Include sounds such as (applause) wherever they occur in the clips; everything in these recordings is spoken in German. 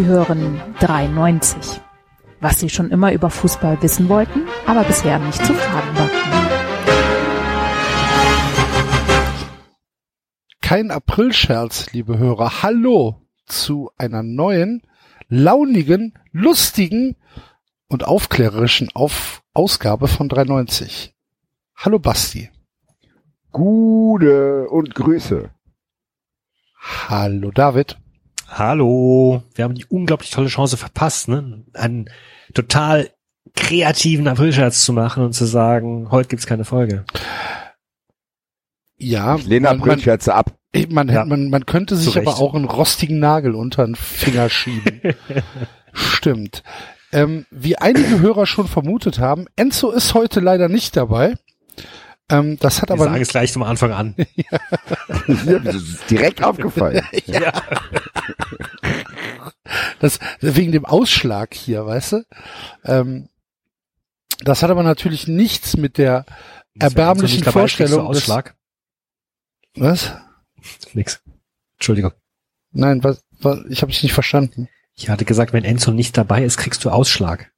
Sie hören 93. Was Sie schon immer über Fußball wissen wollten, aber bisher nicht zu fragen war. Kein Aprilscherz, liebe Hörer. Hallo zu einer neuen, launigen, lustigen und aufklärerischen Auf Ausgabe von 390. Hallo Basti. Gute und Grüße. Hallo David. Hallo. Wir haben die unglaublich tolle Chance verpasst, ne? einen total kreativen Aprilscherz zu machen und zu sagen, heute gibt's keine Folge. Ja, Ich lehne Aprilscherze ab. Man, Ja. man, man könnte sich aber auch einen rostigen Nagel unter den Finger schieben. (laughs) Stimmt. Ähm, wie einige Hörer schon vermutet haben, Enzo ist heute leider nicht dabei. Ähm, das hat Wir aber sagen es gleich zum Anfang an. (laughs) Das ist direkt (laughs) aufgefallen. ja. das wegen dem Ausschlag hier, weißt du? Ähm, das hat aber natürlich nichts mit der erbärmlichen dabei, Vorstellung. Des, Ausschlag. was? Nix. Entschuldigung. Nein, was, was ich habe dich nicht verstanden. Ich hatte gesagt, wenn Enzo nicht dabei ist, kriegst du Ausschlag.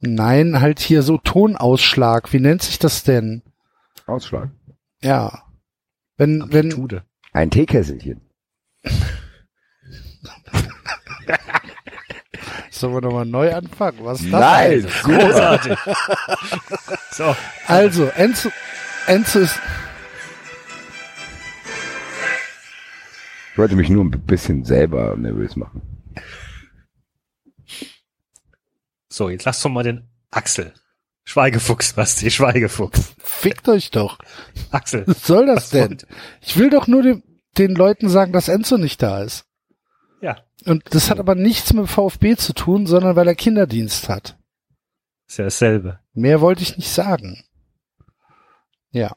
Nein, halt hier so Tonausschlag. Wie nennt sich das denn? Ausschlag. Ja. Wenn, wenn, Amplitude. Ein Teekesselchen. sollen wir nochmal neu anfangen? Was ist das? Nein, Großartig. (laughs) so. Also, Enzo, Enzo ist, Ich wollte mich nur ein bisschen selber nervös machen. So, jetzt lass doch mal den Axel. Schweigefuchs, Basti, Schweigefuchs. fickt euch doch. Axel. Was soll das was denn? wollt- Ich will doch nur dem, den Leuten sagen, dass Enzo nicht da ist. Ja, Und das hat aber nichts mit dem VfB zu tun, sondern weil er Kinderdienst hat. ist ja dasselbe. Mehr wollte ich nicht sagen. Ja.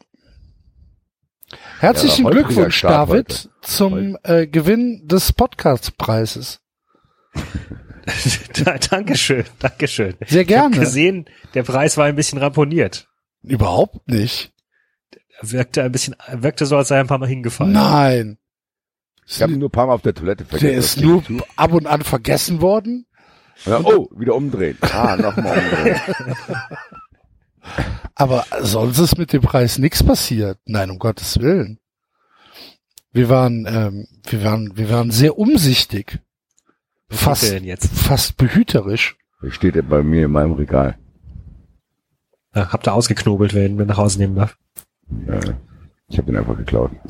Herzlichen Ja, Glückwunsch, David, heute. zum äh, Gewinn des Podcastpreises. Da- (laughs) Dankeschön, Dankeschön. Sehr Ich habe gerne. gesehen, der Preis war ein bisschen ramponiert. Überhaupt nicht. Er wirkte ein bisschen, er wirkte so, als sei er ein paar Mal hingefallen. Nein. Ich habe ihn nur ein paar Mal auf der Toilette vergessen. Der ist nur ab und an vergessen worden. Ja, oh, wieder umdrehen. Ah, nochmal umdrehen. (laughs) Aber sonst ist mit dem Preis nichts passiert. Nein, um Gottes Willen. Wir waren, ähm, wir waren, wir waren sehr umsichtig. Er Fast, denn jetzt? fast behüterisch. Der steht bei mir in meinem Regal. Ja, habt ihr ausgeknobelt, wer ihn mit nach Hause nehmen darf? Ja, ich habe den einfach geklaut. (laughs)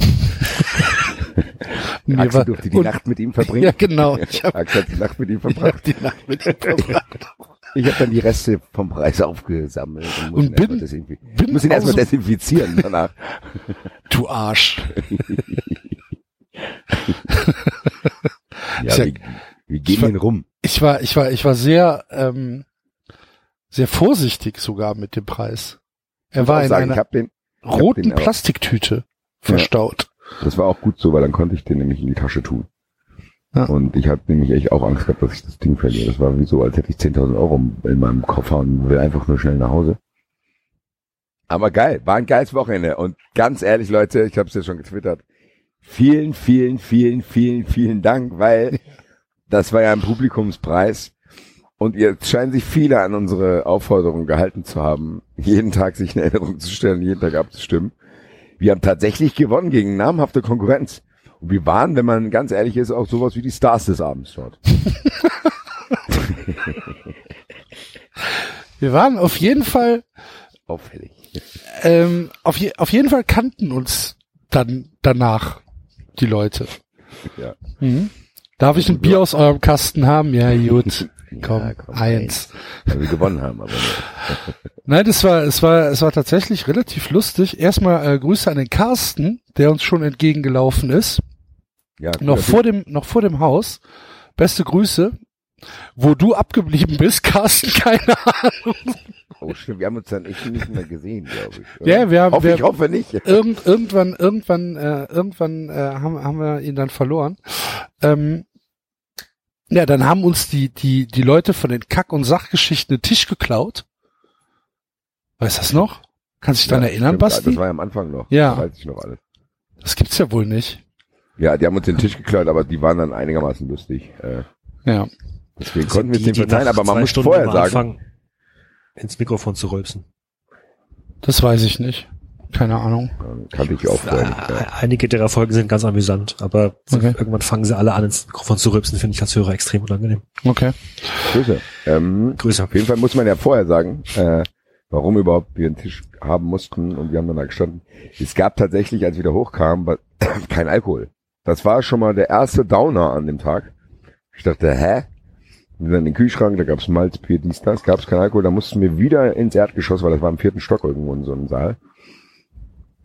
Mir Axel war- durfte die und- Nacht mit ihm verbringen. Ja, genau. Ich habe Axel hat die Nacht mit ihm (laughs) verbracht. die Nacht mit ihm verbracht. (laughs) Ich habe dann die Reste vom Preis aufgesammelt und muss Und ihn erstmal bin- bin muss ihn erstmal desinfizieren danach. Du Arsch. Ja, Ja, wie, wie gehen ich war- den rum? Ich war, ich war, ich war sehr, ähm, sehr vorsichtig sogar mit dem Preis. Er war in sagen, einer den, roten Plastiktüte verstaut. das war auch gut so, weil dann konnte ich den nämlich in die Tasche tun. Ja. Und ich hatte nämlich echt auch Angst gehabt, dass ich das Ding verliere. Das war wie so, als hätte ich 10.000 Euro in meinem Koffer und will einfach nur schnell nach Hause. Aber geil, war ein geiles Wochenende. Und ganz ehrlich, Leute, ich habe es ja schon getwittert. Vielen, vielen, vielen, vielen, vielen Dank, weil (laughs) das war ja ein Publikumspreis. Und jetzt scheinen sich viele an unsere Aufforderung gehalten zu haben, jeden Tag sich eine Erinnerung zu stellen, jeden Tag abzustimmen. Wir haben tatsächlich gewonnen gegen namhafte Konkurrenz. Und wir waren, wenn man ganz ehrlich ist, auch sowas wie die Stars des Abends dort. (laughs) Wir waren auf jeden Fall, Auffällig. ähm, auf, je, auf jeden Fall kannten uns dann danach die Leute. Ja. Mhm. Darf ich ein Bier aus eurem Kasten haben? Ja, gut. Komm, (laughs) Ja, komm, eins. Weil wir gewonnen haben, aber (laughs) Nein, das war, es war, es war tatsächlich relativ lustig. Erstmal äh, Grüße an den Carsten, der uns schon entgegengelaufen ist. ja, noch cooler vor dem, noch vor dem Haus. Beste Grüße. Wo du abgeblieben bist, (laughs) Carsten, keine Ahnung. Oh, stimmt, wir haben uns dann echt nicht mehr gesehen, glaube ich. oder? Ja, wir haben, hoffe, wir, ich hoffe nicht. irgend, irgendwann, irgendwann, äh, irgendwann äh, haben, haben wir ihn dann verloren. Ähm, ja, dann haben uns die, die, die Leute von den Kack- und Sachgeschichten den Tisch geklaut. Weißt du das noch? Kannst du dich daran Ja, erinnern, stimmt, Basti? Das war ja am Anfang noch. Ja. Da weiß ich noch alles. Das gibt's ja wohl nicht. Ja, die haben uns den Tisch geklaut, aber die waren dann einigermaßen lustig. Äh, Ja. deswegen konnten wir es die verzeihen, aber man muss Stunden vorher sagen, anfangen, ins Mikrofon zu rülpsen. Das weiß ich nicht. Keine Ahnung. äh, kannte ich auch vorher nicht. Äh, Einige der Folgen sind ganz amüsant, aber Okay. irgendwann fangen sie alle an, ins Mikrofon zu rülpsen, finde ich als Hörer extrem unangenehm. Okay. Grüße. Ähm, Grüße. Auf jeden Fall muss man ja vorher sagen, äh, warum überhaupt wir einen Tisch haben mussten und wir haben dann da gestanden. Es gab tatsächlich, als wir da hochkamen, (clears throat) kein Alkohol. Das war schon mal der erste Downer an dem Tag. Ich dachte, hä? Wir sind in den Kühlschrank, da gab's Malz, Bier, dies, das, gab's kein Alkohol. Da mussten wir wieder ins Erdgeschoss, weil das war im vierten Stock irgendwo in so einem Saal.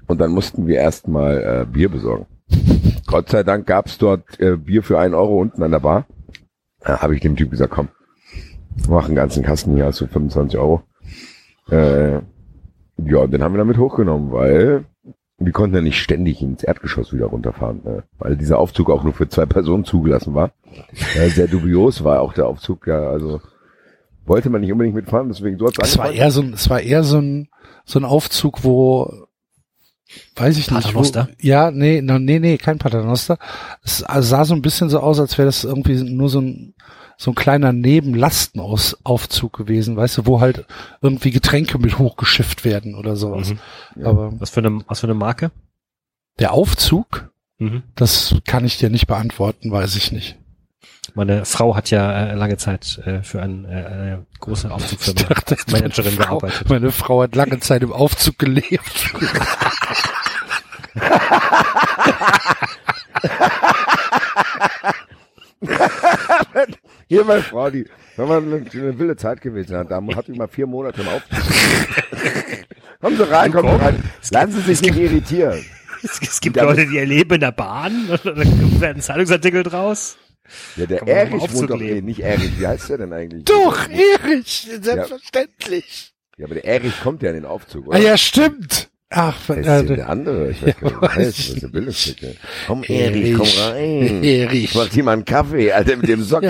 Und dann mussten wir erstmal äh, Bier besorgen. (laughs) Gott sei Dank gab's dort äh, Bier für einen Euro unten an der Bar. Da habe ich dem Typ gesagt, komm, mach einen ganzen Kasten hier, hast du 25 Euro. Äh, ja, den haben wir damit hochgenommen, weil wir konnten ja nicht ständig ins Erdgeschoss wieder runterfahren, ne? weil dieser Aufzug auch nur für zwei (laughs) Personen zugelassen war. Äh, sehr dubios war auch der Aufzug, ja, also wollte man nicht unbedingt mitfahren, deswegen so hat's Es war eher so ein, es war eher so ein, so ein Aufzug, wo, weiß ich nicht. Wo, Paternoster? ja, nee, nee, nee, kein Paternoster. Es sah so ein bisschen so aus, als wäre das irgendwie nur so ein, so ein kleiner Nebenlastenaufzug gewesen, weißt du, wo halt irgendwie Getränke mit hochgeschifft werden oder sowas. Mhm. Aber Was für eine, was für eine Marke? der Aufzug, Mhm. das kann ich dir nicht beantworten, weiß ich nicht. Meine Frau hat ja äh, lange Zeit äh, für ein, äh, eine große Aufzugfirma Ich dachte, Managerin meine Frau, gearbeitet. Meine Frau hat lange Zeit im Aufzug gelebt. (laughs) Hier meine Frau, die, wenn man eine, eine wilde Zeit gewesen hat, da hat die mal vier Monate im Aufzug. kommen Sie rein, kommen Sie rein. Lassen Sie sich nicht irritieren. Es, gibt Leute, die erleben in der Bahn (laughs) und dann werden Zeitungsartikel draus. Ja, der Erich wohnt doch eh, nicht Erich, wie heißt der denn eigentlich? Doch, Erich, selbstverständlich. Ja, aber der Erich kommt ja in den Aufzug, oder? Ah ja, stimmt. Ach, Wer ist äh, der andere? Ich weiß gar nicht, der weiß nicht. Bildungslücke. Komm, Erich. Komm rein. Erich. Ich mach dir mal einen Kaffee, Alter, mit dem Socken.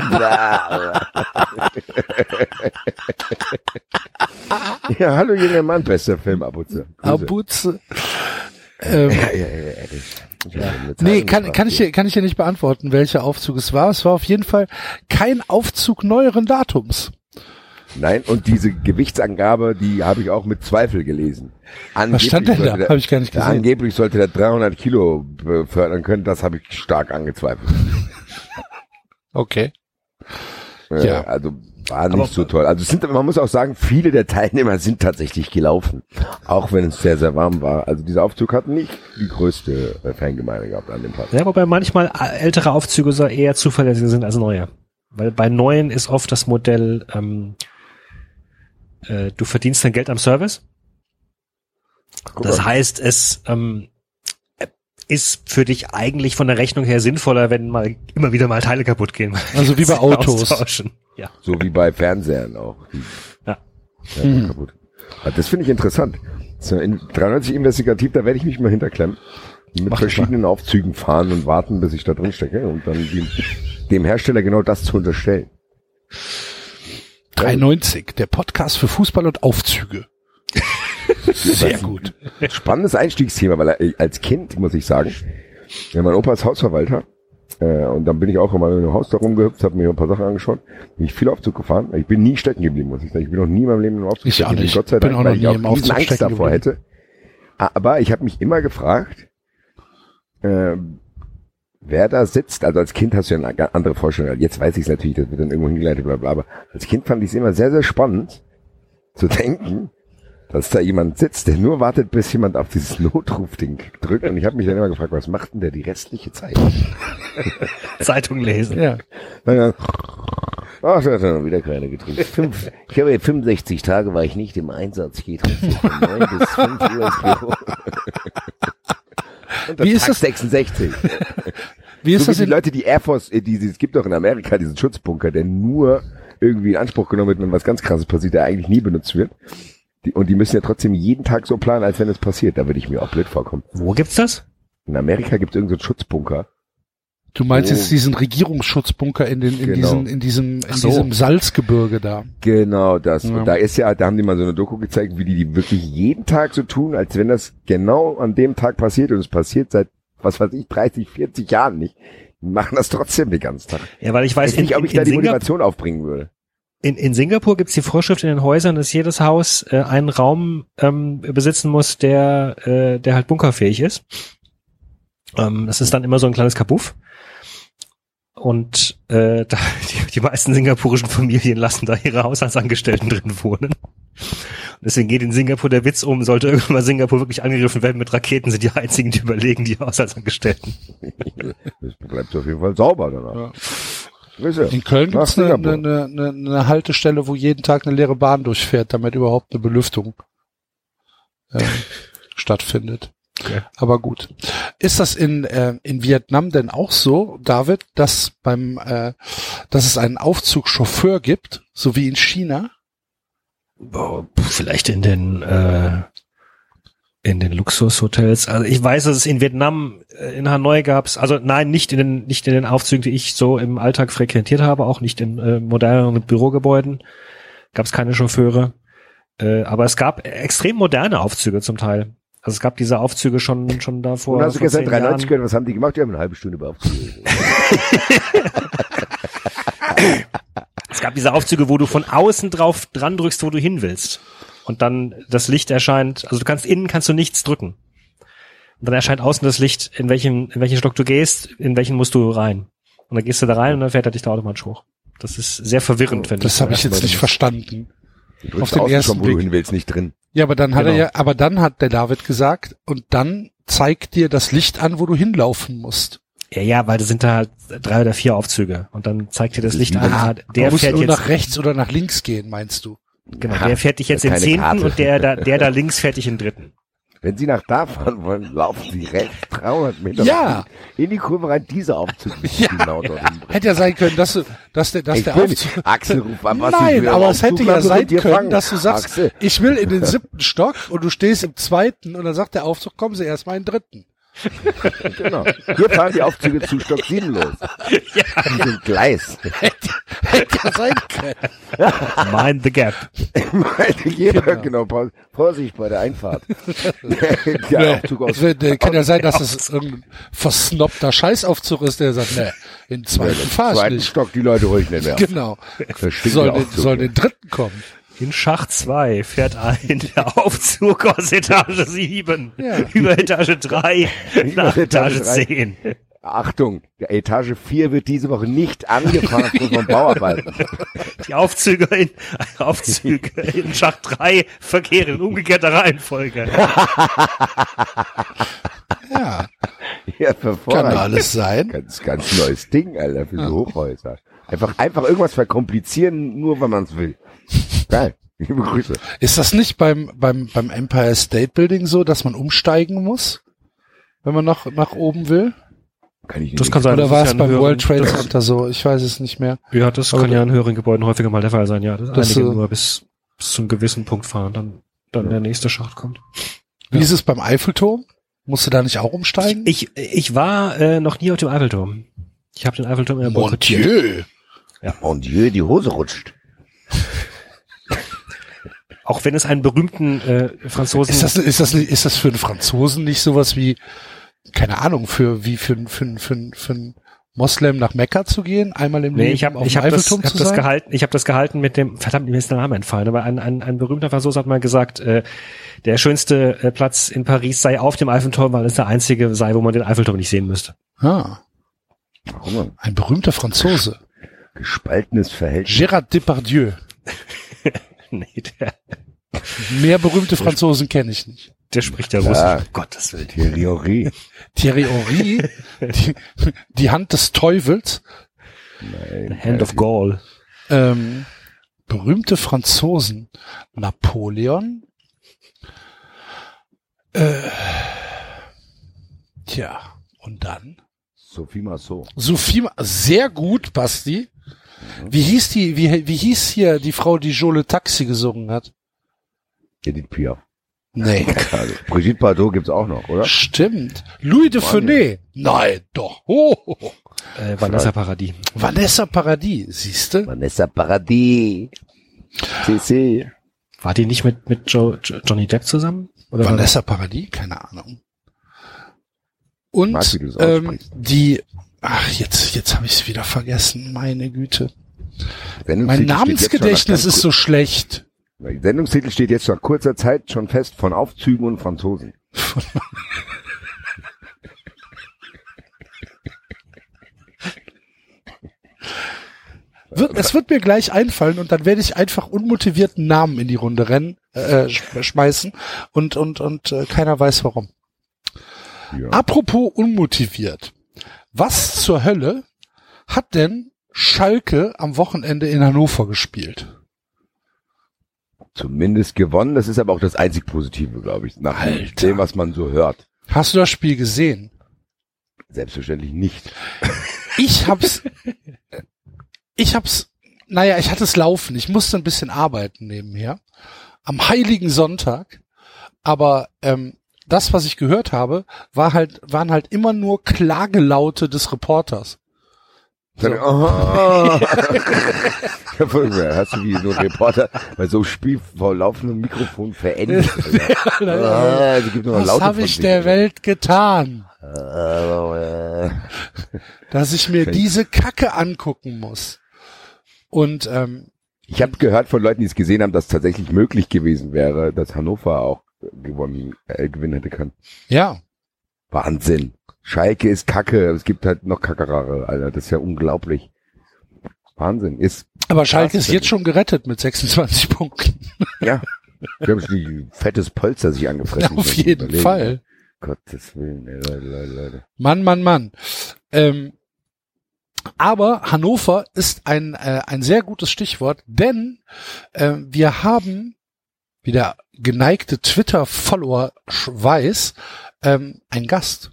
ja, (laughs) hallo junger Mann, bester Filmabutze. Grüße. Abutze. Ähm, Ja, ja, ja, Erich. Eine nee, kann, kann ich dir, kann ich dir nicht beantworten, welcher Aufzug es war. Es war auf jeden Fall kein Aufzug neueren Datums. Nein, und diese Gewichtsangabe, die habe ich auch mit Zweifel gelesen. Was stand denn da? Habe ich gar nicht gesehen. Angeblich sollte der 300 Kilo befördern können, das habe ich stark angezweifelt. (laughs) Okay. Äh, Ja. Also war nicht so toll. Also sind, man muss auch sagen, viele der Teilnehmer sind tatsächlich gelaufen. Auch wenn es sehr, sehr warm war. Also dieser Aufzug hat nicht die größte äh, Fangemeinde gehabt an dem Tag. Ja, wobei manchmal äh, ältere Aufzüge so eher zuverlässiger sind als neue. Weil bei neuen ist oft das Modell, ähm, äh, du verdienst dein Geld am Service. Guck Das mal. heißt, es ähm, ist für dich eigentlich von der Rechnung her sinnvoller, wenn mal immer wieder mal Teile kaputt gehen. Also wie (laughs) bei Autos. austauschen. Ja. So wie bei Fernsehern auch. Ja. ja, Mhm. kaputt. Ah, Das finde ich interessant. So in 93 investigativ, da werde ich mich mal hinterklemmen. Mit Mach verschiedenen Aufzügen fahren und warten, bis ich da drin stecke und dann dem, dem Hersteller genau das zu unterstellen. 93, der Podcast für Fußball und Aufzüge. (laughs) Sehr gut. Spannendes Einstiegsthema, weil als Kind, muss ich sagen, ja, mein Opa ist Hausverwalter äh, und dann bin ich auch immer in einem Haus da rumgehüpft, habe mir ein paar Sachen angeschaut, bin ich viel Aufzug gefahren. Ich bin nie stecken geblieben, muss ich sagen. Ich bin noch nie in meinem Leben im Aufzug Ich stecken auch geblieben, nicht. Gott sei Bin Dank, auch noch weil ich nie auch im Aufzug Angst stecken davor geblieben. hätte. Aber ich habe mich immer gefragt, äh, wer da sitzt. Also als Kind hast du ja eine andere Vorstellung. Jetzt weiß ich es natürlich, das wird dann irgendwo hingeleitet, bla bla. Aber als Kind fand ich es immer sehr, sehr spannend zu denken, dass da jemand sitzt, der nur wartet, bis jemand auf dieses Notrufding drückt. Und ich habe mich dann immer gefragt, was macht denn der die restliche Zeit? (laughs) Zeitung lesen. Ja. Naja. Ach, da hat er noch wieder keine getrunken. Fünf, ich habe ja 65 Tage war ich nicht im Einsatz. Geht von 9 bis 5 Uhr ins Büro. Und Wie ist das- 66. (laughs) Wie ist so wie das die in, Leute, die Air Force, äh, die, die, es gibt doch in Amerika diesen Schutzbunker, der nur irgendwie in Anspruch genommen wird, wenn was ganz krasses passiert, der eigentlich nie benutzt wird. Und die müssen ja trotzdem jeden Tag so planen, als wenn es passiert. Da würde ich mir auch blöd vorkommen. Wo gibt's das? In Amerika gibt es irgendeinen so Schutzbunker. du meinst Oh. jetzt diesen Regierungsschutzbunker in den, in Genau. diesem, in diesem, in so. diesem Salzgebirge da. Genau das. Ja. Und da ist ja, da haben die mal so eine Doku gezeigt, wie die die wirklich jeden Tag so tun, als wenn das genau an dem Tag passiert und es passiert seit was weiß ich, 30, 40 Jahren nicht. Die machen das trotzdem den ganzen Tag. Ja, weil ich weiß, Weiß nicht, ob ich da die Singapur, Motivation aufbringen würde. In, in Singapur gibt's die Vorschrift in den Häusern, dass jedes Haus äh, einen Raum ähm, besitzen muss, der, äh, der halt bunkerfähig ist. Ähm, das ist dann immer so ein kleines Kabuff. Und äh, da, (laughs) die, die meisten singapurischen Familien lassen da ihre Haushaltsangestellten drin wohnen. Und deswegen geht in Singapur der Witz um, sollte irgendwann mal Singapur wirklich angegriffen werden mit Raketen, sind die einzigen, die überlegen, die Haushaltsangestellten. (laughs) Das bleibt auf jeden Fall sauber danach. Du, In Köln nach gibt's eine, eine, eine, eine Haltestelle, wo jeden Tag eine leere Bahn durchfährt, damit überhaupt eine Belüftung ähm, (laughs) stattfindet. Okay. Aber gut. Ist das in, äh, in Vietnam denn auch so, David, dass beim, äh, dass es einen Aufzugschauffeur gibt, so wie in China? Boah, vielleicht in den äh, in den Luxushotels. Also ich weiß, dass es in Vietnam, äh, in Hanoi gab's, also nein, nicht in den nicht in den Aufzügen, die ich so im Alltag frequentiert habe, auch nicht in äh, moderneren Bürogebäuden, gab's keine Chauffeure. Äh, aber es gab extrem moderne Aufzüge zum Teil. Also es gab diese Aufzüge schon schon davor. Und hast du gestern zehn 93 Jahren. gehört, was haben die gemacht? Die haben eine halbe Stunde beaufzugen. (laughs) Es gab diese Aufzüge, wo du von außen drauf dran drückst, wo du hin willst. Und dann das Licht erscheint, also du kannst innen kannst du nichts drücken. Und dann erscheint außen das Licht, in welchen, in welchen Stock du gehst, in welchen musst du rein. Und dann gehst du da rein und dann fährt er dich da automatisch hoch. Das ist sehr verwirrend, wenn du Das habe ich jetzt nicht verstanden. Du Auf den außen ersten schon, wo du Blick. hin willst, nicht drin. Ja, aber dann hat Genau. er ja, aber dann hat der David gesagt, und dann zeigt dir das Licht an, wo du hinlaufen musst. Ja, ja, weil das sind da halt drei oder vier Aufzüge. Und dann zeigt dir das Licht an, ah, du der musst fährt nur jetzt, nach rechts oder nach links gehen, meinst du? Genau, Aha, der fährt dich jetzt in zehnten Karte. und der da, der da links fährt dich in dritten. Wenn sie nach da fahren wollen, laufen sie rechts 300 Meter Ja. in die Kurve rein, diese Aufzug Ja, genau dort hinbringen. Hätte ja sein können, dass du, dass der, dass Ich der will Aufzug, nicht. Axel, ruf an, was Nein, will. aber es hätte ja sein können, fangen. dass du sagst, Axel, ich will in den (laughs) siebten Stock und du stehst im zweiten und dann sagt der Aufzug, kommen Sie erst mal in den dritten. (laughs) genau. Hier fahren die Aufzüge zu Stock 7 los. Die sind Gleis. (laughs) Hätte ja sein können. (laughs) Mind the gap. Jeder, genau. Paul- Vorsicht bei der Einfahrt. der Aufzug aus Es wird, äh, kann ja sein, dass es irgendein versnobter Scheißaufzug ist, der sagt, ne, in zweiten fahr ich zweiten nicht. Stock die Leute ruhig nicht mehr. Genau. Soll den, Aufzug soll den dritten kommen. In Schacht 2 fährt ein der Aufzug aus Etage 7 Ja. über Etage 3 nach Etage Etage drei. 10. Achtung, der Etage 4 wird diese Woche nicht angefahren aufgrund von Bauarbeiten. Die Aufzüge in, Aufzüge in Schacht 3 verkehren in umgekehrter Reihenfolge. Ja, Ja, kann alles sein. Ganz, ganz neues Ding, Alter, für so Hochhäuser. Einfach, einfach irgendwas verkomplizieren, nur wenn man es will. Geil. Liebe Grüße. Ist das nicht beim, beim, beim Empire State Building so, dass man umsteigen muss? Wenn man nach, nach oben will? Kann ich Das nicht. kann sein. Oder das war es ja beim in World Trade das- Center so? Ich weiß es nicht mehr. Ja, das Aber kann ja in höheren Gebäuden häufiger mal der Fall sein, ja. Dass Das einige so- nur bis, bis zu einem gewissen Punkt fahren, dann, dann der nächste Schacht kommt. Wie ist es beim Eiffelturm? Musst du da nicht auch umsteigen? Ich, ich war äh, noch nie auf dem Eiffelturm. Ich habe den Eiffelturm ja Mon boykottiert. Dieu. Mon Dieu, die Hose rutscht. (laughs) Auch wenn es einen berühmten äh, Franzosen Ist das, ist das, nicht- ist das für einen Franzosen nicht sowas wie, keine Ahnung, für, wie für, ein- für, für, für ein Moslem nach Mekka zu gehen? Einmal im Nee, Leben ich habe auf ich dem hab das, hab das sein? gehalten, ich habe das gehalten mit dem verdammt mir ist der Name entfallen, aber ein, ein, ein berühmter Franzose hat mal gesagt, äh, der schönste äh, Platz in Paris sei auf dem Eiffelturm, weil es der einzige sei, wo man den Eiffelturm nicht sehen müsste. Ah, Warum? ein berühmter Franzose. Gespaltenes Verhältnis. Gérard Depardieu. (laughs) (laughs) nee, der, Mehr berühmte Franzosen kenne ich nicht. der spricht ja Ja. Russisch. Um Gottes Willen. Thierry Henry. Thierry Henry, die, die Hand des Teufels. Nein. Hand of Gaul. Ähm, berühmte Franzosen. Napoleon. Äh, tja, und dann? Sophie Massot. Sophie, sehr gut, Basti. Wie hieß die, wie, wie hieß hier die Frau, die Jole Taxi gesungen hat? Edith Piaf. Nee. (laughs) Also, Brigitte Bardot gibt's auch noch, oder? Stimmt. Louis de Funès. Nein, doch. Oh. Äh, Vanessa Paradis. Vanessa Paradis, siehste? Vanessa Paradis. CC. War die nicht mit mit Joe, Jo- Johnny Depp zusammen? Oder Vanessa Paradis? Keine Ahnung. Und es ähm, die, ach, jetzt, jetzt habe ich es wieder vergessen, meine Güte. Mein Namensgedächtnis ist so schlecht. Sendungstitel steht jetzt nach kurzer Zeit schon fest von Aufzügen und Franzosen. (laughs) Es wird mir gleich einfallen und dann werde ich einfach unmotivierten Namen in die Runde rennen, äh, sch- schmeißen und und und äh, keiner weiß warum. Ja. Apropos unmotiviert. Was zur Hölle hat denn Schalke am Wochenende in Hannover gespielt? Zumindest gewonnen. Das ist aber auch das einzig Positive, glaube ich, nach Alter. dem, was man so hört. Hast du das Spiel gesehen? Selbstverständlich nicht. Ich hab's, ich hab's, naja, ich hatte es laufen. Ich musste ein bisschen arbeiten nebenher. Am heiligen Sonntag. Aber ähm, das, was ich gehört habe, war halt, waren halt immer nur Klagelaute des Reporters. So. (laughs) Ja, geil. Hast du wie so ein Reporter bei so einem Spiel vor laufendem Mikrofon verendet. (laughs) Alter. Ah, noch Was habe ich der. Welt getan, Äh, dass ich mir diese Kacke angucken muss? Und ähm, Ich habe gehört von Leuten, die es gesehen haben, dass tatsächlich möglich gewesen wäre, dass Hannover auch gewonnen, äh, gewinnen hätte können. ja, Wahnsinn. Schalke ist Kacke. Es gibt halt noch Kackerare, Alter. Das ist ja unglaublich. Wahnsinn. Ist, aber Schalke Krass, ist jetzt schon gerettet mit 26 Punkten. ja. (laughs) Die haben schon ein fettes Polster sich angefressen. Auf jeden überlegen. Fall. Gottes Willen, ey, Leute, Leute, Leute. Mann, Mann, Mann. Ähm, aber Hannover ist ein, äh, ein sehr gutes Stichwort, denn äh, wir haben, wie der geneigte Twitter-Follower weiß, ähm, einen Gast.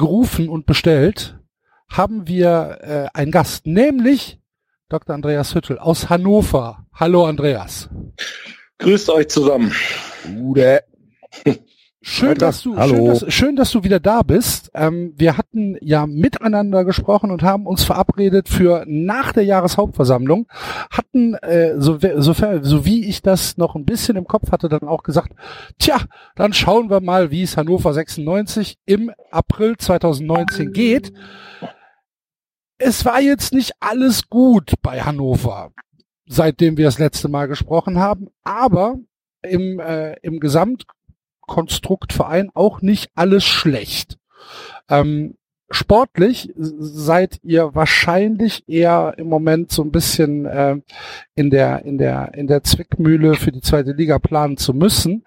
Gerufen und bestellt haben wir äh, einen Gast, nämlich Dr. Andreas Hüttel aus Hannover. Hallo Andreas. Grüßt euch zusammen. Gute. (laughs) Schön, dass du, hallo. schön, dass, schön, dass du wieder da bist. Ähm, wir hatten ja miteinander gesprochen und haben uns verabredet für nach der Jahreshauptversammlung. Hatten, äh, so, so, so wie ich das noch ein bisschen im Kopf hatte, dann auch gesagt, tja, dann schauen wir mal, wie es Hannover 96 im April 2019 geht. Es war jetzt nicht alles gut bei Hannover, seitdem wir das letzte Mal gesprochen haben, aber im, äh, im Gesamtkonstrukt Verein auch nicht alles schlecht. Ähm, sportlich seid ihr wahrscheinlich eher im Moment so ein bisschen äh, in der in der in der Zwickmühle für die zweite Liga planen zu müssen,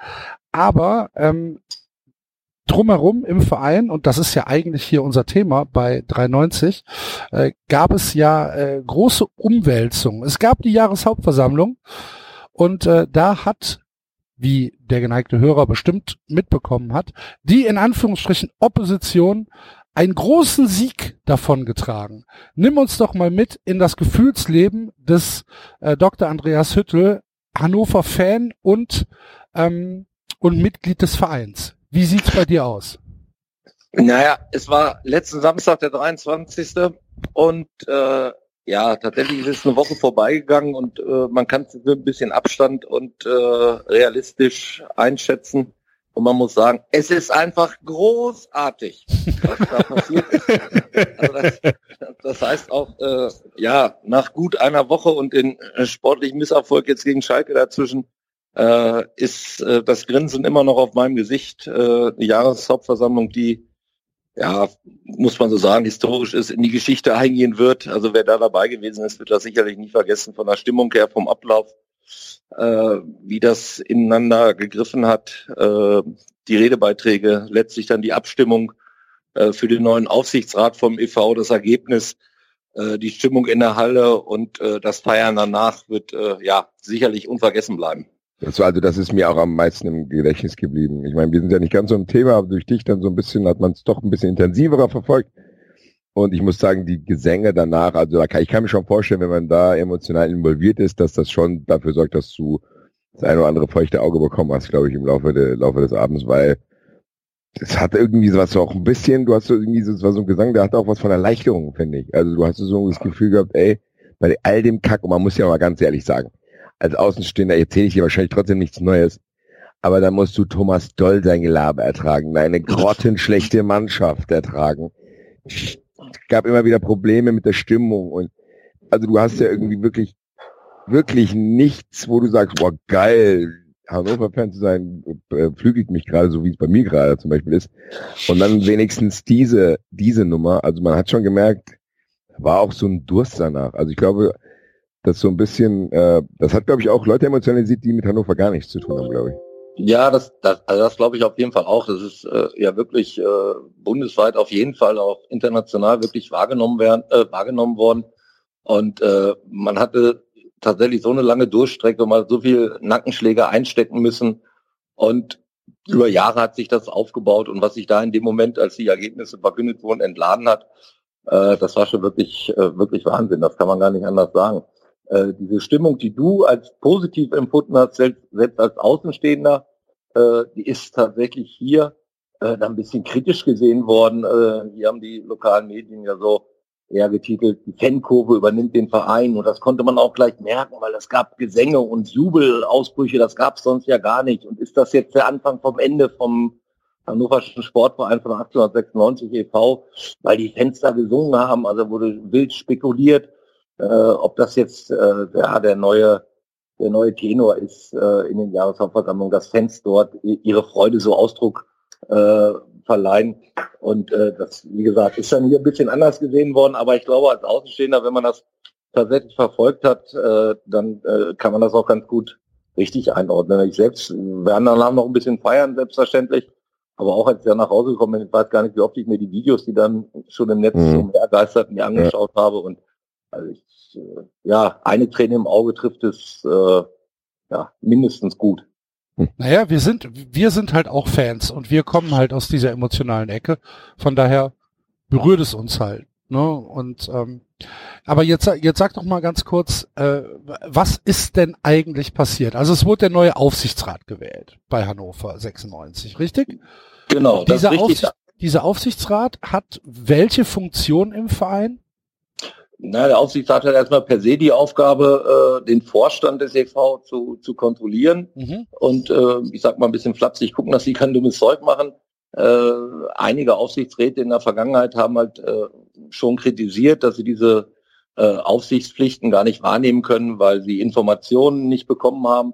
aber ähm, drumherum im Verein und das ist ja eigentlich hier unser Thema bei 390 äh, gab es ja äh, große Umwälzungen. Es gab die Jahreshauptversammlung und äh, da hat wie der geneigte Hörer bestimmt mitbekommen hat, die in Anführungsstrichen Opposition einen großen Sieg davongetragen. Nimm uns doch mal mit in das Gefühlsleben des äh, Dr. Andreas Hüttel, Hannover Fan und ähm, und Mitglied des Vereins. Wie sieht's bei dir aus? Naja, es war letzten Samstag der 23. Und äh, ja, tatsächlich ist es eine Woche vorbeigegangen und äh, man kann es mit ein bisschen Abstand und äh, realistisch einschätzen. Und man muss sagen, es ist einfach großartig, was da (laughs) passiert ist. Also das, das heißt auch, äh, ja, nach gut einer Woche und den äh, sportlichen Misserfolg jetzt gegen Schalke dazwischen, äh, ist äh, das Grinsen immer noch auf meinem Gesicht. Äh, die Jahreshauptversammlung, die, ja, muss man so sagen, historisch ist, in die Geschichte eingehen wird. Also wer da dabei gewesen ist, wird das sicherlich nie vergessen von der Stimmung her, vom Ablauf, äh, wie das ineinander gegriffen hat. Äh, die Redebeiträge, letztlich dann die Abstimmung äh, für den neuen Aufsichtsrat vom EV, das Ergebnis, äh, die Stimmung in der Halle und äh, das Feiern danach wird äh, ja sicherlich unvergessen bleiben. Das also das ist mir auch am meisten im Gedächtnis geblieben. Ich meine, wir sind ja nicht ganz so im Thema, aber durch dich dann so ein bisschen hat man es doch ein bisschen intensiverer verfolgt. Und ich muss sagen, die Gesänge danach, also da kann, ich kann mir schon vorstellen, wenn man da emotional involviert ist, dass das schon dafür sorgt, dass du das eine oder andere feuchte Auge bekommen hast, glaube ich, im Laufe, de, Laufe des Abends, weil es hat irgendwie so was auch ein bisschen, du hast so irgendwie so, das war so ein Gesang, der hat auch was von Erleichterung, finde ich. Also du hast so das Gefühl gehabt, ey, bei all dem Kack, und man muss ja mal ganz ehrlich sagen, als Außenstehender erzähle ich dir wahrscheinlich trotzdem nichts Neues, aber da musst du Thomas Doll sein Gelaber ertragen, eine grottenschlechte Mannschaft ertragen. Es gab immer wieder Probleme mit der Stimmung und also du hast ja irgendwie wirklich, wirklich nichts, wo du sagst, boah, geil, Hannover-Fan zu sein, äh, flügelt mich gerade, so wie es bei mir gerade zum Beispiel ist. Und dann wenigstens diese, diese Nummer, also man hat schon gemerkt, war auch so ein Durst danach. Also ich glaube, das so ein bisschen, äh, das hat, glaube ich, auch Leute emotionalisiert, die mit Hannover gar nichts zu tun haben, glaube ich. Ja, das, das, also das glaube ich auf jeden Fall auch. Das ist äh, ja wirklich äh, bundesweit auf jeden Fall auch international wirklich wahrgenommen werden, äh, wahrgenommen worden. Und äh, man hatte tatsächlich so eine lange Durchstrecke, mal so viel Nackenschläge einstecken müssen. Und über Jahre hat sich das aufgebaut und was sich da in dem Moment, als die Ergebnisse verkündet wurden, entladen hat, äh, das war schon wirklich, äh, wirklich Wahnsinn. Das kann man gar nicht anders sagen. Äh, diese Stimmung, die du als positiv empfunden hast, selbst, selbst als Außenstehender, äh, die ist tatsächlich hier äh, dann ein bisschen kritisch gesehen worden. Äh, hier haben die lokalen Medien ja so eher getitelt, die Fankurve übernimmt den Verein und das konnte man auch gleich merken, weil es gab Gesänge und Jubelausbrüche, das gab es sonst ja gar nicht. Und ist das jetzt der Anfang vom Ende vom Hannoverschen Sportverein von 1896 e.V., weil die Fans da gesungen haben, also wurde wild spekuliert, äh, ob das jetzt äh, ja, der neue der neue Tenor ist äh, in den Jahreshauptversammlungen, dass Fans dort ihre Freude so Ausdruck äh, verleihen. Und äh, das, wie gesagt, ist dann hier ein bisschen anders gesehen worden, aber ich glaube, als Außenstehender, wenn man das tatsächlich verfolgt hat, äh, dann äh, kann man das auch ganz gut richtig einordnen. Ich selbst werden dann noch ein bisschen feiern, selbstverständlich. Aber auch als ich dann nach Hause gekommen bin, ich weiß gar nicht, wie oft ich mir die Videos, die dann schon im Netz mhm. umhergeisterten, mir angeschaut ja. habe. Und also ich, äh, ja, eine Träne im Auge trifft es äh, ja mindestens gut. Naja, wir sind, wir sind halt auch Fans und wir kommen halt aus dieser emotionalen Ecke. Von daher berührt es uns halt. Ne? Und ähm, aber jetzt, jetzt sag doch mal ganz kurz, äh, was ist denn eigentlich passiert? Also es wurde der neue Aufsichtsrat gewählt bei Hannover 96, richtig? Genau. Dieser, Aufsicht, dieser Aufsichtsrat hat welche Funktion im Verein? Na, der Aufsichtsrat hat erstmal per se die Aufgabe, äh, den Vorstand des EV zu, zu kontrollieren mhm. und äh, ich sag mal ein bisschen flapsig gucken, dass sie kein dummes Zeug machen. Äh, einige Aufsichtsräte in der Vergangenheit haben halt äh, schon kritisiert, dass sie diese äh, Aufsichtspflichten gar nicht wahrnehmen können, weil sie Informationen nicht bekommen haben.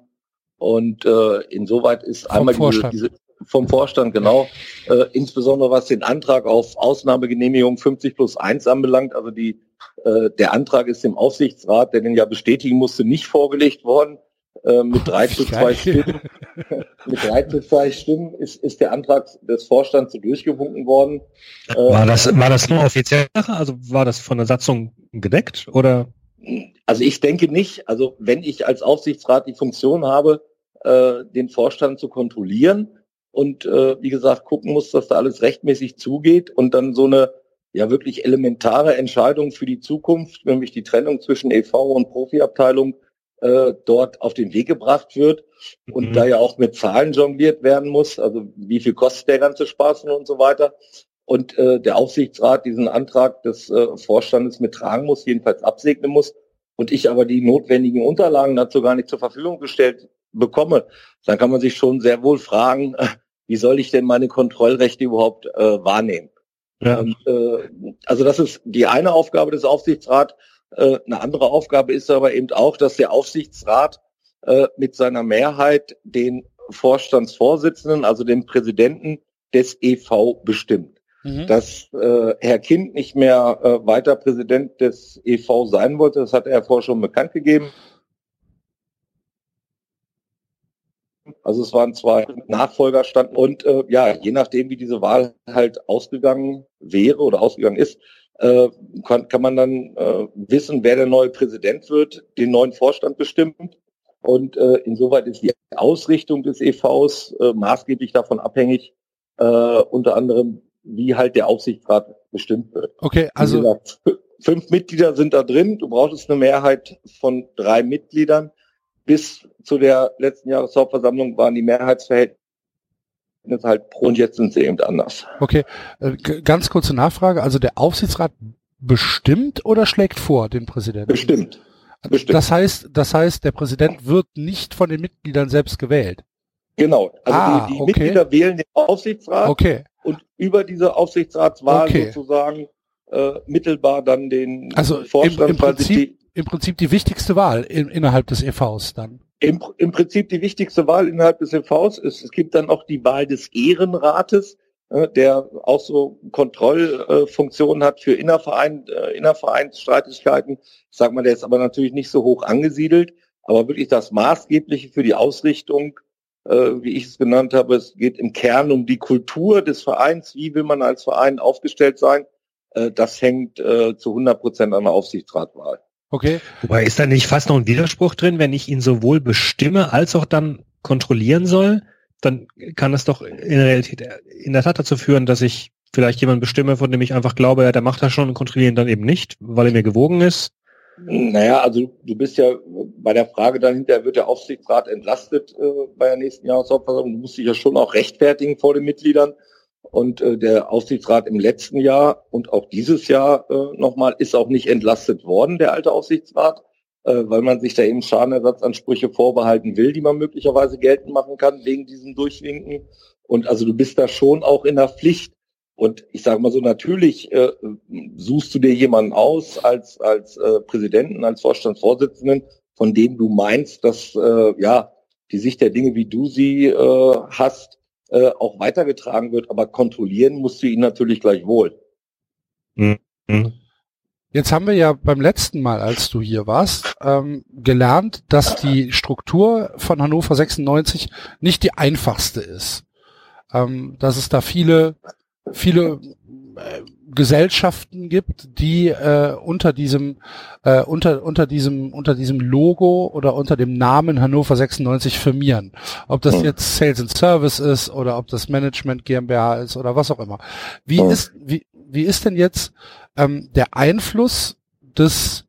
Und äh, insoweit ist Vom einmal diese, diese vom Vorstand, genau. Äh, insbesondere was den Antrag auf Ausnahmegenehmigung 50 plus 1 anbelangt. Also die, äh, der Antrag ist dem Aufsichtsrat, der den ja bestätigen musste, nicht vorgelegt worden. Äh, mit drei zu zwei Stimmen, (laughs) mit drei zu zwei Stimmen ist, ist der Antrag des Vorstands so durchgewunken worden. Äh, war das, war das nur offiziell? Also war das von der Satzung gedeckt oder? Also ich denke nicht. Also wenn ich als Aufsichtsrat die Funktion habe, äh, den Vorstand zu kontrollieren, und äh, wie gesagt gucken muss, dass da alles rechtmäßig zugeht und dann so eine ja wirklich elementare Entscheidung für die Zukunft, nämlich die Trennung zwischen EV und Profiabteilung äh, dort auf den Weg gebracht wird und mhm. da ja auch mit Zahlen jongliert werden muss, also wie viel kostet der ganze Spaß und so weiter. Und äh, der Aufsichtsrat diesen Antrag des äh, Vorstandes mittragen muss, jedenfalls absegnen muss und ich aber die notwendigen Unterlagen dazu gar nicht zur Verfügung gestellt bekomme, dann kann man sich schon sehr wohl fragen, (laughs) wie soll ich denn meine Kontrollrechte überhaupt äh, wahrnehmen? Ja. Und, äh, also das ist die eine Aufgabe des Aufsichtsrats. Äh, eine andere Aufgabe ist aber eben auch, dass der Aufsichtsrat äh, mit seiner Mehrheit den Vorstandsvorsitzenden, also den Präsidenten des EV bestimmt. Mhm. Dass äh, Herr Kind nicht mehr äh, weiter Präsident des EV sein wollte, das hat er vorher schon bekannt gegeben. Also es waren zwei Nachfolger standen und äh, ja, je nachdem, wie diese Wahl halt ausgegangen wäre oder ausgegangen ist, äh, kann, kann man dann äh, wissen, wer der neue Präsident wird, den neuen Vorstand bestimmt Und äh, insoweit ist die Ausrichtung des EVs äh, maßgeblich davon abhängig, äh, unter anderem, wie halt der Aufsichtsrat bestimmt wird. Okay, also gesagt, fünf Mitglieder sind da drin. Du brauchst eine Mehrheit von drei Mitgliedern. Bis zu der letzten Jahreshauptversammlung waren die Mehrheitsverhältnisse halt pro und jetzt sind sie eben anders. Okay, äh, ganz kurze Nachfrage. Also der Aufsichtsrat bestimmt oder schlägt vor den Präsidenten? Bestimmt. bestimmt. Das heißt, das heißt, der Präsident wird nicht von den Mitgliedern selbst gewählt. Genau. Also ah, die, die okay. Mitglieder wählen den Aufsichtsrat okay. und über diese Aufsichtsratswahl Okay. sozusagen äh, mittelbar dann den Also im, Vorstand im quasi Prinzip im Prinzip die wichtigste Wahl in, innerhalb des EVs dann. Im, Im Prinzip die wichtigste Wahl innerhalb des EVs ist, es gibt dann auch die Wahl des Ehrenrates, äh, der auch so Kontrollfunktionen hat für Innerverein, äh, Innervereinsstreitigkeiten. Ich sag mal, der ist aber natürlich nicht so hoch angesiedelt, aber wirklich das Maßgebliche für die Ausrichtung, äh, wie ich es genannt habe, es geht im Kern um die Kultur des Vereins, wie will man als Verein aufgestellt sein, äh, das hängt äh, zu 100 Prozent an der Aufsichtsratwahl. Okay. Wobei ist da nicht fast noch ein Widerspruch drin, wenn ich ihn sowohl bestimme als auch dann kontrollieren soll, dann kann das doch in der Realität in der Tat dazu führen, dass ich vielleicht jemanden bestimme, von dem ich einfach glaube, ja, der macht das schon und kontrollieren dann eben nicht, weil er mir gewogen ist. Naja, also du bist ja bei der Frage dann hinterher, wird der Aufsichtsrat entlastet äh, bei der nächsten Jahreshauptversammlung? Du musst dich ja schon auch rechtfertigen vor den Mitgliedern. Und äh, der Aufsichtsrat im letzten Jahr und auch dieses Jahr äh, nochmal ist auch nicht entlastet worden, der alte Aufsichtsrat, äh, weil man sich da eben Schadenersatzansprüche vorbehalten will, die man möglicherweise geltend machen kann wegen diesem Durchwinken. Und also du bist da schon auch in der Pflicht. Und ich sage mal so, natürlich äh, suchst du dir jemanden aus als, als äh, Präsidenten, als Vorstandsvorsitzenden, von dem du meinst, dass äh, ja die Sicht der Dinge, wie du sie äh, hast, äh, auch weitergetragen wird, aber kontrollieren musst du ihn natürlich gleichwohl. Mhm. Jetzt haben wir ja beim letzten Mal, als du hier warst, ähm, gelernt, dass die Struktur von Hannover 96 nicht die einfachste ist. Ähm, dass es da viele, viele äh, Gesellschaften gibt, die äh, unter diesem äh, unter unter diesem unter diesem Logo oder unter dem Namen Hannover 96 firmieren. Ob das Hm. jetzt Sales and Service ist oder ob das Management GmbH ist oder was auch immer. Wie Hm. ist wie wie ist denn jetzt ähm, der Einfluss des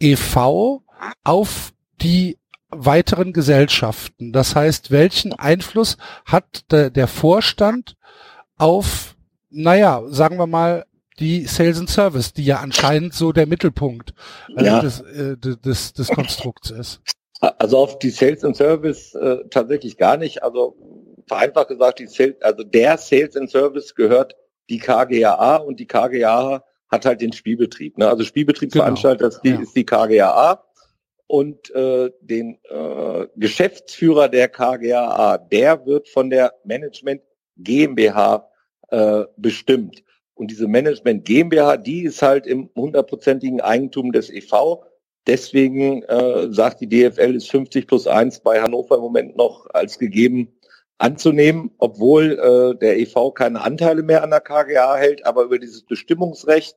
EV auf die weiteren Gesellschaften? Das heißt, welchen Einfluss hat der, der Vorstand auf, naja, sagen wir mal, die Sales and Service, die ja anscheinend so der Mittelpunkt äh, Ja. des, äh, des, des Konstrukts ist. Also auf die Sales and Service äh, tatsächlich gar nicht. Also vereinfacht gesagt, die Sales, also der Sales and Service gehört die KGAA und die KGAA hat halt den Spielbetrieb. Ne? Also Spielbetriebsveranstalter ist, die, Ja. ist die KGAA und äh, den äh, Geschäftsführer der KGAA, der wird von der Management GmbH äh, bestimmt. Und diese Management GmbH, die ist halt im hundertprozentigen Eigentum des EV. Deswegen äh, sagt die DFL, ist 50 plus 1 bei Hannover im Moment noch als gegeben anzunehmen, obwohl äh, der EV keine Anteile mehr an der KGA hält, aber über dieses Bestimmungsrecht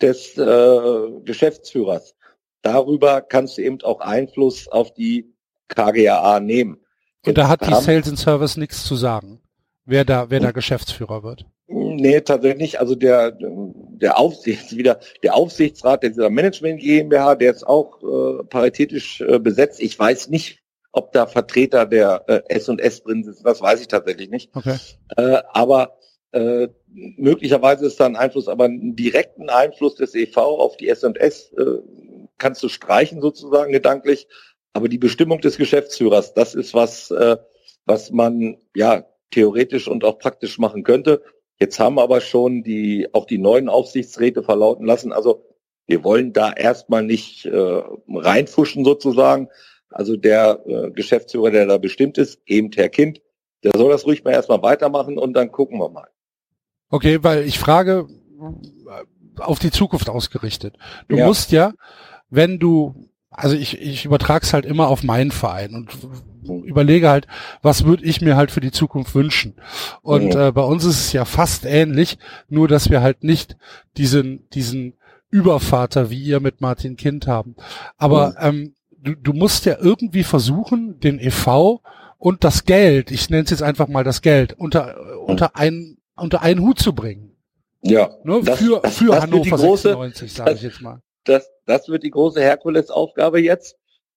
des äh, Geschäftsführers, darüber kannst du eben auch Einfluss auf die KGAA nehmen. Und da hat die Sales and Service nichts zu sagen, wer da, wer da Geschäftsführer wird. Nee, tatsächlich nicht. Also der, der Aufsichts, wieder, der Aufsichtsrat dieser Management GmbH, der ist auch äh, paritätisch äh, besetzt. Ich weiß nicht, ob da Vertreter der äh, S&S drin sitzen. Das weiß ich tatsächlich nicht. Okay. Äh, aber äh, möglicherweise ist da ein Einfluss, aber einen direkten Einfluss des EV auf die S&S äh, kannst du streichen sozusagen gedanklich. Aber die Bestimmung des Geschäftsführers, das ist was, äh, was man ja theoretisch und auch praktisch machen könnte. Jetzt haben aber schon die auch die neuen Aufsichtsräte verlauten lassen. Also wir wollen da erstmal nicht äh, reinfuschen sozusagen. Also der äh, Geschäftsführer, der da bestimmt ist, eben Herr Kind, der soll das ruhig mal erstmal weitermachen und dann gucken wir mal. Okay, weil ich frage äh, auf die Zukunft ausgerichtet. Du Ja. musst ja, wenn du, also ich, ich übertrag's halt immer auf meinen Verein und überlege halt, was würde ich mir halt für die Zukunft wünschen. Und äh, bei uns ist es ja fast ähnlich, nur dass wir halt nicht diesen, diesen Übervater wie ihr mit Martin Kind haben. Aber ähm, du, du musst ja irgendwie versuchen, den EV und das Geld, ich nenne es jetzt einfach mal das Geld, unter, unter einen, unter einen Hut zu bringen. Ja. Ne? Das- für das- für das Hannover große- 96, sage ich jetzt mal. Das, das wird die große Herkulesaufgabe jetzt.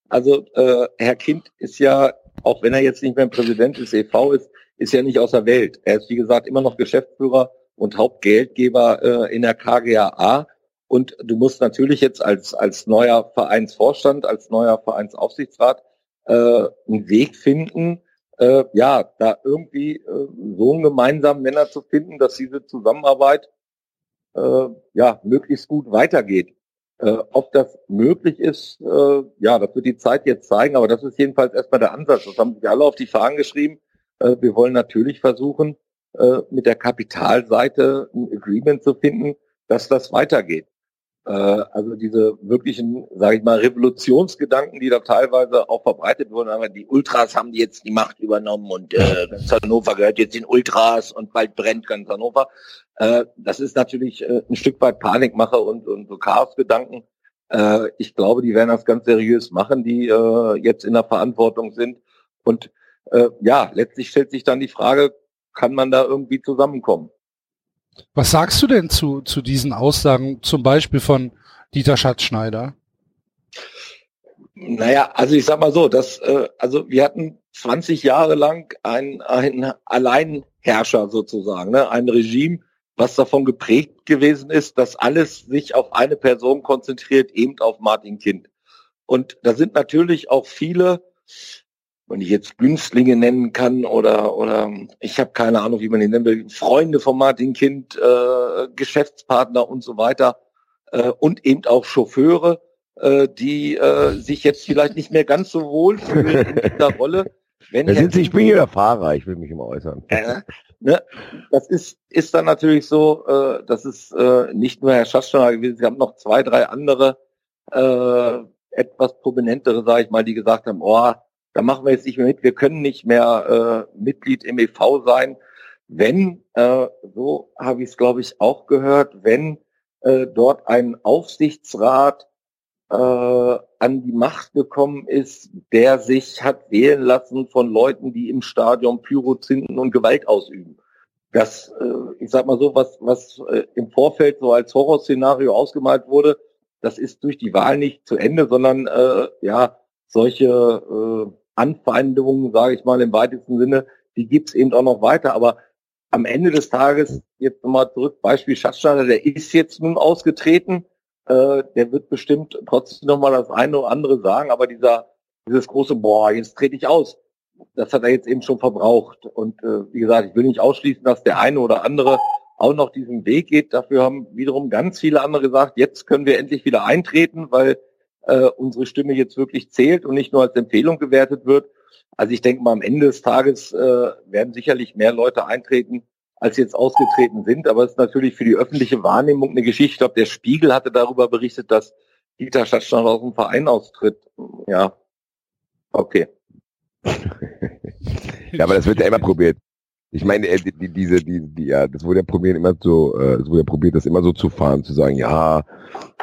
Also äh, Herr Kind ist ja, auch wenn er jetzt nicht mehr Präsident des EV ist, ist ja nicht aus der Welt. Er ist, wie gesagt, immer noch Geschäftsführer und Hauptgeldgeber äh, in der KGAA. Und du musst natürlich jetzt als, als neuer Vereinsvorstand, als neuer Vereinsaufsichtsrat äh, einen Weg finden, äh, ja, da irgendwie äh, so einen gemeinsamen Nenner zu finden, dass diese Zusammenarbeit äh, ja möglichst gut weitergeht. Äh, ob das möglich ist, äh, ja, das wird die Zeit jetzt zeigen, aber das ist jedenfalls erstmal der Ansatz. Das haben sich alle auf die Fahnen geschrieben. Äh, wir wollen natürlich versuchen, äh, mit der Kapitalseite ein Agreement zu finden, dass das weitergeht. Äh, also diese wirklichen, sage ich mal, Revolutionsgedanken, die da teilweise auch verbreitet wurden, aber die Ultras haben jetzt die Macht übernommen und äh, (laughs) ganz Hannover gehört jetzt den Ultras und bald brennt ganz Hannover. Äh, das ist natürlich äh, ein Stück weit Panikmache und, und so Chaosgedanken. Äh, ich glaube, die werden das ganz seriös machen, die äh, jetzt in der Verantwortung sind. Und äh, ja, letztlich stellt sich dann die Frage, kann man da irgendwie zusammenkommen? Was sagst du denn zu, zu diesen Aussagen, zum Beispiel von Dieter Schatzschneider? Naja, also ich sag mal so, dass, äh, also wir hatten 20 Jahre lang ein, ein Alleinherrscher sozusagen, ne? ein Regime, was davon geprägt gewesen ist, dass alles sich auf eine Person konzentriert, eben auf Martin Kind. Und da sind natürlich auch viele, wenn ich jetzt Günstlinge nennen kann oder oder ich habe keine Ahnung, wie man die nennen will, Freunde von Martin Kind, äh, Geschäftspartner und so weiter äh, und eben auch Chauffeure, äh, die äh, sich jetzt vielleicht nicht mehr ganz so wohl fühlen in dieser (laughs) Rolle. Wenn sind Sie, ich bin hier der Fahrer, ich will mich immer äußern. äh, ne, das ist, ist dann natürlich so, äh, das ist äh, nicht nur Herr Schatzschneider gewesen, sie haben noch zwei, drei andere äh, etwas prominentere, sage ich mal, die gesagt haben, oh, da machen wir jetzt nicht mehr mit, wir können nicht mehr äh, Mitglied im EV sein, wenn, äh, so habe ich es glaube ich auch gehört, wenn äh, dort ein Aufsichtsrat äh, an die Macht gekommen ist, der sich hat wählen lassen von Leuten, die im Stadion Pyro zünden und Gewalt ausüben. Das, äh, ich sag mal so, was, was äh, im Vorfeld so als Horrorszenario ausgemalt wurde, das ist durch die Wahl nicht zu Ende, sondern äh, ja, solche äh, Anfeindungen, sage ich mal im weitesten Sinne, die gibt's eben auch noch weiter. Aber am Ende des Tages, jetzt nochmal zurück, Beispiel Schatzschneider, der ist jetzt nun ausgetreten, äh, der wird bestimmt trotzdem nochmal das eine oder andere sagen, aber dieser, dieses große, boah, jetzt trete ich aus, das hat er jetzt eben schon verbraucht. Und äh, wie gesagt, ich will nicht ausschließen, dass der eine oder andere auch noch diesen Weg geht. Dafür haben wiederum ganz viele andere gesagt, jetzt können wir endlich wieder eintreten, weil äh, unsere Stimme jetzt wirklich zählt und nicht nur als Empfehlung gewertet wird. Also ich denke mal, am Ende des Tages äh, werden sicherlich mehr Leute eintreten, als jetzt ausgetreten sind. Aber es ist natürlich für die öffentliche Wahrnehmung eine Geschichte. Ich glaube, der Spiegel hatte darüber berichtet, dass Dieter Stadtstand aus dem Verein austritt. Ja, okay. Ja, aber das wird ja immer probiert. Ich meine, äh, die, die, diese, die, die, ja, das wurde ja probiert, immer so, äh, es wurde ja probiert, das immer so zu fahren, zu sagen, ja,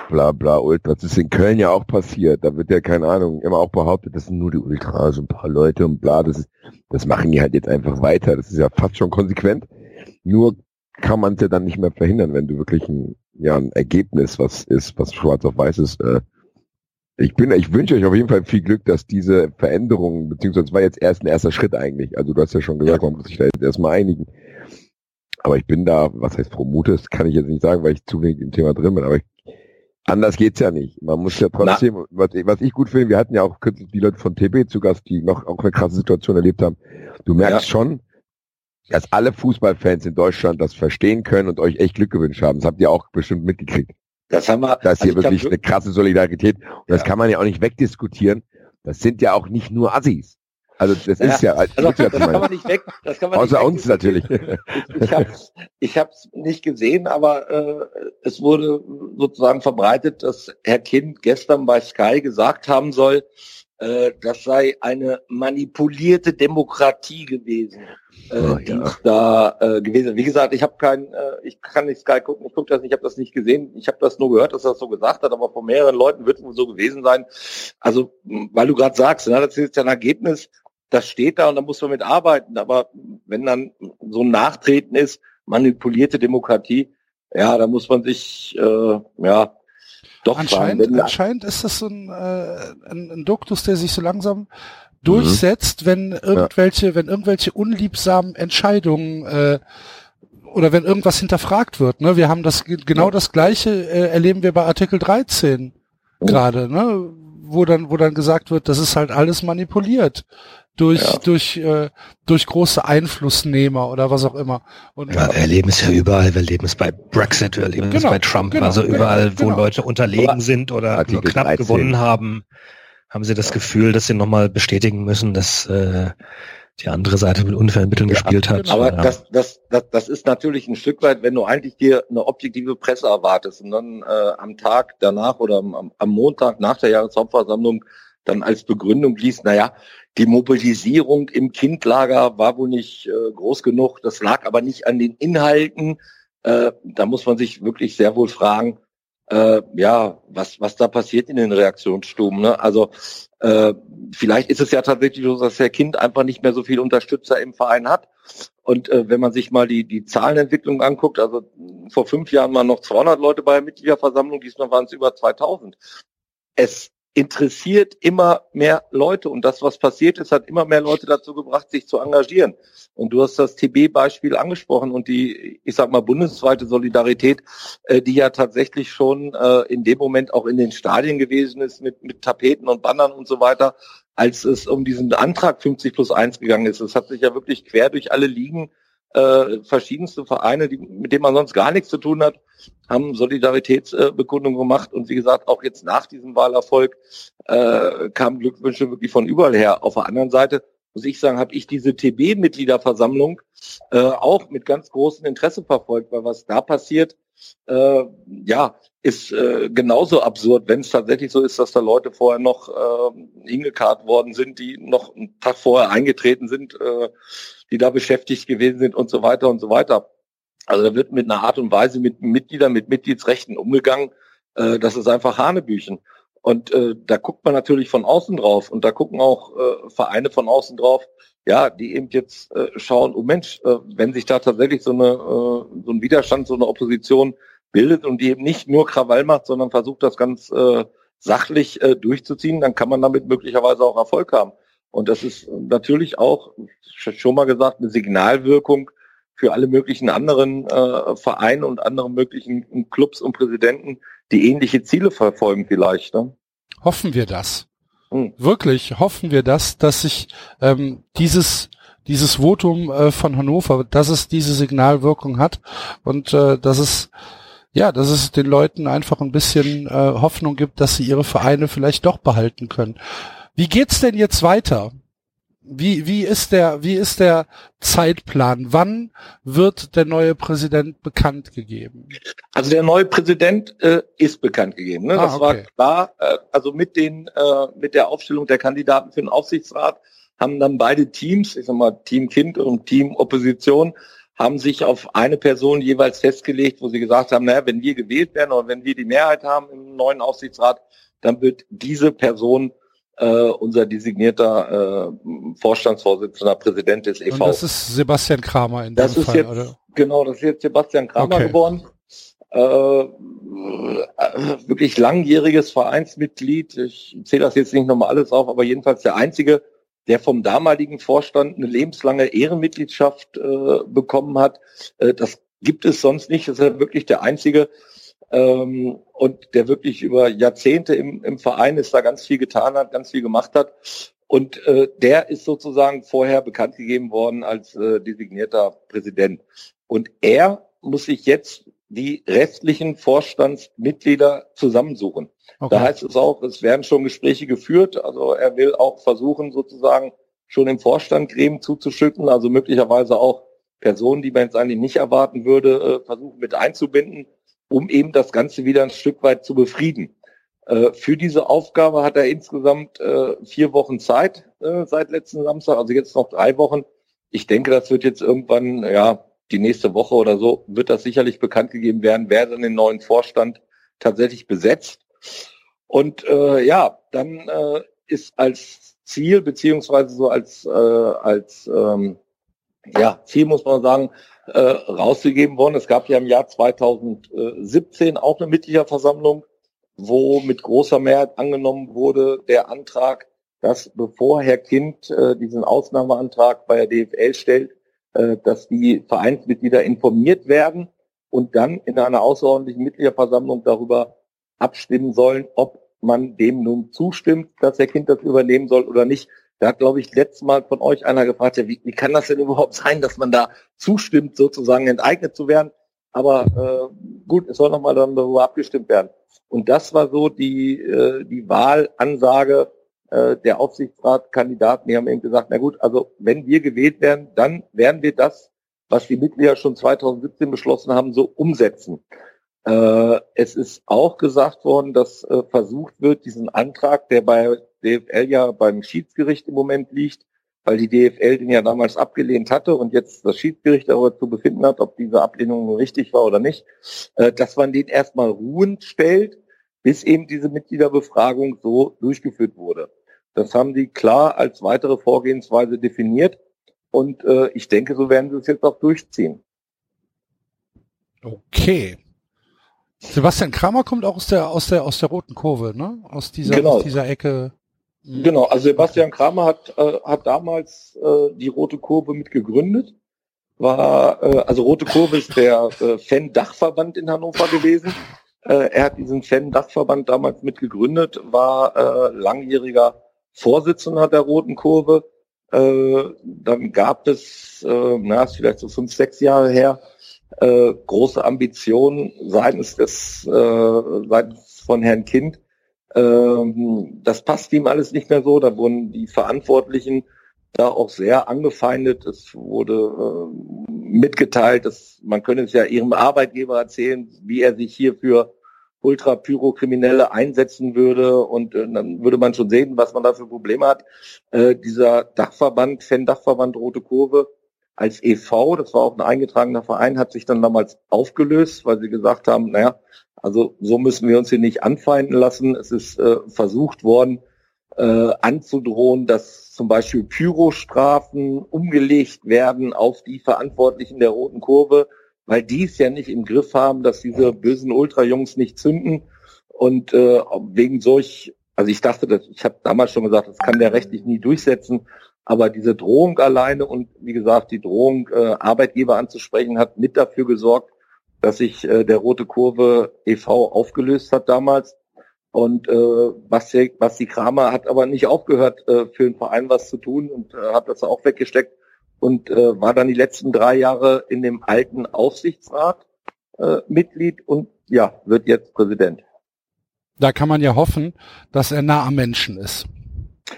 bla bla Ultras. Das ist in Köln ja auch passiert. Da wird ja, keine Ahnung, immer auch behauptet, das sind nur die Ultras, ein paar Leute und bla. Das ist, das machen die halt jetzt einfach weiter. Das ist ja fast schon konsequent. Nur kann man es ja dann nicht mehr verhindern, wenn du wirklich ein, ja, ein Ergebnis, was ist, was schwarz auf weiß ist, äh, ich bin, ich wünsche euch auf jeden Fall viel Glück, dass diese Veränderungen, beziehungsweise es war jetzt erst ein erster Schritt eigentlich. Also du hast ja schon gesagt, man muss sich da jetzt erstmal einigen. Aber ich bin da, was heißt vermute, das kann ich jetzt nicht sagen, weil ich zu wenig im Thema drin bin, aber ich, anders geht's ja nicht. Man muss ja trotzdem, was, was ich gut finde, wir hatten ja auch kürzlich die Leute von TB zu Gast, die noch auch eine krasse Situation erlebt haben. Du merkst Ja. schon, dass alle Fußballfans in Deutschland das verstehen können und euch echt Glück gewünscht haben. Das habt ihr auch bestimmt mitgekriegt. Das haben wir. Da ist also hier wirklich eine krasse Solidarität. Und das Ja. kann man ja auch nicht wegdiskutieren. Das sind ja auch nicht nur Assis. Also das Ja, ist ja, Also, ja das kann man nicht weg. Das kann man Außer uns natürlich. Ich, habe ich hab's nicht gesehen, aber äh, es wurde sozusagen verbreitet, dass Herr Kind gestern bei Sky gesagt haben soll, das sei eine manipulierte Demokratie gewesen, äh, Oh, die ja. da äh, gewesen. Wie gesagt, ich habe kein, äh, ich kann nicht Sky gucken, ich gucke das nicht, ich habe das nicht gesehen, ich habe das nur gehört, dass er das so gesagt hat, aber von mehreren Leuten wird es wohl so gewesen sein. Also, weil du gerade sagst, ne, das ist jetzt ein Ergebnis, das steht da und da muss man mit arbeiten. Aber wenn dann so ein Nachtreten ist, manipulierte Demokratie, ja, da muss man sich äh, ja doch Anscheinend, wenn, anscheinend ist das so ein, äh, ein, ein Duktus, der sich so langsam durchsetzt, wenn irgendwelche, wenn irgendwelche unliebsamen Entscheidungen äh, oder wenn irgendwas hinterfragt wird. Ne? Wir haben das ge- genau das gleiche äh, erleben wir bei Artikel 13 gerade, ne? wo dann wo dann gesagt wird, das ist halt alles manipuliert durch Ja. durch äh, durch große Einflussnehmer oder was auch immer. Und Ja, wir erleben es ja überall. Wir erleben es bei Brexit, wir erleben es Genau, bei Trump. genau, also genau, überall, wo genau. Leute unterlegen Aber sind oder Artikel nur knapp 13. gewonnen haben, haben sie das Gefühl, dass sie nochmal bestätigen müssen, dass äh, die andere Seite mit unfairen Mitteln Ja, gespielt hat. Aber Ja. das, das, das, das ist natürlich ein Stück weit, wenn du eigentlich dir eine objektive Presse erwartest und dann äh, am Tag danach oder am, am Montag nach der Jahreshauptversammlung dann als Begründung liest, naja, die Mobilisierung im Kindlager war wohl nicht äh, groß genug, das lag aber nicht an den Inhalten. Äh, da muss man sich wirklich sehr wohl fragen, äh, ja, was, was da passiert in den Reaktionsstuben. Ne? Also äh, vielleicht ist es ja tatsächlich so, dass der Kind einfach nicht mehr so viel Unterstützer im Verein hat. Und äh, wenn man sich mal die, die Zahlenentwicklung anguckt, also vor fünf Jahren waren noch 200 Leute bei der Mitgliederversammlung, diesmal waren es über 2000. Es interessiert immer mehr Leute und das, was passiert ist, hat immer mehr Leute dazu gebracht, sich zu engagieren. Und du hast das TB-Beispiel angesprochen und die, ich sag mal, bundesweite Solidarität, äh, die ja tatsächlich schon äh, in dem Moment auch in den Stadien gewesen ist mit, mit Tapeten und Bannern und so weiter, als es um diesen Antrag 50 plus 1 gegangen ist. Es hat sich ja wirklich quer durch alle Ligen äh, verschiedenste Vereine, die, mit denen man sonst gar nichts zu tun hat, haben Solidaritätsbekundungen gemacht und wie gesagt, auch jetzt nach diesem Wahlerfolg äh, kamen Glückwünsche wirklich von überall her. Auf der anderen Seite muss ich sagen, habe ich diese TB-Mitgliederversammlung äh, auch mit ganz großem Interesse verfolgt, weil was da passiert, äh, ja, ist äh, genauso absurd, wenn es tatsächlich so ist, dass da Leute vorher noch äh, hingekarrt worden sind, die noch einen Tag vorher eingetreten sind, äh, die da beschäftigt gewesen sind und so weiter und so weiter. Also da wird mit einer Art und Weise mit Mitgliedern, mit Mitgliedsrechten umgegangen, äh, das ist einfach Hanebüchen. Und äh, da guckt man natürlich von außen drauf und da gucken auch äh, Vereine von außen drauf, ja, die eben jetzt äh, schauen, oh Mensch, äh, wenn sich da tatsächlich so eine äh, so ein Widerstand, so eine Opposition bildet und die eben nicht nur Krawall macht, sondern versucht das ganz äh, sachlich äh, durchzuziehen, dann kann man damit möglicherweise auch Erfolg haben. Und das ist natürlich auch, schon mal gesagt, eine Signalwirkung für alle möglichen anderen äh, Vereine und andere möglichen Clubs und Präsidenten, die ähnliche Ziele verfolgen vielleicht. Ne? hoffen wir das. Hm. Wirklich hoffen wir das, dass sich ähm, dieses dieses Votum äh, von Hannover, dass es diese Signalwirkung hat und äh, dass es ja, dass es den Leuten einfach ein bisschen äh, Hoffnung gibt, dass sie ihre Vereine vielleicht doch behalten können. Wie geht's denn jetzt weiter? Wie, wie ist der, wie ist der Zeitplan? Wann wird der neue Präsident bekannt gegeben? Also der neue Präsident äh, ist bekannt gegeben. Ne? Ah, das war okay. klar. Äh, also mit den äh, mit der Aufstellung der Kandidaten für den Aufsichtsrat haben dann beide Teams, ich sag mal Team Kind und Team Opposition, haben sich auf eine Person jeweils festgelegt, wo sie gesagt haben, naja, wenn wir gewählt werden oder wenn wir die Mehrheit haben im neuen Aufsichtsrat, dann wird diese Person äh, unser designierter äh, Vorstandsvorsitzender, Präsident des EV. Und das ist Sebastian Kramer in Das dem ist Fall, jetzt, oder? genau, das ist jetzt Sebastian Kramer Okay. geworden. Äh, wirklich langjähriges Vereinsmitglied. Ich zähle das jetzt nicht nochmal alles auf, aber jedenfalls der einzige, der vom damaligen Vorstand eine lebenslange Ehrenmitgliedschaft äh, bekommen hat. Äh, das gibt es sonst nicht. Das ist ja wirklich der einzige. Ähm, und der wirklich über Jahrzehnte im, im Verein ist, da ganz viel getan hat, ganz viel gemacht hat. Und äh, der ist sozusagen vorher bekannt gegeben worden als äh, designierter Präsident. Und er muss sich jetzt die restlichen Vorstandsmitglieder zusammensuchen. Okay. Da heißt es auch, es werden schon Gespräche geführt. Also er will auch versuchen, sozusagen schon im Vorstand Gremium zuzuschütten, also möglicherweise auch Personen, die man jetzt eigentlich nicht erwarten würde, äh, versuchen mit einzubinden, um eben das Ganze wieder ein Stück weit zu befrieden. Äh, für diese Aufgabe hat er insgesamt äh, vier Wochen Zeit seit letzten Samstag, also jetzt noch drei Wochen. Ich denke, das wird jetzt irgendwann, ja, die nächste Woche oder so, wird das sicherlich bekannt gegeben werden, wer dann den neuen Vorstand tatsächlich besetzt. Und äh, ja, dann äh, ist als Ziel beziehungsweise so als äh, als ähm, ja Ziel muss man sagen äh, rausgegeben worden. Es gab ja im Jahr 2017 auch eine Mitgliederversammlung, wo mit großer Mehrheit angenommen wurde der Antrag, dass bevor Herr Kind äh, diesen Ausnahmeantrag bei der DFL stellt, äh, dass die Vereinsmitglieder informiert werden und dann in einer außerordentlichen Mitgliederversammlung darüber abstimmen sollen, ob man dem nun zustimmt, dass der Kind das übernehmen soll oder nicht. Da hat, glaube ich, letztes Mal von euch einer gefragt, ja, wie, wie kann das denn überhaupt sein, dass man da zustimmt, sozusagen enteignet zu werden? Aber äh, gut, es soll nochmal darüber abgestimmt werden. Und das war so die, äh, die Wahlansage äh, der Aufsichtsratkandidaten. Die haben eben gesagt, na gut, also wenn wir gewählt werden, dann werden wir das, was die Mitglieder schon 2017 beschlossen haben, so umsetzen. Äh, es ist auch gesagt worden, dass äh, versucht wird, diesen Antrag, der bei DFL ja beim Schiedsgericht im Moment liegt, weil die DFL den ja damals abgelehnt hatte und jetzt das Schiedsgericht darüber zu befinden hat, ob diese Ablehnung richtig war oder nicht, äh, dass man den erstmal ruhend stellt, bis eben diese Mitgliederbefragung so durchgeführt wurde. Das haben die klar als weitere Vorgehensweise definiert und äh, ich denke, so werden sie es jetzt auch durchziehen. Okay. Sebastian Kramer kommt auch aus der aus der aus der roten Kurve, ne? Aus dieser Genau. aus dieser Ecke. Genau, also Sebastian Kramer hat, äh, hat damals äh, die Rote Kurve mit gegründet. War, äh, also Rote Kurve ist der äh, Fan-Dachverband in Hannover gewesen. Äh, er hat diesen Fan-Dachverband damals mit gegründet, war äh, langjähriger Vorsitzender der Roten Kurve. Äh, dann gab es, äh, na, ist vielleicht so fünf, sechs Jahre her, äh, große Ambitionen seitens des, äh, seitens von Herrn Kind, ähm, das passt ihm alles nicht mehr so. Da wurden die Verantwortlichen da auch sehr angefeindet. Es wurde äh, mitgeteilt, dass man könne es ja ihrem Arbeitgeber erzählen, wie er sich hier für Ultra-Pyro-Kriminelle einsetzen würde und äh, dann würde man schon sehen, was man da für Probleme hat. Äh, dieser Dachverband, Fan-Dachverband Rote Kurve als EV, das war auch ein eingetragener Verein, hat sich dann damals aufgelöst, weil sie gesagt haben, naja, also so müssen wir uns hier nicht anfeinden lassen. Es ist äh, versucht worden, äh, anzudrohen, dass zum Beispiel Pyrostrafen umgelegt werden auf die Verantwortlichen der Roten Kurve, weil die es ja nicht im Griff haben, dass diese bösen Ultrajungs nicht zünden. Und äh, wegen solch, also ich dachte, dass, ich habe damals schon gesagt, das kann der rechtlich nie durchsetzen. Aber diese Drohung alleine und wie gesagt, die Drohung, äh, Arbeitgeber anzusprechen, hat mit dafür gesorgt, dass sich äh, der Rote Kurve e.V. aufgelöst hat damals. Und äh, was die Kramer hat aber nicht aufgehört, äh, für den Verein was zu tun und äh, hat das auch weggesteckt und äh, war dann die letzten drei Jahre in dem alten Aufsichtsrat äh, Mitglied und ja, wird jetzt Präsident. Da kann man ja hoffen, dass er nah am Menschen ist.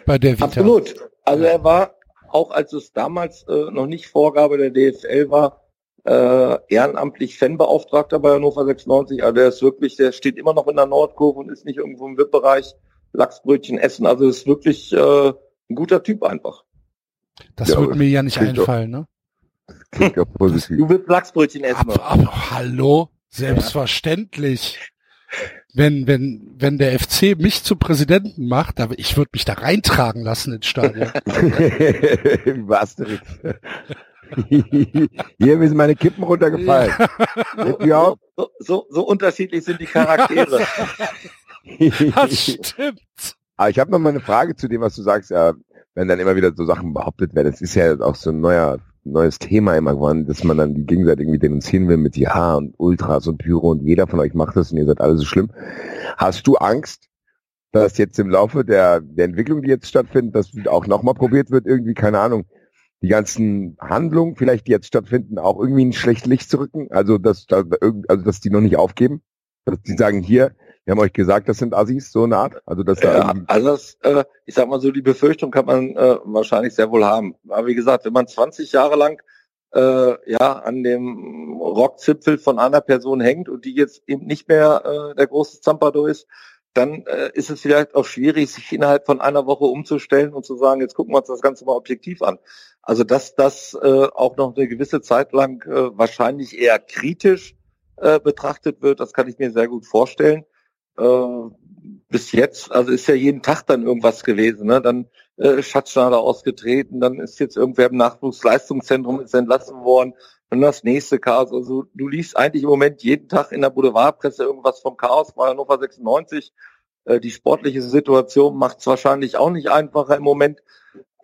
Bei der Vita. Absolut. Also er war, auch als es damals äh, noch nicht Vorgabe der DFL war, äh, ehrenamtlich Fanbeauftragter bei Hannover 96. Also der ist wirklich, der steht immer noch in der Nordkurve und ist nicht irgendwo im VIP-Bereich Lachsbrötchen essen. Also ist wirklich äh, ein guter Typ einfach. Das Ja, wird aber mir ja nicht einfallen, ne? Klingt auch positiv. Du willst Lachsbrötchen essen. Aber, aber hallo, selbstverständlich. Wenn, wenn, wenn der FC mich zu Präsidenten macht, aber ich würde mich da reintragen lassen ins Stadion. (laughs) War Asterix? Hier sind meine Kippen runtergefallen. Auch? So, so, so unterschiedlich sind die Charaktere. (laughs) Das stimmt. Aber ich habe noch mal eine Frage zu dem, was du sagst, wenn dann immer wieder so Sachen behauptet werden. Das ist ja auch so ein neuer, neues Thema immer geworden, dass man dann die gegenseitig irgendwie denunzieren will mit Ja und Ultras und Pyro und jeder von euch macht das und ihr seid alle so schlimm. Hast du Angst, dass jetzt im Laufe der, der Entwicklung, die jetzt stattfindet, dass auch nochmal probiert wird, irgendwie, keine Ahnung, die ganzen Handlungen, vielleicht die jetzt stattfinden, auch irgendwie in ein schlechtes Licht zu rücken? Also, dass, also, dass die noch nicht aufgeben? Dass die sagen, hier, wir haben euch gesagt, das sind Assis, so eine Art? Also, dass da Ja, also das, äh, ich sag mal so, die Befürchtung kann man äh, wahrscheinlich sehr wohl haben. Aber wie gesagt, wenn man 20 Jahre lang äh, ja an dem Rockzipfel von einer Person hängt und die jetzt eben nicht mehr äh, der große Zampado ist, dann äh, ist es vielleicht auch schwierig, sich innerhalb von einer Woche umzustellen und zu sagen, jetzt gucken wir uns das Ganze mal objektiv an. Also dass das äh, auch noch eine gewisse Zeit lang äh, wahrscheinlich eher kritisch äh, betrachtet wird, das kann ich mir sehr gut vorstellen. Äh, bis jetzt, also ist ja jeden Tag dann irgendwas gewesen. Ne? Dann äh, Schatzschneider ausgetreten, dann ist jetzt irgendwer im Nachwuchsleistungszentrum ist entlassen worden, dann das nächste Chaos. Also du liest eigentlich im Moment jeden Tag in der Boulevardpresse irgendwas vom Chaos bei Hannover 96. Äh, die sportliche Situation macht es wahrscheinlich auch nicht einfacher im Moment.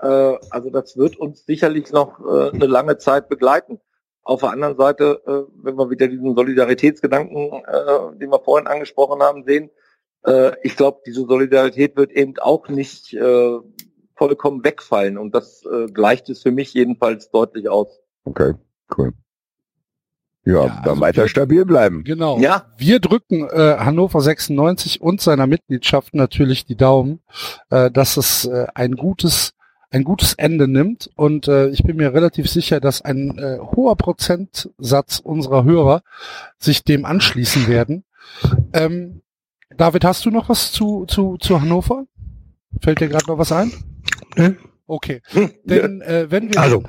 Äh, also das wird uns sicherlich noch äh, eine lange Zeit begleiten. Auf der anderen Seite, äh, wenn wir wieder diesen Solidaritätsgedanken, äh, den wir vorhin angesprochen haben, sehen, äh, ich glaube, diese Solidarität wird eben auch nicht äh, vollkommen wegfallen und das äh, gleicht es für mich jedenfalls deutlich aus. Okay, cool. Ja, Ja, dann also weiter wir- stabil bleiben. Genau. Ja. Wir drücken äh, Hannover 96 und seiner Mitgliedschaft natürlich die Daumen, äh, dass es äh, ein gutes ein gutes Ende nimmt und äh, ich bin mir relativ sicher, dass ein äh, hoher Prozentsatz unserer Hörer sich dem anschließen werden. Ähm, David, hast du noch was zu zu zu Hannover? Fällt dir gerade noch was ein? Okay. Hm, Denn äh, wenn wir Also,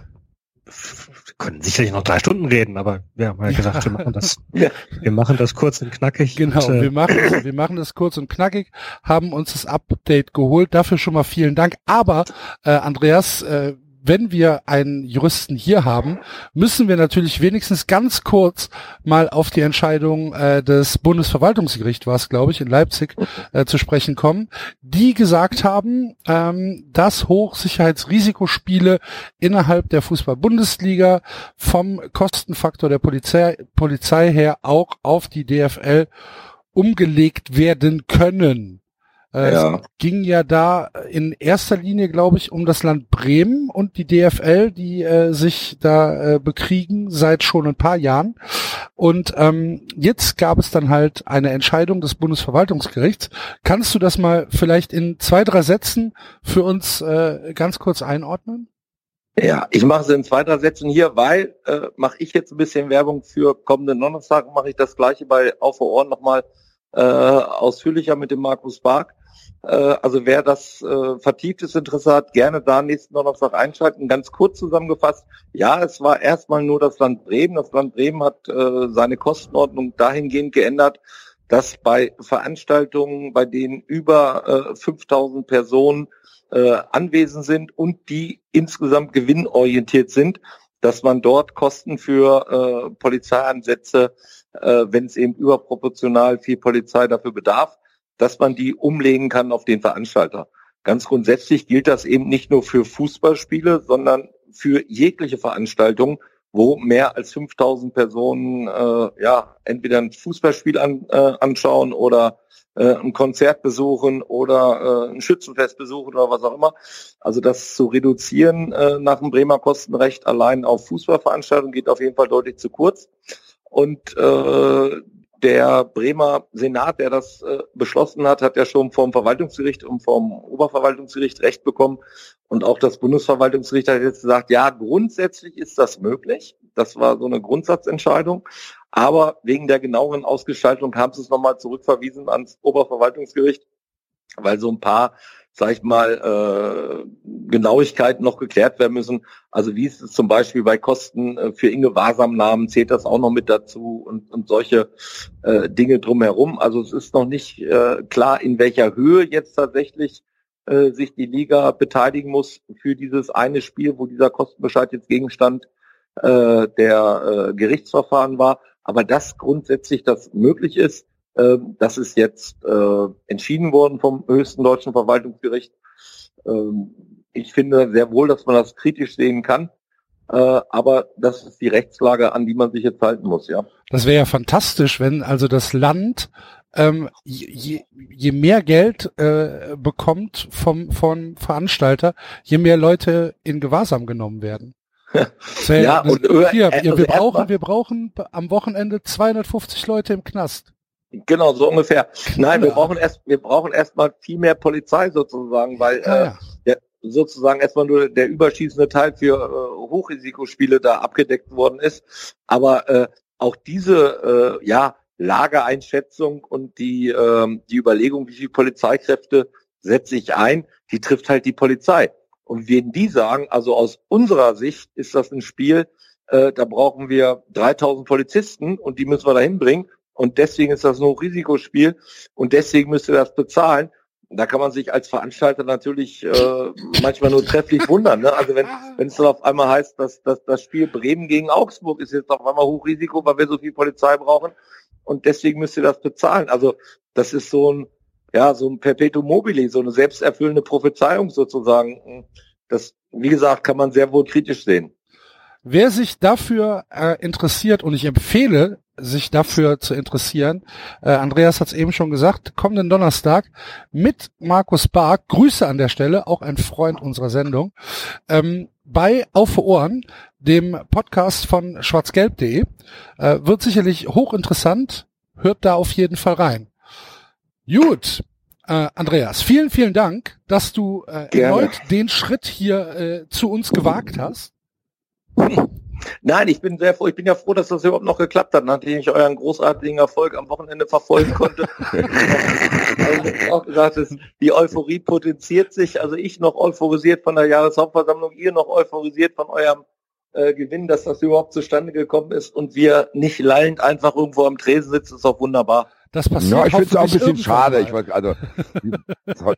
können sicherlich noch drei Stunden reden, aber wir haben ja (laughs) gesagt, wir machen das, wir machen das kurz und knackig. Genau, und, äh, wir machen, wir machen das kurz und knackig, haben uns das Update geholt. Dafür schon mal vielen Dank. Aber äh, Andreas, äh, wenn wir einen Juristen hier haben, müssen wir natürlich wenigstens ganz kurz mal auf die Entscheidung äh, des Bundesverwaltungsgerichts, war es glaube ich, in Leipzig äh, zu sprechen kommen, die gesagt haben, ähm, dass Hochsicherheitsrisikospiele innerhalb der Fußball-Bundesliga vom Kostenfaktor der Polizei, Polizei her auch auf die DFL umgelegt werden können. Äh, Ja. Es ging ja da in erster Linie, glaube ich, um das Land Bremen und die DFL, die äh, sich da äh, bekriegen seit schon ein paar Jahren. Und ähm, jetzt gab es dann halt eine Entscheidung des Bundesverwaltungsgerichts. Kannst du das mal vielleicht in zwei, drei Sätzen für uns äh, ganz kurz einordnen? Ja, ich mache es in zwei, drei Sätzen hier, weil äh, mache ich jetzt ein bisschen Werbung für kommenden Donnerstag, mache ich das gleiche bei Auf Ohren nochmal äh, ausführlicher mit dem Markus Bark. Äh, also wer das äh, vertieftes Interesse hat, gerne da nächsten Donnerstag einschalten. Ganz kurz zusammengefasst, ja, es war erstmal nur das Land Bremen. Das Land Bremen hat äh, seine Kostenordnung dahingehend geändert, dass bei Veranstaltungen, bei denen über äh, 5000 Personen äh, anwesend sind und die insgesamt gewinnorientiert sind, dass man dort Kosten für äh, Polizeieinsätze, äh, wenn es eben überproportional viel Polizei dafür bedarf, dass man die umlegen kann auf den Veranstalter. Ganz grundsätzlich gilt das eben nicht nur für Fußballspiele, sondern für jegliche Veranstaltung, wo mehr als 5000 Personen äh, ja entweder ein Fußballspiel an, äh, anschauen oder äh, ein Konzert besuchen oder äh, ein Schützenfest besuchen oder was auch immer. Also das zu reduzieren äh, nach dem Bremer Kostenrecht allein auf Fußballveranstaltungen geht auf jeden Fall deutlich zu kurz. Und äh, der Bremer Senat, der das äh, beschlossen hat, hat ja schon vom Verwaltungsgericht und vom Oberverwaltungsgericht Recht bekommen. Und auch das Bundesverwaltungsgericht hat jetzt gesagt, ja, grundsätzlich ist das möglich. Das war so eine Grundsatzentscheidung. Aber wegen der genaueren Ausgestaltung haben sie es nochmal zurückverwiesen ans Oberverwaltungsgericht, weil so ein paar, sag ich mal, äh, Genauigkeiten noch geklärt werden müssen. Also wie ist es zum Beispiel bei Kosten äh, für Inge Wahrsamnamen, zählt das auch noch mit dazu und, und solche äh, Dinge drumherum. Also es ist noch nicht äh, klar, in welcher Höhe jetzt tatsächlich äh, sich die Liga beteiligen muss für dieses eine Spiel, wo dieser Kostenbescheid jetzt Gegenstand äh, der äh, Gerichtsverfahren war. Aber dass grundsätzlich das möglich ist, das ist jetzt äh, entschieden worden vom höchsten deutschen Verwaltungsgericht. Ähm, ich finde sehr wohl, dass man das kritisch sehen kann. Äh, aber das ist die Rechtslage, an die man sich jetzt halten muss, ja. Das wäre ja fantastisch, wenn also das Land ähm, je, je mehr Geld äh, bekommt vom, vom Veranstalter, je mehr Leute in Gewahrsam genommen werden. (laughs) Ja, das- und, äh, hier, also wir, brauchen, wir brauchen am Wochenende 250 Leute im Knast. Genau, so ungefähr. Nein, wir Ja. brauchen erst, wir brauchen erstmal viel mehr Polizei sozusagen, weil äh, ja. der, sozusagen erstmal nur der überschießende Teil für äh, Hochrisikospiele da abgedeckt worden ist. Aber äh, auch diese, äh, ja, Lageeinschätzung und die, ähm, die Überlegung, wie viele Polizeikräfte setze ich ein, die trifft halt die Polizei. Und wenn die sagen, also aus unserer Sicht ist das ein Spiel, äh, da brauchen wir 3000 Polizisten und die müssen wir dahin bringen und deswegen ist das ein Hochrisikospiel und deswegen müsst ihr das bezahlen. Da kann man sich als Veranstalter natürlich äh, manchmal nur trefflich wundern. Ne? Also wenn wenn es dann auf einmal heißt, dass, dass das Spiel Bremen gegen Augsburg ist jetzt auf einmal Hochrisiko, weil wir so viel Polizei brauchen und deswegen müsst ihr das bezahlen. Also das ist so ein ja so ein Perpetuum mobile, so eine selbsterfüllende Prophezeiung sozusagen. Das wie gesagt kann man sehr wohl kritisch sehen. Wer sich dafür äh, interessiert, und ich empfehle, sich dafür zu interessieren, äh, Andreas hat es eben schon gesagt, kommenden Donnerstag mit Markus Bark, Grüße an der Stelle, auch ein Freund unserer Sendung, ähm, bei Auf Ohren, dem Podcast von schwarzgelb.de, äh, wird sicherlich hochinteressant, hört da auf jeden Fall rein. Gut, äh, Andreas, vielen, vielen Dank, dass du äh, erneut den Schritt hier äh, zu uns gewagt hast. (laughs) Nein, ich bin sehr froh. Ich bin ja froh, dass das überhaupt noch geklappt hat, nachdem ich euren großartigen Erfolg am Wochenende verfolgen konnte. (laughs) also auch gesagt, ist, die Euphorie potenziert sich. Also ich noch euphorisiert von der Jahreshauptversammlung, ihr noch euphorisiert von eurem äh, Gewinn, dass das überhaupt zustande gekommen ist und wir nicht lallend einfach irgendwo am Tresen sitzen, ist doch wunderbar. Das passiert. Ja, ich finde es auch ein bisschen schade. mal. Ich wollte, also, (laughs)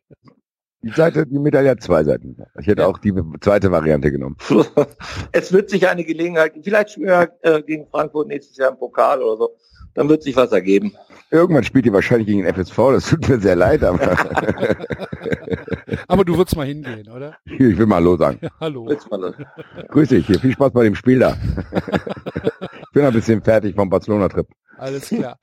die, Seite, die Medaille hat zwei Seiten. Ich hätte Ja. auch die zweite Variante genommen. (laughs) es wird sich eine Gelegenheit, vielleicht spielen wir äh, gegen Frankfurt nächstes Jahr im Pokal oder so. Dann wird sich was ergeben. Irgendwann spielt ihr wahrscheinlich gegen den FSV, das tut mir sehr leid, aber (laughs) Aber du würdest mal hingehen, oder? (laughs) ich will mal los sagen. Hallo. Mal. Grüß dich, hier, viel Spaß bei dem Spiel da. ich bin ein bisschen fertig vom Barcelona-Trip. Alles klar.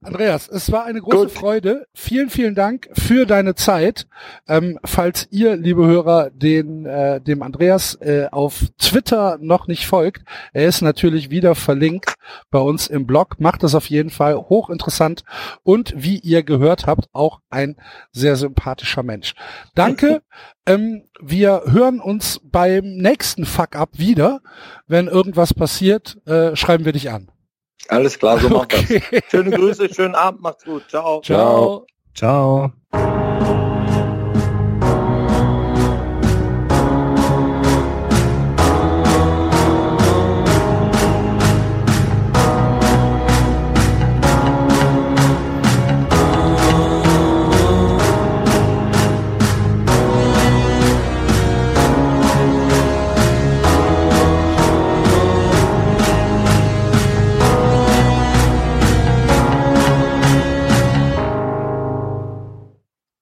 Andreas, es war eine große Gut. Freude. Vielen, vielen Dank für deine Zeit. Ähm, falls ihr, liebe Hörer, den, äh, dem Andreas äh, auf Twitter noch nicht folgt, er ist natürlich wieder verlinkt bei uns im Blog. Macht das auf jeden Fall hochinteressant und wie ihr gehört habt, auch ein sehr sympathischer Mensch. Danke. (laughs) ähm, wir hören uns beim nächsten Fuck-Up wieder. Wenn irgendwas passiert, äh, schreiben wir dich an. Alles klar, so macht Okay. das. Schöne Grüße, schönen Abend, macht's gut. Ciao. Ciao. Ciao.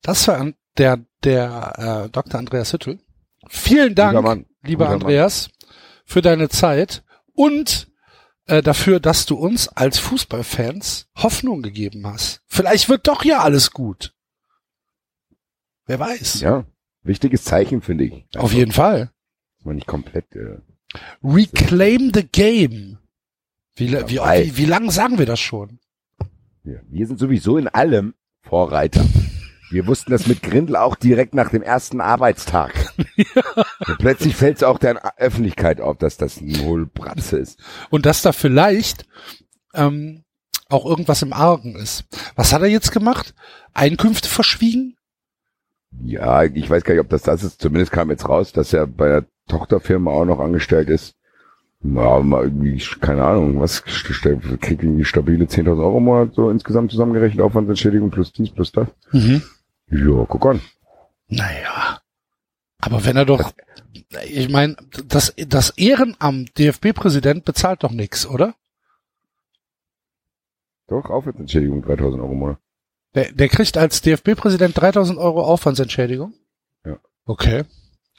Das war der, der äh, Dr. Andreas Hüttel. Vielen Dank, Guter Mann. lieber Guter Mann. Andreas, für deine Zeit und äh, dafür, dass du uns als Fußballfans Hoffnung gegeben hast. Vielleicht wird doch ja alles gut. Wer weiß. Ja, wichtiges Zeichen, finde ich. Auf jeden Fall. Dass man nicht komplett, äh, Reclaim the game. Wie, la- wie, wie, wie lang sagen wir das schon? ja. Wir sind sowieso in allem Vorreiter. Wir wussten das mit Grindel auch direkt nach dem ersten Arbeitstag. (laughs) Und plötzlich fällt es auch der Öffentlichkeit auf, dass das ein Hohlbratze ist. Und dass da vielleicht ähm, auch irgendwas im Argen ist. Was hat er jetzt gemacht? Einkünfte verschwiegen? Ja, ich weiß gar nicht, ob das das ist. Zumindest kam jetzt raus, dass er bei der Tochterfirma auch noch angestellt ist. Na, mal irgendwie, keine Ahnung, was kriegt irgendwie stabile 10.000 Euro im Monat so insgesamt zusammengerechnet, Aufwandsentschädigung plus dies, plus das. Mhm. Ja, guck an. Naja. Aber wenn er doch, ich meine, das, das Ehrenamt DFB-Präsident bezahlt doch nix, oder? Doch, Aufwandsentschädigung 3.000 Euro im Monat. Der, der kriegt als DFB-Präsident 3000 Euro Aufwandsentschädigung? Ja. Okay.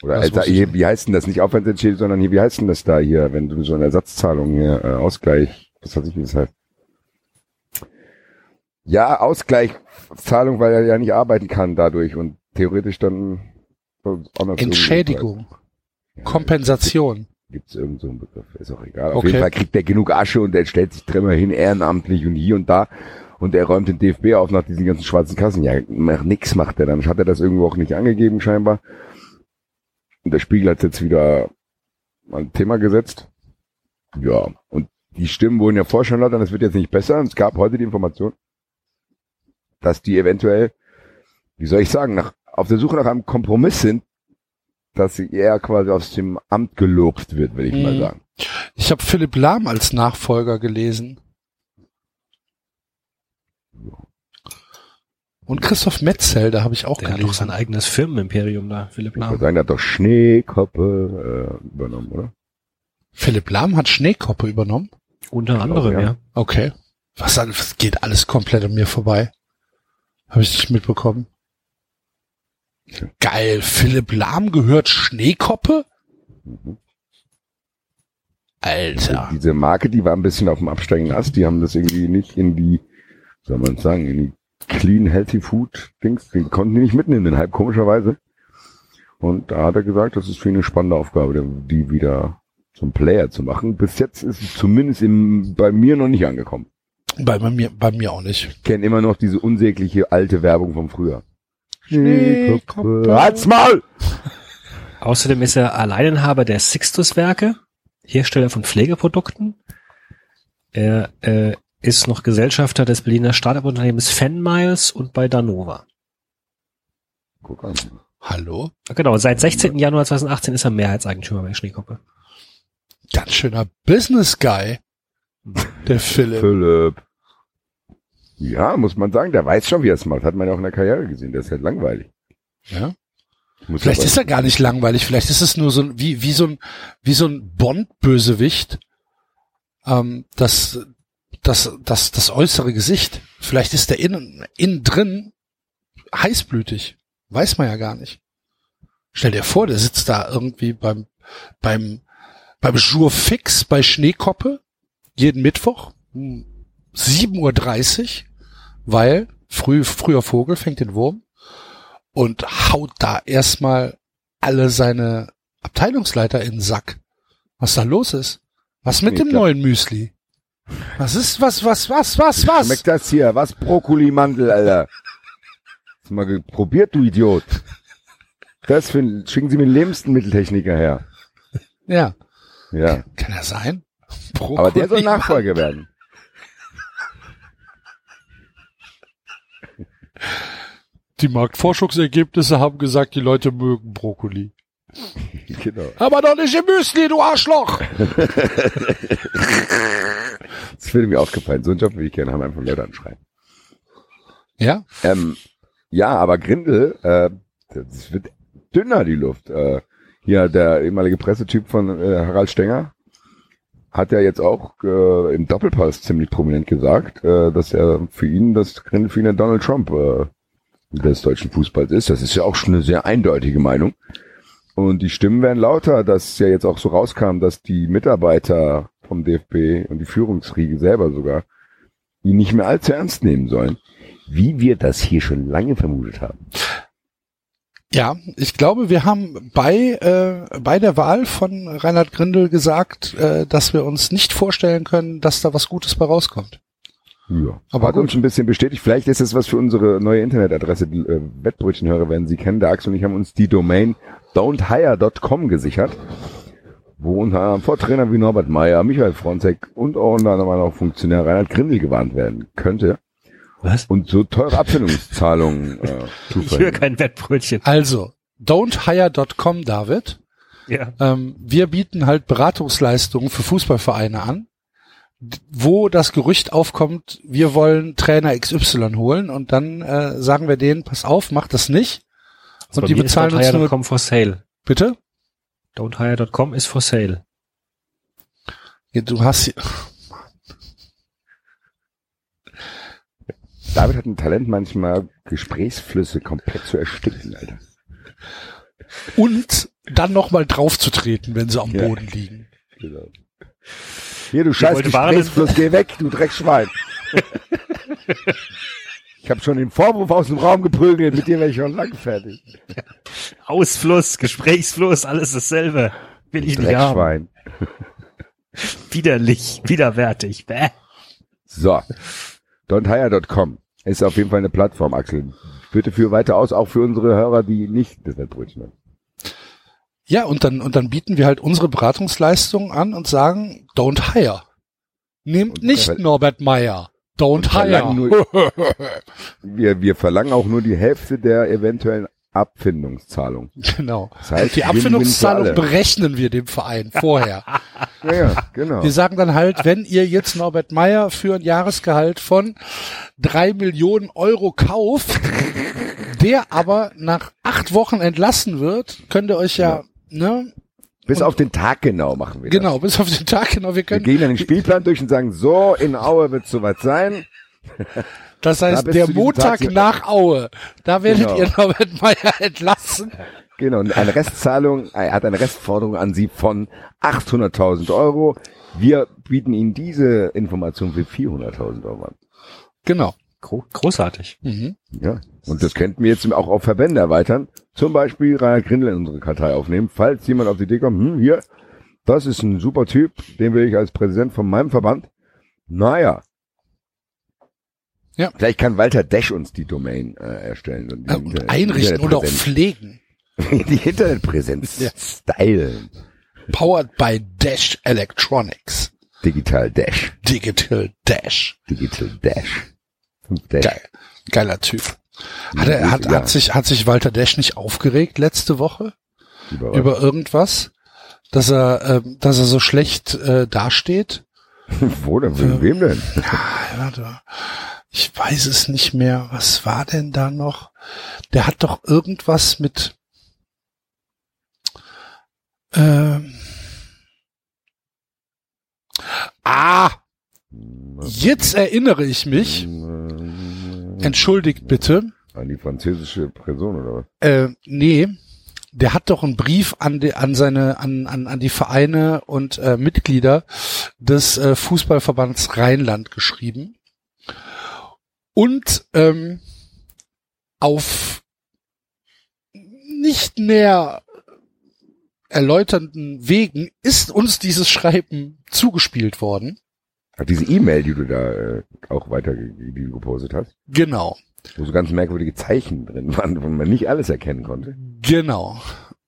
Oder Das also, hier, wie heißt denn das? Nicht Aufwandsentschädigung, sondern hier, wie heißt denn das da hier, wenn du so eine Ersatzzahlung hier, äh, Ausgleich, was weiß ich, wie das heißt. Ja, Ausgleichszahlung, weil er ja nicht arbeiten kann dadurch und theoretisch dann so auch noch Entschädigung. Ja, Kompensation. Gibt's irgend so einen Begriff, ist auch egal. Auf Okay. jeden Fall kriegt er genug Asche und er stellt sich dreimal hin, ehrenamtlich und hier und da. Und er räumt den DFB auf nach diesen ganzen schwarzen Kassen. Ja, nix macht er dann. Hat er das irgendwo auch nicht angegeben, scheinbar. Und der Spiegel hat jetzt wieder ein Thema gesetzt. Ja, und die Stimmen wurden ja vorher schon laut und es wird jetzt nicht besser. Und es gab heute die Information, dass die eventuell, wie soll ich sagen, nach, auf der Suche nach einem Kompromiss sind, dass sie eher quasi aus dem Amt gelobst wird, will ich Mhm. mal sagen. Ich habe Philipp Lahm als Nachfolger gelesen. Und Christoph Metzel, habe ich auch Der hat doch sein gelesen. eigenes Firmenimperium da, Philipp Ich würde Lahm. sagen, der hat doch Schneekoppe äh, übernommen, oder? Philipp Lahm hat Schneekoppe übernommen. Unter anderem, ja. ja. Okay. Was, was geht alles komplett an mir vorbei? Habe ich nicht mitbekommen. Geil. Philipp Lahm gehört Schneekoppe? Alter. Diese Marke, die war ein bisschen auf dem absteigenden Ast, die haben das irgendwie nicht in die, soll man sagen, in die Clean Healthy Food Dings, die konnten die nicht mitnehmen, den Hype komischerweise. Und da hat er gesagt, das ist für ihn eine spannende Aufgabe, die wieder zum Player zu machen. Bis jetzt ist es zumindest im, bei mir noch nicht angekommen. Bei, bei mir, bei mir auch nicht. Ich kenne immer noch diese unsägliche alte Werbung vom früher. Schneekoppe. Halt's Maul! Außerdem ist er Alleininhaber der Sixtus-Werke, Hersteller von Pflegeprodukten. Er äh, ist noch Gesellschafter des Berliner Startup-Unternehmens Fanmiles und bei Danova. Guck an. Hallo? Genau, seit 16. Januar 2018 ist er Mehrheitseigentümer bei Schneekoppe. Ganz schöner Business Guy. Der Philipp. Philipp. Ja, muss man sagen, der weiß schon, wie er es macht. Hat man ja auch in der Karriere gesehen. Der ist halt langweilig. Ja. Muss Vielleicht ist er gar nicht langweilig. Vielleicht ist es nur so ein, wie, wie so ein, wie so ein Bond-Bösewicht. Ähm, das, das, das, das äußere Gesicht. Vielleicht ist der innen, innen drin heißblütig. Weiß man ja gar nicht. Stell dir vor, der sitzt da irgendwie beim, beim, beim Jour fix bei Schneekoppe. Jeden Mittwoch. um 7.30 Uhr. Weil früh, früher Vogel fängt den Wurm und haut da erstmal alle seine Abteilungsleiter in den Sack. Was da los ist? Was mit Nee, dem neuen Müsli? Was ist, was, was, was, was, was? Schmeckt das hier? Was Brokkoli-Mandel, Alter? Hast du mal probiert, du Idiot? Das für, schicken Sie mir einen Lebensmitteltechniker her. Ja, Ja. kann er sein? Aber der soll Brokkoli- Nachfolger werden. Die Marktforschungsergebnisse haben gesagt, die Leute mögen Brokkoli. Genau. Aber doch nicht im Müsli, du Arschloch! (laughs) Das würde mir aufgefallen. So einen Job würde ich gerne haben, einfach Leute anschreien. Ja? Ähm, ja, aber Grindel, äh, das wird dünner, die Luft. Äh, hier der ehemalige Pressetyp von äh, Harald Stenger hat ja jetzt auch äh, im Doppelpass ziemlich prominent gesagt, äh, dass er für ihn das für ihn der Donald Trump äh, des deutschen Fußballs ist. Das ist ja auch schon eine sehr eindeutige Meinung. Und die Stimmen werden lauter, dass ja jetzt auch so rauskam, dass die Mitarbeiter vom DFB und die Führungsriege selber sogar ihn nicht mehr allzu ernst nehmen sollen. Wie wir das hier schon lange vermutet haben. Ja, ich glaube, wir haben bei, äh, bei der Wahl von Reinhard Grindel gesagt, äh, dass wir uns nicht vorstellen können, dass da was Gutes bei rauskommt. Ja. Aber Hat gut. uns ein bisschen bestätigt. Vielleicht ist es was für unsere neue Internetadresse. Die äh, Wettbrötchenhörer werden sie kennen. Der Axel und ich haben uns die Domain don'thire.com gesichert, wo unter anderem Vortrainer wie Norbert Meyer, Michael Fronzek und auch unter anderem auch Funktionär Reinhard Grindel gewarnt werden könnte Was? und so teure Abfindungszahlungen (laughs) äh, zu Ich höre kein Wettbrötchen. Also, don'thire.com, David. Ja. Ähm, wir bieten halt Beratungsleistungen für Fußballvereine an, wo das Gerücht aufkommt, wir wollen Trainer XY holen und dann äh, sagen wir denen, pass auf, mach das nicht. Also und bei die mir ist bezahlen uns nur, don'thire.com for sale. bitte? Don'thire.com ist for sale. Ja, du hast David hat ein Talent, manchmal Gesprächsflüsse komplett zu ersticken, Alter. und dann nochmal draufzutreten, wenn sie am Ja. Boden liegen. Genau. Hier, du scheiß Gesprächsfluss, geh weg, du Dreckschwein. (laughs) ich habe schon den Vorwurf aus dem Raum geprügelt, mit dir wäre ich schon lang fertig. Ausfluss, Gesprächsfluss, alles dasselbe. Will ich nicht haben. Dreckschwein. Widerlich, widerwärtig. Bäh. So. Don'thire.com ist auf jeden Fall eine Plattform, Axel. Bitte für weiter aus, auch für unsere Hörer, die nicht das Wettbrötchen haben. Ja, und dann, und dann bieten wir halt unsere Beratungsleistungen an und sagen, don't hire. Nehmt Und nicht Norbert Meyer. Don't hire. (laughs) Wir, wir verlangen auch nur die Hälfte der eventuellen Abfindungszahlung. genau. Das heißt, Die Abfindungszahlung berechnen wir dem Verein vorher. (laughs) Ja, ja, genau. Wir sagen dann halt, wenn ihr jetzt Norbert Meyer für ein Jahresgehalt von drei Millionen Euro kauft, der aber nach acht Wochen entlassen wird, könnt ihr euch ja, ne, Bis auf den Tag genau machen wir genau, bis auf den Tag genau, wir das. Wir können, gehen dann den Spielplan durch und sagen, so, in Aue wird soweit sein. (laughs) das da heißt, bis der Montag Tag- nach Aue, da werdet Genau. ihr Norbert Meyer entlassen. (laughs) Genau, und eine Restzahlung, er hat eine Restforderung an Sie von 800.000 Euro. Wir bieten Ihnen diese Information für 400.000 Euro an. Genau. Gro großartig. Mhm. Ja, und das könnten wir jetzt auch auf Verbände erweitern. Zum Beispiel Rainer Grindel in unsere Kartei aufnehmen. Falls jemand auf die Idee kommt, hm, hier, das ist ein super Typ, den will ich als Präsident von meinem Verband. Naja. Ja. Vielleicht kann Walter Desch uns die Domain äh, erstellen. Und und Internet- einrichten und auch pflegen. (laughs) die Internetpräsenz Ja. stylen. Powered by Dash Electronics. Digital Dash. Digital Dash. Digital Dash. Dash. Geil. Geiler Typ. Hat, er, hat, Ja. hat, sich, hat sich Walter Dash nicht aufgeregt letzte Woche Über, über irgendwas? Dass er, ähm, dass er so schlecht äh, dasteht? (laughs) Wo denn? Wem, wem denn? Ja, warte. Ich weiß es nicht mehr. Was war denn da noch? Der hat doch irgendwas mit. Ähm, ah, jetzt erinnere ich mich. Entschuldigt bitte. An die französische Person oder was? Äh, nee, der hat doch einen Brief an die, an seine, an, an, an die Vereine und äh, Mitglieder des äh, Fußballverbands Rheinland geschrieben. Und ähm, auf nicht näher erläuternden Wegen ist uns dieses Schreiben zugespielt worden. Diese E-Mail, die du da äh, auch weiter die du gepostet hast, Genau, wo so ganz merkwürdige Zeichen drin waren, wo man nicht alles erkennen konnte. genau.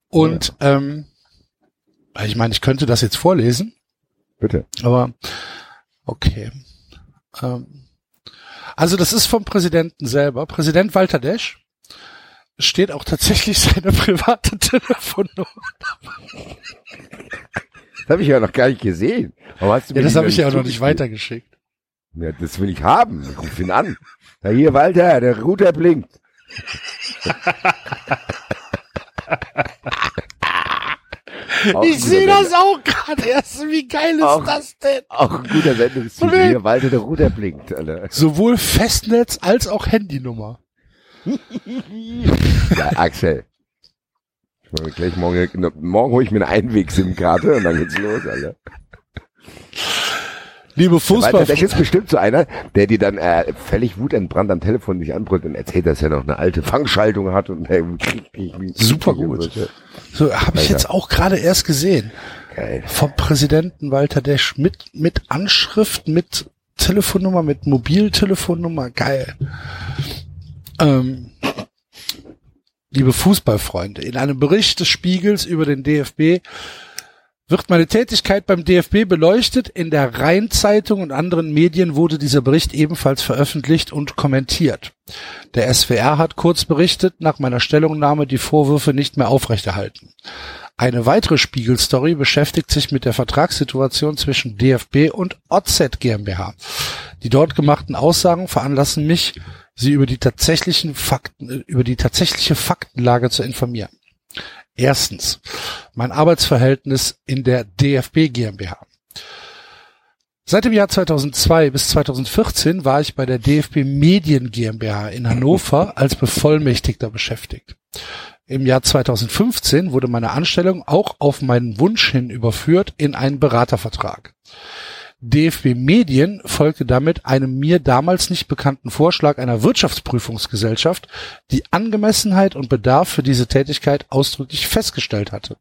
Und ähm, ich meine, ich könnte das jetzt vorlesen. Bitte. Aber okay. Ähm, also das ist vom Präsidenten selber. Präsident Walter Desch steht auch tatsächlich seine private (laughs) Telefonnummer. Das habe ich ja noch gar nicht gesehen. Warum hast du Ja, mir das die habe ich ja auch noch nicht weitergeschickt. Ja, das will ich haben. Ich ruf ihn an. Ja, hier, Walter, der Router blinkt. (laughs) Ich sehe das auch gerade erst. Wie geil ist Auch- das denn? Auch ein guter Sendungstitel. Hier, Walter, der Router blinkt, Alter. Sowohl Festnetz als auch Handynummer. (laughs) Ja, Axel. Ich gleich morgen, morgen hole ich mir eine Einweg-SIM-Karte und dann geht's los, Alter. Liebe Fußball. das ist bestimmt so einer, der dir dann äh, völlig wutentbrannt am Telefon dich anbrüllt und erzählt, dass er noch eine alte Fangschaltung hat und äh, Super gut. So habe ich jetzt auch gerade erst gesehen. Geil. vom Präsidenten Walter Desch mit, mit Anschrift, mit Telefonnummer, mit Mobiltelefonnummer. Geil. Ähm, liebe Fußballfreunde, in einem Bericht des Spiegels über den DFB wird meine Tätigkeit beim DFB beleuchtet. In der Rheinzeitung und anderen Medien wurde dieser Bericht ebenfalls veröffentlicht und kommentiert. Der SWR hat kurz berichtet, nach meiner Stellungnahme die Vorwürfe nicht mehr aufrechterhalten. Eine weitere Spiegelstory beschäftigt sich mit der Vertragssituation zwischen DFB und OZ GmbH. Die dort gemachten Aussagen veranlassen mich, Sie über die tatsächlichen Fakten, über die tatsächliche Faktenlage zu informieren. Erstens, mein Arbeitsverhältnis in der DFB GmbH. Seit dem Jahr 2002 bis 2014 war ich bei der DFB Medien GmbH in Hannover als Bevollmächtigter beschäftigt. Im Jahr 2015 wurde meine Anstellung auch auf meinen Wunsch hin überführt in einen Beratervertrag. DFB Medien folgte damit einem mir damals nicht bekannten Vorschlag einer Wirtschaftsprüfungsgesellschaft, die Angemessenheit und Bedarf für diese Tätigkeit ausdrücklich festgestellt hatte.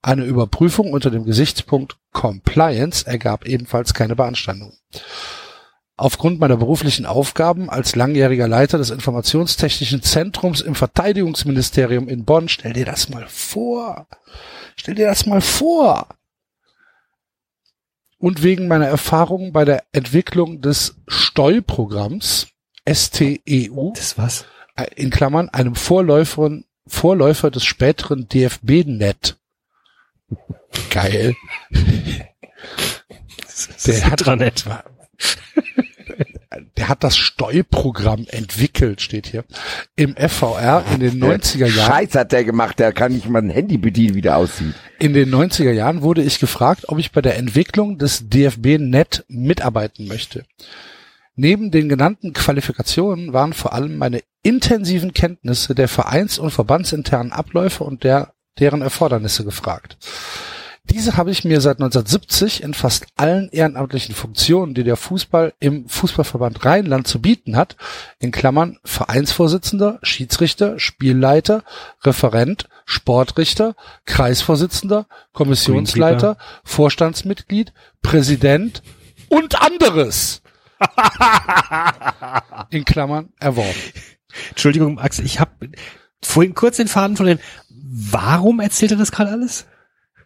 Eine Überprüfung unter dem Gesichtspunkt Compliance ergab ebenfalls keine Beanstandung. Aufgrund meiner beruflichen Aufgaben als langjähriger Leiter des Informationstechnischen Zentrums im Verteidigungsministerium in Bonn, stell dir das mal vor. Stell dir das mal vor. Und wegen meiner Erfahrungen bei der Entwicklung des Steuprogramms STEU, Das was? äh, in Klammern, einem Vorläufer, Vorläufer des späteren DFB-Net. Geil. (laughs) Der hat, Intranet. Der hat das Steuprogramm entwickelt, steht hier. Im FVR in den 90er Jahren. Scheiß hat der gemacht, der kann nicht mal ein Handy bedienen, wie der aussieht. In den 90er Jahren wurde ich gefragt, ob ich bei der Entwicklung des DFB-Net mitarbeiten möchte. Neben den genannten Qualifikationen waren vor allem meine intensiven Kenntnisse der vereins- und verbandsinternen Abläufe und der, deren Erfordernisse gefragt. Diese habe ich mir seit 1970 in fast allen ehrenamtlichen Funktionen, die der Fußball im Fußballverband Rheinland zu bieten hat, in Klammern Vereinsvorsitzender, Schiedsrichter, Spielleiter, Referent, Sportrichter, Kreisvorsitzender, Kommissionsleiter, Vorstandsmitglied, Präsident und anderes (laughs) in Klammern erworben. Entschuldigung, Axel, ich habe vorhin kurz den Faden von den. Warum erzählt er das gerade alles?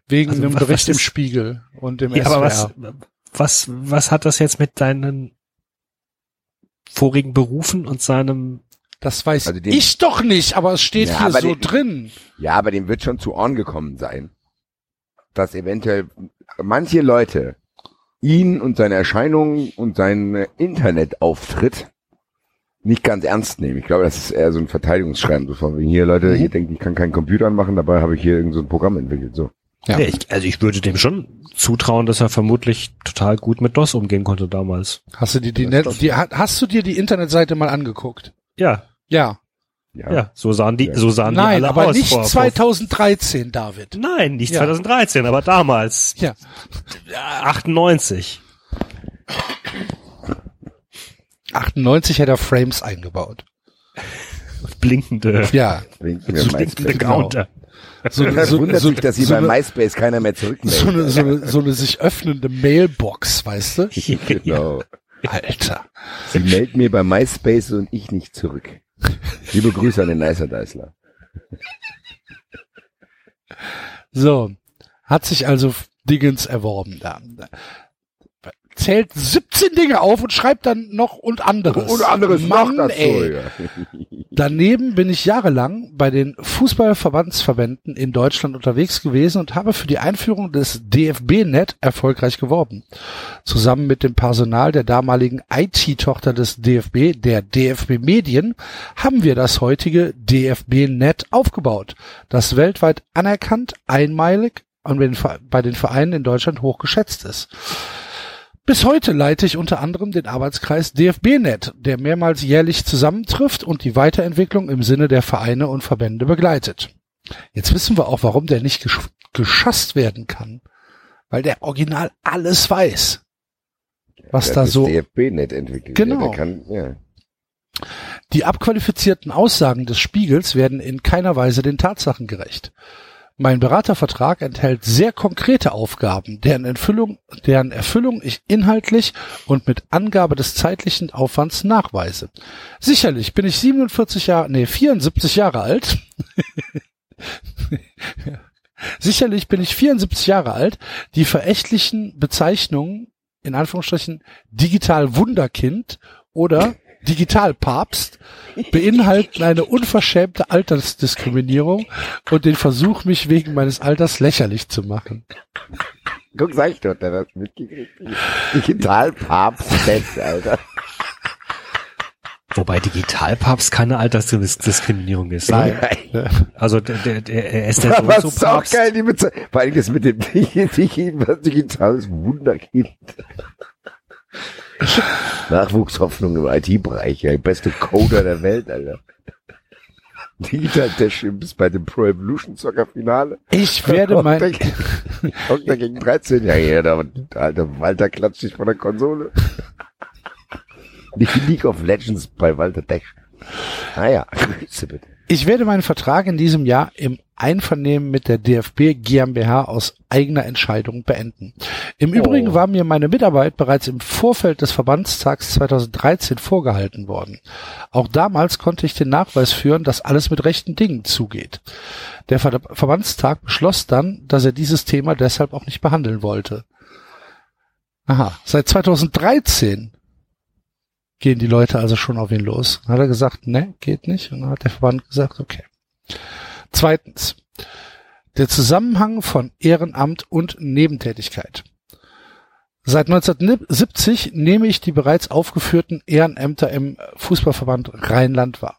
Wegen Also dem Bericht im Spiegel und im Ja, SWR. aber was, was, was hat das jetzt mit deinen vorigen Berufen und seinem das weiß Also den- ich doch nicht, aber es steht Ja, hier so den- drin. Ja, aber dem wird schon zu Ohren gekommen sein, dass eventuell manche Leute ihn und seine Erscheinungen und seinen Internetauftritt nicht ganz ernst nehmen. Ich glaube, das ist eher so ein Verteidigungsschreiben. So von wegen, hier Leute, Mhm. ihr denkt, ich kann keinen Computer anmachen, dabei habe ich hier irgend so ein Programm entwickelt. So. Ja. Ich, also ich würde dem schon zutrauen, dass er vermutlich total gut mit DOS umgehen konnte damals. Hast du dir die, Net, die ha- hast du dir die Internetseite mal angeguckt? Ja, Ja. Ja. ja, so sahen die, Ja. so sahen die Nein, alle aber aus. nicht vor- vor- 2013, David. Nein, nicht Ja. 2013, aber damals. Ja. Ja, 98. 98 hätte er Frames eingebaut. Blinkende, Ja. Blinkende MySpace. Counter. (laughs) So, Das so, wundert so, mich, dass hier so, bei eine, MySpace keiner mehr so, zurückmeldet. eine, so, eine, so eine sich öffnende Mailbox, weißt du? (laughs) Genau. Alter. Sie meldet mir bei MySpace und ich nicht zurück. Liebe Grüße an den Nicer Deisler. So. Hat sich also Dingens erworben da. Zählt 17 Dinge auf und schreibt dann noch und anderes. Und anderes Mann, noch dazu. ey. Daneben bin ich jahrelang bei den Fußballverbandsverbänden in Deutschland unterwegs gewesen und habe für die Einführung des DFB-Net erfolgreich geworben. Zusammen mit dem Personal der damaligen IT-Tochter des DFB, der DFB Medien, haben wir das heutige DFB-Net aufgebaut, das weltweit anerkannt, einmalig und bei den Ver- bei den Vereinen in Deutschland hoch geschätzt ist. Bis heute leite ich unter anderem den Arbeitskreis DFB-Net, der mehrmals jährlich zusammentrifft und die Weiterentwicklung im Sinne der Vereine und Verbände begleitet. Jetzt wissen wir auch, warum der nicht gesch geschasst werden kann. Weil der Original alles weiß. Was Der da so, DFB-Net entwickelt. Genau. Ja, kann, ja. die abqualifizierten Aussagen des Spiegels werden in keiner Weise den Tatsachen gerecht. Mein Beratervertrag enthält sehr konkrete Aufgaben, deren Erfüllung, deren Erfüllung ich inhaltlich und mit Angabe des zeitlichen Aufwands nachweise. Sicherlich bin ich 47 Jahre, nee, 74 Jahre alt. (laughs) Sicherlich bin ich 74 Jahre alt. Die verächtlichen Bezeichnungen, in Anführungsstrichen, Digital Wunderkind oder Digital Papst beinhalten eine unverschämte Altersdiskriminierung und den Versuch, mich wegen meines Alters lächerlich zu machen. Guck, sag ich doch, der hat das mitgekriegt. Digital Papst Fest, Alter. Wobei Digitalpapst keine Altersdiskriminierung ist. Nein. Ne? Also der, der, der, er ist der so Aber und so es ist auch geil, die Beze Vor allem das mit dem digitales (laughs) digitales Wunderkind. (laughs) Nachwuchshoffnung im IT-Bereich, ja, beste Coder der Welt, Alter. Digital Dash bis bei dem Pro Evolution Soccer Finale. Ich werde mein, Okta gegen 13. Ja, ja, da, Alter, Walter klatscht sich von der Konsole. Wie League of Legends bei Walter Dash. Naja, Grüße bitte. Ich werde meinen Vertrag in diesem Jahr im Einvernehmen mit der DFB GmbH aus eigener Entscheidung beenden. Im Übrigen war mir meine Mitarbeit bereits im Vorfeld des Verbandstags 2013 vorgehalten worden. Auch damals konnte ich den Nachweis führen, dass alles mit rechten Dingen zugeht. Der Ver Verbandstag beschloss dann, dass er dieses Thema deshalb auch nicht behandeln wollte. Aha, seit 2013 gehen die Leute also schon auf ihn los. Dann hat er gesagt, ne, geht nicht. Und dann hat der Verband gesagt, okay. Zweitens, der Zusammenhang von Ehrenamt und Nebentätigkeit. Seit 1970 nehme ich die bereits aufgeführten Ehrenämter im Fußballverband Rheinland wahr.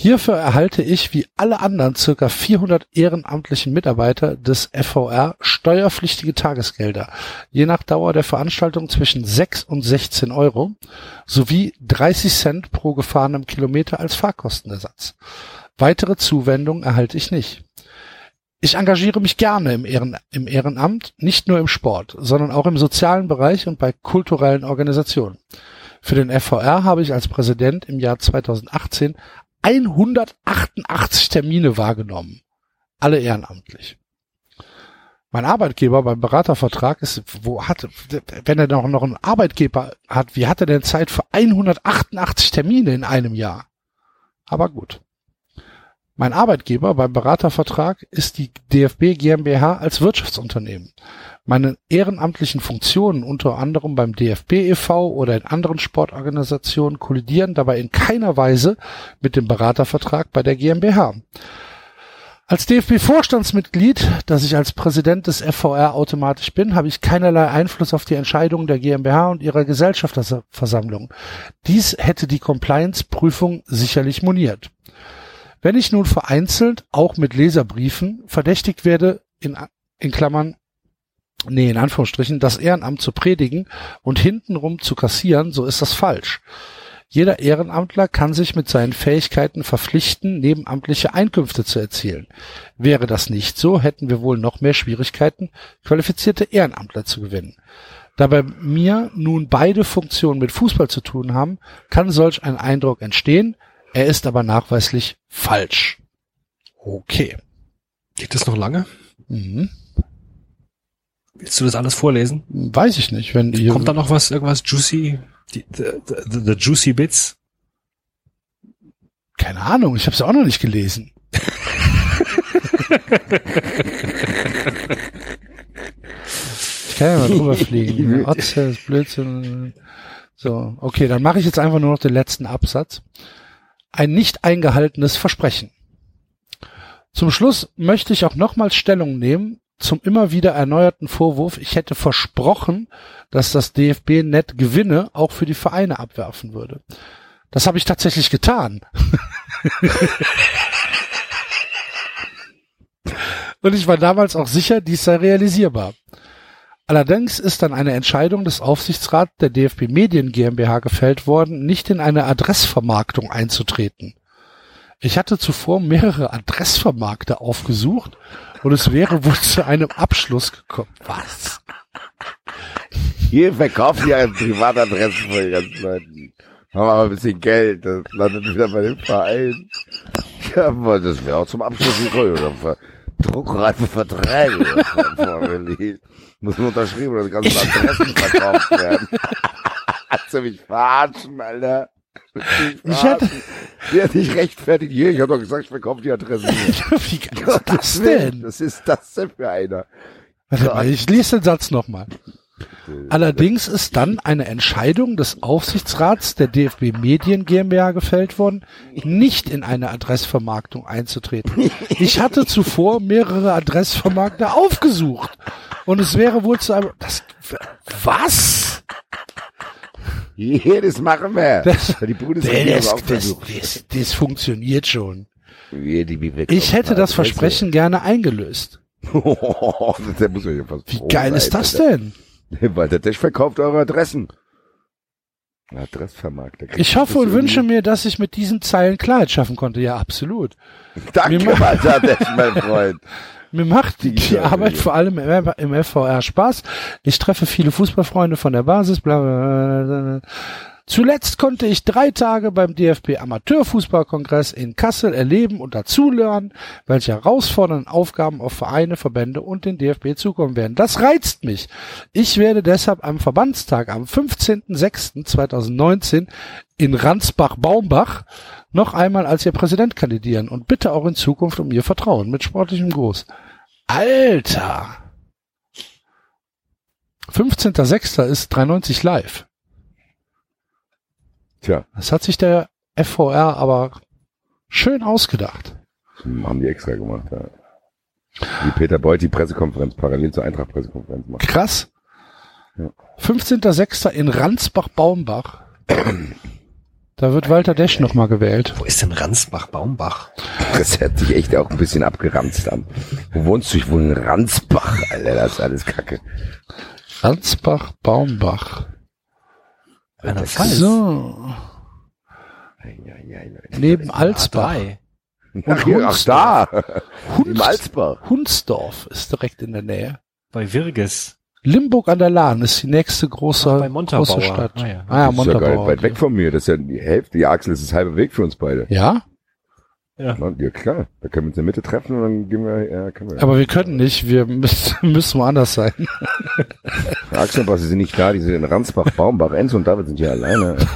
Hierfür erhalte ich wie alle anderen circa 400 ehrenamtlichen Mitarbeiter des FVR steuerpflichtige Tagesgelder, je nach Dauer der Veranstaltung zwischen 6 und 16 Euro, sowie 30 Cent pro gefahrenem Kilometer als Fahrkostenersatz. Weitere Zuwendungen erhalte ich nicht. Ich engagiere mich gerne im, Ehren, im Ehrenamt, nicht nur im Sport, sondern auch im sozialen Bereich und bei kulturellen Organisationen. Für den FVR habe ich als Präsident im Jahr 2018 188 Termine wahrgenommen. Alle ehrenamtlich. Mein Arbeitgeber beim Beratervertrag ist, wo hat, wenn er noch, einen Arbeitgeber hat, wie hat er denn Zeit für 188 Termine in einem Jahr? Aber gut. Mein Arbeitgeber beim Beratervertrag ist die DFB GmbH als Wirtschaftsunternehmen. Meine ehrenamtlichen Funktionen unter anderem beim DFB e.V. oder in anderen Sportorganisationen kollidieren dabei in keiner Weise mit dem Beratervertrag bei der GmbH. Als DFB-Vorstandsmitglied, das ich als Präsident des FVR automatisch bin, habe ich keinerlei Einfluss auf die Entscheidungen der GmbH und ihrer Gesellschafterversammlung. Dies hätte die Compliance-Prüfung sicherlich moniert. Wenn ich nun vereinzelt, auch mit Leserbriefen, verdächtigt werde, in, in Klammern, nee, in Anführungsstrichen, das Ehrenamt zu predigen und hintenrum zu kassieren, so ist das falsch. Jeder Ehrenamtler kann sich mit seinen Fähigkeiten verpflichten, nebenamtliche Einkünfte zu erzielen. Wäre das nicht so, hätten wir wohl noch mehr Schwierigkeiten, qualifizierte Ehrenamtler zu gewinnen. Da bei mir nun beide Funktionen mit Fußball zu tun haben, kann solch ein Eindruck entstehen, er ist aber nachweislich falsch. Okay. Geht das noch lange? Mhm. Willst du das alles vorlesen? Weiß ich nicht. Wenn ihr Kommt da noch was, irgendwas juicy? Die, the, the, the juicy bits? Keine Ahnung, ich habe es auch noch nicht gelesen. ich kann ja mal drüber (laughs) fliegen. Otze ist Blödsinn. So, okay, dann mache ich jetzt einfach nur noch den letzten Absatz. Ein nicht eingehaltenes Versprechen. Zum Schluss möchte ich auch nochmals Stellung nehmen zum immer wieder erneuerten Vorwurf, ich hätte versprochen, dass das DFB-Net Gewinne auch für die Vereine abwerfen würde. Das habe ich tatsächlich getan. (laughs) Und ich war damals auch sicher, dies sei realisierbar. Allerdings ist dann eine Entscheidung des Aufsichtsrats der DFB Medien GmbH gefällt worden, nicht in eine Adressvermarktung einzutreten. Ich hatte zuvor mehrere Adressvermarkter aufgesucht und es wäre wohl zu einem Abschluss gekommen. Was? Hier verkauft ihr eine Privatadresse von den ganzen Leuten. Haben aber ein bisschen Geld, das landet wieder bei dem Verein. Ja, das wäre auch zum Abschluss gekommen, druckreife Verträge (laughs) vorgelegt. Muss nur unterschrieben oder die ganzen Adressen verkauft werden. (laughs) Hast du mich verarschen, Alter? Ich hatte, Der hat nicht rechtfertigt. Hier, ich habe doch gesagt, ich verkaufe die Adresse nicht. (laughs) wie geil ist das denn? Was ist das denn für einer? Warte mal, ich lese den Satz nochmal. Allerdings ist dann eine Entscheidung des Aufsichtsrats der DFB Medien GmbH gefällt worden, nicht in eine Adressvermarktung einzutreten. Ich hatte zuvor mehrere Adressvermarkter aufgesucht und es wäre wohl zu einem, das, was? Das machen wir. Das- die Bundesliga Das, das, das, das funktioniert schon. Ich hätte das. Versprechen gerne eingelöst. (laughs) Wie geil ist das denn? (laughs) Der Tisch verkauft eure Adressen. Adressvermarkter. Ich hoffe und wünsche mir, dass ich mit diesen Zeilen Klarheit schaffen konnte. Ja, absolut. Danke, mir- Walter, Tisch, mein Freund. (laughs) Mir macht die, die Arbeit vor allem im, im FVR Spaß. Ich treffe viele Fußballfreunde von der Basis. Bla bla bla. Zuletzt konnte ich drei Tage beim DFB Amateurfußballkongress in Kassel erleben und dazulernen, welche herausfordernden Aufgaben auf Vereine, Verbände und den DFB zukommen werden. Das reizt mich. Ich werde deshalb am Verbandstag am 15.06.2019 in Ransbach-Baumbach noch einmal als Ihr Präsident kandidieren und bitte auch in Zukunft um Ihr Vertrauen mit sportlichem Gruß. Alter! 15.06. ist 93 live. Tja, Das hat sich der FVR aber schön ausgedacht. haben die extra gemacht, ja. Wie Peter Beuth die Pressekonferenz parallel zur Eintracht-Pressekonferenz macht. Krass. Ja. 15.06. in Ransbach-Baumbach. Da wird Walter Desch nochmal gewählt. Wo ist denn Ransbach-Baumbach? Das hört sich echt auch ein bisschen abgeranzt an. Wo wohnst du? Ich wohne in Ransbach, Alter, das ist alles Kacke. Ransbach-Baumbach. Einer Fall. So. Neben Alsbach. A3. Ach, hier, ach da, Hunst, Alsbach. Hunsdorf ist direkt in der Nähe. Bei Wirges. Limburg an der Lahn ist die nächste große, Ach, bei Montabaur. große Stadt. Ah, ja. Ah, ja, Das ist ja gar nicht Montabaur. weit weg von mir. Das ist ja die Hälfte. Die Axel ist das halbe Weg für uns beide. Ja, Ja, ja klar. Da können wir uns in der Mitte treffen und dann gehen wir, ja, können wir. aber wir können nicht. Wir müssen, (laughs) müssen woanders sein. Axel und Basti sind nicht da, die sind in Ransbach, Baumbach, Enzo und David sind hier alleine. (laughs)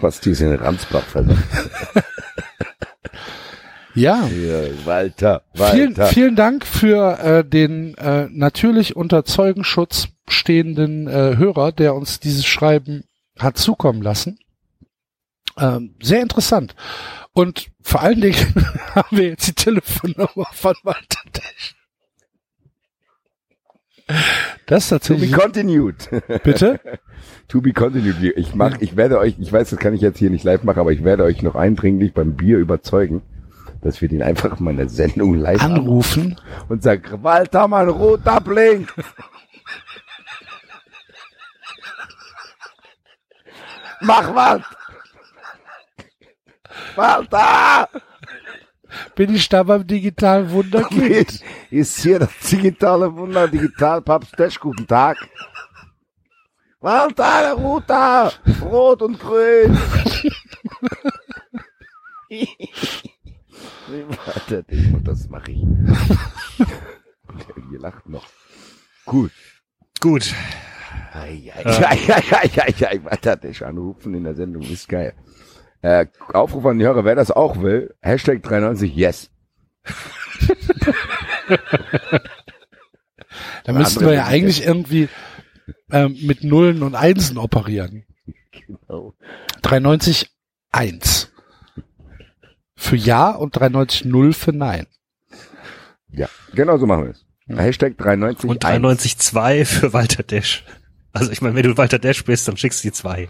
Basti ist in Ransbach verletzt. (laughs) Ja. Hier, Walter, Vielen, Walter. vielen Dank für äh, den äh, natürlich unter Zeugenschutz stehenden äh, Hörer, der uns dieses Schreiben hat zukommen lassen. Ähm, sehr interessant. Und vor allen Dingen (laughs) haben wir jetzt die Telefonnummer von Walter Desch. Das ist To be tatsächlich. continued. (laughs) Bitte? to be continued. Ich mach, ich werde euch, ich weiß, das kann ich jetzt hier nicht live machen, aber ich werde euch noch eindringlich beim Bier überzeugen, dass wir den einfach mal in der Sendung live Anrufen. und sagen, Walter, mein roter Blink. (laughs) Mach was! Walter! Bin ich da beim digitalen Wunderkind? Ist, hier das digitale Wunder, digital Papst guten Tag. Walter, der Ruta, rot und grün. (laughs) Warte, das mache ich. Ihr lacht noch. Gut. Gut. Ei, ei, ei, ei, ei, hat der schon anrufen in der Sendung? Ist geil. Äh, Aufruf an die Hörer, wer das auch will. Hashtag 93 yes. (laughs) Da müssten wir ja eigentlich irgendwie ähm, mit Nullen und Einsen operieren. Genau. 93 1 für Ja und 93 0 für Nein. Ja, genau so machen wir es. Hashtag 93 Und 93.2 für Walter Desch. Also ich meine, wenn du Walter Desch bist, dann schickst du die zwei.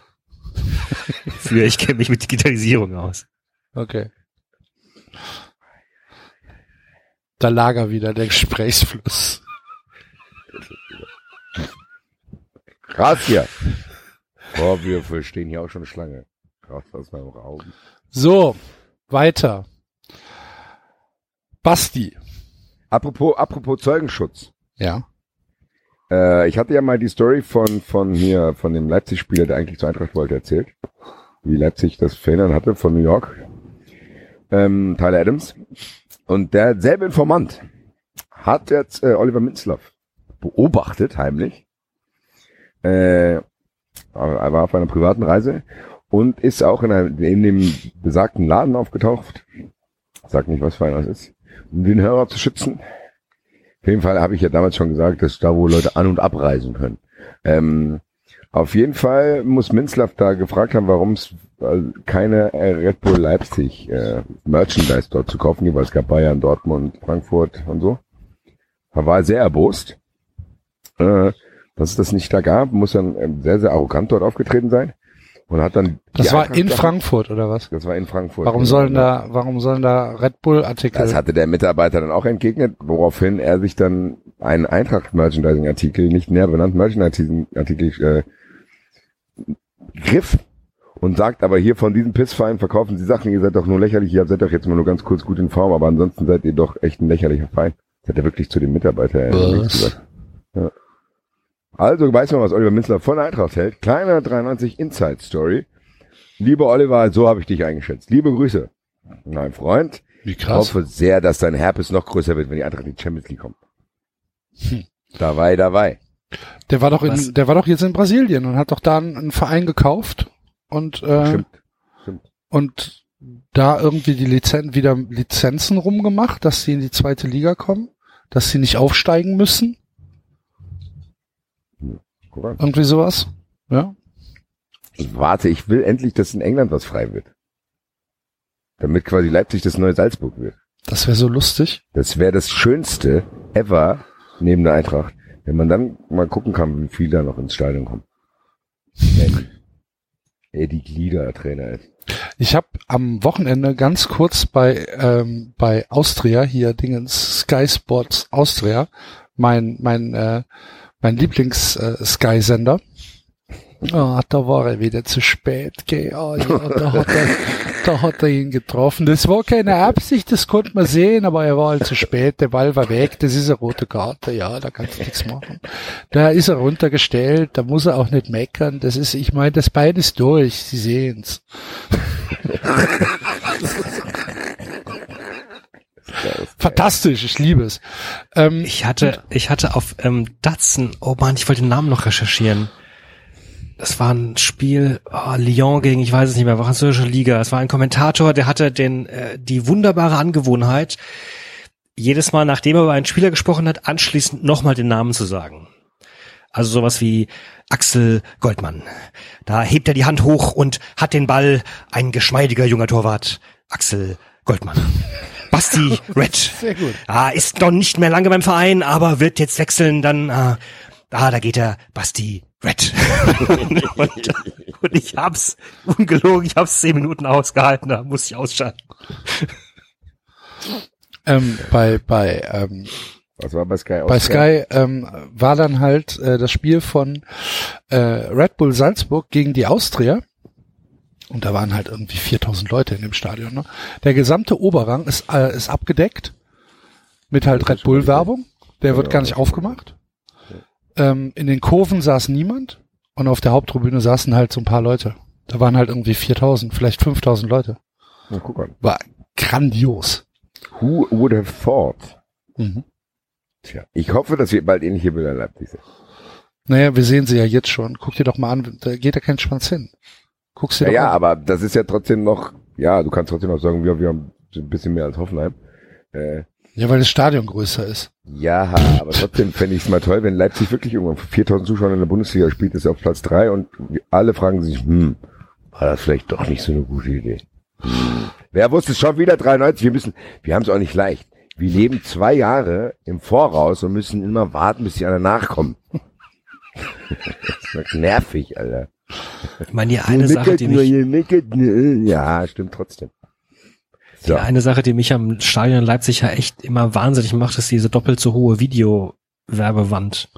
(laughs) für ich kenne mich mit Digitalisierung aus. Okay. Da lag er wieder, der Gesprächsfluss. Krass hier. Vorwürfe stehen hier auch schon Schlange. Krass aus meinem Raum. So, weiter. Basti. Apropos, apropos Zeugenschutz. Ja. Äh, ich hatte ja mal die Story von, von hier, von dem Leipzig-Spieler, der eigentlich zur Eintracht wollte, erzählt. Wie Leipzig das verhindern hatte von New York. Ähm, Tyler Adams. Und der selbe Informant hat jetzt äh, Oliver Minzlaff beobachtet, heimlich. Äh, er war auf einer privaten Reise und ist auch in, einem, in dem besagten Laden aufgetaucht. Sag nicht, was für einer es ist. Um den Hörer zu schützen. Auf jeden Fall habe ich ja damals schon gesagt, dass da wo Leute an- und abreisen können. Ähm, auf jeden Fall muss Minzlaff da gefragt haben, warum es äh, keine äh, Red Bull Leipzig äh, Merchandise dort zu kaufen gibt, weil es gab Bayern, Dortmund, Frankfurt und so. Er war sehr erbost, äh, dass es das nicht da gab, muss dann ähm, sehr, sehr arrogant dort aufgetreten sein und hat dann Das war Eintracht- in Frankfurt, oder was? Das war in Frankfurt. Warum genau. sollen da, warum sollen da Red Bull Artikel? Das hatte der Mitarbeiter dann auch entgegnet, woraufhin er sich dann einen Eintracht-Merchandising-Artikel, nicht näher benannt, Merchandising-Artikel äh, griff und sagt aber hier von diesem Pissverein verkaufen Sie Sachen, ihr seid doch nur lächerlich, ihr seid doch jetzt mal nur ganz kurz gut in Form, aber ansonsten seid ihr doch echt ein lächerlicher Verein. Das hat er wirklich zu dem Mitarbeiter äh, gesagt. Ja. Also weiß man, was Oliver Minzler von Eintracht hält. Kleiner 93 Inside Story. Lieber Oliver, so habe ich dich eingeschätzt. Liebe Grüße. Mein Freund. Wie Ich krass. hoffe sehr, dass dein Herpes noch größer wird, wenn die Eintracht in die Champions League kommt. Hm. Dabei, dabei. Der war doch in, Was? der war doch jetzt in Brasilien und hat doch da einen, einen Verein gekauft und, äh, Stimmt. Stimmt. und da irgendwie die Lizen wieder Lizenzen rumgemacht, dass sie in die zweite Liga kommen, dass sie nicht aufsteigen müssen. Irgendwie sowas. Ja. Ich warte, ich will endlich, dass in England was frei wird. Damit quasi Leipzig das neue Salzburg wird. Das wäre so lustig. Das wäre das Schönste ever neben der Eintracht, wenn man dann mal gucken kann, wie viel da noch ins Stadion kommen. Wenn Eddie Glieder Trainer ist. Ich habe am Wochenende ganz kurz bei ähm, bei Austria hier Dingens Sky Sports Austria mein mein äh, mein Lieblings äh. Ah, da war er wieder zu spät, gell? Ah, ja, da hat er (laughs) da hat er ihn getroffen. Das war keine Absicht, das konnte man sehen, aber er war halt zu spät. Der Ball war weg. Das ist eine rote Karte. Ja, da kannst du nichts machen. Da ist er runtergestellt. Da muss er auch nicht meckern. Das ist, ich meine, das Bein ist durch. Sie sehen's. (laughs) Fantastisch, ich liebe es. Ähm, Ich hatte, ich hatte auf ähm, Datsen, oh man, ich wollte den Namen noch recherchieren. Das war ein Spiel, oh, Lyon gegen, ich weiß es nicht mehr, französische Liga. Es war ein Kommentator, der hatte den, äh, die wunderbare Angewohnheit, jedes Mal, nachdem er über einen Spieler gesprochen hat, anschließend nochmal den Namen zu sagen. Also sowas wie Axel Goldmann. Da hebt er die Hand hoch und hat den Ball, ein geschmeidiger junger Torwart, Axel Goldmann. Basti Red. (laughs) Sehr gut. Ah, ist noch nicht mehr lange beim Verein, aber wird jetzt wechseln, dann, ah, ah da geht er, Basti Red. (laughs) und, und ich hab's, ungelogen, ich hab's zehn Minuten ausgehalten, da muss ich ausschalten. ähm, bei bei ähm, Was war bei Sky? bei? Sky ähm, war dann halt äh, das Spiel von äh, Red Bull Salzburg gegen die Austria. Und da waren halt irgendwie 4000 Leute in dem Stadion. Ne? Der gesamte Oberrang ist, äh, ist abgedeckt mit halt Red Bull Werbung. Der wird gar nicht aufgemacht. Ähm, in den Kurven saß niemand und auf der Haupttribüne saßen halt so ein paar Leute. Da waren halt irgendwie 4000, vielleicht 5000 Leute. Na, guck an. War grandios. Who would have thought? Mhm. Tja, ich hoffe, dass wir bald ähnliche Bilder in Leipzig sehen. Naja, wir sehen sie ja jetzt schon. Guck dir doch mal an, da geht ja kein Schwanz hin. Guckst dir Ja, ja, aber das ist ja trotzdem noch, ja, du kannst trotzdem noch sagen, wir, wir haben ein bisschen mehr als Hoffenheim. Äh, Ja, weil das Stadion größer ist. ja, aber trotzdem fände ich es mal toll, wenn Leipzig wirklich irgendwann vor 4000 Zuschauern in der Bundesliga spielt, ist er auf Platz drei und alle fragen sich, hm, war das vielleicht doch nicht so eine gute Idee? Hm. Wer wusste es schon wieder 93? Wir müssen, wir haben es auch nicht leicht. Wir leben zwei Jahre im Voraus und müssen immer warten, bis die anderen nachkommen. (laughs) das ist nervig, Alter. Ich meine, die eine Sache, die mich. Ja, stimmt trotzdem. die eine Sache, die mich am Stadion in Leipzig ja echt immer wahnsinnig macht, ist diese doppelt so hohe Videowerbewand.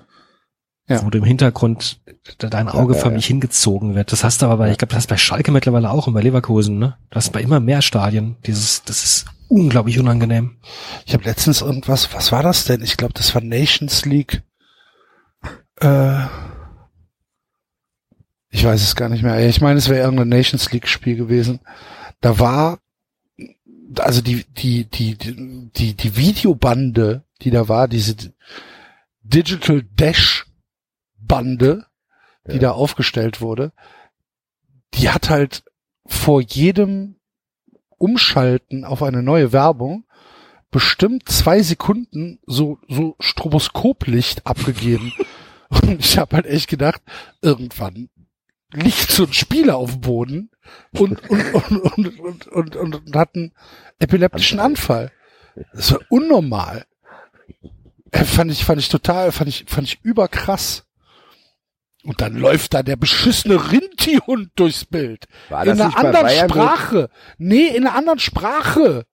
Ja. Wo du im Hintergrund dein Auge Ja, ja, förmlich hingezogen wird. Das hast du aber bei, ich glaube, das hast du bei Schalke mittlerweile auch und bei Leverkusen, ne? Das ist bei immer mehr Stadien. Dieses, das ist unglaublich unangenehm. Ich habe letztens irgendwas, was war das denn? Ich glaube, das war Nations League. Äh, ich weiß es gar nicht mehr. Ich meine, es wäre irgendein Nations League Spiel gewesen. Da war also die die die die die, Videobande, die da war, diese Digital Dash Bande, die Ja. da aufgestellt wurde, die hat halt vor jedem Umschalten auf eine neue Werbung bestimmt zwei Sekunden so, so Stroboskoplicht abgegeben. (laughs) Und ich habe halt echt gedacht, irgendwann liegt so ein Spieler auf dem Boden und, und, und, und, und, und, und, hat einen epileptischen Anfall. Das war unnormal. Äh, fand ich, fand ich total, fand ich, fand ich überkrass. Und dann läuft da der beschissene Rindtierhund durchs Bild. War in das einer nicht bei anderen? Sprache. Nee, in einer anderen Sprache.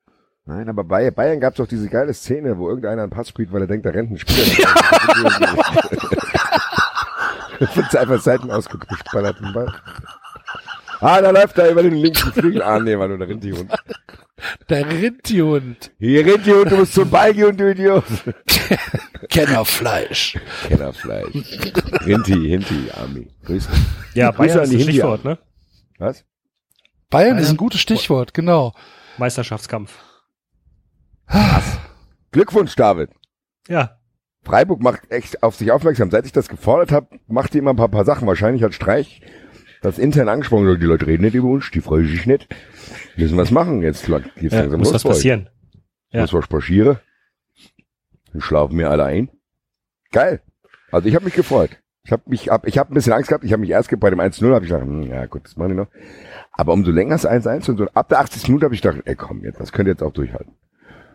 Nein, aber bei Bayern gab es doch diese geile Szene, wo irgendeiner einen Pass spielt, weil er denkt, da rennt ein Spieler. (laughs) (laughs) (laughs) Wird einfach Seiten ausgeballert den Ball. Ah, da läuft er über den linken Flügel. Ah, nee, war nur der Rinti-Hund. Der Rindtierhund. Hier, Rinti-Hund, du musst zum Ball gehen, du Idiot. Kennerfleisch. Kennerfleisch. Rinti, Hinti, Army. Grüß dich. Ja, Grüße Bayern an ist die ein. Stichwort, ne? Was? Bayern Bayern. ist ein gutes Stichwort, genau. Meisterschaftskampf. Glückwunsch, David. Ja. Freiburg macht echt auf sich aufmerksam. Seit ich das gefordert habe, macht die immer ein paar, paar Sachen. Wahrscheinlich hat Streich das intern angesprochen. Die Leute reden nicht über uns, die freuen sich nicht. Müssen was machen. Jetzt geht's ja muss was passieren. Ja. Muss was spazieren. Dann schlafen wir alle ein. Geil. Also ich habe mich gefreut. Ich habe mich, hab, ich habe ein bisschen Angst gehabt. Ich habe mich erst bei dem 1-0 habe ich gedacht, hm, ja gut, das mache ich noch. Aber umso länger es 1-1 und so ab der 80. Minute habe ich gedacht, ey komm, jetzt, das könnt ihr jetzt auch durchhalten.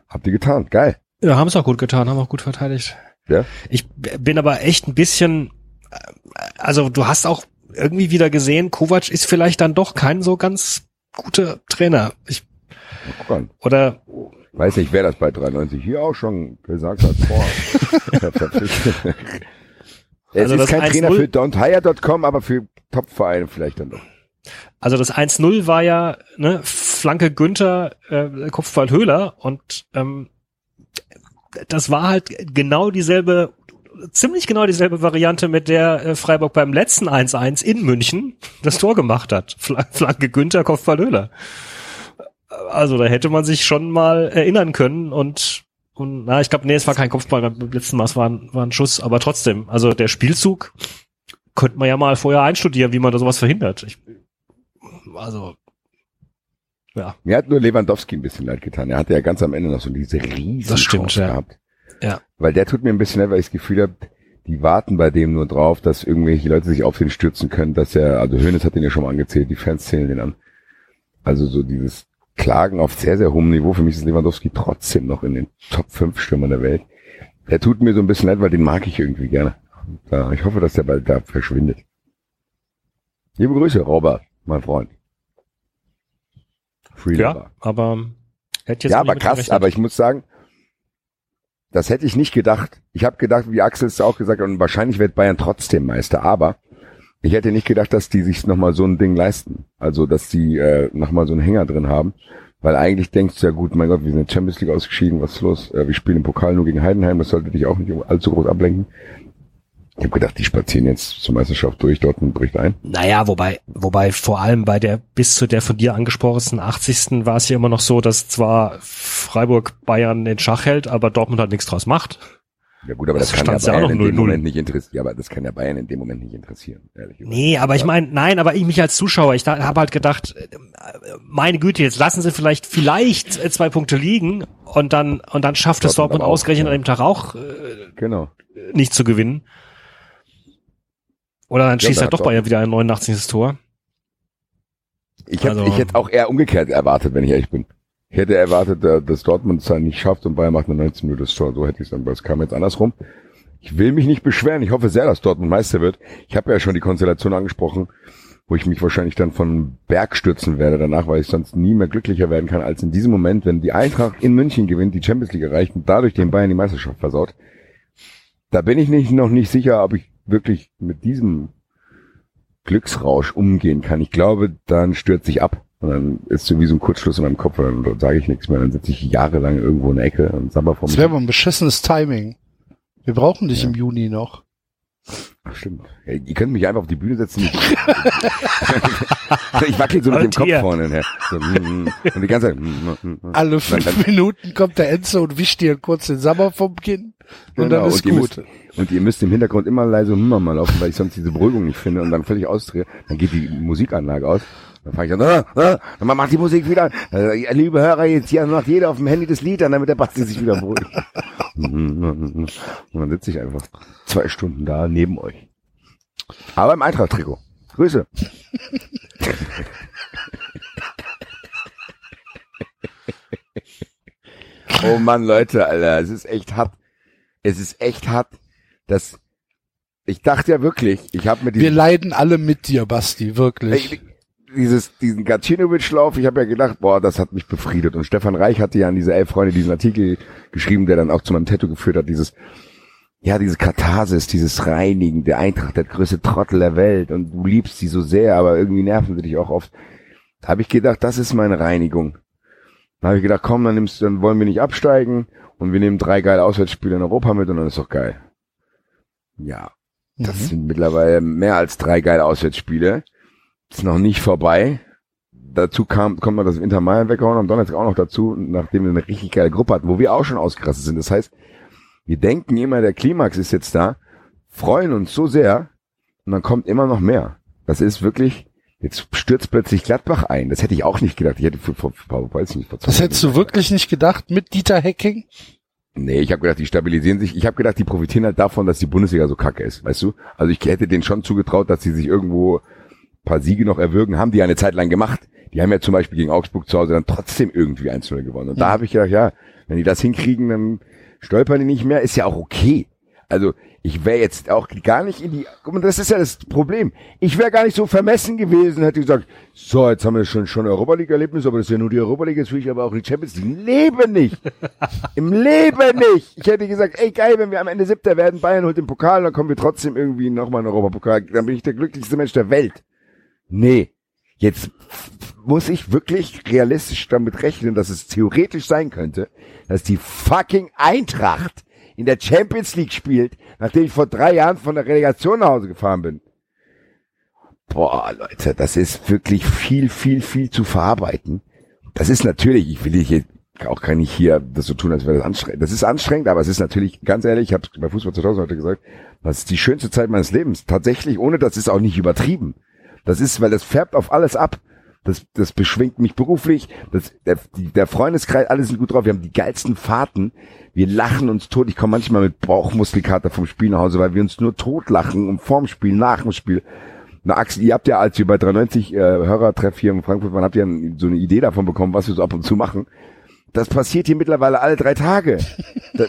Habt ihr getan, geil. Ja, haben es auch gut getan, haben auch gut verteidigt. Ja? Ich bin aber echt ein bisschen, also du hast auch irgendwie wieder gesehen, Kovac ist vielleicht dann doch kein so ganz guter Trainer. Ich, oder Weiß nicht, wer das bei 93 hier auch schon gesagt hat. Boah. es (laughs) Also ist kein 1-0 Trainer für don'thire.com, aber für Top-Vereine vielleicht dann doch. Also das 1-0 war ja ne, Flanke Günther, äh, Kopfball Höhler und ähm, das war halt genau dieselbe, ziemlich genau dieselbe Variante, mit der äh, Freiburg beim letzten 1-1 in München das Tor gemacht hat. Fla Flanke Günther, Kopfball Höhler. Also da hätte man sich schon mal erinnern können und und na, ich glaube, nee, es war kein Kopfball beim letzten Mal, es war ein, war ein Schuss, aber trotzdem, also der Spielzug könnte man ja mal vorher einstudieren, wie man da sowas verhindert. Ich, also, ja. Mir hat nur Lewandowski ein bisschen leid getan. Er hatte ja ganz am Ende noch so diese riesen Das stimmt, Chance ja. gehabt. Ja. Weil der tut mir ein bisschen leid, weil ich das Gefühl habe, die warten bei dem nur drauf, dass irgendwelche Leute sich auf den stürzen können, dass er, also Hönes hat den ja schon mal angezählt, die Fans zählen den an. Also so dieses Klagen auf sehr, sehr hohem Niveau. Für mich ist Lewandowski trotzdem noch in den Top 5 Stürmern der Welt. Der tut mir so ein bisschen leid, weil den mag ich irgendwie gerne. Ich hoffe, dass der bald da verschwindet. Liebe Grüße, Robert, mein Freund. Freelover. Ja, aber hätte jetzt Ja, aber krass, aber ich muss sagen, das hätte ich nicht gedacht. Ich habe gedacht, wie Axel es auch gesagt hat, und wahrscheinlich wird Bayern trotzdem Meister, aber ich hätte nicht gedacht, dass die sich nochmal so ein Ding leisten. Also, dass die äh, nochmal so einen Hänger drin haben. Weil eigentlich denkst du ja gut, mein Gott, wir sind in der Champions League ausgeschieden, was ist los? Äh, wir spielen im Pokal nur gegen Heidenheim, das sollte dich auch nicht allzu groß ablenken. Ich habe gedacht, die spazieren jetzt zur Meisterschaft durch, Dortmund bricht ein. Naja, wobei, wobei vor allem bei der bis zu der von dir angesprochenen 80. war es ja immer noch so, dass zwar Freiburg Bayern den Schach hält, aber Dortmund halt nichts draus macht. Ja gut, aber Das das, kann ja Bayern in dem 0-0. Moment nicht interessieren. Ja, aber das kann ja Bayern in dem Moment nicht interessieren, ehrlich gesagt. Nee, aber ich meine, nein, aber ich mich als Zuschauer, ich habe halt gedacht, äh, meine Güte, jetzt lassen sie vielleicht vielleicht äh, zwei Punkte liegen und dann und dann schafft es Dortmund Dortmund ausgerechnet an dem Tag auch äh, Genau. nicht zu gewinnen. Oder dann Ja, schießt da halt doch Bayern wieder ein 89. Tor. Ich, hab, Also- ich hätte auch eher umgekehrt erwartet, wenn ich ehrlich bin. Ich hätte erwartet, äh, dass Dortmund es dann nicht schafft und Bayern macht eine 19 Minuten das Tor. So hätte ich es dann, aber es kam jetzt andersrum. Ich will mich nicht beschweren. Ich hoffe sehr, dass Dortmund Meister wird. Ich habe ja schon die Konstellation angesprochen, wo ich mich wahrscheinlich dann von Berg stürzen werde danach, weil ich sonst nie mehr glücklicher werden kann als in diesem Moment, wenn die Eintracht in München gewinnt, die Champions League erreicht und dadurch den Bayern die Meisterschaft versaut. Da bin ich nicht, noch nicht sicher, ob ich wirklich mit diesem Glücksrausch umgehen kann. Ich glaube, dann stürzt sich ab. Und dann ist so wie so ein Kurzschluss in meinem Kopf, und dann sage ich nichts mehr. Dann sitze ich jahrelang irgendwo in der Ecke und sabber vor Das wäre aber ein beschissenes Timing. Wir brauchen dich Ja. im Juni noch. Ach, stimmt. Ja, ihr könnt mich einfach auf die Bühne setzen. ich (laughs) wackel so mit dem Und Kopf hier. vorne her. So, mm, mm. und die ganze Zeit. mm. Alle fünf dann- Minuten kommt der Enzo und wischt dir kurz den Sommer vom Kinn. Und Genau, dann ist ihr gut. Müsst, und ihr müsst im Hintergrund immer leise Hummer mal laufen, weil ich sonst diese Beruhigung nicht finde und dann völlig ausdrehe. Dann geht die Musikanlage aus. Dann fange ich an, ah, ah, dann macht die Musik wieder an. Äh, liebe Hörer, jetzt hier macht jeder auf dem Handy das Lied an, damit der Basti sich wieder beruhigt. (laughs) und dann sitze ich einfach zwei Stunden da neben euch. Aber im Eintracht-Trikot. Grüße. (laughs) oh Mann, Leute, Alter, es ist echt hart. Es ist echt hart, dass ich dachte ja wirklich, ich habe mir Wir diesen, leiden alle mit dir, Basti, wirklich. Ey, dieses diesen Gacinovic-Lauf, ich habe ja gedacht, boah, das hat mich befriedet. Und Stefan Reich hatte ja an diese elf Freunde diesen Artikel geschrieben, der dann auch zu meinem Tattoo geführt hat, dieses ja, diese Katharsis, dieses Reinigen, der Eintracht, der größte Trottel der Welt und du liebst sie so sehr, aber irgendwie nerven sie dich auch oft. Da habe ich gedacht, das ist meine Reinigung. Dann habe ich gedacht, komm, dann nimmst, dann wollen wir nicht absteigen und wir nehmen drei geile Auswärtsspiele in Europa mit und dann ist doch geil. Ja, das Mhm. sind mittlerweile mehr als drei geile Auswärtsspiele. Ist noch nicht vorbei. Dazu kam, kommt man das Inter Mailand weggehauen am Donnerstag auch noch dazu, nachdem wir eine richtig geile Gruppe hatten, wo wir auch schon ausgerastet sind. Das heißt, wir denken immer, der Klimax ist jetzt da, freuen uns so sehr und dann kommt immer noch mehr. Das ist wirklich, jetzt stürzt plötzlich Gladbach ein. Das hätte ich auch nicht gedacht. Ich hätte für, vor, vor, weiß ich nicht, vor Das hättest du wirklich nicht gedacht mit Dieter Hecking? Nee, ich habe gedacht, die stabilisieren sich. Ich habe gedacht, die profitieren halt davon, dass die Bundesliga so kacke ist, weißt du? Also ich hätte denen schon zugetraut, dass sie sich irgendwo paar Siege noch erwürgen, haben die eine Zeit lang gemacht. Die haben ja zum Beispiel gegen Augsburg zu Hause dann trotzdem irgendwie 1-0 gewonnen. Und da habe ich gedacht, ja, wenn die das hinkriegen, dann stolpern die nicht mehr, ist ja auch okay. Also ich wäre jetzt auch gar nicht in die, guck mal, das ist ja das Problem. Ich wäre gar nicht so vermessen gewesen, hätte gesagt, so, jetzt haben wir schon schon Europa League Erlebnis, aber das ist ja nur die Europa League, jetzt will ich aber auch die Champions League. (laughs) Im Leben nicht. Im Leben nicht. Ich hätte gesagt, ey geil, wenn wir am Ende siebter werden, Bayern holt den Pokal, dann kommen wir trotzdem irgendwie nochmal in Europapokal, dann bin ich der glücklichste Mensch der Welt. Nee. Jetzt muss ich wirklich realistisch damit rechnen, dass es theoretisch sein könnte, dass die fucking Eintracht in der Champions League spielt, nachdem ich vor drei Jahren von der Relegation nach Hause gefahren bin. Boah, Leute, das ist wirklich viel, viel, viel zu verarbeiten. Das ist natürlich, ich will hier auch gar nicht hier das so tun, als wäre das anstrengend. Das ist anstrengend, aber es ist natürlich, ganz ehrlich, ich habe bei Fußball 2000 heute gesagt, das ist die schönste Zeit meines Lebens. Tatsächlich, ohne das ist auch nicht übertrieben. Das ist, weil das färbt auf alles ab. Das, das beschwingt mich beruflich. Das, der, der Freundeskreis, alle sind gut drauf. Wir haben die geilsten Fahrten. Wir lachen uns tot. Ich komme manchmal mit Bauchmuskelkater vom Spiel nach Hause, weil wir uns nur tot lachen und vorm Spiel, nach dem Spiel. Na Axel, ihr habt ja, als wir bei 390 äh, Hörertreff hier in Frankfurt waren, habt ihr so eine Idee davon bekommen, was wir so ab und zu machen. Das passiert hier mittlerweile alle drei Tage. (laughs)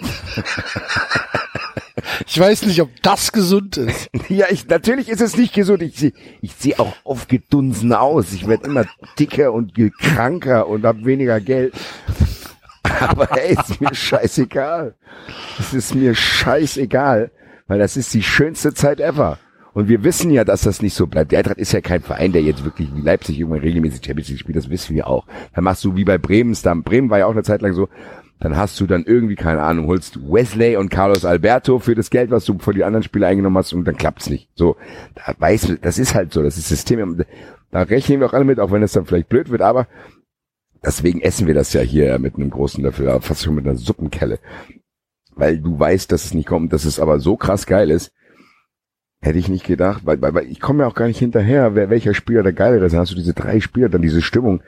ich weiß nicht, ob das gesund ist. (laughs) ja, ich, natürlich ist es nicht gesund. Ich sehe ich seh auch aufgedunsen aus. Ich werde immer dicker und kranker und habe weniger Geld. (laughs) Aber hey, ist mir scheißegal. Es ist mir scheißegal, weil das ist die schönste Zeit ever. Und wir wissen ja, dass das nicht so bleibt. Die Eintracht ist ja kein Verein, der jetzt wirklich wie Leipzig irgendwann regelmäßig Champions League spielt. Das wissen wir auch. Dann machst du wie bei Bremen Stamm. Bremen war ja auch eine Zeit lang so. Dann hast du dann irgendwie, keine Ahnung, holst Wesley und Carlos Alberto für das Geld, was du vor die anderen Spieler eingenommen hast und dann klappt's nicht. So, da weißt du, das ist halt so, das ist System. Da rechnen wir auch alle mit, auch wenn es dann vielleicht blöd wird, aber deswegen essen wir das ja hier mit einem großen Löffel, fast schon mit einer Suppenkelle. Weil du weißt, dass es nicht kommt, dass es aber so krass geil ist, Hätte ich nicht gedacht, weil, weil, weil ich komme ja auch gar nicht hinterher, wer, welcher Spieler der geile ist. Dann hast du diese drei Spieler, dann diese Stimmung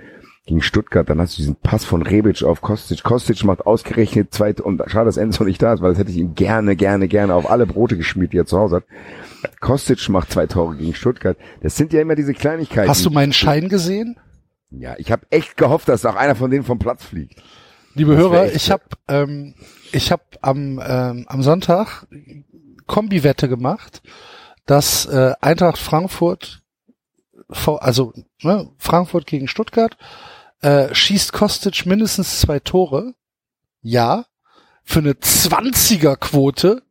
gegen Stuttgart, dann hast du diesen Pass von Rebic auf Kostic. Kostic macht ausgerechnet zwei, und schade, dass Enzo nicht da ist, weil das hätte ich ihm gerne, gerne, gerne auf alle Brote geschmiert, die er zu Hause hat. Kostic macht zwei Tore gegen Stuttgart. Das sind ja immer diese Kleinigkeiten. Hast du meinen Schein gesehen? Ja, ich habe echt gehofft, dass auch einer von denen vom Platz fliegt. Liebe das Hörer, ich habe ähm, ich habe am ähm, am Sonntag Kombi-Wette gemacht dass äh, Eintracht Frankfurt, also ne, Frankfurt gegen Stuttgart, äh, schießt Kostic mindestens zwei Tore. Ja. Für eine 20er Quote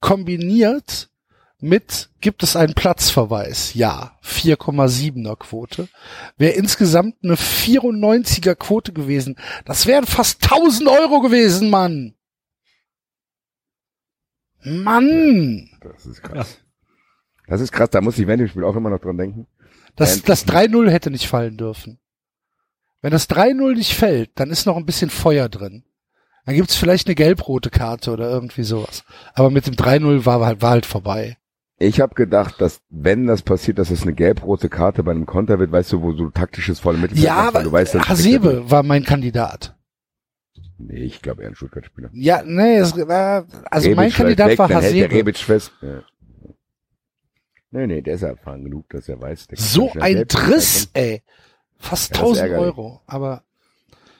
kombiniert mit gibt es einen Platzverweis. Ja. 4,7er Quote. Wäre insgesamt eine 94er Quote gewesen. Das wären fast 1000 Euro gewesen, Mann. Mann. Das ist krass. Das ist krass, da muss ich während dem Spiel auch immer noch dran denken. Das, das 3-0 hätte nicht fallen dürfen. Wenn das 3-0 nicht fällt, dann ist noch ein bisschen Feuer drin. Dann gibt's vielleicht eine gelb-rote Karte oder irgendwie sowas. Aber mit dem 3-0 war halt, war halt vorbei. Ich habe gedacht, dass wenn das passiert, dass es eine gelb-rote Karte bei einem Konter wird, weißt du, wo so taktisches volle Mittel Ja, aber du weißt, Hasebe war mein Kandidat. Nee, ich glaube eher ein Stuttgart-Spieler. Ja, nee, es war, also Rebic mein Kandidat weg, war Hasebe. Hält der Rebic fest. Ja. Nee, nee, der ist erfahren genug, dass er weiß. so ein Triss, ey. Fast ja, 1000 Euro, aber.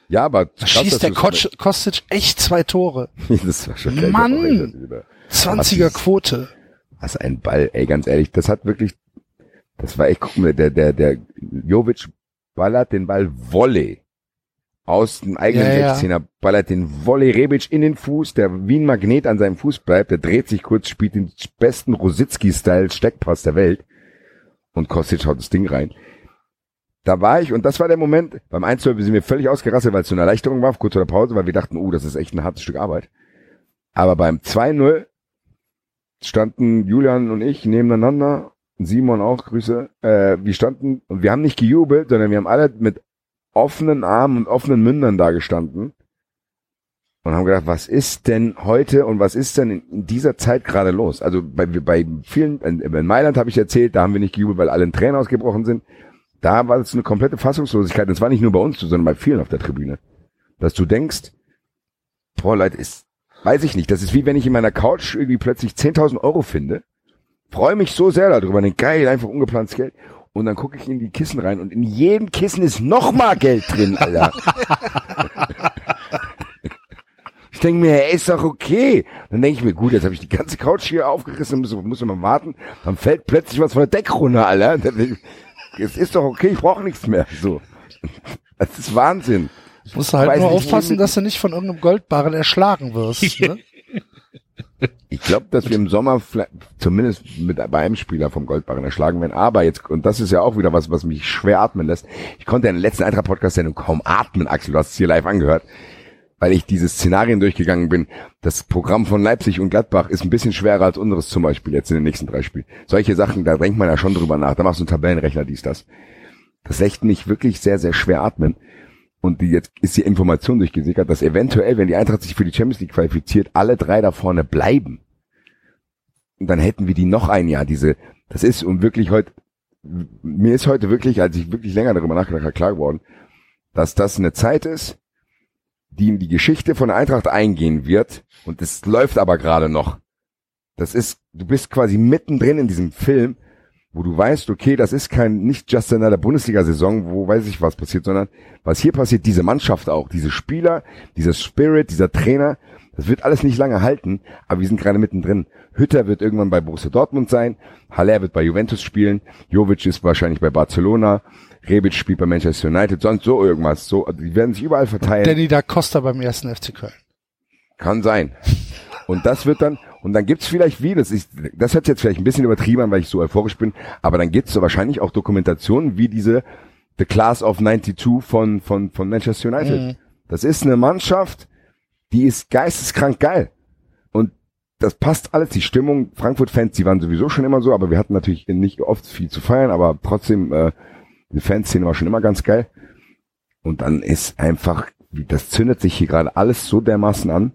Ja, aber. Da schießt der Kostic echt zwei Tore. (laughs) das war schon Mann! 20er Quote. Was ein Ball, ey, ganz ehrlich, das hat wirklich, das war echt, guck mal, der, der, der Jovic ballert den Ball Volley aus dem eigenen ja, 16er, ja. ballert den Volley Rebic in den Fuß, der wie ein Magnet an seinem Fuß bleibt, der dreht sich kurz, spielt den besten Rositzky-Style Steckpass der Welt und Kostic haut das Ding rein. Da war ich, und das war der Moment, beim 1 sind wir völlig ausgerastet, weil es so eine Erleichterung war, kurz vor der Pause, weil wir dachten, oh, das ist echt ein hartes Stück Arbeit. Aber beim 2-0 standen Julian und ich nebeneinander, Simon auch, Grüße, äh, wir standen, und wir haben nicht gejubelt, sondern wir haben alle mit offenen Armen und offenen Mündern da gestanden und haben gedacht, was ist denn heute und was ist denn in, dieser Zeit gerade los? Also bei, bei vielen, in Mailand habe ich erzählt, da haben wir nicht gejubelt, weil alle in Tränen ausgebrochen sind. Da war es eine komplette Fassungslosigkeit. Und zwar nicht nur bei uns, sondern bei vielen auf der Tribüne. Dass du denkst, boah Leute, ist, weiß ich nicht. Das ist wie wenn ich in meiner Couch irgendwie plötzlich 10.000 Euro finde. Freue mich so sehr darüber. Denk, geil, einfach ungeplantes Geld. Und dann gucke ich in die Kissen rein und in jedem Kissen ist noch mal Geld drin, Alter. ich denke mir, ey, ist doch okay. Dann denke ich mir, gut, jetzt habe ich die ganze Couch hier aufgerissen, muss, muss man warten. Dann fällt plötzlich was von der Decke runter, Alter. Es ist doch okay, ich brauche nichts mehr. So. Das ist Wahnsinn. Musst du halt nur nicht, aufpassen, dass du nicht von irgendeinem Goldbarren erschlagen wirst. (laughs) Ne? Ich glaube, dass wir im Sommer vielleicht- zumindest mit bei einem Spieler vom Goldbarren erschlagen werden. Aber jetzt, und das ist ja auch wieder was, was mich schwer atmen lässt. Ich konnte in der letzten Eintracht-Podcast-Sendung kaum atmen, Axel. Du hast es hier live angehört. Weil ich diese Szenarien durchgegangen bin. Das Programm von Leipzig und Gladbach ist ein bisschen schwerer als unseres zum Beispiel jetzt in den nächsten drei Spielen. Solche Sachen, da denkt man ja schon drüber nach. Da machst du einen Tabellenrechner, dies, das. Das lässt mich wirklich sehr, sehr schwer atmen. Und die, jetzt ist die Information durchgesickert, dass eventuell, wenn die Eintracht sich für die Champions League qualifiziert, alle drei da vorne bleiben. Und dann hätten wir die noch ein Jahr, diese, das ist und wirklich heute, mir ist heute wirklich, als ich wirklich länger darüber nachgedacht habe, klar geworden, dass das eine Zeit ist, die in die Geschichte von Eintracht eingehen wird. Und das läuft aber gerade noch. Das ist, du bist quasi mittendrin in diesem Film, wo du weißt, okay, das ist kein, nicht just another Bundesliga-Saison, wo weiß ich was passiert, sondern was hier passiert, diese Mannschaft auch, diese Spieler, dieser Spirit, dieser Trainer, das wird alles nicht lange halten, aber wir sind gerade mittendrin. Hütter wird irgendwann bei Borussia Dortmund sein, Haller wird bei Juventus spielen, Jovic ist wahrscheinlich bei Barcelona, Rebic spielt bei Manchester United, sonst so irgendwas, so, die werden sich überall verteilen. Danny da Costa beim ersten FC Köln. Kann sein. Und das wird dann, und dann gibt's vielleicht wie, das ist, das hört sich jetzt vielleicht ein bisschen übertrieben an, weil ich so euphorisch bin, aber dann gibt's so wahrscheinlich auch Dokumentationen wie diese The Class of 92 von, von, von Manchester United. Mhm. Das ist eine Mannschaft, die ist geisteskrank geil. Und das passt alles, die Stimmung, Frankfurt-Fans, die waren sowieso schon immer so, aber wir hatten natürlich nicht oft viel zu feiern, aber trotzdem, äh, die Fanszene war schon immer ganz geil. Und dann ist einfach, das zündet sich hier gerade alles so dermaßen an.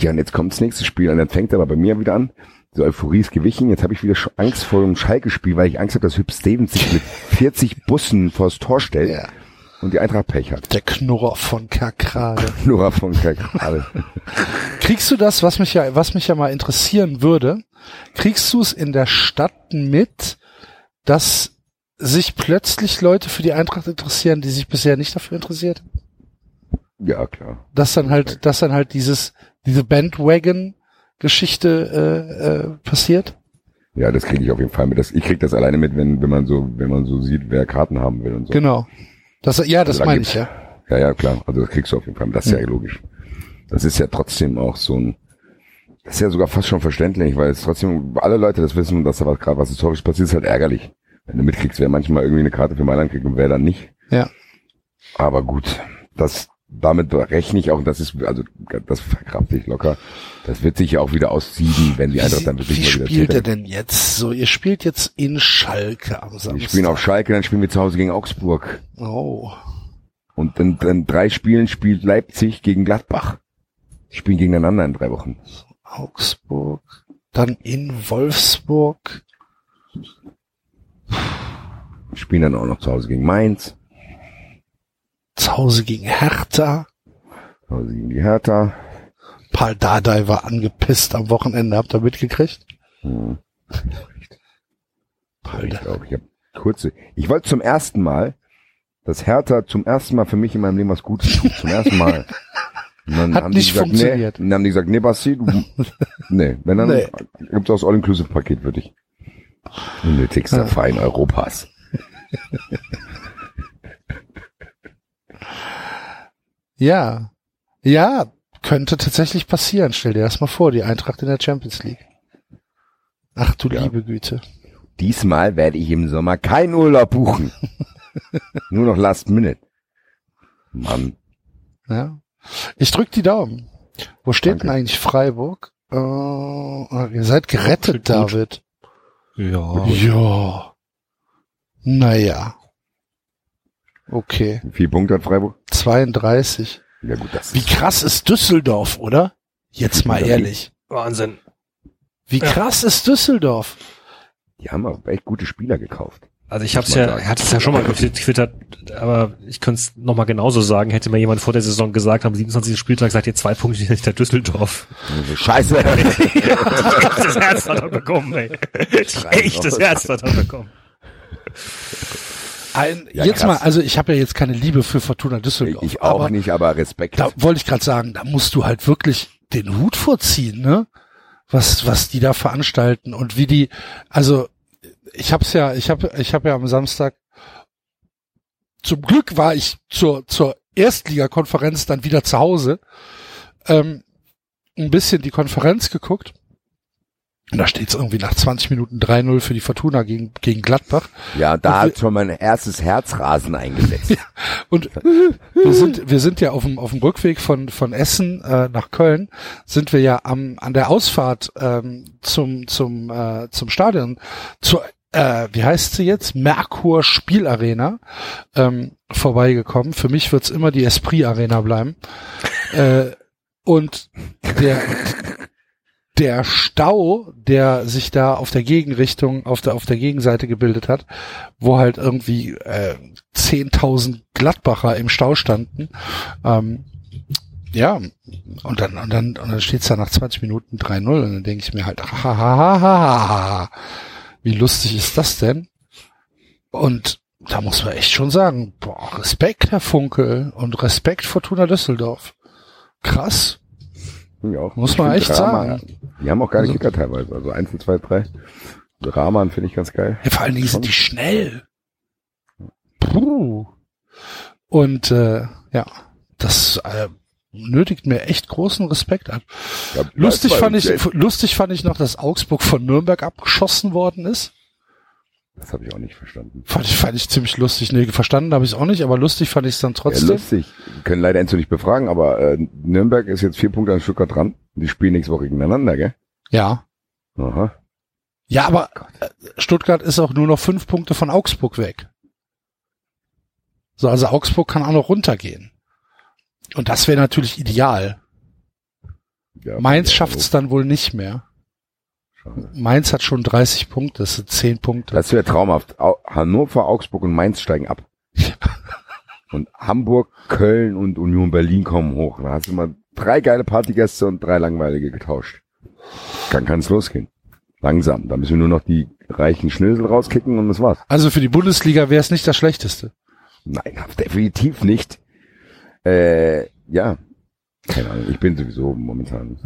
Ja, und jetzt kommt das nächste Spiel und dann fängt aber bei mir wieder an. Die Euphorie ist gewichen. Jetzt habe ich wieder Angst vor dem Schalke-Spiel, weil ich Angst habe, dass Hüb Stevens sich mit (laughs) 40 Bussen vors Tor stellt Ja. und die Eintracht Pech hat. Der Knurrer von Kerkrade. (laughs) Nur von gerade. (laughs) Kriegst du das, was mich ja, was mich ja mal interessieren würde? Kriegst du es in der Stadt mit, dass sich plötzlich Leute für die Eintracht interessieren, die sich bisher nicht dafür interessiert? Ja, klar. Dass dann halt, dass dann halt dieses, diese Bandwagon-Geschichte äh, äh, passiert? Ja, das kriege ich auf jeden Fall mit. Das, ich krieg das alleine mit, wenn, wenn man so, wenn man so sieht, wer Karten haben will und so. Genau. Das, ja, das Also meine ich, ja. Ja, ja, klar. Also das kriegst du auf jeden Fall. mit. Das ist ja logisch. Das ist ja trotzdem auch so ein, das ist ja sogar fast schon verständlich, weil es trotzdem, alle Leute das wissen, dass da was gerade was historisch passiert, ist halt ärgerlich. Wenn du mitkriegst, wer manchmal irgendwie eine Karte für Mailand kriegt und wer dann nicht. Ja. Aber gut, das, damit rechne ich auch, das ist, also, das verkrafte ich locker. Das wird sich ja auch wieder aussieben, wenn die Wie, Eintracht dann wie wirklich mal wieder spielt zählt. denn jetzt? So, ihr spielt jetzt in Schalke am Samstag. Wir spielen auf Schalke, dann spielen wir zu Hause gegen Augsburg. Oh. Und in, in drei Spielen spielt Leipzig gegen Gladbach. Die spielen gegeneinander in drei Wochen. Augsburg. Dann in Wolfsburg. Spielen dann auch noch zu Hause gegen Mainz, Zu Hause gegen Hertha. zu Hause gegen die Hertha. Paul Dardai war angepisst am Wochenende. Habt ihr mitgekriegt? Hm, Paul ich glaube, ich habe kurze. Ich wollte zum ersten Mal, dass Hertha zum ersten Mal für mich in meinem Leben was Gutes tut. Zum ersten Mal. Und dann Hat haben die nicht gesagt, funktioniert. Nee, dann haben die gesagt, nee, Basti, du, (laughs) nee, wenn dann Nee. gibt's auch das All-Inclusive-Paket für dich. Unnötigster Ja. Verein Europas. Ja. Ja, könnte tatsächlich passieren. Stell dir das mal vor, die Eintracht in der Champions League. Ach du Ja. liebe Güte. Diesmal werde ich im Sommer keinen Urlaub buchen. (laughs) Nur noch Last Minute. Mann, Ja. Ich drück die Daumen. Wo steht Danke. denn eigentlich Freiburg? Äh, ihr seid gerettet, Gut. David. Ja. Ja. Naja. Okay. wie viele Punkte hat Freiburg? 32. Ja gut, das Wie ist krass ist Düsseldorf, oder? Jetzt mal ehrlich. Wahnsinn. Wie Ja. krass ist Düsseldorf? Die haben auch echt gute Spieler gekauft. Also ich habe es Muss man ja, er hat es ja schon mal getwittert, aber ich könnte es nochmal genauso sagen. Hätte mir jemand vor der Saison gesagt, am 27. Spieltag seid ihr zwei Punkte hinter Düsseldorf. Also, Scheiße. (laughs) das Herz hat er bekommen, ey. Echt, das Herz hat er bekommen. Ein, Ja, jetzt krass. mal, also ich habe ja jetzt keine Liebe für Fortuna Düsseldorf. ich auch aber nicht, aber Respekt. Da wollte ich gerade sagen, da musst du halt wirklich den Hut vorziehen, ne? Was was die da veranstalten und wie die, also ich hab's ja, ich habe ich habe ja am Samstag zum Glück war ich zur zur Erstligakonferenz dann wieder zu Hause, ähm, ein bisschen die Konferenz geguckt. Und da steht's irgendwie nach 20 Minuten 3-0 für die Fortuna gegen, gegen Gladbach. ja, da und hat schon mein erstes Herzrasen eingesetzt. (laughs) Und wir sind, wir sind ja auf dem, auf dem Rückweg von, von Essen äh, nach Köln, sind wir ja am, an der Ausfahrt ähm, zum, zum, äh, zum Stadion, zur, äh, wie heißt sie jetzt? Merkur Spielarena ähm, vorbeigekommen. Für mich wird's immer die Esprit Arena bleiben. (laughs) äh, und der, der Stau, der sich da auf der Gegenrichtung, auf der, auf der Gegenseite gebildet hat, wo halt irgendwie äh, 10.000 Gladbacher im Stau standen. Ähm, ja, und dann, und dann, und dann steht's da nach 20 Minuten 3-0 und dann denke ich mir halt, ha, ha, ha, ha, ha, ha. Wie lustig ist das denn? Und da muss man echt schon sagen, boah, Respekt, Herr Funkel, und Respekt Fortuna Düsseldorf. Krass. Ja. Muss man echt sagen. Die haben auch geile Also- Kicker teilweise. Also 1, 2, 3. Rahman finde ich ganz geil. Ja, vor allen Dingen sind die schnell. Puh. Und äh, ja, das äh, nötigt mir echt großen Respekt an. Ja, Lustig fand ich, ey. lustig fand ich noch, dass Augsburg von Nürnberg abgeschossen worden ist. Das habe ich auch nicht verstanden. Fand ich, fand ich ziemlich lustig. Nee, verstanden habe ich es auch nicht, aber lustig fand ich es dann Ja, trotzdem. lustig. Wir können leider Enzo nicht befragen, aber äh, Nürnberg ist jetzt vier Punkte an Stuttgart dran. Die spielen nächste Woche gegeneinander, gell? ja. Aha. Ja, aber äh, Stuttgart ist auch nur noch fünf Punkte von Augsburg weg. So, also Augsburg kann auch noch runtergehen. Und das wäre natürlich ideal. Ja, Mainz ja, schafft's dann wohl nicht mehr. schade. Mainz hat schon 30 Punkte, das sind 10 Punkte. Das wäre traumhaft. Au Hannover, Augsburg und Mainz steigen ab. (laughs) und Hamburg, Köln und Union Berlin kommen hoch. Da hast du mal drei geile Partygäste und drei langweilige getauscht. Dann kann's losgehen. Langsam. Da müssen wir nur noch die reichen Schnösel rauskicken und das war's. Also für die Bundesliga wäre es nicht das Schlechteste. Nein, definitiv nicht. Äh, ja. Keine Ahnung. Ich bin sowieso momentan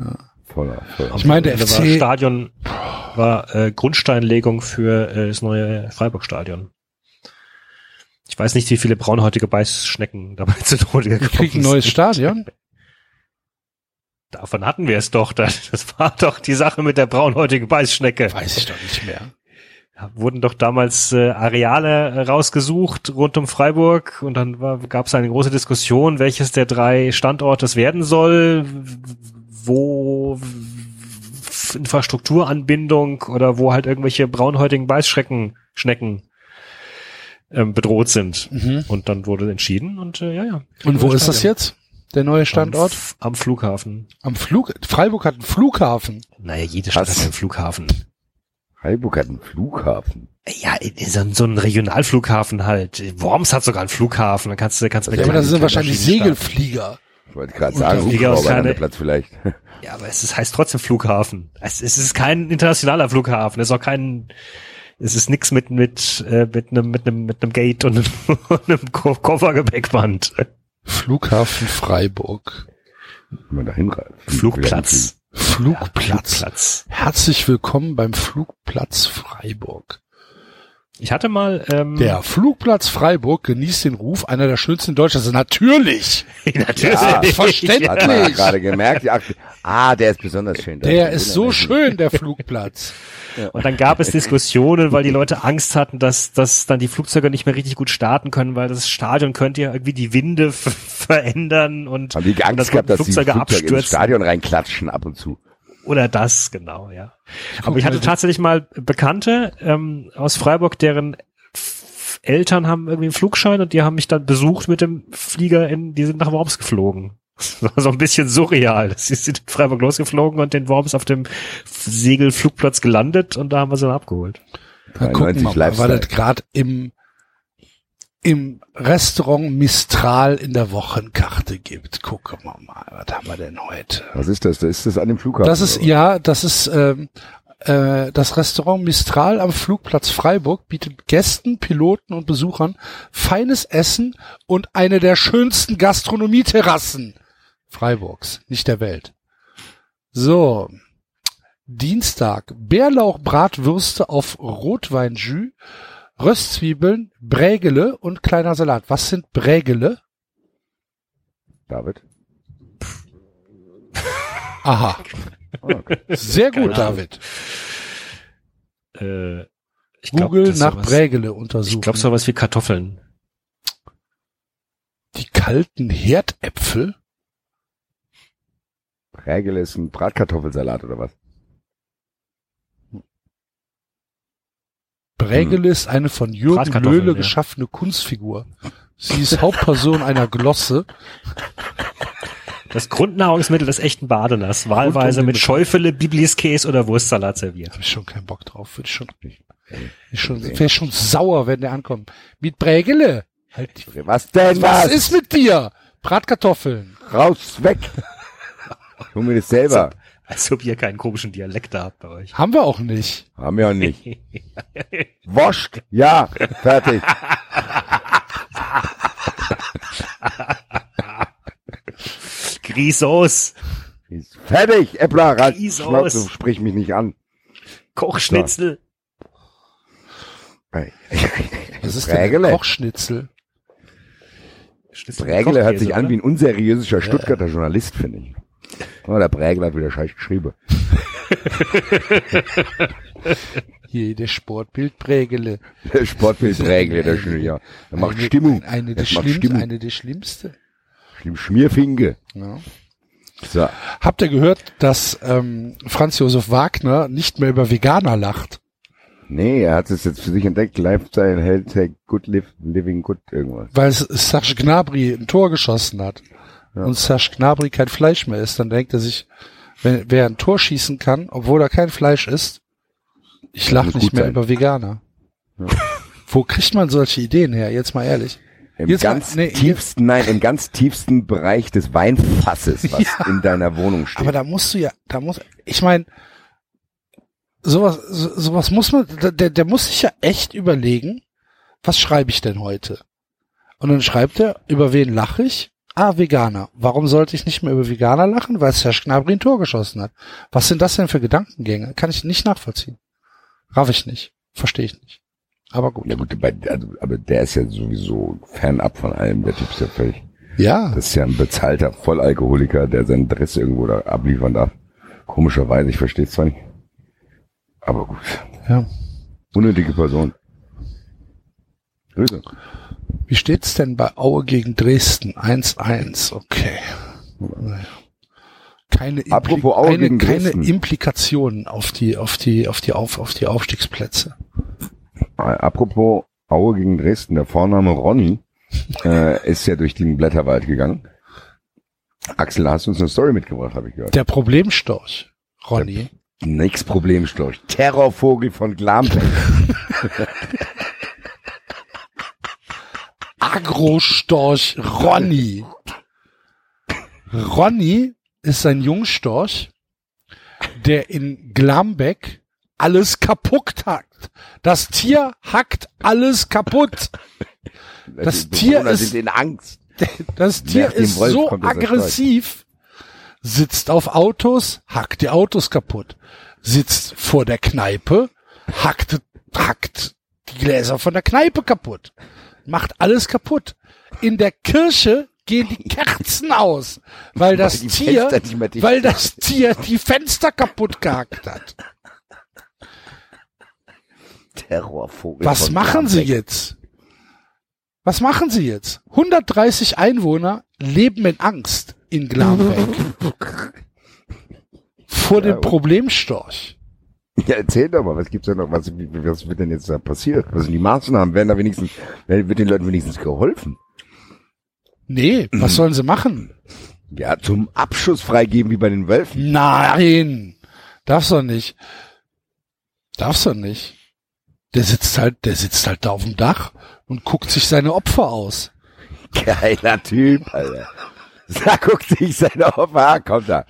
voller, voller. Ich meine, der war FC Stadion war äh, Grundsteinlegung für äh, das neue Freiburg-Stadion. Ich weiß nicht, wie viele braunhäutige Beißschnecken dabei (laughs) zu Tode gekommen kriegen ein neues Stadion. (laughs) Davon hatten wir es doch. Das das war doch die Sache mit der braunhäutigen Beißschnecke. Weiß ich doch nicht mehr. Wurden doch damals äh, Areale äh, rausgesucht rund um Freiburg und dann gab es eine große Diskussion, welches der drei Standorte es werden soll, wo Infrastrukturanbindung oder wo halt irgendwelche braunhäutigen Beißschrecken, Schnecken ähm, bedroht sind. Mhm. Und dann wurde entschieden und äh, ja, ja. Und wo ist das jetzt? Der neue Standort? Am, am Flughafen. Am Flug. Freiburg hat einen Flughafen. Naja, jede Stadt Was? hat einen Flughafen. Freiburg hat einen Flughafen. Ja, so, ein- so ein Regionalflughafen halt. Worms hat sogar einen Flughafen. Dann kannst du, kannst du mit Ja, aber das sind wahrscheinlich. Segelflieger. Ich wollte gerade sagen, Hubschrauberlandeplatz vielleicht. (laughs) Ja, aber es ist, heißt trotzdem Flughafen. Es, es ist kein internationaler Flughafen. Es ist auch kein, es ist nix mit, mit, äh, mit einem, mit einem, mit einem Gate und einem, (laughs) und einem Ko Koffergepäckband. Flughafen Freiburg. Wenn man da hinreist. Flugplatz. Flugplatz. Flugplatz. Herzlich willkommen beim Flugplatz Freiburg. Ich hatte mal, ähm, Der Flugplatz Freiburg genießt den Ruf einer der schönsten in Deutschland. Also natürlich. (laughs) natürlich. Ja, Verständlich. Hat man gerade gemerkt. Ah, der ist besonders schön. Der ist so schön, der Flugplatz. (laughs) Und dann gab es Diskussionen, weil die Leute Angst hatten, dass, dass dann die Flugzeuge nicht mehr richtig gut starten können, weil das Stadion könnte ja irgendwie die Winde (laughs) verändern und, Haben die und Angst gehabt, dass die Flugzeuge Flugzeuge ins abstürzen. Stadion reinklatschen ab und zu. Oder das, genau, ja. Aber ich hatte tatsächlich mal Bekannte ähm, aus Freiburg, deren Eltern haben irgendwie einen Flugschein und die haben mich dann besucht mit dem Flieger in, die sind nach Worms geflogen. (laughs) Das war so ein bisschen surreal. (laughs) Sie sind in Freiburg losgeflogen und den Worms auf dem Segelflugplatz gelandet und da haben wir sie dann abgeholt. Dann gucken wir 93 mal, was Lifestyle. das gerade im, im Restaurant Mistral in der Wochenkarte gibt. Gucken wir mal, was haben wir denn heute? Was ist das? Ist das an dem Flughafen? Das ist, oder ja, das ist ähm, äh, das Restaurant Mistral am Flugplatz Freiburg bietet Gästen, Piloten und Besuchern feines Essen und eine der schönsten Gastronomieterrassen Freiburgs, nicht der Welt. So. Dienstag. Bärlauchbratwürste auf Rotweinjus, Röstzwiebeln, Brägele und kleiner Salat. Was sind Brägele? David? (laughs) Aha. Okay. Sehr gut. David. Äh, ich glaub, Google nach sowas- Brägele Ich untersuchen. glaube sowas wie Kartoffeln. Die kalten Herdäpfel? Prägel ist ein Bratkartoffelsalat oder was? Brägele ist eine von Jürgen Löhle ja. geschaffene Kunstfigur. Sie ist Hauptperson (laughs) einer Glosse. Das Grundnahrungsmittel des echten Badeners, wahlweise mit Schäufele, Bibliskäse oder Wurstsalat serviert. Habe ich schon keinen Bock drauf. Würde ich schon, ich schon, wäre schon sauer, wenn der ankommt. Mit Brägele. Halt, Was denn was was? ist mit dir? Bratkartoffeln. Raus, weg! (laughs) Ich hol mir das selber. Als ob ihr keinen komischen Dialekt da habt bei euch. Haben wir auch nicht. Haben wir auch nicht. (laughs) Woscht! Ja, fertig. Grisos, fertig, Äppler, halt, Schnauze, sprich mich nicht an. Kochschnitzel. Was ist denn Brägele. ein Kochschnitzel? Schnitzel Prägele hört sich an wie ein unseriöser Stuttgarter Journalist, finde ich. Oh, der Prägel hat wieder scheiß geschrieben. (laughs) Hier, der Sportbild Brägele. Der Sportbild Prägel, der schon, ja. Der macht Eine- Stimmung. Eine der schlimmsten, Stimmung. eine der schlimmste. Schlimm Schmierfinge. Ja. So. Habt ihr gehört, dass ähm, Franz Josef Wagner nicht mehr über Veganer lacht? Nee, er hat es jetzt für sich entdeckt. Lifestyle, Health, Good Live, Living Good, irgendwas. Weil Serge Gnabry ein Tor geschossen hat und Serge Gnabry kein Fleisch mehr ist, dann denkt er sich, wenn, wer ein Tor schießen kann, obwohl er kein Fleisch isst, ich lach muss nicht mehr sein. über Veganer. (laughs) Wo kriegt man solche Ideen her? Jetzt mal ehrlich. Im Jetzt mal- ganz nee, tiefsten, nein, im ganz tiefsten Bereich des Weinfasses, (laughs) was Ja. in deiner Wohnung steht. Aber da musst du ja, da muss, ich meine, sowas, so, sowas muss man, der, der muss sich ja echt überlegen, was schreibe ich denn heute? Und dann schreibt er, über wen lache ich? Ah, Veganer. Warum sollte ich nicht mehr über Veganer lachen? Weil Serge Gnabry ein Tor geschossen hat. Was sind das denn für Gedankengänge? Kann ich nicht nachvollziehen. Raff ich nicht. Verstehe ich nicht. Aber gut. ja gut, also, aber der ist ja sowieso fernab von allem. Der Typ ist ja völlig, Ja. das ist ja ein bezahlter Vollalkoholiker, der seinen Dress irgendwo da abliefern darf. Komischerweise, ich verstehe es zwar nicht. Aber gut. ja. Unnötige Person. Grüße. Wie steht's denn bei Aue gegen Dresden? 1-1. Okay. Keine, Impli keine, keine. Implikationen auf die, auf die, auf die, auf, auf die Aufstiegsplätze. Apropos Aue gegen Dresden, der Vorname Ronny (laughs) äh, ist ja durch den Blätterwald gegangen. Axel, hast du uns eine Story mitgebracht, habe ich gehört. Der Problemstorch, Ronny. Nix Problem, Storch. Terrorvogel von Glambeck. (laughs) Agrostorch Ronny. Ronny ist ein Jungstorch, der in Glambeck alles kaputt hackt. Das Tier hackt alles kaputt. Das Tier ist- in Angst. Das Tier ist so aggressiv, sitzt auf Autos, hackt die Autos kaputt, sitzt vor der Kneipe, hackt, hackt die Gläser von der Kneipe kaputt, macht alles kaputt. In der Kirche gehen die Kerzen aus, weil das Tier, weil das Tier die Fenster kaputt gehackt hat. Terrorvogel Was machen Sie jetzt? Was machen Sie jetzt? 130 Einwohner leben in Angst in Glambeck. (laughs) vor dem Problemstorch. Ja, erzähl doch mal, was gibt's da noch? Was, was wird denn jetzt da passiert? Was sind die Maßnahmen? Werden da wenigstens, wird den Leuten wenigstens geholfen? Nee, was sollen sie machen? Ja, zum Abschuss freigeben wie bei den Wölfen. Nein, darfst doch nicht. Darfst doch nicht. der sitzt halt, der sitzt halt da auf dem Dach und guckt sich seine Opfer aus. Geiler Typ, Alter. Da guckt sich seine Opfer an, kommt da.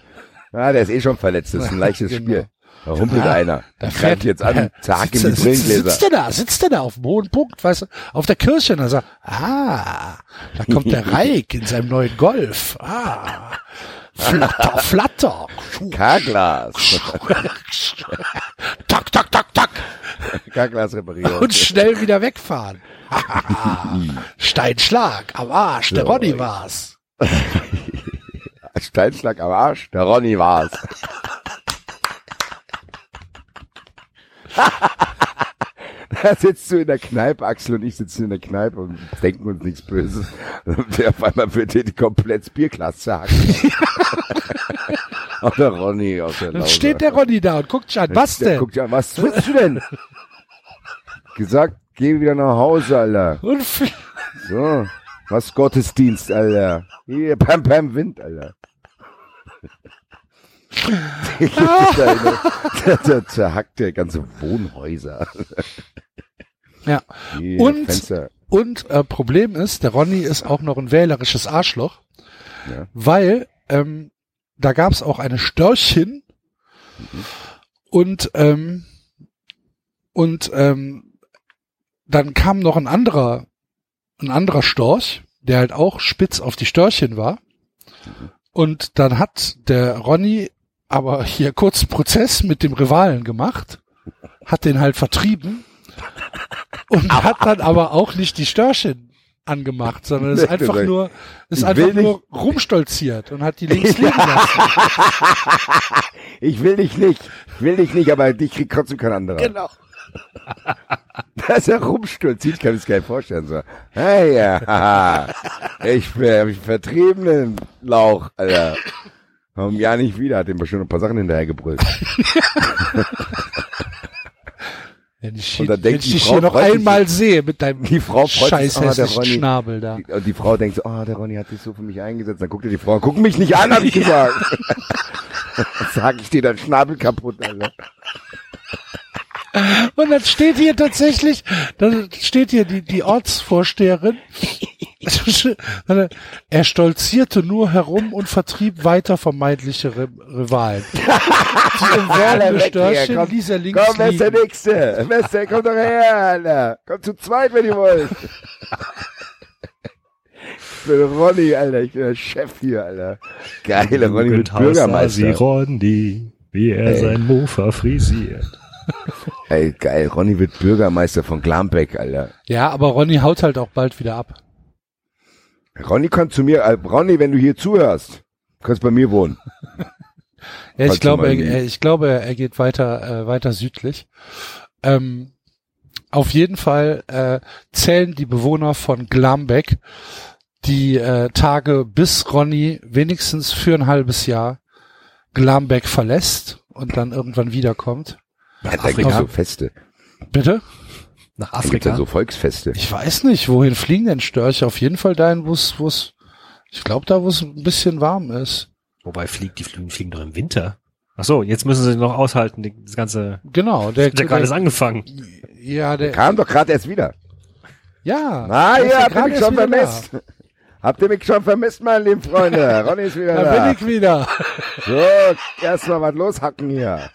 Ah, der ist eh schon verletzt, das ist ein leichtes (laughs) Genau. Spiel. Da rumpelt Ja, einer. Da greift jetzt an, (laughs) zack in die sitzt, Brillengläser. sitzt der da, sitzt der da auf dem hohen Punkt, weißt du, auf der Kirche und er sagt, ah, da kommt der (laughs) Reik in seinem neuen Golf. Ah, flatter, (laughs) flatter. K-Glas. tak, tak, tak, tak. K-Glas repariert. Und schnell wieder wegfahren. Steinschlag am Arsch, der. Ronny war's. Steinschlag am Arsch, der Ronny war's. Da sitzt du in der Kneipe, Axel und ich sitzen in der Kneipe und denken uns nichts Böses. Und der auf einmal wird dir die komplett das Bierglas zerhackt. (laughs) Auch der Ronny aus der Dann steht der Ronny da und guckt sich an, was Der denn? guckt ja, was willst du denn? Gesagt, geh wieder nach Hause, Alter. Und So, was Gottesdienst, Alter. Hier, Pam Pam Wind, Alter. Der, der zerhackt der ganze Wohnhäuser. Ja. Die Und- Fenster. Und äh, Problem ist, der Ronny ist auch noch ein wählerisches Arschloch, Ja. weil ähm, da gab es auch eine Störchin und ähm, und ähm, dann kam noch ein anderer ein anderer Storch, der halt auch spitz auf die Störchen war. Und dann hat der Ronny aber hier kurz Prozess mit dem Rivalen gemacht, hat den halt vertrieben und hat dann aber auch nicht die Störchen angemacht, sondern ist einfach nur, ist einfach nur rumstolziert und hat die (laughs) links liegen lassen. Ich will dich nicht. Ich will dich nicht, aber dich kriegt trotzdem kein anderer. Genau. (laughs) Dass er rumstolziert, kann ich es gar nicht vorstellen. So, hey, ja, haha, ich bin ich vertriebenen Lauch, Alter. Komm ja nicht wieder, hat ihm bestimmt ein paar Sachen hinterher gebrüllt. (laughs) Wenn ich, Und dann wenn denkt ich die dich Frau, hier noch freut sich- einmal sehe mit deinem Die Frau freut scheiß sich, ah, der hässlichen Ronny. Schnabel da. Die, und die Frau denkt so, oh, der Ronny hat sich so für mich eingesetzt. Dann guckt ihr die Frau, guck mich nicht an, hab ich (laughs) gesagt. (laughs) Sag ich dir dein Schnabel kaputt, Alter. Und dann steht hier tatsächlich, dann steht hier die, die Ortsvorsteherin. (laughs) er stolzierte nur herum und vertrieb weiter vermeintliche Ri- Rivalen. (laughs) Die hier, Störchen komm. ließ er links Komm, wer ist der. Nächste? Wer ist der? Komm doch her, Alter. Komm zu zweit, wenn ihr wollt. Ich bin Ronny, Alter. Ich bin der Chef hier, Alter. Geile Ronny mit Sie Bürgermeister. Ronny, wie er Ey. sein Mofa frisiert. (laughs) Ey, geil. Ronny wird Bürgermeister von Glambeck, Alter. Ja, aber Ronny haut halt auch bald wieder ab. Ronny kommt zu mir. äh, Ronny, wenn du hier zuhörst, kannst bei mir wohnen. (laughs) Ja, ich glaube, er, er- ich glaube, er geht weiter, äh, weiter südlich. Ähm, auf jeden Fall äh, zählen die Bewohner von Glambeck die äh, Tage, bis Ronny wenigstens für ein halbes Jahr Glambeck verlässt und dann irgendwann wiederkommt. Ja, da Afrika. gibt's so Feste. Bitte? Nach Da gibt's Afrika. so Volksfeste. Ich weiß nicht, wohin fliegen denn Störche? Auf jeden Fall dahin, wo es, wo es, ich glaube da, wo es ein bisschen warm ist. Wobei fliegt, die fliegen, fliegen doch im Winter. Ach so, jetzt müssen sie noch aushalten, das ganze, Genau, (laughs) der, hat ja gerade der angefangen. ja, der, Kam doch gerade erst wieder. ja. Ah, der ist ja, habt ihr mich schon da. vermisst? (laughs) Habt ihr mich schon vermisst, meine lieben Freunde? (laughs) Ronny ist wieder Da da. bin ich wieder. So, erstmal was loshacken hier.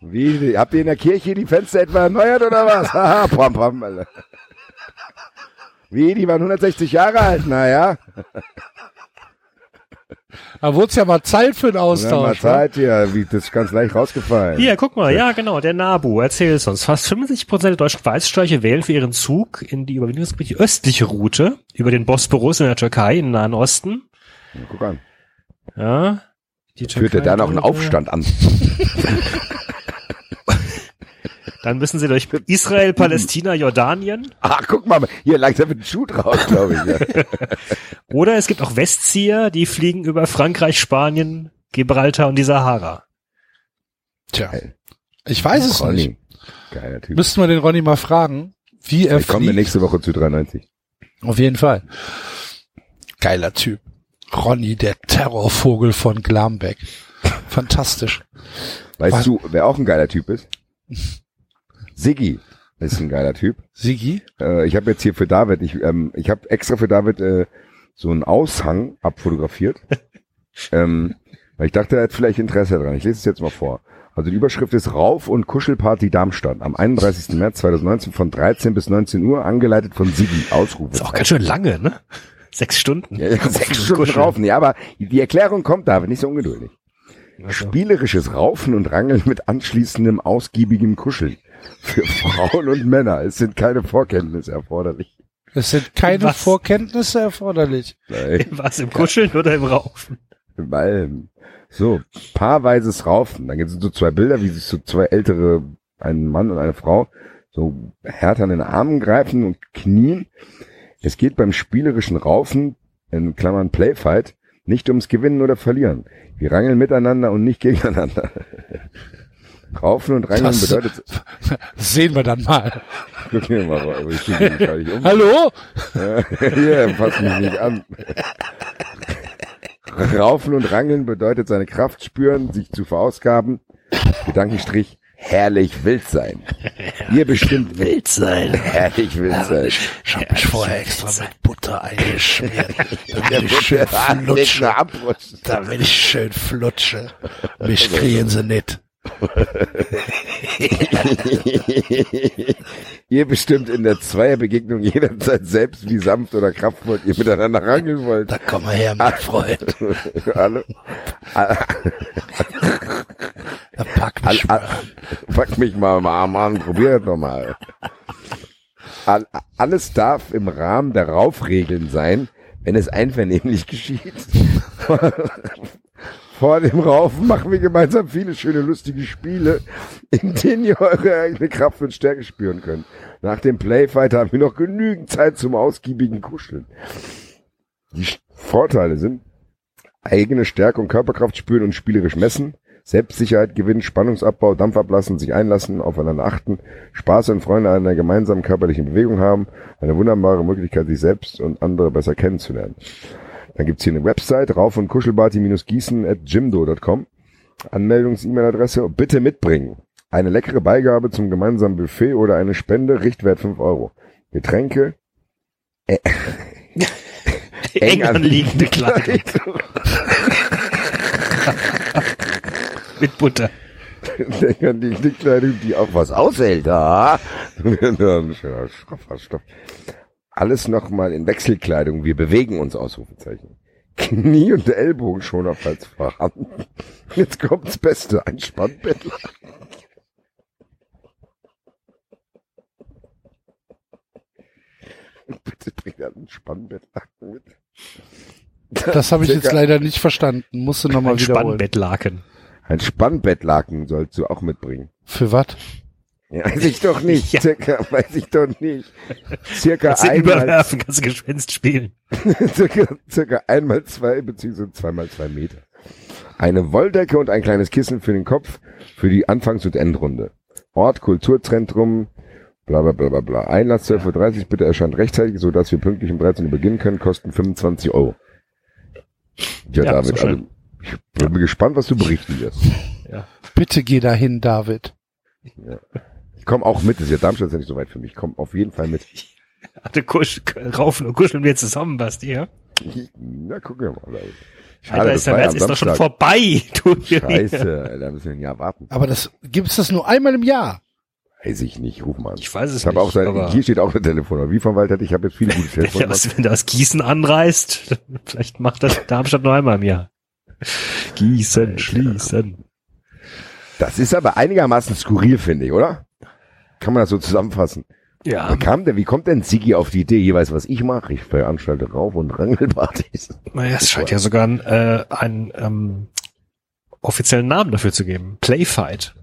Wie, habt ihr in der Kirche die Fenster etwa erneuert oder was? (laughs) Haha, pam, pam, Alter. Wie, die waren 160 Jahre alt, naja. Da wurde es ja mal Zeit für einen Wir haben mal Austausch. wa? Zeit hier, wie, das ist ganz leicht rausgefallen. Hier, guck mal, ja genau, der Nabu, erzähl's uns. Fast 50 Prozent der deutschen Weißstörche wählen für ihren Zug in die Überwindungsgebiete die östliche Route über den Bosporus in der Türkei, im Nahen Osten. Guck an. Ja. Die Führt er da noch einen Türkei- Aufstand an? (laughs) Dann müssen sie durch Israel, Palästina, Jordanien. Ach, guck mal, hier langsam wird ein Schuh draus, glaube ich. Ja. (laughs) Oder es gibt auch Westzieher, die fliegen über Frankreich, Spanien, Gibraltar und die Sahara. Tja. Ich weiß es nicht. Ronny. Geiler Typ. Müssten wir den Ronny mal fragen, wie er Ich komme fliegt. nächste Woche zu 93. Auf jeden Fall. Geiler Typ. Ronny, der Terrorvogel von Glambeck. Fantastisch. Weißt Was? du, wer auch ein geiler Typ ist? Siggi. Ist ein geiler Typ. Sigi? Äh, ich habe jetzt hier für David, ich, ähm, ich habe extra für David äh, so einen Aushang abfotografiert. (laughs) ähm, weil ich dachte, er hat vielleicht Interesse daran. Ich lese es jetzt mal vor. Also die Überschrift ist Rauf- und Kuschelparty Darmstadt am 31. März 2019 von 13 bis 19 Uhr, angeleitet von Sigi. Ausrufe. Ist auch ganz schön lange, ne? Sechs Stunden. Ja, ja, sechs Stunden raufen. Ja, aber die Erklärung kommt, David, nicht so ungeduldig. Also, Spielerisches Raufen und Rangeln mit anschließendem ausgiebigem Kuscheln. Für Frauen und Männer. Es sind keine Vorkenntnisse erforderlich. Es sind keine Was? Vorkenntnisse erforderlich. Nein, (laughs) was im Kuscheln oder im Raufen? im Allem. So, paarweises Raufen. Dann gibt es so zwei Bilder, wie sich so zwei ältere, ein Mann und eine Frau, so härter an den Armen greifen und knien. Es geht beim spielerischen Raufen, in Klammern Playfight, nicht ums Gewinnen oder Verlieren. Wir rangeln miteinander und nicht gegeneinander. (laughs) Raufen und Rangeln Das- bedeutet, (laughs) sehen wir dann mal. guck mir mal, aber ich mich gar nicht um. Hallo? (laughs) Hier, fass mich nicht an. Raufen und Rangeln bedeutet seine Kraft spüren, sich zu verausgaben. Gedankenstrich, herrlich wild sein. Ihr bestimmt wild sein. Herrlich wild sein. Ich hab mich vorher extra mit Butter eingeschmiert. (laughs) Der Damit ich schön flutsche. Damit ich schön flutsche. Mich kriegen sie nicht. (laughs) ihr bestimmt in der Zweierbegegnung jederzeit selbst, wie sanft oder kraftvoll ihr miteinander rangeln wollt. Da komm mal her, mein Freund. (laughs) Alle, Da pack mich mal pack mich mal am Arm an, probier doch mal. All, alles darf im Rahmen der Raufregeln sein, wenn es einvernehmlich geschieht. Vor dem Raufen machen wir gemeinsam viele schöne, lustige Spiele, in denen ihr eure eigene Kraft und Stärke spüren könnt. Nach dem Playfight haben wir noch genügend Zeit zum ausgiebigen Kuscheln. Die Vorteile sind eigene Stärke und Körperkraft spüren und spielerisch messen, Selbstsicherheit gewinnen, Spannungsabbau, Dampf ablassen, sich einlassen, aufeinander achten, Spaß und Freude an einer gemeinsamen körperlichen Bewegung haben, eine wunderbare Möglichkeit, sich selbst und andere besser kennenzulernen. Dann gibt's hier eine Website, rauf- und kuschelparty-gießen at jimdo.com. Anmeldungs-E-Mail-Adresse, bitte mitbringen. Eine leckere Beigabe zum gemeinsamen Buffet oder eine Spende, Richtwert 5 Euro. Getränke, (laughs) Eng anliegende Kleidung (laughs) mit Butter. Denk an die die Kleidung, die auch was aushält. Ah. (laughs) Stoff. Alles nochmal in Wechselkleidung. Wir bewegen uns, Ausrufezeichen. (laughs) Knie und Ellbogenschoner, falls vorhanden. Jetzt kommt's Beste, ein Spannbettler. (laughs) Bitte bring da einen Spannbettler mit. Das habe ich jetzt leider nicht verstanden. Musste nochmal Ein wiederholen. Spannbettlaken. Ein Spannbettlaken sollst du auch mitbringen. Für was? Ja, weiß ich doch nicht. Ja. Circa, weiß ich doch nicht. Circa Kannst einmal, überwerfen, kannst du Gespenst spielen. (laughs) circa, circa einmal zwei beziehungsweise zweimal zwei Meter. Eine Wolldecke und ein kleines Kissen für den Kopf für die Anfangs- und Endrunde. Ort, Kulturzentrum, bla bla bla bla bla. Einlass 12.30 Uhr, bitte erscheint rechtzeitig, sodass wir pünktlich um 13 Uhr beginnen können, kosten 25 Euro. Ja, Ja, David, so also ich bin gespannt, was du berichten wirst. Bitte geh dahin, David. Ich komme auch mit, das ist ja Darmstadt ist ja nicht so weit für mich. Ich komme auf jeden Fall mit. (laughs) Hatte Kusch, raufen und kuscheln wir zusammen, Basti, ja? Na, gucken wir mal. David. Alter, ist der März ist doch schon vorbei. Du, (laughs) Scheiße, da müssen wir ein Jahr warten. Aber das gibt's das nur einmal im Jahr. Weiß ich nicht, ruf mal an. Ich weiß es Ich nicht, auch sein, aber- hier steht auch ein Telefon. Wie vom Wald hatte ich habe jetzt viele gute (laughs) Ja, Telefone. was, wenn das Gießen anreißt, vielleicht macht das Darmstadt noch einmal im Jahr. Gießen, schließen. das ist aber einigermaßen skurril, finde ich, oder? Kann man das so zusammenfassen? Ja, Wie kam denn, wie kommt denn Sigi auf die Idee, jeweils was ich mache? Ich veranstalte Rauf- und Rangelpartys. naja, es scheint ja sogar einen, äh, einen ähm, offiziellen Namen dafür zu geben. Playfight.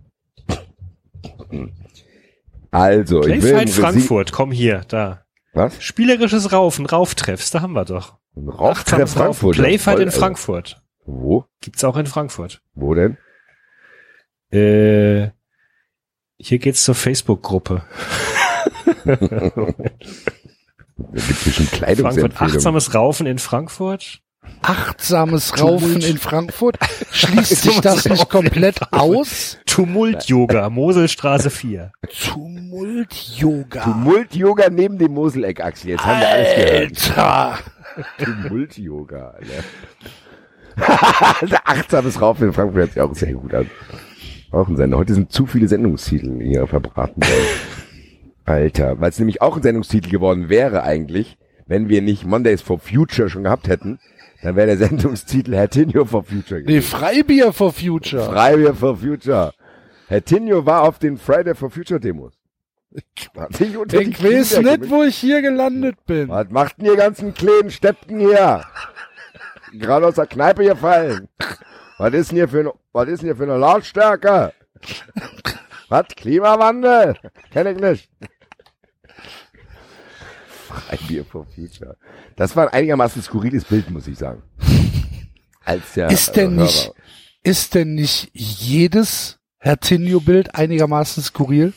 Also, ich will Playfight im Frankfurt, komm hier, da. Was? Spielerisches Raufen, Rauftreffs, da haben wir doch. Rauftreff. Frankfurt. Playfight in Alter. Frankfurt. Wo? Gibt's auch in Frankfurt. Wo denn? Äh, hier geht's zur Facebook-Gruppe. Da gibt bestimmt Frankfurt, Kleidungsempfehlungen. achtsames Raufen in Frankfurt. Achtsames Raufen in Frankfurt. Schließt (laughs) sich das nicht komplett aus? Tumult-Yoga, Moselstraße 4. Tumult-Yoga. Tumult-Yoga neben dem Moseleck, Axel. Jetzt haben wir alles gehört. Alter. Tumult-Yoga, Alter. (laughs) Achtsames Raufen in Frankfurt hört sich auch sehr gut an. Auch ein Sender. Heute sind zu viele Sendungstitel hier verbraten worden. (laughs) Alter, weil es nämlich auch ein Sendungstitel geworden wäre eigentlich, wenn wir nicht Mondays for Future schon gehabt hätten, dann wäre der Sendungstitel Hertinho for Future Nee, gewesen. Freibier for Future. Freibier for Future. Hertinho war auf den Friday for Future Demos. Ich weiß nicht, wo ich hier gelandet bin. Was macht denn ihr ganzen kleinen Steppen hier? Gerade aus der Kneipe gefallen. Was ist denn hier für, was ist denn hier für eine Lautstärke? Was? Klimawandel? Kenn ich nicht. Freibier for Future. Das war ein einigermaßen skurriles Bild, muss ich sagen. Als der Ist denn Hörer. nicht, ist denn nicht jedes Herzinho-Bild einigermaßen skurril?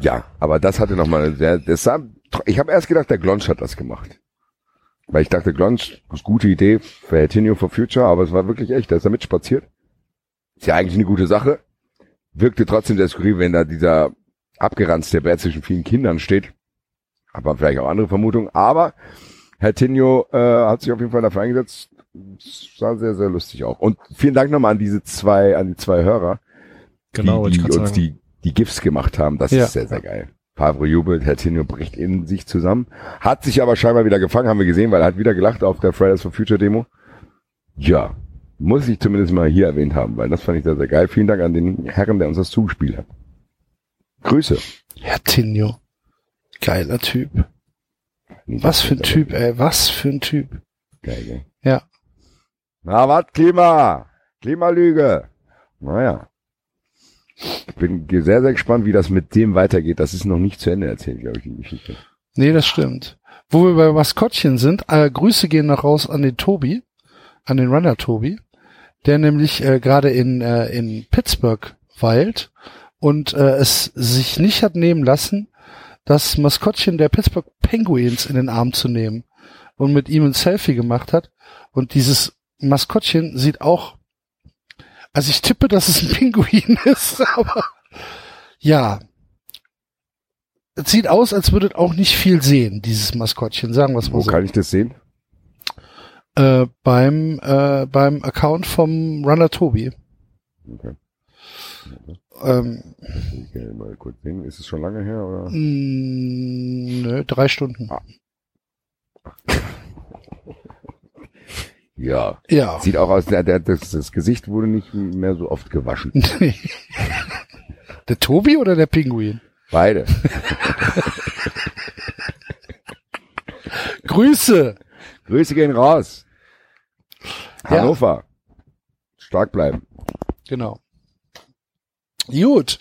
Ja, aber das hatte nochmal sehr, das sah, ich habe erst gedacht, der Glonsch hat das gemacht. Weil ich dachte, Glonsch, ist gute Idee für Hertinho for Future, aber es war wirklich echt, da ist er mitspaziert. Ist ja eigentlich eine gute Sache. Wirkte trotzdem sehr skurril, wenn da dieser abgeranzte Bär zwischen vielen Kindern steht. Aber vielleicht auch andere Vermutungen. Aber Hertinho äh, hat sich auf jeden Fall dafür eingesetzt. Es sah sehr, sehr lustig auch. Und vielen Dank nochmal an diese zwei, an die zwei Hörer, Genau, die, die uns sagen. die, die GIFs gemacht haben. Das Ja. ist sehr, sehr geil. Favre jubelt, Hertinho bricht in sich zusammen. Hat sich aber scheinbar wieder gefangen, haben wir gesehen, weil er hat wieder gelacht auf der Fridays for Future Demo. Ja, muss ich zumindest mal hier erwähnt haben, weil das fand ich sehr, sehr geil. Vielen Dank an den Herren, der uns das zugespielt hat. Grüße. Hertinho. Geiler Typ. Was für ein Typ, ey. Was für ein Typ. Geil, gell? Ja. Na, was, Klima? Klimalüge. Naja. Ich bin sehr, sehr gespannt, wie das mit dem weitergeht. Das ist noch nicht zu Ende erzählt, glaube ich, die Geschichte. Nee, das stimmt. Wo wir bei Maskottchen sind, äh, Grüße gehen noch raus an den Tobi, an den Runner Tobi, der nämlich äh, gerade in, äh, in Pittsburgh weilt und äh, es sich nicht hat nehmen lassen, das Maskottchen der Pittsburgh Penguins in den Arm zu nehmen und mit ihm ein Selfie gemacht hat. Und dieses Maskottchen sieht auch, also ich tippe, dass es ein Pinguin (laughs) ist, aber ja, es sieht aus, als würdet auch nicht viel sehen, dieses Maskottchen, sagen wir es mal Wo so. kann ich das sehen? Äh, beim, äh, beim Account vom Runner Tobi. Okay. Ähm, Ich mal kurz sehen. Ist es schon lange her, oder? mh, nö, drei Stunden. Ja. Ja. Sieht auch aus, der, der, das, das Gesicht wurde nicht mehr so oft gewaschen. (laughs) der Tobi oder der Pinguin? Beide. (laughs) Grüße! Grüße gehen raus. Ja. Hannover. Stark bleiben. Genau. Gut.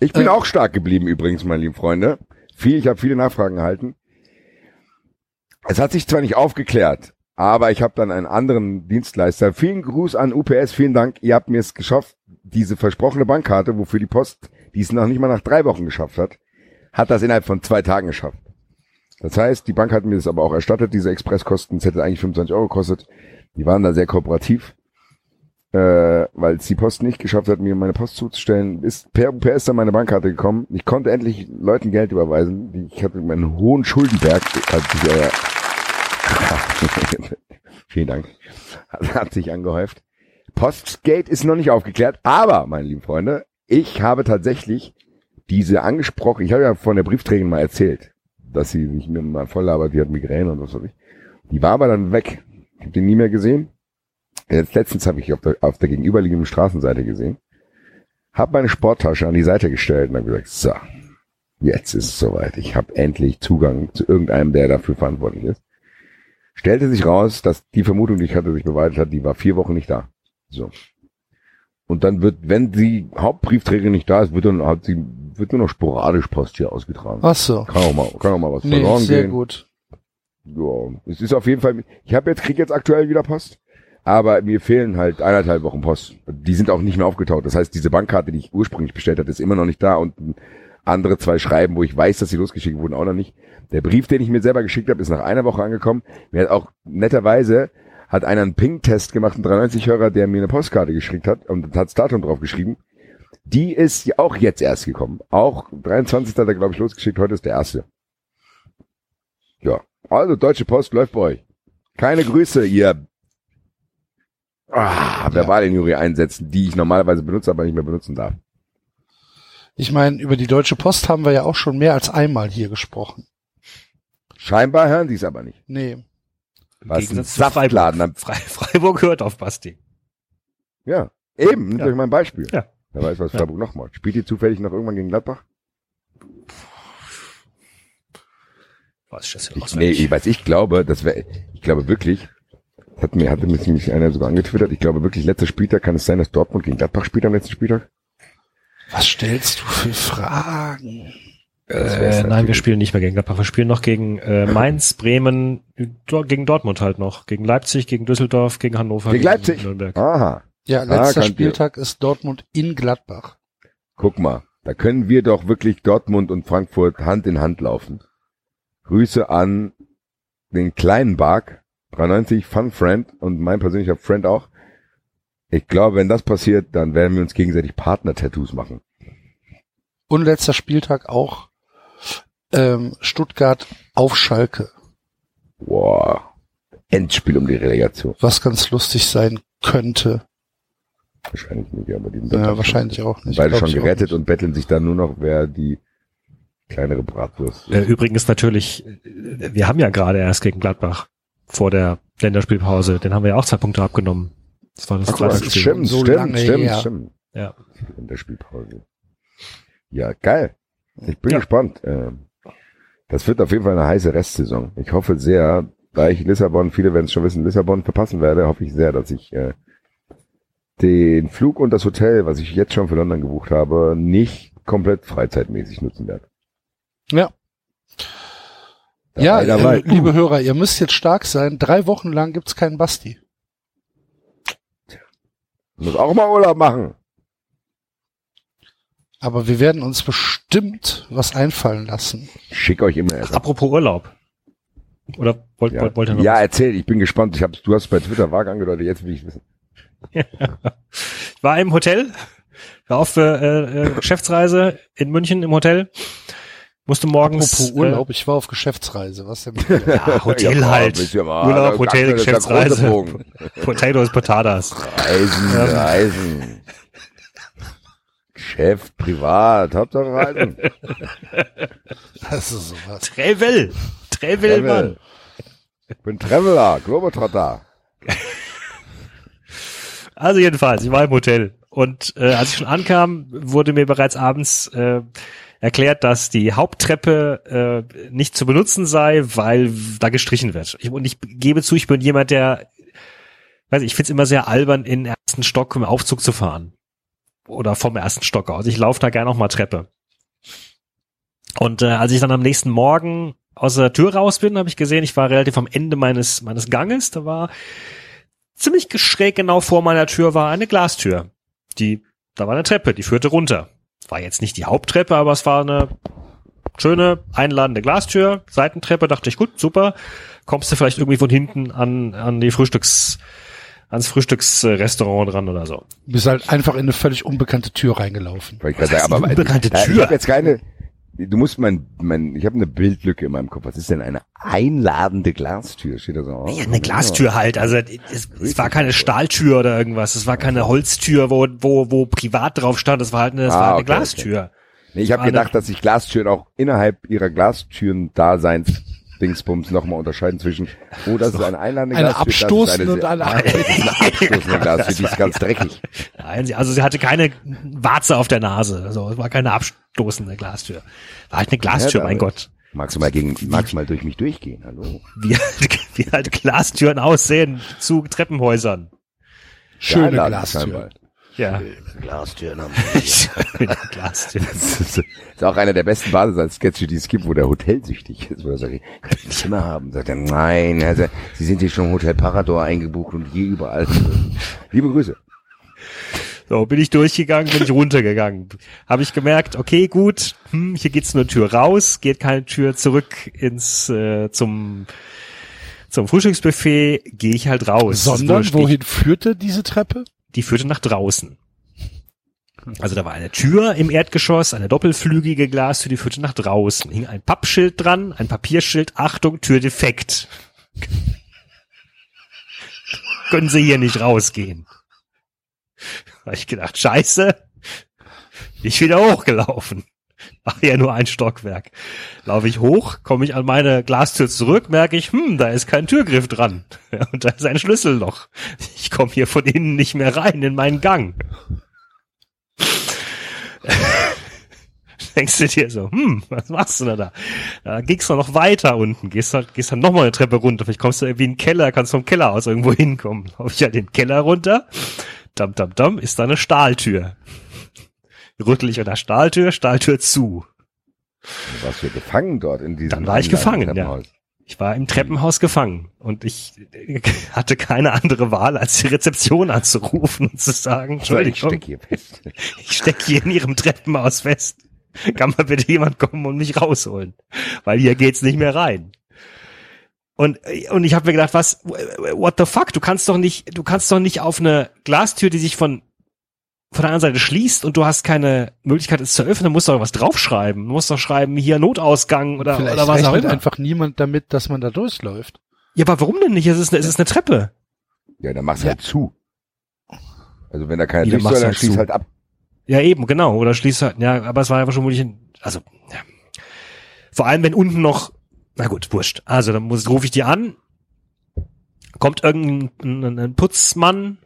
Ich bin Äh. auch stark geblieben übrigens, meine lieben Freunde. Viel, ich habe viele Nachfragen erhalten. Es hat sich zwar nicht aufgeklärt, aber ich habe dann einen anderen Dienstleister. Vielen Gruß an UPS, vielen Dank. Ihr habt mir es geschafft, diese versprochene Bankkarte, wofür die Post, die es noch nicht mal nach drei Wochen geschafft hat, hat das innerhalb von zwei Tagen geschafft. Das heißt, die Bank hat mir das aber auch erstattet, diese Expresskosten. Es hätte eigentlich 25 Euro gekostet. Die waren da sehr kooperativ äh, weil es die Post nicht geschafft hat, mir meine Post zuzustellen, ist per UPS dann meine Bankkarte gekommen. Ich konnte endlich Leuten Geld überweisen. Ich hatte meinen hohen Schuldenberg, hat sich, äh, (laughs) (laughs) vielen Dank, hat, sich angehäuft. Postgate ist noch nicht aufgeklärt, aber, meine lieben Freunde, ich habe tatsächlich diese angesprochen, ich habe ja von der Briefträgerin mal erzählt, dass sie mich mir mal voll labert, die hat Migräne und was weiß ich. Die war aber dann weg. Ich habe den nie mehr gesehen. Jetzt letztens habe ich auf der, auf der gegenüberliegenden Straßenseite gesehen, habe meine Sporttasche an die Seite gestellt und habe gesagt, so, jetzt ist es soweit. Ich habe endlich Zugang zu irgendeinem, der dafür verantwortlich ist. Stellte sich raus, dass die Vermutung, die ich hatte, sich bewahrheitet hat, die war vier Wochen nicht da. So. Und dann wird, wenn die Hauptbriefträgerin nicht da ist, wird dann hat sie, wird nur noch sporadisch Post hier ausgetragen. Ach so. Kann auch mal, kann auch mal was Nee, verloren sehr gehen. gut. Ja, es ist auf jeden Fall, ich habe jetzt, krieg jetzt aktuell wieder Post, aber mir fehlen halt eineinhalb Wochen Post. Die sind auch nicht mehr aufgetaucht. Das heißt, diese Bankkarte, die ich ursprünglich bestellt hatte, ist immer noch nicht da und andere zwei Schreiben, wo ich weiß, dass sie losgeschickt wurden, auch noch nicht. Der Brief, den ich mir selber geschickt habe, ist nach einer Woche angekommen. Mir hat auch netterweise hat einer einen Ping-Test gemacht, ein 93-Hörer, der mir eine Postkarte geschickt hat und hat das Datum drauf geschrieben. Die ist ja auch jetzt erst gekommen. Auch 23. hat er, glaube ich, losgeschickt. Heute ist der erste. Ja. Also, Deutsche Post läuft bei euch. Keine Grüße, ihr ah, Verbalinjury einsetzen, die ich normalerweise benutze, aber nicht mehr benutzen darf. Ich meine, über die Deutsche Post haben wir ja auch schon mehr als einmal hier gesprochen. Scheinbar hören sie es aber nicht. Nee. Was ein Gegensatz zu Saftladen am Freiburg. Fre Freiburg hört auf Basti. Ja, eben, nehmt Ja. euch mal ein Beispiel. Ja. Wer weiß, was Ja. Freiburg noch macht. Spielt ihr zufällig noch irgendwann gegen Gladbach? Was ist das denn Ich, nee, ich, was ich glaube, das wäre, ich glaube wirklich, das hat mir, hatte mich mich einer sogar angetwittert, ich glaube wirklich, letzter Spieltag kann es sein, dass Dortmund gegen Gladbach spielt am letzten Spieltag? Was stellst du für Fragen? Äh, nein, wir spielen nicht mehr gegen Gladbach. Wir spielen noch gegen äh, (laughs) Mainz, Bremen, gegen Dortmund halt noch, gegen Leipzig, gegen Düsseldorf, gegen Hannover, Gegen Leipzig? Nürnberg. Aha, Ja, letzter könnt ihr- Spieltag ist Dortmund in Gladbach. guck mal, da können wir doch wirklich Dortmund und Frankfurt Hand in Hand laufen. Grüße an den kleinen Bark, 93 Fun Friend und mein persönlicher Friend auch. Ich glaube, wenn das passiert, dann werden wir uns gegenseitig Partner-Tattoos machen. Und letzter Spieltag auch ähm, Stuttgart auf Schalke. Wow. Endspiel um die Relegation. Was ganz lustig sein könnte. Wahrscheinlich nicht, aber die sind Ja, wahrscheinlich auch nicht. Beide schon gerettet und betteln sich dann nur noch, wer die kleinere Bratwurst. Äh, übrigens natürlich, äh, wir haben ja gerade erst gegen Gladbach vor der Länderspielpause, den haben wir ja auch zwei Punkte abgenommen. Das war das Ach, Freitagsspiel. stimmt, so stimmt, lange stimmt, her. stimmt. Ja. In der Spielpause. Ja, geil. Ich bin Ja. gespannt. Ähm, Das wird auf jeden Fall eine heiße Restsaison. Ich hoffe sehr, da ich Lissabon, viele werden es schon wissen, Lissabon verpassen werde, hoffe ich sehr, dass ich äh, den Flug und das Hotel, was ich jetzt schon für London gebucht habe, nicht komplett freizeitmäßig nutzen werde. Ja. Dabei, Ja, dabei. äh, liebe Hörer, ihr müsst jetzt stark sein. Drei Wochen lang gibt's keinen Basti. Muss auch mal Urlaub machen. Aber wir werden uns bestimmt was einfallen lassen. Schick euch immer etwas. Apropos Urlaub. Oder wollt, Ja, wollt, wollt ihr noch ja was? erzähl, ich bin gespannt. Ich hab's, du hast bei Twitter vage angedeutet, jetzt will ich wissen. (laughs) Ich war im Hotel, war auf äh, äh, Geschäftsreise in München im Hotel. Musste morgens Apropos Urlaub, ich war auf Geschäftsreise. Was denn? Äh, (laughs) ja, Hotel Ja, halt. Urlaub, Hotel, Geschäftsreise. (laughs) Potatoes, Potadas. Reisen, Ähm. Reisen. Geschäft, privat, Hauptsache Reisen. (laughs) Das ist sowas. Travel. Travel, Mann. Ich bin Traveler, Globetrotter. Also jedenfalls, ich war im Hotel. Und äh, als ich schon ankam, wurde mir bereits abends äh, erklärt, dass die Haupttreppe äh, nicht zu benutzen sei, weil da gestrichen wird. Ich, und ich gebe zu, ich bin jemand, der, weiß ich, ich finde es immer sehr albern, in den ersten Stock im Aufzug zu fahren. Oder vom ersten Stock aus. Ich laufe da gerne noch mal Treppe. Und äh, als ich dann am nächsten Morgen aus der Tür raus bin, habe ich gesehen, ich war relativ am Ende meines meines Ganges. Da war ziemlich schräg genau vor meiner Tür war eine Glastür. Die, da war eine Treppe, die führte runter. War jetzt nicht die Haupttreppe, aber es war eine schöne, einladende Glastür, Seitentreppe, dachte ich, gut, super. Kommst du vielleicht irgendwie von hinten an, an die Frühstücks, ans Frühstücksrestaurant dran oder so. Du bist halt einfach in eine völlig unbekannte Tür reingelaufen. Ich Was heißt aber unbekannte äh, ich Tür? habe jetzt keine. Du musst mein, mein, ich habe eine Bildlücke in meinem Kopf. Was ist denn eine einladende Glastür? Steht da so? Ja, eine Glastür halt. Also es, es war keine Stahltür oder irgendwas. Es war keine Holztür, wo, wo, wo privat drauf stand. Es war halt eine, es Ah, war eine okay, Glastür. Nee, ich habe gedacht, dass sich Glastüren auch innerhalb ihrer Glastüren-Daseins Dingsbums nochmal unterscheiden zwischen, oh, das ist eine einladende Eine abstoßende und eine eine abstoßende Glastür, (laughs) die ist ganz dreckig. Nein, also sie hatte keine Warze auf der Nase. Also es war keine abstoßende Glastür. War halt eine Glastür, Ja, mein Gott. Magst du mal gegen, magst du mal durch mich durchgehen? Hallo? Wie, wie halt Glastüren aussehen zu Treppenhäusern. Schöne einladend Glastür. scheinbar. Ja. Glastüren haben Schöne Glastür. (laughs) (laughs) Das ist, ist auch einer der besten Basis-Sketche, die es gibt, wo der Hotelsüchtig ist, wo er sagt, kann ich ein Zimmer haben? Sagt er, nein, also, Sie sind hier schon im Hotel Parador eingebucht und hier überall. (laughs) Liebe Grüße. So, bin ich durchgegangen, bin ich runtergegangen. Habe ich gemerkt, okay, gut, hm, hier geht's nur Tür raus, geht keine Tür zurück ins äh, zum zum Frühstücksbuffet, gehe ich halt raus. Sondern wohin führte diese Treppe? Die führte nach draußen. Also da war eine Tür im Erdgeschoss, eine doppelflügige Glastür, die führte nach draußen. Hing ein Pappschild dran, ein Papierschild, Achtung, Tür defekt. (laughs) Können Sie hier nicht rausgehen. Da hab ich gedacht, scheiße. Ich wieder hochgelaufen. War ja nur ein Stockwerk. Laufe ich hoch, komme ich an meine Glastür zurück, merke ich, hm, da ist kein Türgriff dran. (laughs) Und da ist ein Schlüsselloch. Ich komme hier von innen nicht mehr rein in meinen Gang. Denkst du dir so, hm, was machst du denn da? Da ging's noch weiter unten, gehst halt, gehst dann nochmal eine Treppe runter, vielleicht kommst du irgendwie in den Keller, kannst vom Keller aus irgendwo hinkommen. Lauf ich halt den Keller runter, dam, dam, dam, ist da eine Stahltür. Rüttel ich an der Stahltür, Stahltür zu. Du warst ja gefangen dort in diesem Dann war ich gefangen, ja. Ich war im Treppenhaus gefangen und ich (laughs) hatte keine andere Wahl, als die Rezeption anzurufen und zu sagen, Ich Entschuldigung, steck hier fest. (laughs) ich stecke hier in Ihrem Treppenhaus fest. Kann mal bitte jemand kommen und mich rausholen? Weil hier geht's nicht mehr rein. Und, und ich habe mir gedacht, was, what the fuck? Du kannst doch nicht, du kannst doch nicht auf eine Glastür, die sich von von der anderen Seite schließt und du hast keine Möglichkeit, es zu öffnen, musst du doch was draufschreiben. Du musst doch schreiben, hier Notausgang oder, Vielleicht oder was auch immer. einfach niemand damit, dass man da durchläuft. Ja, aber warum denn nicht? Es ist eine, es ist eine Treppe. Ja, dann machst du halt zu. Also wenn da keiner dann durch soll, dann halt schließ zu. halt ab. Ja, eben, genau. Oder schließt halt, ja, aber es war ja vermutlich, ein- also, ja. Vor allem, wenn unten noch, na gut, wurscht. Also, dann muss, rufe ich die an, kommt irgendein ein, ein Putzmann,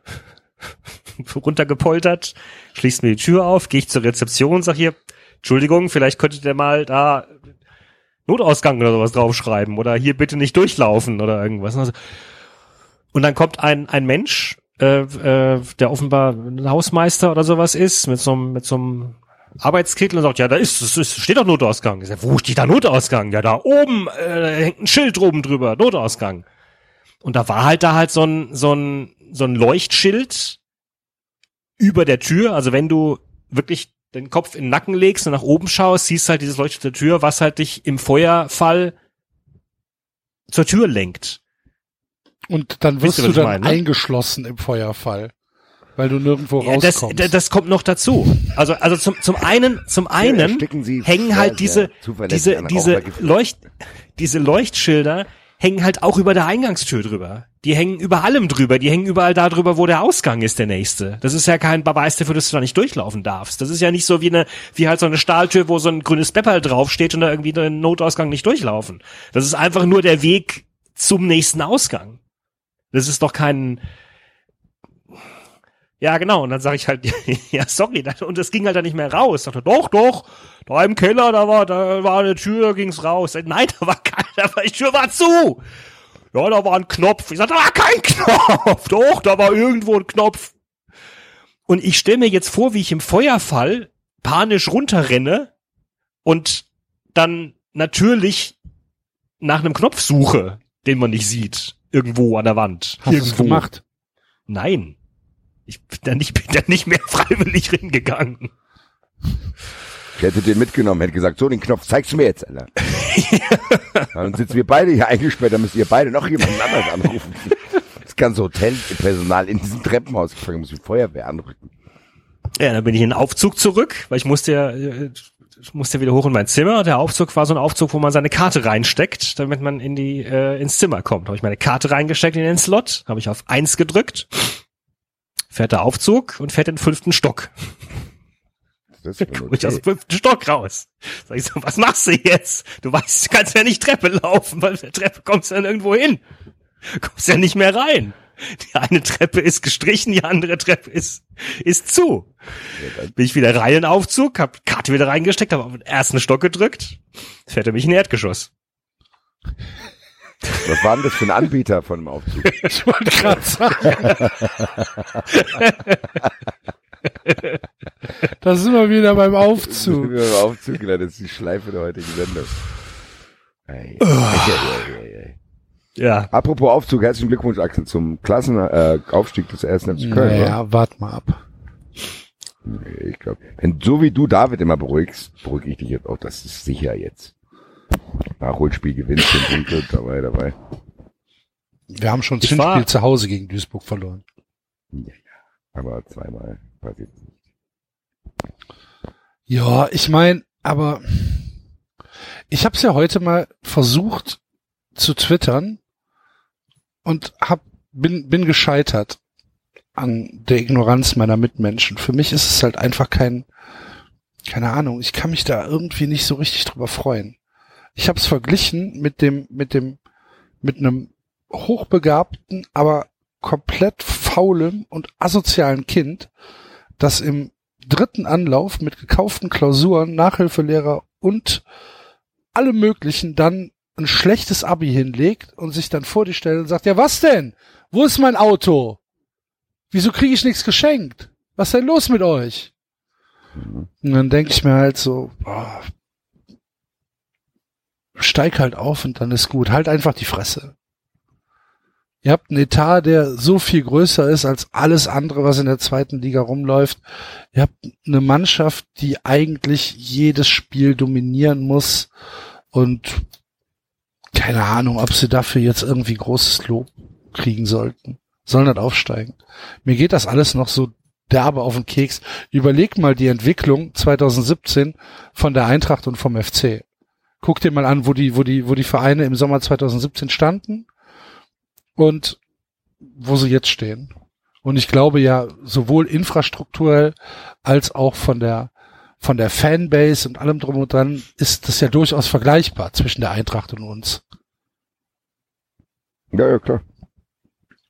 (laughs) runtergepoltert, schließt mir die Tür auf, gehe ich zur Rezeption, sag hier, Entschuldigung, vielleicht könntet ihr mal da Notausgang oder sowas draufschreiben oder hier bitte nicht durchlaufen oder irgendwas. Also, Und dann kommt ein, ein Mensch, äh, äh, der offenbar ein Hausmeister oder sowas ist, mit so einem, mit so einem Arbeitskittel und sagt, ja, da ist, es ist, steht doch Notausgang. Ich sag, wo steht da Notausgang? Ja, da oben, äh, da hängt ein Schild oben drüber, Notausgang. Und da war halt da halt so ein, so ein, so ein Leuchtschild über der Tür. Also wenn du wirklich den Kopf in den Nacken legst und nach oben schaust, siehst halt dieses Leuchtschild der Tür, was halt dich im Feuerfall zur Tür lenkt. Und dann wirst du ich dann meine, ne? eingeschlossen im Feuerfall. Weil du nirgendwo Ja, das, rauskommst. das, das kommt noch dazu. Also, also zum, zum einen, zum einen Sie hängen halt diese, diese, diese. Leucht, diese Leuchtschilder hängen halt auch über der Eingangstür drüber. Die hängen über allem drüber. Die hängen überall da drüber, wo der Ausgang ist, der nächste. Das ist ja kein Beweis dafür, dass du da nicht durchlaufen darfst. Das ist ja nicht so wie eine, wie halt so eine Stahltür, wo so ein grünes Pepperl draufsteht und da irgendwie den Notausgang nicht durchlaufen. Das ist einfach nur der Weg zum nächsten Ausgang. Das ist doch kein, ja, genau. Und dann sage ich halt, (laughs) ja, sorry. (laughs) Und das ging halt dann nicht mehr raus. Ich dachte, doch, doch, da im Keller, da war, da war eine Tür, ging's raus. Sag, Nein, (laughs) da war keiner, die Tür war zu. Ja, da war ein Knopf. Ich sag, da war kein Knopf. Doch, da war irgendwo ein Knopf. Und ich stelle mir jetzt vor, wie ich im Feuerfall panisch runterrenne und dann natürlich nach einem Knopf suche, den man nicht sieht. Irgendwo an der Wand. Hast du gemacht? Nein. Ich bin da nicht, (laughs) bin da nicht mehr freiwillig hingegangen. Ich hätte den mitgenommen, hätte gesagt, so, den Knopf zeigst du mir jetzt, Alter. (laughs) dann sitzen wir beide hier eingesperrt, dann müsst ihr beide noch jemanden anderes anrufen. Das ganze Hotelpersonal in diesem Treppenhaus gefangen, muss die Feuerwehr anrücken. Ja, dann bin ich in den Aufzug zurück, weil ich musste ja, äh, ich musste ja wieder hoch in mein Zimmer. Der Aufzug war so ein Aufzug, wo man seine Karte reinsteckt, damit man in die, äh, ins Zimmer kommt. Habe ich meine Karte reingesteckt in den Slot, habe ich auf eins gedrückt, fährt der Aufzug und fährt in den fünften Stock. Das ist Komm ich aus dem fünften Stock raus. Sag ich so, was machst du jetzt? Du weißt, du kannst ja nicht Treppe laufen, weil mit der Treppe kommst du dann irgendwo hin. Kommst ja nicht mehr rein. Die eine Treppe ist gestrichen, die andere Treppe ist, ist zu. Bin ich wieder rein in den Aufzug, hab Karte wieder reingesteckt, hab auf den ersten Stock gedrückt, fährt er mich in ein Erdgeschoss. Was war denn das für ein Anbieter von dem Aufzug? (laughs) Ich wollte gerade sagen. da sind wir wieder beim Aufzug. Wir haben Aufzug gelernt, das ist die Schleife der heutigen Sendung. Ei, ei, ei. Ja, Apropos Aufzug, herzlichen Glückwunsch, Axel, zum Klassen äh, des ersten FC Köln. oder? Naja, wart mal ab. Ich glaube, wenn so wie du David immer beruhigst, beruhige ich dich jetzt auch. Das ist sicher jetzt. Nachholspiel gewinnt, sind Punkte dabei, dabei. Wir haben schon Ich war- Hinspiel zu Hause gegen Duisburg verloren. Aber zweimal passiert nicht. Ja, ich meine, aber ich habe es ja heute mal versucht zu twittern und hab bin bin gescheitert an der Ignoranz meiner Mitmenschen. Für mich ist es halt einfach kein keine Ahnung, ich kann mich da irgendwie nicht so richtig drüber freuen. Ich habe es verglichen mit dem mit dem mit einem hochbegabten, aber komplett faulem und asozialen Kind, das im dritten Anlauf mit gekauften Klausuren, Nachhilfelehrer und allem möglichen dann ein schlechtes Abi hinlegt und sich dann vor die stellt und sagt, ja was denn? Wo ist mein Auto? Wieso kriege ich nichts geschenkt? Was ist denn los mit euch? Und dann denke ich mir halt so, boah, steig halt auf und dann ist gut. Halt einfach die Fresse. Ihr habt einen Etat, der so viel größer ist als alles andere, was in der zweiten Liga rumläuft. Ihr habt eine Mannschaft, die eigentlich jedes Spiel dominieren muss und keine Ahnung, ob sie dafür jetzt irgendwie großes Lob kriegen sollten. Sollen nicht aufsteigen. Mir geht das alles noch so derbe auf den Keks. Überleg mal die Entwicklung 2017 von der Eintracht und vom FC. Guck dir mal an, wo die, wo die, wo die Vereine im Sommer 2017 standen und wo sie jetzt stehen. Und ich glaube ja, sowohl infrastrukturell als auch von der, von der Fanbase und allem drum und dran ist das ja durchaus vergleichbar zwischen der Eintracht und uns. Ja, ja, klar.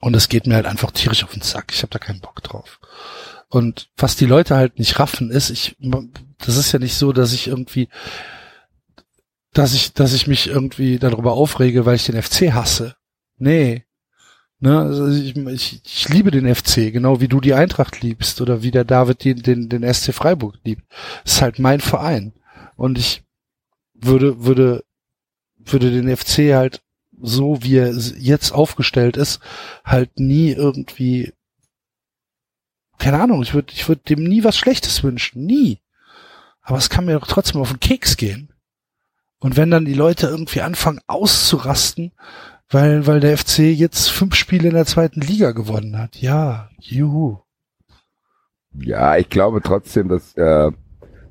Und es geht mir halt einfach tierisch auf den Sack. Ich habe da keinen Bock drauf. Und was die Leute halt nicht raffen ist, ich, das ist ja nicht so, dass ich irgendwie, dass ich, dass ich mich irgendwie darüber aufrege, weil ich den FC hasse. Nee. Ne, also ich, ich, ich liebe den FC, genau wie du die Eintracht liebst oder wie der David den, den, den SC Freiburg liebt. Das ist halt mein Verein. Und ich würde, würde, würde den FC halt so, wie er jetzt aufgestellt ist, halt nie irgendwie, keine Ahnung, ich würde, ich würde dem nie was Schlechtes wünschen, nie. Aber es kann mir doch trotzdem auf den Keks gehen. Und wenn dann die Leute irgendwie anfangen auszurasten, weil, weil der FC jetzt fünf Spiele in der zweiten Liga gewonnen hat. Ja, juhu. Ja, ich glaube trotzdem, dass äh,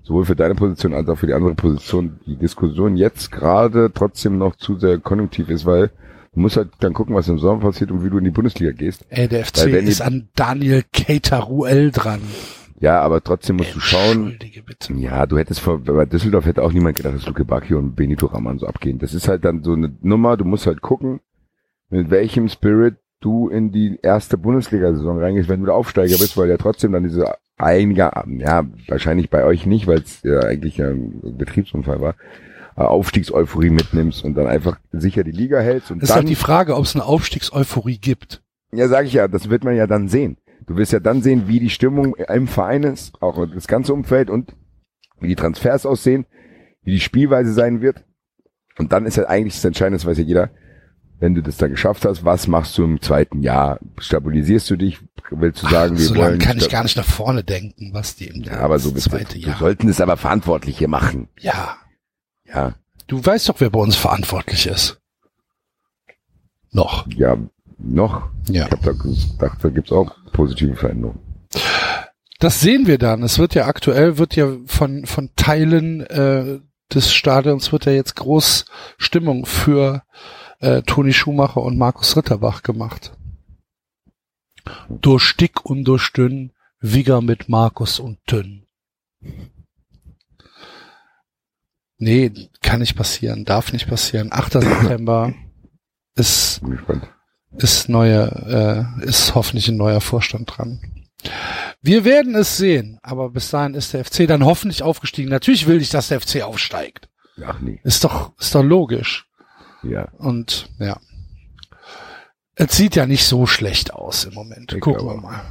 sowohl für deine Position als auch für die andere Position die Diskussion jetzt gerade trotzdem noch zu sehr konjunktiv ist, weil du musst halt dann gucken, was im Sommer passiert und wie du in die Bundesliga gehst. Ey, der FC ist an Daniel Keita Ruel dran. Ja, aber trotzdem musst du schauen. Bitte. Ja, du hättest vor, bei Düsseldorf hätte auch niemand gedacht, dass Luke Bacchio und Benito Raman so abgehen. Das ist halt dann so eine Nummer, du musst halt gucken, mit welchem Spirit du in die erste Bundesliga-Saison reingehst, wenn du der Aufsteiger bist, weil ja trotzdem dann diese einige, ja, wahrscheinlich bei euch nicht, weil es ja eigentlich ein Betriebsunfall war, äh, Aufstiegseuphorie mitnimmst und dann einfach sicher die Liga hältst und Das ist dann, halt die Frage, ob es eine Aufstiegseuphorie gibt. ja, sag ich ja, das wird man ja dann sehen. Du wirst ja dann sehen, wie die Stimmung im Verein ist, auch das ganze Umfeld und wie die Transfers aussehen, wie die Spielweise sein wird. Und dann ist ja eigentlich das Entscheidende, das weiß ja jeder, wenn du das dann geschafft hast, was machst du im zweiten Jahr? Stabilisierst du dich? Willst du sagen, wir so lange wollen... kann ich gar nicht nach vorne denken, was die im Ja, aber so zweite du. Wir Jahr. sollten es aber Verantwortliche machen. Ja, Ja, du weißt doch, wer bei uns verantwortlich ist. Noch. ja, noch. Ja. Ich habe da gedacht, da gibt's auch positive Veränderungen. Das sehen wir dann. Es wird ja aktuell, wird ja von, von Teilen äh, des Stadions wird ja jetzt groß Stimmung für äh, Toni Schumacher und Markus Ritterbach gemacht. Durch dick und durch dünn, Wigger mit Markus und Dünn. Nee, kann nicht passieren, darf nicht passieren. 8. September ist Bin gespannt. Ist neue, äh, ist hoffentlich ein neuer Vorstand dran. Wir werden es sehen, aber bis dahin ist der FC dann hoffentlich aufgestiegen. Natürlich will ich, dass der FC aufsteigt. Ach nee. Ist doch, ist doch logisch. Ja. Und ja. Es sieht ja nicht so schlecht aus im Moment. Ich Gucken wir glaube mal.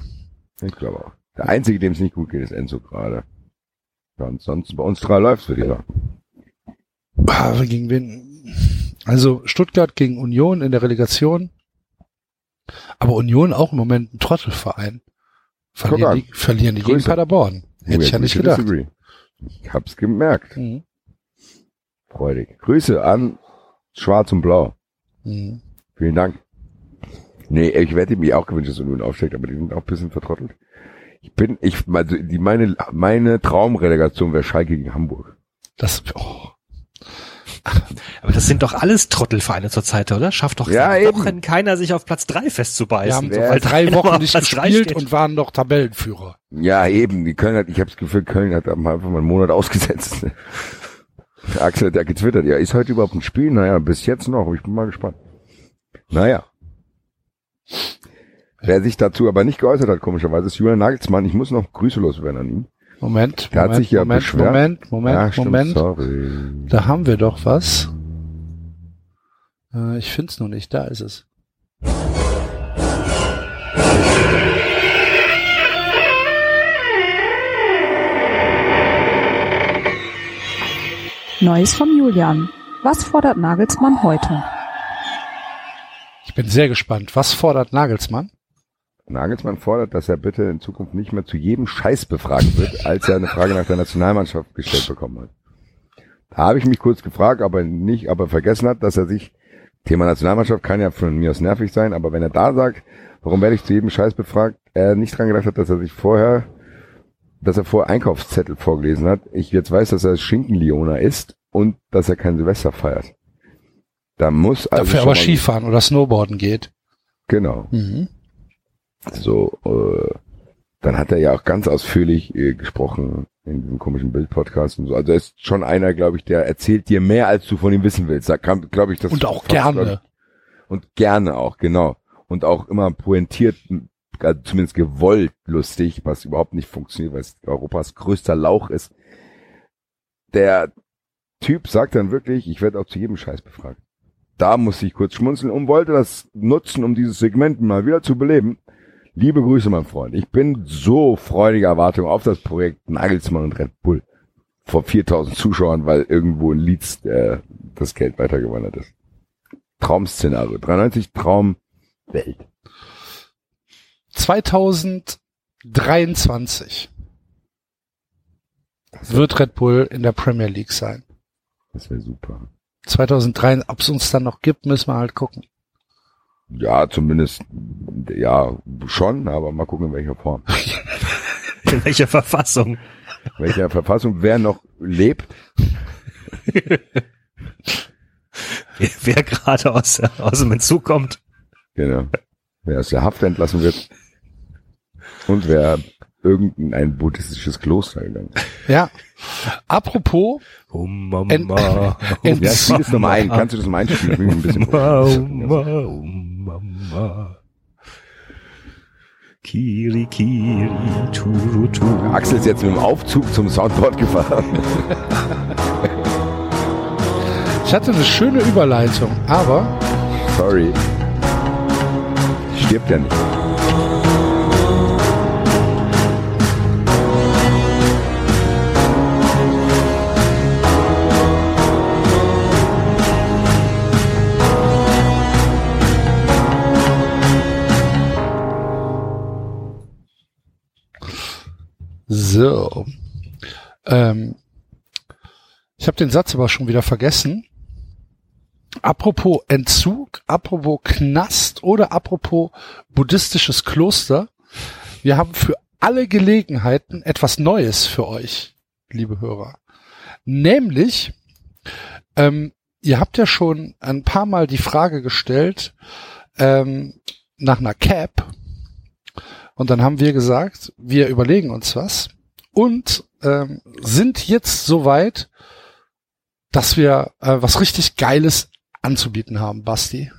Ich glaube auch. Der Einzige, dem es nicht gut geht, ist Enzo gerade. Ja, ansonsten bei uns drei läuft's, würde ich sagen. Ah, Gegen wen? Also Stuttgart gegen Union in der Relegation. Aber Union auch im Moment ein Trottelverein. Verlieren die, verlieren die gegen. Paderborn. Hätte ich ja nicht gedacht. disagree. Ich hab's gemerkt. Mhm. Freudig. Grüße an Schwarz und Blau. Mhm. Vielen Dank. Nee, ich hätte mir auch gewünscht, dass Union aufsteigt, aber die sind auch ein bisschen vertrottelt. Ich bin, ich, also die, meine, meine Traumrelegation wäre Schalke gegen Hamburg. Das, oh. (laughs) Aber das sind doch alles Trottelvereine zurzeit, oder? Schafft doch Ja. Wochen keiner sich auf Platz drei Wir festzubeißen. haben wer- vor drei Wochen nicht gespielt und waren noch Tabellenführer. Ja, eben, die Köln hat, ich habe das Gefühl, Köln hat einfach mal einen Monat ausgesetzt. Der (laughs) Axel hat ja getwittert, ja, ist heute überhaupt ein Spiel? Naja, bis jetzt noch, ich bin mal gespannt. Naja. Wer sich dazu aber nicht geäußert hat, komischerweise, ist Julian Nagelsmann. Ich muss noch Grüße loswerden an ihn. Moment, Der hat Moment, sich ja Moment, beschwert. Moment, Moment, Ja, stimmt, Moment. sorry. Da haben wir doch was. Äh, ich find's noch nicht, da ist es. Neues von Julian. Was fordert Nagelsmann heute? Ich bin sehr gespannt. Was fordert Nagelsmann? Nagelsmann fordert, dass er bitte in Zukunft nicht mehr zu jedem Scheiß befragt wird, als er eine Frage nach der Nationalmannschaft gestellt bekommen hat. Da habe ich mich kurz gefragt, aber nicht, aber vergessen hat, dass er sich, Thema Nationalmannschaft kann ja von mir aus nervig sein, aber wenn er da sagt, warum werde ich zu jedem Scheiß befragt, er nicht dran gedacht hat, dass er sich vorher, dass er vorher Einkaufszettel vorgelesen hat. Ich jetzt weiß, dass er Schinkenlioner ist und dass er kein Silvester feiert. Da muss also Dafür aber Skifahren oder Snowboarden geht. Genau. Mhm. So, äh, dann hat er ja auch ganz ausführlich äh, gesprochen in diesem komischen Bild-Podcast und so. Also er ist schon einer, glaube ich, der erzählt dir mehr, als du von ihm wissen willst. Da kam, glaube ich, das Und auch fast, gerne. Ich, und gerne auch, genau. Und auch immer pointiert, also zumindest gewollt lustig, was überhaupt nicht funktioniert, weil es Europas größter Lauch ist. Der Typ sagt dann wirklich, ich werde auch zu jedem Scheiß befragt. Da musste ich kurz schmunzeln und wollte das nutzen, um dieses Segment mal wieder zu beleben. Liebe Grüße, mein Freund. Ich bin so freudige Erwartung auf das Projekt Nagelsmann und Red Bull vor 4000 Zuschauern, weil irgendwo in Leeds äh, das Geld weitergewandert ist. Traum-Szenario. 93 Traumwelt. 2023 wird Red Bull in der Premier League sein. Das wäre super. 2003, ob es uns dann noch gibt, müssen wir halt gucken. Ja, zumindest, ja, schon, aber mal gucken, in welcher Form. (laughs) In welcher Verfassung? Welcher Verfassung, wer noch lebt. Wer, (laughs) wer gerade aus, aus dem Entzug kommt. Genau. Wer aus der Haft entlassen wird. Und wer irgendein buddhistisches Kloster gegangen ist. Ja. Apropos. Ent- oh Ent- Ja, spiel das nochmal ein. Kannst du das mal einspielen? Ich bin ein bisschen oh Mama, oh Mama. Kiri, Kiri, Turu, Turu. Axel ist jetzt mit dem Aufzug zum Soundboard gefahren. ich hatte eine schöne Überleitung, aber Sorry. Stirbt ja nicht. So. Ähm, ich habe den Satz aber schon wieder vergessen. Apropos Entzug, apropos Knast oder apropos buddhistisches Kloster. Wir haben für alle Gelegenheiten etwas Neues für euch, liebe Hörer. Nämlich, ähm, ihr habt ja schon ein paar Mal die Frage gestellt ähm, nach einer Cap. Und dann haben wir gesagt, wir überlegen uns was und ähm, sind jetzt soweit, dass wir äh, was richtig Geiles anzubieten haben, Basti.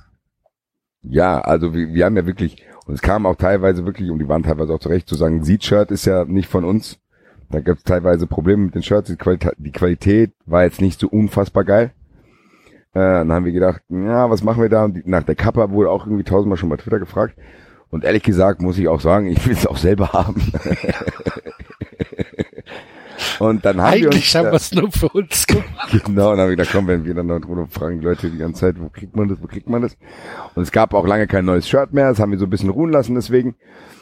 Ja, also wir, wir haben ja wirklich, und es kam auch teilweise wirklich, und die waren teilweise auch zurecht zu sagen, Seed-Shirt ist ja nicht von uns. Da gab es teilweise Probleme mit den Shirts. Die Qualität, die Qualität war jetzt nicht so unfassbar geil. Äh, dann haben wir gedacht, ja, was machen wir da? Und die, nach der Kappa wurde auch irgendwie tausendmal schon bei Twitter gefragt. Und ehrlich gesagt muss ich auch sagen, ich will es auch selber haben. (laughs) und dann haben wir uns, Eigentlich haben wir es nur für uns gemacht. Genau, und dann habe ich gedacht, komm, wenn wir dann noch drunter fragen die Leute die ganze Zeit, wo kriegt man das, wo kriegt man das? Und es gab auch lange kein neues Shirt mehr, das haben wir so ein bisschen ruhen lassen deswegen.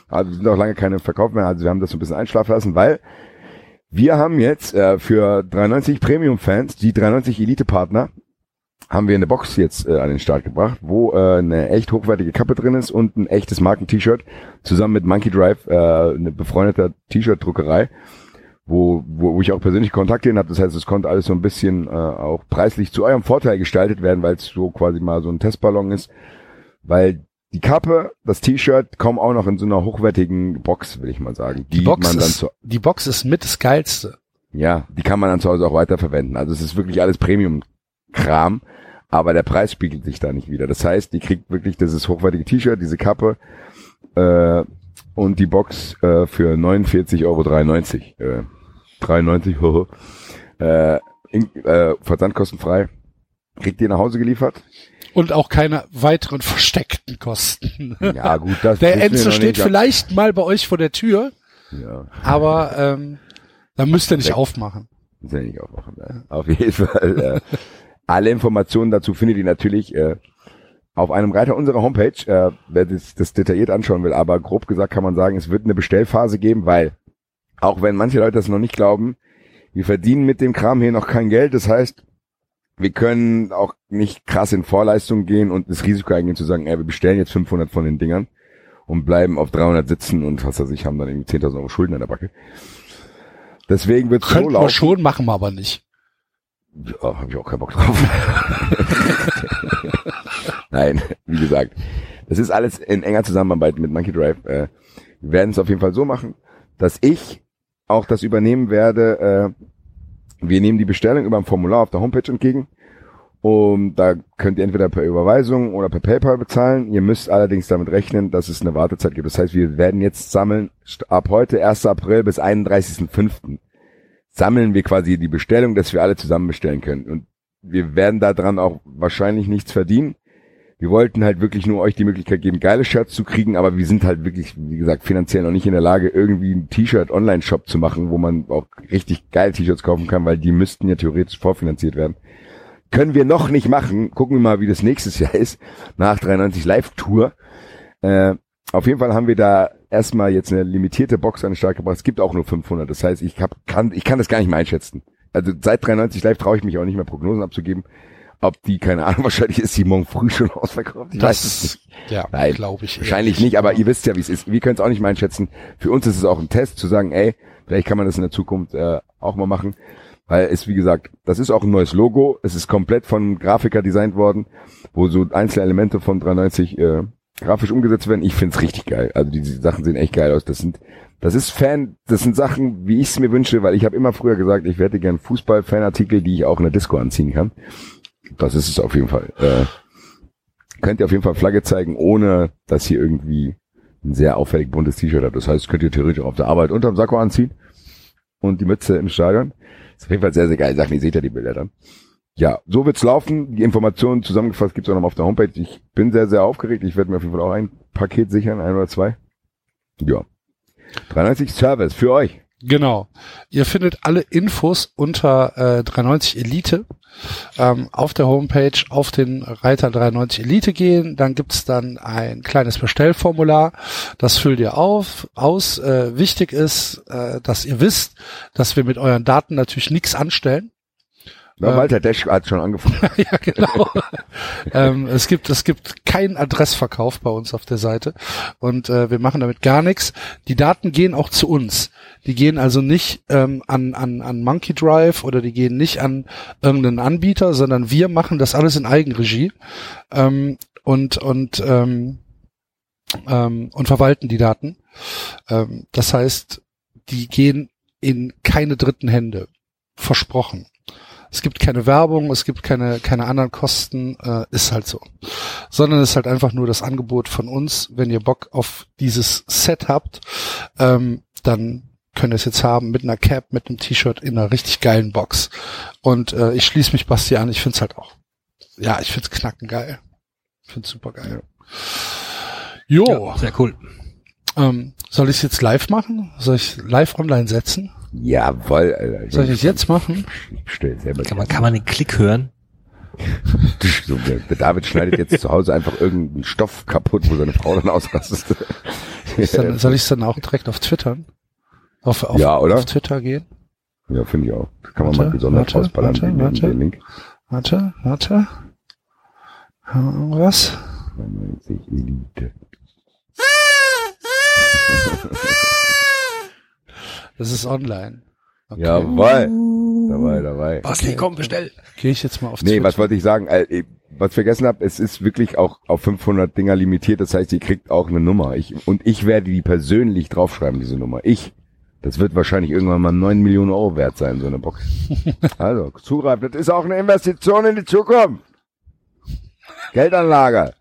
Also sind auch lange keine verkauft mehr, also wir haben das so ein bisschen einschlafen lassen, weil wir haben jetzt äh, für 93 Premium-Fans, die 93 Elite-Partner, haben wir eine Box jetzt äh, an den Start gebracht, wo äh, eine echt hochwertige Kappe drin ist und ein echtes Marken-T-Shirt zusammen mit Monkey Drive, äh, eine befreundete T-Shirt-Druckerei, wo, wo, wo ich auch persönlich Kontakt hin habe. Das heißt, es konnte alles so ein bisschen äh, auch preislich zu eurem Vorteil gestaltet werden, weil es so quasi mal so ein Testballon ist, weil die Kappe, das T-Shirt kommen auch noch in so einer hochwertigen Box, will ich mal sagen. Die, Box, man dann ist, zu, die Box ist mit das Geilste. Ja, die kann man dann zu Hause auch weiterverwenden. Also es ist wirklich alles Premium-Kram, aber der Preis spiegelt sich da nicht wieder. Das heißt, die kriegt wirklich dieses hochwertige T-Shirt, diese Kappe äh, und die Box äh, für 49,93 Euro. Äh, 93, (laughs) äh, in, äh, versandkostenfrei. Kriegt ihr nach Hause geliefert. Und auch keine weiteren versteckten Kosten. Ja, gut, das (laughs) Der Enzo steht vielleicht mal bei euch vor der Tür. Ja. Aber ähm, dann müsst ihr nicht aufmachen. Müsst ihr nicht aufmachen. Ja. Auf jeden Fall. Äh, (laughs) alle Informationen dazu findet ihr natürlich äh, auf einem Reiter unserer Homepage, äh, wer das, das detailliert anschauen will. Aber grob gesagt kann man sagen, es wird eine Bestellphase geben, weil auch wenn manche Leute das noch nicht glauben, wir verdienen mit dem Kram hier noch kein Geld. Das heißt, wir können auch nicht krass in Vorleistung gehen und das Risiko eingehen zu sagen, ey, wir bestellen jetzt 500 von den Dingern und bleiben auf 300 sitzen und was weiß ich, haben dann irgendwie 10.000 Euro Schulden an der Backe. Deswegen wird es so laufen. wir schon, machen wir aber nicht. Ja, habe ich auch keinen Bock drauf. (laughs) Nein, wie gesagt, das ist alles in enger Zusammenarbeit mit Monkey Drive. Äh, wir werden es auf jeden Fall so machen, dass ich auch das übernehmen werde, äh, wir nehmen die Bestellung über ein Formular auf der Homepage entgegen. Und da könnt ihr entweder per Überweisung oder per PayPal bezahlen. Ihr müsst allerdings damit rechnen, dass es eine Wartezeit gibt. Das heißt, wir werden jetzt sammeln, ab heute, 1. April bis 31.05. sammeln wir quasi die Bestellung, dass wir alle zusammen bestellen können. Und wir werden daran auch wahrscheinlich nichts verdienen wir wollten halt wirklich nur euch die Möglichkeit geben, geile Shirts zu kriegen, aber wir sind halt wirklich, wie gesagt, finanziell noch nicht in der Lage, irgendwie einen T-Shirt-Online-Shop zu machen, wo man auch richtig geile T-Shirts kaufen kann, weil die müssten ja theoretisch vorfinanziert werden. Können wir noch nicht machen. Gucken wir mal, wie das nächstes Jahr ist, nach 93 Live-Tour. Äh, auf jeden Fall haben wir da erstmal jetzt eine limitierte Box an den Start gebracht. Es gibt auch nur 500. Das heißt, ich hab, kann, ich kann das gar nicht mehr einschätzen. Also seit 93 Live traue ich mich auch nicht mehr Prognosen abzugeben. Ob die, keine Ahnung, (laughs) wahrscheinlich ist die morgen früh schon ausverkauft. Ich das, weiß es nicht. Ja, glaube ich. Wahrscheinlich nicht, aber ihr wisst ja, wie es ist. Wir können es auch nicht mal einschätzen. Für uns ist es auch ein Test, zu sagen, ey, vielleicht kann man das in der Zukunft äh, auch mal machen. Weil es, wie gesagt, das ist auch ein neues Logo. Es ist komplett von Grafiker designt worden, wo so einzelne Elemente von 93 äh, grafisch umgesetzt werden. Ich find's richtig geil. Also die, Sachen sehen echt geil aus. Das sind, das ist Fan, das sind Sachen, wie ich es mir wünsche, weil ich habe immer früher gesagt, ich werde gern Fußball-Fanartikel, die ich auch in der Disco anziehen kann das ist es auf jeden Fall. Äh, könnt ihr auf jeden Fall Flagge zeigen, ohne dass hier irgendwie ein sehr auffällig buntes T-Shirt habt. Das heißt, könnt ihr theoretisch auf der Arbeit unterm Sakko anziehen und die Mütze im Stadion. Das ist auf jeden Fall sehr, sehr geil. Sachen, ihr seht ja die Bilder dann. Ja, so wird's laufen. Die Informationen zusammengefasst gibt's auch noch auf der Homepage. Ich bin sehr, sehr aufgeregt. Ich werde mir auf jeden Fall auch ein Paket sichern, ein oder zwei. Ja. 93 Service für euch. Genau. Ihr findet alle Infos unter äh, 390 Elite ähm, auf der Homepage auf den Reiter 93 Elite gehen. Dann gibt's dann ein kleines Bestellformular. Das füllt ihr auf, aus. Äh, wichtig ist, äh, dass ihr wisst, dass wir mit euren Daten natürlich nichts anstellen. Ja, Walter Desch hat schon angefangen. (laughs) ja, genau. ähm, es gibt es gibt keinen Adressverkauf bei uns auf der Seite und äh, wir machen damit gar nichts. Die Daten gehen auch zu uns. Die gehen also nicht ähm, an, an, an Monkey Drive oder die gehen nicht an irgendeinen Anbieter, sondern wir machen das alles in Eigenregie ähm, und und ähm, ähm, und verwalten die Daten. Ähm, das heißt, die gehen in keine dritten Hände. Versprochen. Es gibt keine Werbung, es gibt keine, keine anderen Kosten, äh, ist halt so. Sondern es ist halt einfach nur das Angebot von uns. Wenn ihr Bock auf dieses Set habt, ähm, dann könnt ihr es jetzt haben mit einer Cap, mit einem T-Shirt in einer richtig geilen Box. Und äh, ich schließe mich Basti an, ich find's halt auch. Ja, ich find's knacken geil. Ich find's super geil. Jo. Ja, sehr cool. Ähm, soll ich jetzt live machen? Soll ich live online setzen? Jawoll, Alter. Soll ich das jetzt machen? Ich stell selber kann man, kann man den Klick hören? (laughs) so, der David schneidet jetzt zu Hause einfach irgendeinen Stoff kaputt, wo seine Frau dann ausrastet. Dann, (laughs) soll ich es dann auch direkt auf Twittern? Auf, auf, ja, oder? auf Twitter gehen? Ja, finde ich auch. kann man warte, mal besonders warte, rausballern, warte, den, warte, den Link. Warte, warte. Was? 93 Elite. Das ist online. Okay. Jawohl. Dabei, dabei. Basti, komm, bestell. Gehe ich jetzt mal auf Nee, Twitter. was wollte ich sagen? Was ich vergessen habe, es ist wirklich auch auf 500 Dinger limitiert. Das heißt, ihr kriegt auch eine Nummer. Ich, und ich werde die persönlich draufschreiben, diese Nummer. Ich. Das wird wahrscheinlich irgendwann mal 9 Millionen Euro wert sein, so eine Box. (laughs) also, zugreifen. Das ist auch eine Investition in die Zukunft. Geldanlage.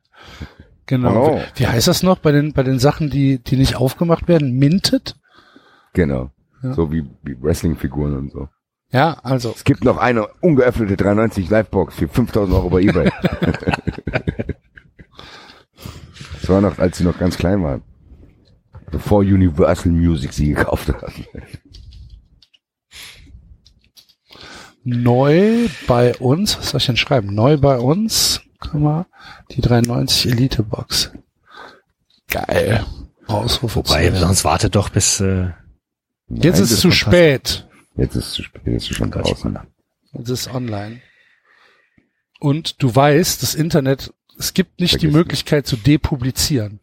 Genau. Oh. Wie heißt das noch bei den, bei den Sachen, die, die nicht aufgemacht werden? Minted? Genau. Ja. So wie, wie Wrestling-Figuren und so. Ja, also. Es gibt noch eine ungeöffnete 390 Livebox für 5000 Euro bei eBay. (laughs) das war noch, als sie noch ganz klein waren. Bevor Universal Music sie gekauft hat. Neu bei uns, was soll ich denn schreiben? Neu bei uns, guck mal, die 390 Elite Box. Geil. Ausrufe. Wobei, sonst wartet doch bis, äh, Jetzt Nein, ist es das zu spät. Jetzt ist es zu spät, jetzt ist es schon draußen. Jetzt ist es online. Und du weißt, das Internet, es gibt nicht die Vergiss Möglichkeit zu depublizieren.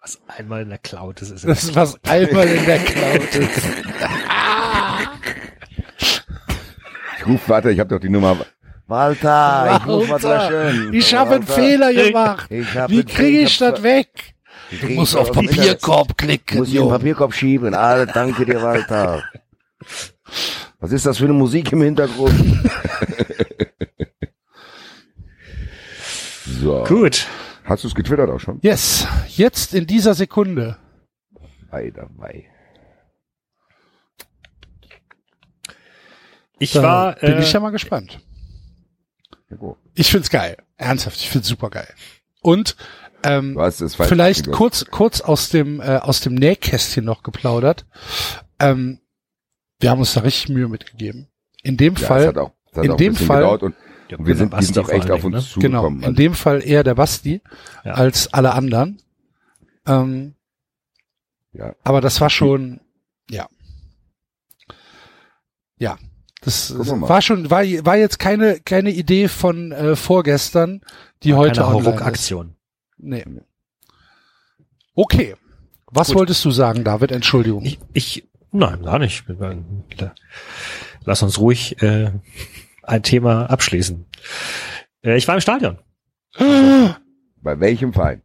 was einmal in der Cloud ist. ist Das ist was einmal in der Cloud ist. (laughs) Ich ruf, warte, ich habe doch die Nummer. Walter, ich ruf Walter, schön. Ich habe einen Fehler gemacht. Wie kriege ich das weg? Ich Du musst auf. Papierkorb klicken. Muss ich den Jo. Papierkorb schieben. Ah, danke dir, Walter. Was ist das für eine Musik im Hintergrund? (laughs) so. Gut. Hast du es getwittert auch schon? Yes, jetzt in dieser Sekunde. Ei, dabei. Ich Da war, bin äh, ich ja mal gespannt. Ich find's geil. Ernsthaft, ich find's super geil. Und ähm, vielleicht kurz kurz aus dem äh, aus dem Nähkästchen noch geplaudert. Ähm, wir haben uns da richtig Mühe mitgegeben. In dem Ja, Fall, hat auch, in auch dem Fall- und, ja, und wir sind, Basti sind auch echt auf uns Dingen, genau, zugekommen. in Also, dem Fall eher der Basti Ja. als alle anderen. Ähm, ja. aber das war schon, ja, ja, das war schon, war war jetzt keine keine Idee von äh, vorgestern, die War heute ist. Hauruck-Aktion. Nee. Okay. Was Gut. wolltest du sagen, David? Entschuldigung. Ich, ich, nein, gar nicht. Lass uns ruhig äh, ein Thema abschließen. Äh, ich war im Stadion. Bei welchem Verein?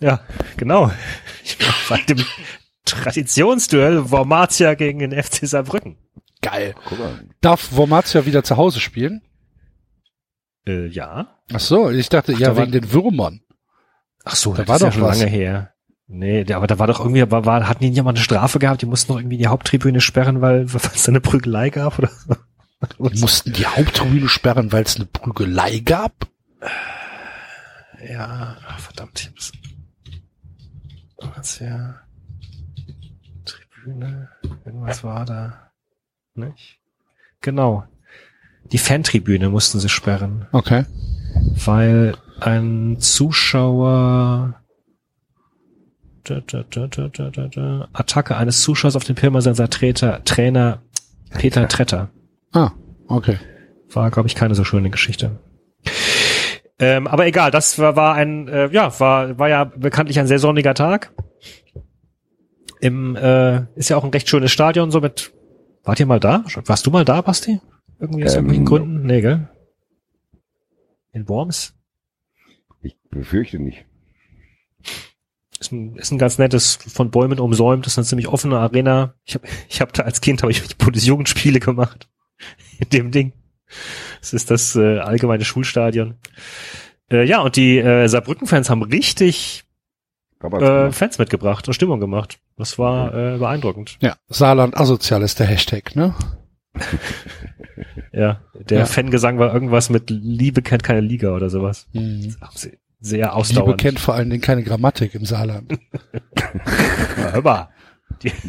Ja, genau. Ich war bei dem Traditionsduell Wormatia gegen den FC Saarbrücken. Geil. Guck mal. Darf Wormatia wieder zu Hause spielen? Äh, ja. Ach so, ich dachte, ja, da wegen den Würmern. Ach so, Da das war ist ja doch schon was. lange her. Nee, aber da war doch irgendwie, war, war, hatten die nicht mal eine Strafe gehabt? Die mussten noch irgendwie die Haupttribüne sperren, weil (laughs) weil es da eine Prügelei gab oder so. Die mussten die Haupttribüne sperren, weil es eine Prügelei gab. Ja, verdammt, ich hab's. Was ja. Tribüne, irgendwas war da. Nicht? Genau. Die Fantribüne mussten sie sperren, Okay. weil ein Zuschauer da, da, da, da, da, da, da. Attacke eines Zuschauers auf den Pirmasenser Trainer, Trainer Peter Tretter. Ah, okay. War, glaube ich, keine so schöne Geschichte. Ähm, aber egal, das war, war ein, äh, ja, war, war ja bekanntlich ein sehr sonniger Tag. Im, äh, ist ja auch ein recht schönes Stadion, so mit, wart ihr mal da? Warst du mal da, Basti? Irgendwie aus Ähm, irgendwelchen Gründen? Nee, gell? In Worms? Ich befürchte nicht. Ist ein, ist ein ganz nettes, von Bäumen umsäumt, ist eine ziemlich offene Arena. Ich habe (laughs) ich hab da als Kind habe ich Bundesjugendspiele gemacht. (laughs) In dem Ding. Das ist das äh, allgemeine Schulstadion. Äh, ja, und die äh, Saarbrücken-Fans haben richtig äh, Fans mitgebracht und Stimmung gemacht. Das war äh, beeindruckend. Ja, Saarland asozial ist der Hashtag, ne? (laughs) Ja, der Ja. Fangesang war irgendwas mit Liebe kennt keine Liga oder sowas. Mhm. Sehr Liebe ausdauernd. kennt vor allen Dingen keine Grammatik im Saarland. Ja, hör mal.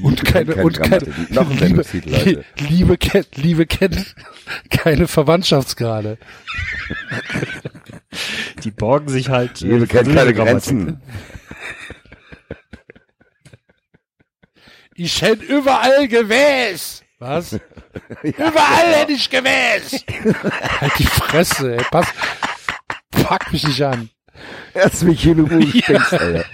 Und keine, keine und keine. Noch ein Liebe, Sendungstitel, Leute. (laughs) Liebe kennt, Liebe kennt keine Verwandtschaftsgrade. Die borgen sich halt. äh, Liebe kennt keine. Grenzen. Ich hätte überall gewählt. Was? (laughs) Überall hätte ich gewesen. (laughs) halt die Fresse, ey. Pass. Pack mich nicht an. Erst mich hin und stinkst, Alter.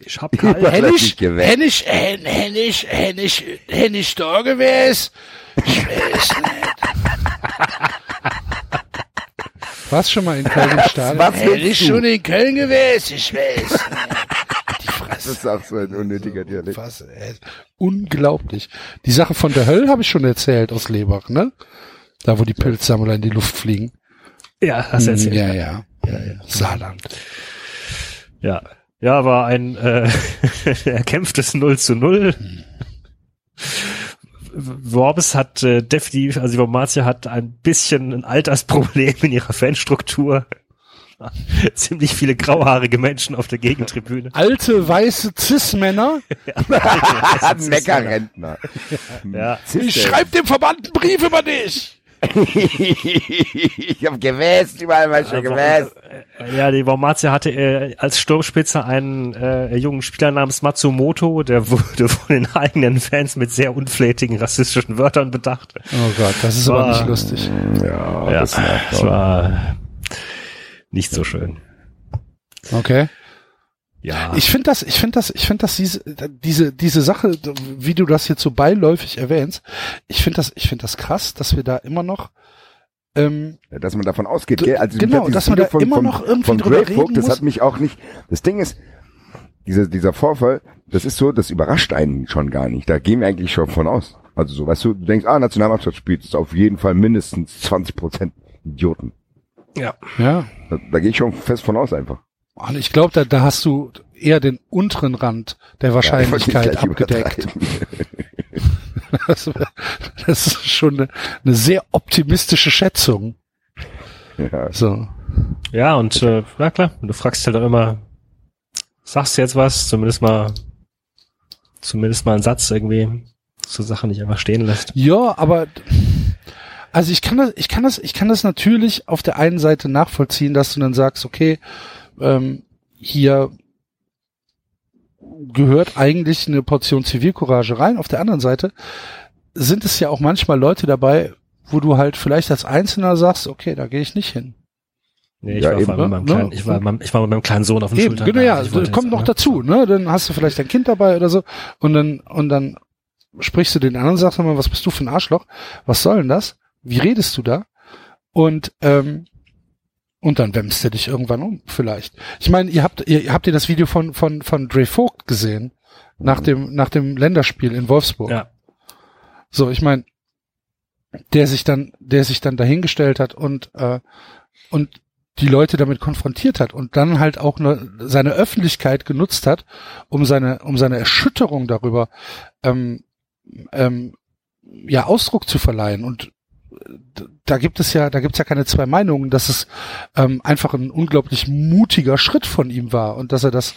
Ich hab hätte ich, ich gewesen. hätte ich, hätte ich, hätte ich, hätte ich da gewesen. Ich weiß nicht. Warst schon mal in Köln im Stadion? was Hätte willst ich du? schon in Köln gewesen, ich weiß nicht. Die Das Fresse. ist auch so ein (laughs) unnötiger Dialekt. Was, ey. Unglaublich. Die Sache von der Hölle habe ich schon erzählt aus Lebach, ne? Da, wo die Pilzsammler in die Luft fliegen. Ja, hast du erzählt. Ja, ja. ja, ja. Saarland. Ja. Ja, war ein äh, (laughs) erkämpftes 0 zu 0. Worbes hat äh, definitiv, also die Wormatia hat ein bisschen ein Altersproblem in ihrer Fanstruktur. (laughs) Ziemlich viele grauhaarige Menschen auf der Gegentribüne. Alte, weiße Cis-Männer. Meckerrentner. (laughs) Ja. Ich schreib dem Verband einen Brief über dich. (laughs) ich hab gewässt, überall war ich schon gewässt. Ja, die Wormatia hatte äh, als Sturmspitze einen äh, jungen Spieler namens Matsumoto, der wurde von den eigenen Fans mit sehr unflätigen rassistischen Wörtern bedacht. Oh Gott, das ist aber Ah. nicht lustig. Ja, Ja, das das war nicht so schön. Okay. Ja. Ich finde das, ich finde das, ich finde das diese, diese, diese Sache, wie du das jetzt so beiläufig erwähnst, ich finde das, ich finde das krass, dass wir da immer noch, ähm, Ja, dass man davon ausgeht, gell? Also genau, dass man da immer noch irgendwie von drüber Grave Folk, reden das muss. hat mich auch nicht. Das Ding ist, dieser dieser Vorfall, das ist so, das überrascht einen schon gar nicht. Da gehen wir eigentlich schon von aus. Also so, weißt du, du denkst, ah, Nationalmannschaft spielt, das ist auf jeden Fall mindestens 20 Prozent Idioten. Ja. ja, Da, da gehe ich schon fest von aus einfach. und ich glaube, da, da hast du eher den unteren Rand der Ja, Wahrscheinlichkeit gleich abgedeckt. (laughs) Das, das ist schon eine, eine sehr optimistische Schätzung. Ja. So. Ja, und äh, na klar, du fragst halt auch immer, sagst du jetzt was, zumindest mal, zumindest mal einen Satz irgendwie, so Sachen nicht einfach stehen lässt. Ja, aber also ich kann das, ich kann das, ich kann das natürlich auf der einen Seite nachvollziehen, dass du dann sagst, okay, ähm, hier gehört eigentlich eine Portion Zivilcourage rein. Auf der anderen Seite sind es ja auch manchmal Leute dabei, wo du halt vielleicht als Einzelner sagst, okay, da gehe ich nicht hin. Nee, ich, Ja, war eben, mit ne? meinem kleinen, Ne? ich, war, mit meinem- ich war mit meinem kleinen Sohn auf dem Eben, Schultag. genau, ja, Ich wollte kommt jetzt, noch ne? dazu, ne? Dann hast du vielleicht dein Kind dabei oder so und dann und dann sprichst du den anderen, sagst du mal, was bist du für ein Arschloch? Was soll denn das? Wie redest du da? Und ähm, und dann wämmst du dich irgendwann um, vielleicht. Ich meine, ihr habt ihr, habt ihr das Video von von von Dre Vogt gesehen nach dem nach dem Länderspiel in Wolfsburg. Ja. So, ich meine, der sich dann, der sich dann dahingestellt hat und äh, und die Leute damit konfrontiert hat und dann halt auch ne, seine Öffentlichkeit genutzt hat, um seine um seine Erschütterung darüber ähm, ähm, ja Ausdruck zu verleihen und da gibt es ja, da gibt es ja keine zwei Meinungen, dass es ähm, einfach ein unglaublich mutiger Schritt von ihm war und dass er das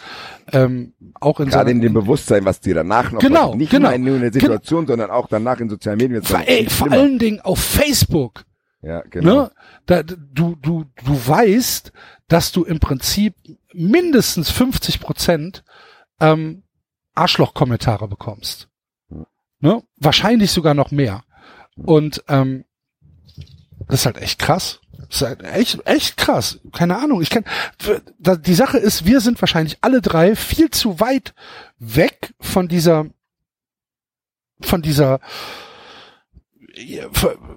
ähm, auch in Gerade in dem Bewusstsein, was dir danach noch Genau, nicht genau. nur in der Situation, sondern auch danach in sozialen Medien. vor, ey, vor allen Dingen auf Facebook Ja, genau. Ne? Da, du, du, du weißt, dass du im Prinzip mindestens 50 Prozent ähm, Arschloch-Kommentare bekommst. Ne? Wahrscheinlich sogar noch mehr. Und ähm, das ist halt echt krass. Das ist halt echt, echt krass. Keine Ahnung. Ich kann. Die Sache ist, wir sind wahrscheinlich alle drei viel zu weit weg von dieser, von dieser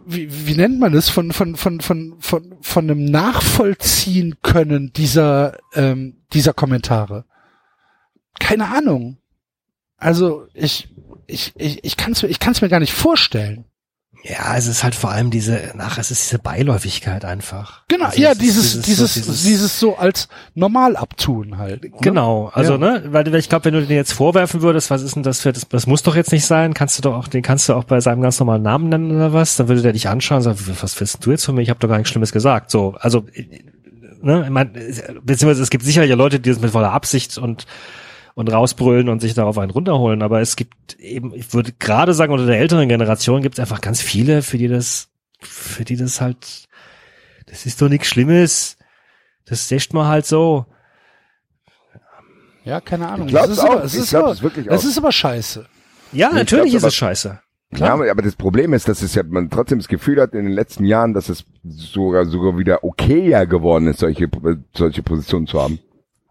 wie, wie nennt man das, von, von, von, von, von, von einem Nachvollziehen können dieser, ähm, dieser Kommentare. Keine Ahnung. Also ich, ich, ich, ich kann es ich kann's mir gar nicht vorstellen. Ja, es ist halt vor allem diese, ach, es ist diese Beiläufigkeit einfach. Genau, Also ja, dieses, dieses, so dieses, so als normal abtun halt. ne? Genau, also Ja. ne, weil ich glaube, wenn du den jetzt vorwerfen würdest, was ist denn das für das, das muss doch jetzt nicht sein, kannst du doch auch, den kannst du auch bei seinem ganz normalen Namen nennen oder was, dann würde der dich anschauen und sagen, was willst du jetzt von mir? Ich habe doch gar nichts Schlimmes gesagt. So, also äh, ne, ich mein, beziehungsweise es gibt sicherlich Leute, die das mit voller Absicht und und rausbrüllen und sich darauf einen runterholen, aber es gibt eben, ich würde gerade sagen, unter der älteren Generation gibt es einfach ganz viele, für die das, für die das halt, das ist doch nichts Schlimmes. Das seht man halt so. Ja, keine Ahnung. Ich glaub's Das ist aber- auch. es Ich ist glaub aber- es wirklich Das auch. ist aber scheiße. Ja, Ich natürlich ist aber- es scheiße. Ja, aber aber das Problem ist, dass es ja man trotzdem das Gefühl hat in den letzten Jahren, dass es sogar sogar wieder okayer geworden ist, solche solche Positionen zu haben.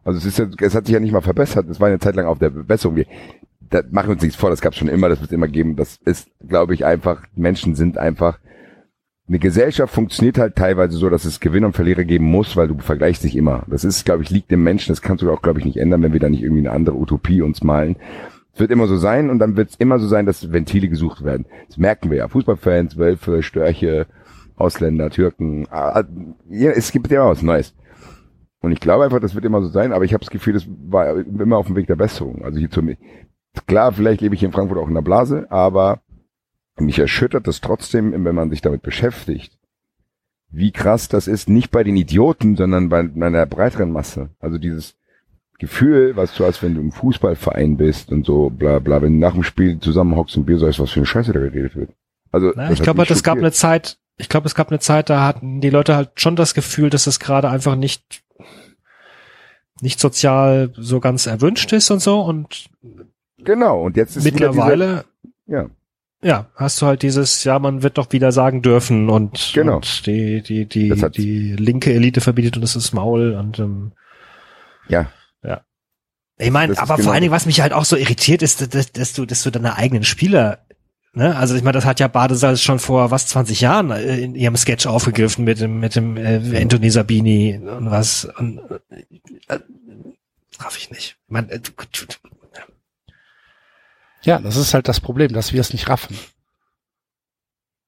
Also es ist ja, es hat sich ja nicht mal verbessert. Es war eine Zeit lang auf der Verbesserung. Wir, da machen wir uns nichts vor, das gab es schon immer, das wird immer geben. Das ist, glaube ich, einfach, Menschen sind einfach, eine Gesellschaft funktioniert halt teilweise so, dass es Gewinner und Verlierer geben muss, weil du vergleichst dich immer. Das ist, glaube ich, liegt im Menschen, das kannst du auch, glaube ich, nicht ändern, wenn wir da nicht irgendwie eine andere Utopie uns malen. Es wird immer so sein und dann wird es immer so sein, dass Ventile gesucht werden. Das merken wir ja. Fußballfans, Wölfe, Störche, Ausländer, Türken, ah, ja, es gibt ja was Neues. Und ich glaube einfach, das wird immer so sein, aber ich habe das Gefühl, das war immer auf dem Weg der Besserung. Also hier zu mir. Klar, vielleicht lebe ich hier in Frankfurt auch in der Blase, aber mich erschüttert das trotzdem, wenn man sich damit beschäftigt, wie krass das ist, nicht bei den Idioten, sondern bei einer breiteren Masse. Also dieses Gefühl, was du hast, wenn du im Fußballverein bist und so, bla bla, wenn du nach dem Spiel zusammenhockst und Bier sagst, was für eine Scheiße da geredet wird. Also Na, ich glaube, mich es gab eine Zeit, ich glaube, es gab eine Zeit, da hatten die Leute halt schon das Gefühl, dass es gerade einfach nicht nicht sozial so ganz erwünscht ist und so und Genau, und jetzt ist mittlerweile Diese, ja, ja, hast du halt dieses, ja, man wird doch wieder sagen dürfen und, Genau. und die, die, die, die linke Elite verbietet und das ist Maul und ähm, ja, ich meine, aber genau vor allen Dingen, was mich halt auch so irritiert, ist, dass, dass du, dass du deine eigenen Spieler, ne, also ich meine, das hat ja Badesalz schon vor was 20 Jahren äh, in ihrem Sketch aufgegriffen mit dem, mit dem äh, Anthony Sabini und was und äh, raff ich nicht. Ich meine, äh, Ja, das ist halt das Problem, dass wir es nicht raffen.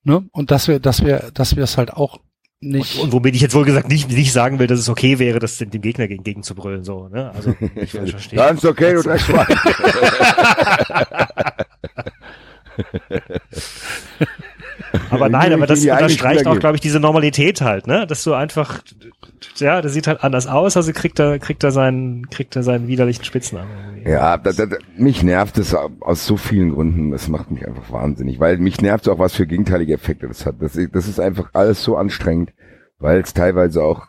Ne? Und dass wir, dass wir, dass wir es halt auch nicht. Und, und womit ich jetzt wohl gesagt nicht, nicht sagen will, dass es okay wäre, das dem, dem Gegner gegen, gegen zu brüllen, so, ne? Also, (laughs) ich falsch verstehen. ganz okay, du Dreckschwein. (laughs) (laughs) (laughs) aber nein, aber das unterstreicht auch, glaube ich, diese Normalität halt, ne? Dass du einfach, ja, das sieht halt anders aus, also kriegt er, kriegt er seinen, kriegt er seinen widerlichen Spitznamen. irgendwie. Ja, da, da, mich nervt es aus so vielen Gründen. Das macht mich einfach wahnsinnig, weil mich nervt auch, was für gegenteilige Effekte das hat. Das, das ist einfach alles so anstrengend, weil es teilweise auch,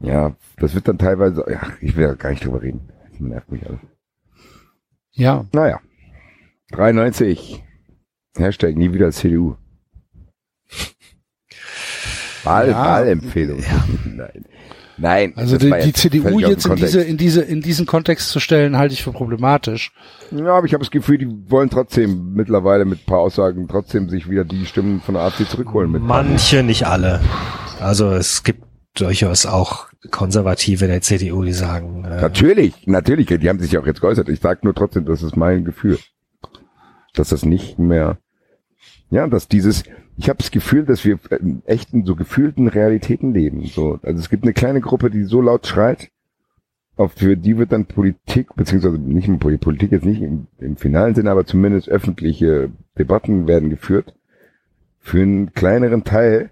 ja, das wird dann teilweise, ja, ich will ja gar nicht drüber reden. Das nervt mich alles. Ja, Naja, 93. Hashtag nie wieder CDU. Wahl, Ja. Wahlempfehlung. Nein. Nein. also die, die CDU jetzt in diese, in diese, in diesen Kontext zu stellen, halte ich für problematisch. Ja, aber ich habe das Gefühl, die wollen trotzdem mittlerweile mit ein paar Aussagen trotzdem sich wieder die Stimmen von der AfD zurückholen. Mit Manche, nicht alle. Also es gibt durchaus auch Konservative in der CDU, die sagen, äh, Natürlich, natürlich, die haben sich auch jetzt geäußert. Ich sage nur trotzdem, das ist mein Gefühl. Dass das nicht mehr, ja, dass dieses, ich habe das Gefühl, dass wir in echten, so gefühlten Realitäten leben. So, also es gibt eine kleine Gruppe, die so laut schreit, auf für die wird dann Politik, beziehungsweise nicht Poli- Politik jetzt nicht im, im finalen Sinne, aber zumindest öffentliche Debatten werden geführt. Für einen kleineren Teil,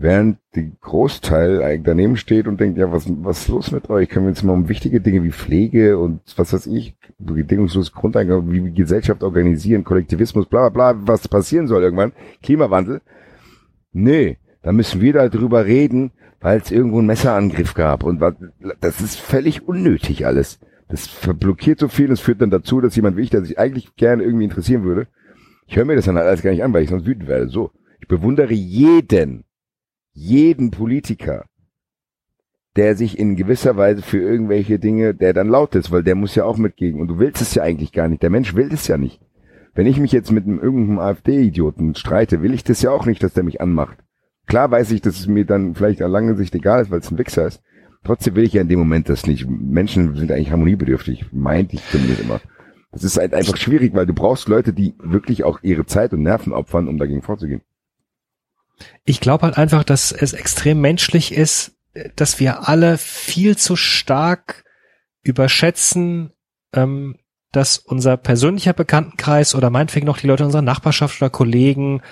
während die Großteil eigentlich daneben steht und denkt, ja, was, was ist los mit euch? Können wir uns mal um wichtige Dinge wie Pflege und was weiß ich, bedingungsloses Grundeinkommen, wie wir Gesellschaft organisieren, Kollektivismus, bla bla bla, was passieren soll irgendwann, Klimawandel. Nee, da müssen wir da drüber reden, weil es irgendwo einen Messerangriff gab und was, das ist völlig unnötig alles. Das verblockiert so viel, das führt dann dazu, dass jemand wie ich, der sich eigentlich gerne irgendwie interessieren würde, ich höre mir das dann halt alles gar nicht an, weil ich sonst wütend werde. So, ich bewundere jeden, jeden Politiker, der sich in gewisser Weise für irgendwelche Dinge, der dann laut ist, weil der muss ja auch mitgehen. Und du willst es ja eigentlich gar nicht. Der Mensch will es ja nicht. Wenn ich mich jetzt mit einem, irgendeinem AfD-Idioten streite, will ich das ja auch nicht, dass der mich anmacht. Klar weiß ich, dass es mir dann vielleicht an lange Sicht egal ist, weil es ein Wichser ist. Trotzdem will ich ja in dem Moment das nicht. Menschen sind eigentlich harmoniebedürftig, meint ich zumindest immer. Das ist halt einfach schwierig, weil du brauchst Leute, die wirklich auch ihre Zeit und Nerven opfern, um dagegen vorzugehen. Ich glaube halt einfach, dass es extrem menschlich ist, dass wir alle viel zu stark überschätzen, ähm, dass unser persönlicher Bekanntenkreis oder meinetwegen noch die Leute unserer Nachbarschaft oder Kollegen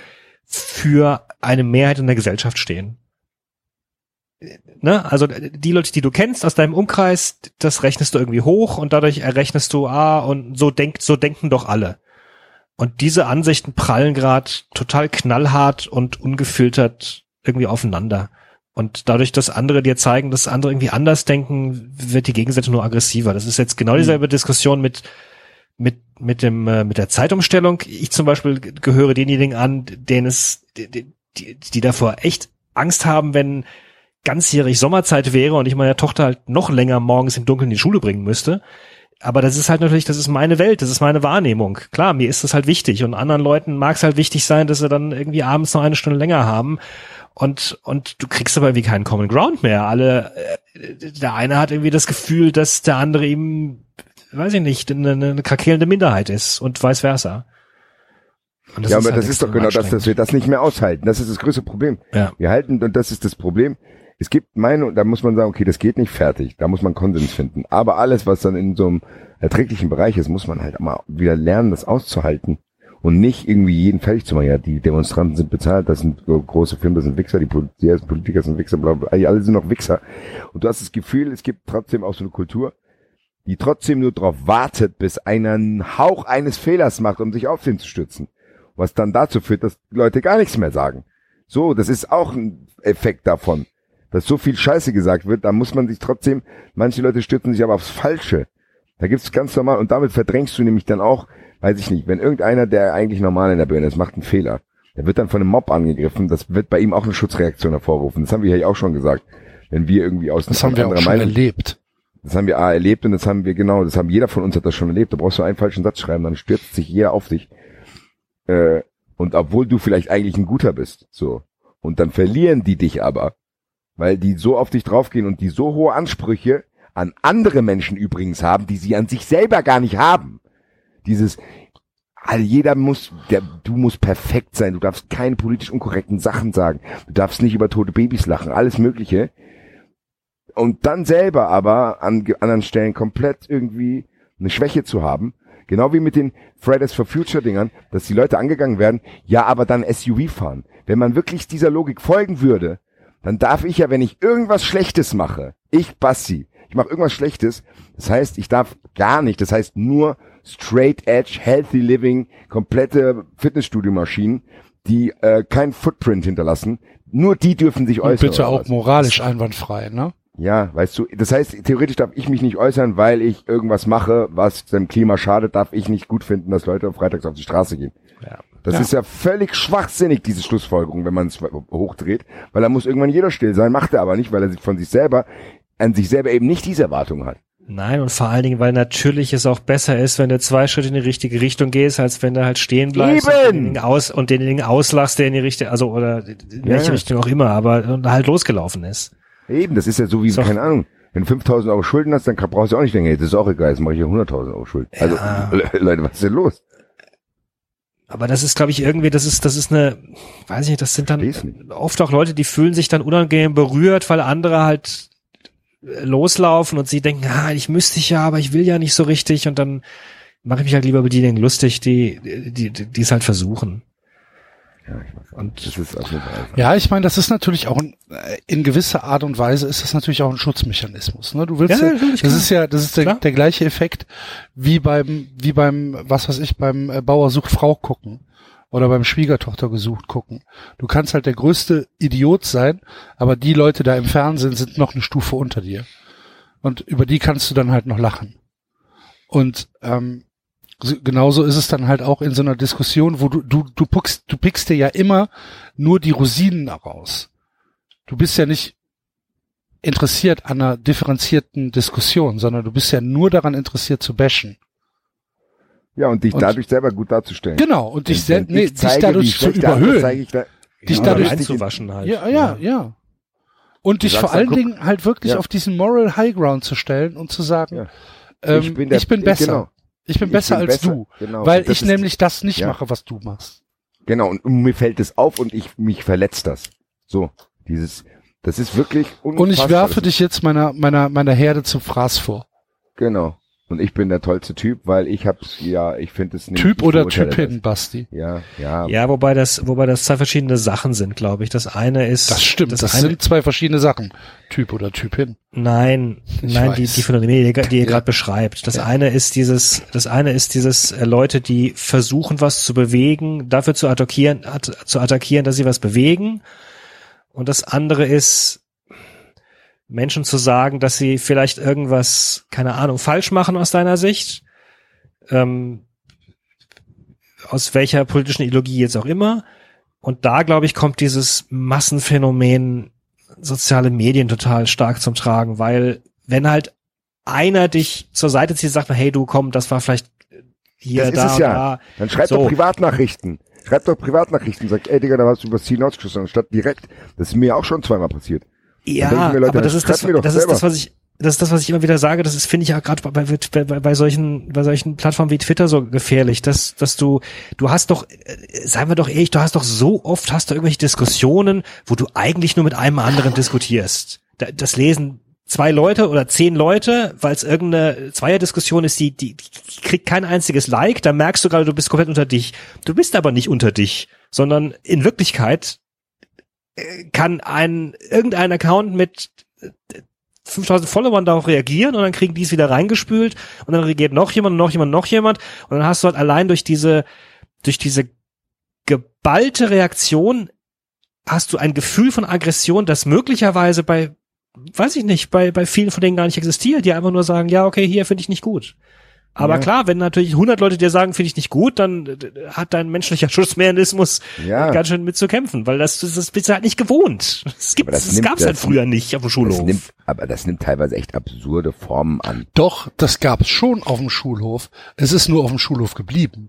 für eine Mehrheit in der Gesellschaft stehen. Ne? Also die Leute, die du kennst aus deinem Umkreis, das rechnest du irgendwie hoch und dadurch errechnest du, ah, und so denkt, so denken doch alle. Und diese Ansichten prallen gerade total knallhart und ungefiltert irgendwie aufeinander. Und dadurch, dass andere dir zeigen, dass andere irgendwie anders denken, wird die Gegenseite nur aggressiver. Das ist jetzt genau dieselbe Diskussion mit mit mit dem äh, mit der Zeitumstellung. Ich zum Beispiel gehöre denjenigen an, denen es die, die, die davor echt Angst haben, wenn ganzjährig Sommerzeit wäre und ich meine Tochter halt noch länger morgens im Dunkeln in die Schule bringen müsste. Aber das ist halt natürlich, das ist meine Welt, das ist meine Wahrnehmung. Klar, mir ist das halt wichtig und anderen Leuten mag es halt wichtig sein, dass sie dann irgendwie abends noch eine Stunde länger haben. Und, und du kriegst aber irgendwie keinen Common Ground mehr. Alle, äh, der eine hat irgendwie das Gefühl, dass der andere ihm, weiß ich nicht, eine, eine krakelnde Minderheit ist und vice versa. Und ja, aber halt das ist doch genau das, dass wir das nicht mehr aushalten. Das ist das größte Problem. Ja. Wir halten, und das ist das Problem, es gibt meine, da muss man sagen, okay, das geht nicht fertig, da muss man Konsens finden. Aber alles, was dann in so einem erträglichen Bereich ist, muss man halt mal wieder lernen, das auszuhalten und nicht irgendwie jeden fertig zu machen. Ja, die Demonstranten sind bezahlt, das sind große Firmen, das sind Wichser, die Politiker sind Wichser, bla, bla, alle sind noch Wichser. Und du hast das Gefühl, es gibt trotzdem auch so eine Kultur, die trotzdem nur darauf wartet, bis einer einen Hauch eines Fehlers macht, um sich auf den zu stützen. Was dann dazu führt, dass Leute gar nichts mehr sagen. So, das ist auch ein Effekt davon dass so viel Scheiße gesagt wird, da muss man sich trotzdem, manche Leute stürzen sich aber aufs Falsche. Da gibt's ganz normal, und damit verdrängst du nämlich dann auch, weiß ich nicht, wenn irgendeiner, der eigentlich normal in der Birne ist, macht einen Fehler, der wird dann von einem Mob angegriffen, das wird bei ihm auch eine Schutzreaktion hervorrufen. Das haben wir ja auch schon gesagt. Wenn wir irgendwie aus Das haben wir auch schon Meinung, erlebt. Das haben wir A erlebt und das haben wir genau, das haben jeder von uns hat das schon erlebt. Da brauchst du einen falschen Satz schreiben, dann stürzt sich jeder auf dich. Äh, und obwohl du vielleicht eigentlich ein guter bist, so. Und dann verlieren die dich aber, weil die so auf dich draufgehen und die so hohe Ansprüche an andere Menschen übrigens haben, die sie an sich selber gar nicht haben. Dieses, all jeder muss, der, du musst perfekt sein, du darfst keine politisch unkorrekten Sachen sagen, du darfst nicht über tote Babys lachen, alles Mögliche. Und dann selber aber an anderen Stellen komplett irgendwie eine Schwäche zu haben, genau wie mit den Fridays for Future Dingern, dass die Leute angegangen werden, ja, aber dann SUV fahren. Wenn man wirklich dieser Logik folgen würde, dann darf ich ja, wenn ich irgendwas Schlechtes mache, ich Bassi, ich mache irgendwas Schlechtes, das heißt, ich darf gar nicht, das heißt nur straight edge, healthy living, komplette Fitnessstudio-Maschinen, die äh, kein Footprint hinterlassen, nur die dürfen sich äußern. Und bitte auch moralisch einwandfrei, ne? Ja, weißt du, das heißt, theoretisch darf ich mich nicht äußern, weil ich irgendwas mache, was dem Klima schadet, darf ich nicht gut finden, dass Leute freitags auf die Straße gehen. Ja. Das ja. ist ja völlig schwachsinnig, diese Schlussfolgerung, wenn man es hochdreht, weil da muss irgendwann jeder still sein, macht er aber nicht, weil er sich von sich selber, an sich selber eben nicht diese Erwartung hat. Nein, und vor allen Dingen, weil natürlich es auch besser ist, wenn du zwei Schritte in die richtige Richtung gehst, als wenn du halt stehen bleibst Eben. und den, aus, und den auslachst, der in die richtige, also oder in welche ja. Richtung auch immer, aber halt losgelaufen ist. Eben, das ist ja so wie, so. keine Ahnung, wenn du 5000 Euro Schulden hast, dann brauchst du auch nicht denken, hey, das ist auch egal, jetzt mache ich hier 100.000 Euro Schulden. Also, ja. Also, (laughs) Leute, was ist denn los? Aber das ist, glaube ich, irgendwie, das ist, das ist eine, weiß ich nicht, das sind dann oft auch Leute, die fühlen sich dann unangenehm berührt, weil andere halt loslaufen und sie denken, ah, ich müsste ich ja, aber ich will ja nicht so richtig und dann mache ich mich halt lieber über diejenigen lustig, die, die, die, die es halt versuchen. Ja, ich und das ist ja, ich meine, das ist natürlich auch ein, äh, in gewisser Art und Weise ist das natürlich auch ein Schutzmechanismus. Ne? Du willst ja, ja das ist ja, das ist der, der, gleiche Effekt wie beim, wie beim, was weiß ich, beim äh, Bauer sucht Frau gucken oder beim Schwiegertochter gesucht gucken. Du kannst halt der größte Idiot sein, aber die Leute da im Fernsehen sind noch eine Stufe unter dir und über die kannst du dann halt noch lachen. Und ähm, genauso ist es dann halt auch in so einer Diskussion, wo du, du, du pickst, du pickst dir ja immer nur die Rosinen raus. Du bist ja nicht interessiert an einer differenzierten Diskussion, sondern du bist ja nur daran interessiert zu bashen. Ja, und dich und, dadurch selber gut darzustellen. Genau, und dich, sel nee, dich dadurch zu überhöhen. Da, dich ja, dadurch einzuwaschen halt. Ja, ja, ja. Und dich vor allen Dingen halt wirklich ja. auf diesen Moral High Ground zu stellen und zu sagen, ja. ähm, ich, bin der, ich bin besser. Genau. Ich bin besser bin als besser, du, genau. weil ich nämlich das nicht ja. mache, was du machst. Genau, und, mir fällt es auf und ich mich verletzt das. So, dieses, das ist wirklich Und ich werfe dich jetzt meiner, meiner, meiner Herde zum Fraß vor. Genau. Und ich bin der tollste Typ, weil ich hab's, ja, ich finde es nicht. Typ oder Typin, Basti? Ja, ja. Ja, wobei das, wobei das zwei verschiedene Sachen sind, glaube ich. Das eine ist. Das stimmt, das, das sind zwei verschiedene Sachen. Typ oder Typin. Nein, ich nein, weiß. die, die Phänomene, die, die ihr ja. gerade beschreibt. Das ja. eine ist dieses, das eine ist dieses äh, Leute, die versuchen, was zu bewegen, dafür zu attackieren, at, zu attackieren, dass sie was bewegen. Und das andere ist, Menschen zu sagen, dass sie vielleicht irgendwas, keine Ahnung, falsch machen aus deiner Sicht, ähm, aus welcher politischen Ideologie jetzt auch immer. Und da, glaube ich, kommt dieses Massenphänomen soziale Medien total stark zum Tragen, weil wenn halt einer dich zur Seite zieht, sagt man, hey du komm, das war vielleicht hier, das da, ist es ja. da. Dann schreibt So. doch Privatnachrichten. Schreibt doch Privatnachrichten. Sagt, ey Digga, da hast du übers Ziel hinausgeschossen, anstatt direkt. Das ist mir auch schon zweimal passiert. Ja, wir, Leute, aber das das ist das, mir das ist das, was ich, das ist das, was ich immer wieder sage. Das ist, finde ich ja gerade bei, bei, bei, bei solchen, bei solchen Plattformen wie Twitter so gefährlich, dass, dass du, du hast doch, äh, seien wir doch ehrlich, du hast doch so oft hast du irgendwelche Diskussionen, wo du eigentlich nur mit einem anderen diskutierst. Da- Das lesen zwei Leute oder zehn Leute, weil es irgendeine Zweierdiskussion ist, die, die, die kriegt kein einziges Like, da merkst du gerade, du bist komplett unter dich. Du bist aber nicht unter dich, sondern in Wirklichkeit kann ein irgendein Account mit äh, 5000 Followern darauf reagieren und dann kriegen die es wieder reingespült und dann reagiert noch jemand, noch jemand, noch jemand und dann hast du halt allein durch diese durch diese geballte Reaktion hast du ein Gefühl von Aggression, das möglicherweise bei weiß ich nicht, bei bei vielen von denen gar nicht existiert, die einfach nur sagen, ja, okay, hier finde ich nicht gut. Aber Ja. klar, wenn natürlich 100 Leute dir sagen, finde ich nicht gut, dann äh, hat dein menschlicher Schutzmechanismus Ja. ganz schön mit zu kämpfen, weil das, das, das bist du halt nicht gewohnt. Das gibt, Aber das das, nimmt- gab's halt das- früher nicht auf dem Das Schulhof. nimmt, aber das nimmt teilweise echt absurde Formen an. Doch, das gab es schon auf dem Schulhof. Es ist nur auf dem Schulhof geblieben.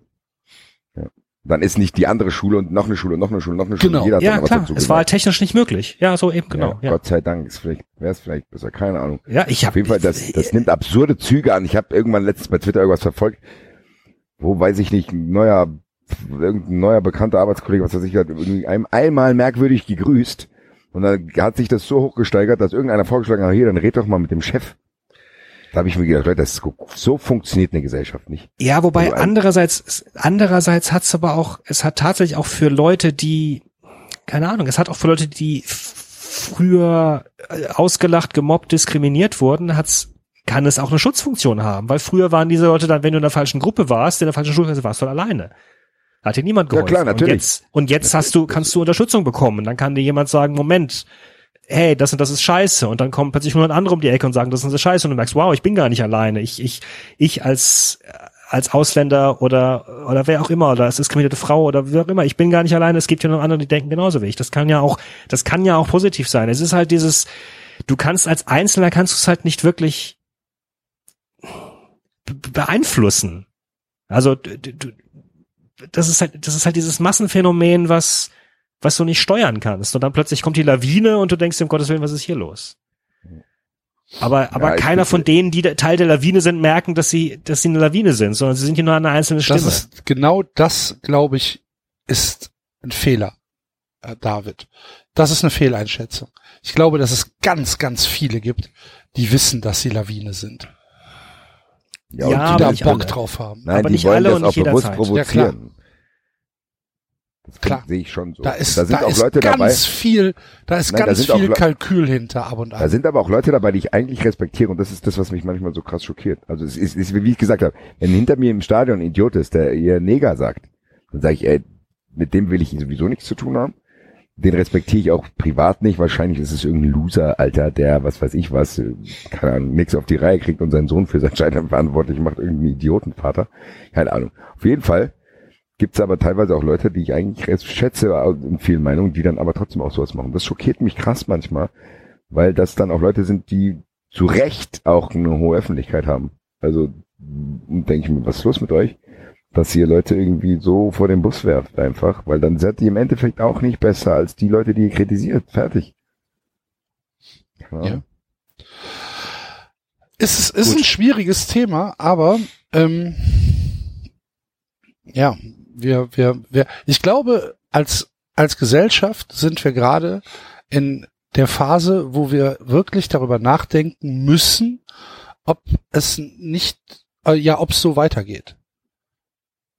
Dann ist nicht die andere Schule und noch eine Schule und noch eine Schule, noch eine Schule. Genau. Jeder ja, klar. dazu Es war halt technisch nicht möglich. Ja, so eben genau. Ja, Ja, Gott sei Dank ist vielleicht, wäre es vielleicht besser, keine Ahnung. ja ich habe Auf jeden Fall, das, das nimmt absurde Züge an. Ich habe irgendwann letztens bei Twitter irgendwas verfolgt, wo weiß ich nicht, ein neuer, irgendein neuer bekannter Arbeitskollege, was weiß ich, hat irgendwie ein, einmal merkwürdig gegrüßt. Und dann hat sich das so hochgesteigert, dass irgendeiner vorgeschlagen hat, hier, dann red doch mal mit dem Chef. Da habe ich mir gedacht, Leute, das so funktioniert eine Gesellschaft nicht. Ja, wobei Also andererseits, andererseits hat's aber auch, es hat tatsächlich auch für Leute, die, keine Ahnung, es hat auch für Leute, die früher äh, ausgelacht, gemobbt, diskriminiert wurden, hat's, kann es auch eine Schutzfunktion haben, weil früher waren diese Leute dann, wenn du in der falschen Gruppe warst, in der falschen Schulklasse warst du alleine. Hat dir niemand Ja, geholfen. klar, natürlich. Und jetzt, und jetzt hast du, kannst du Unterstützung bekommen. Dann kann dir jemand sagen, Moment, hey, das und das ist scheiße. Und dann kommen plötzlich 100 andere um die Ecke und sagen, das ist scheiße. Und du merkst, wow, ich bin gar nicht alleine. Ich, ich, ich als, als Ausländer oder, oder wer auch immer, oder als diskriminierte Frau oder wie auch immer, ich bin gar nicht alleine. Es gibt ja noch andere, die denken genauso wie ich. Das kann ja auch, das kann ja auch positiv sein. Es ist halt dieses, du kannst als Einzelner kannst du es halt nicht wirklich be- beeinflussen. Also, du, du, das ist halt, das ist halt dieses Massenphänomen, was, was du nicht steuern kannst. Und dann plötzlich kommt die Lawine und du denkst, um Gottes Willen, was ist hier los? Aber, aber Ja, keiner von denen, die Teil der Lawine sind, merken, dass sie, dass sie eine Lawine sind, sondern sie sind hier nur eine einzelne Stimme. Das ist genau das, glaube ich, ist ein Fehler, äh, David. Das ist eine Fehleinschätzung. Ich glaube, dass es ganz, ganz viele gibt, die wissen, dass sie Lawine sind. Ja, Ja, und die aber da nicht Bock alle. drauf haben. Nein, aber die nicht wollen alle das und auch nicht bewusst jederzeit. Ja, klar. provozieren. Das Klar. sehe ich schon so. Da ist, da sind da auch ist Leute ganz dabei. viel, da ist Nein, da ganz sind auch viel Kalkül hinter ab und Da an. sind aber auch Leute dabei, die ich eigentlich respektiere und das ist das, was mich manchmal so krass schockiert. Also es ist, ist wie ich gesagt habe, wenn hinter mir im Stadion ein Idiot ist, der ihr Neger sagt, dann sage ich, ey, mit dem will ich sowieso nichts zu tun haben. Den respektiere ich auch privat nicht. Wahrscheinlich ist es irgendein Loser, Alter, der, was weiß ich was, äh, keine Ahnung, nichts auf die Reihe kriegt und seinen Sohn für sein Scheitern verantwortlich macht, irgendein Idiotenvater. Keine Ahnung. Auf jeden Fall gibt's aber teilweise auch Leute, die ich eigentlich schätze in vielen Meinungen, die dann aber trotzdem auch sowas machen. Das schockiert mich krass manchmal, weil das dann auch Leute sind, die zu Recht auch eine hohe Öffentlichkeit haben. Also denke ich mir, was ist los mit euch? Dass ihr Leute irgendwie so vor den Bus werft einfach, weil dann seid ihr im Endeffekt auch nicht besser als die Leute, die ihr kritisiert. Fertig. Ja. Ja. Es ist, ist Gut. ein schwieriges Thema, aber ähm, ja, wir, wir, wir, ich glaube, als als Gesellschaft sind wir gerade in der Phase, wo wir wirklich darüber nachdenken müssen, ob es nicht, äh, ja, ob es so weitergeht.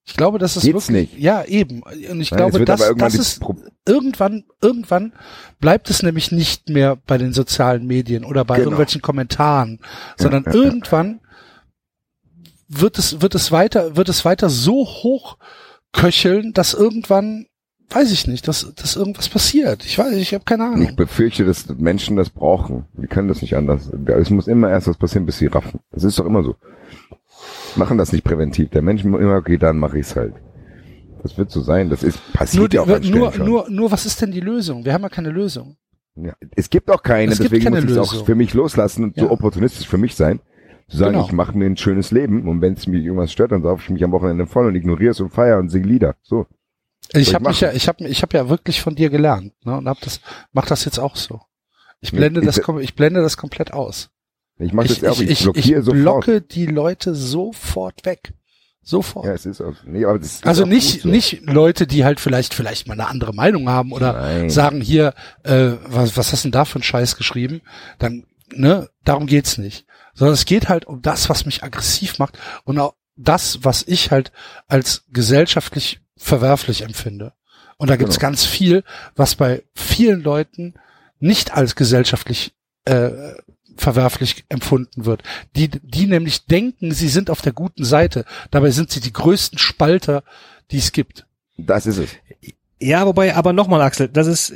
Ich glaube, das ist Geht's wirklich, nicht? ja, eben. Und ich Nein, glaube, das, das ist irgendwann, irgendwann bleibt es nämlich nicht mehr bei den sozialen Medien oder bei Genau. irgendwelchen Kommentaren, sondern ja, ja. irgendwann wird es, wird es weiter, wird es weiter so hoch köcheln, dass irgendwann, weiß ich nicht, dass, dass irgendwas passiert. Ich weiß, ich habe keine Ich Ahnung. befürchte, dass Menschen das brauchen. Die können das nicht anders. Es muss immer erst was passieren, bis sie raffen. Das ist doch immer so. machen das nicht präventiv. Der Mensch immer, okay, dann mache ich's halt. Das wird so sein. Das ist passiert Nur, ja auch nur, schon. nur, nur, was ist denn die Lösung? Wir haben ja keine Lösung. Ja, es gibt auch keine, Es deswegen keine muss ich es auch für mich loslassen und so Ja. opportunistisch für mich sein. Zu sagen, Genau. ich mache mir ein schönes Leben und wenn es mich irgendwas stört, dann sauf ich mich am Wochenende voll und ignoriere es und feier und sing Lieder. So. Ich ich habe ja, ich habe, ich habe ja wirklich von dir gelernt, ne, und hab das, mach das jetzt auch so. Ich blende ich- das, kom- ich blende das komplett aus. Ich mache das ich, auch, ich, ich, blockiere ich sofort. blocke die Leute sofort weg. Sofort. Ja, es ist auch, nee, aber das ist also nicht, so. nicht Leute, die halt vielleicht, vielleicht mal eine andere Meinung haben oder Nein. sagen hier, äh, was, was hast denn da für einen Scheiß geschrieben? Dann, ne, darum geht's nicht. Sondern es geht halt um das, was mich aggressiv macht und auch das, was ich halt als gesellschaftlich verwerflich empfinde. Und da gibt's Genau. ganz viel, was bei vielen Leuten nicht als gesellschaftlich äh, verwerflich empfunden wird. Die, die nämlich denken, sie sind auf der guten Seite. Dabei sind sie die größten Spalter, die es gibt. Das ist es. Ja, wobei, aber nochmal, Axel, das ist,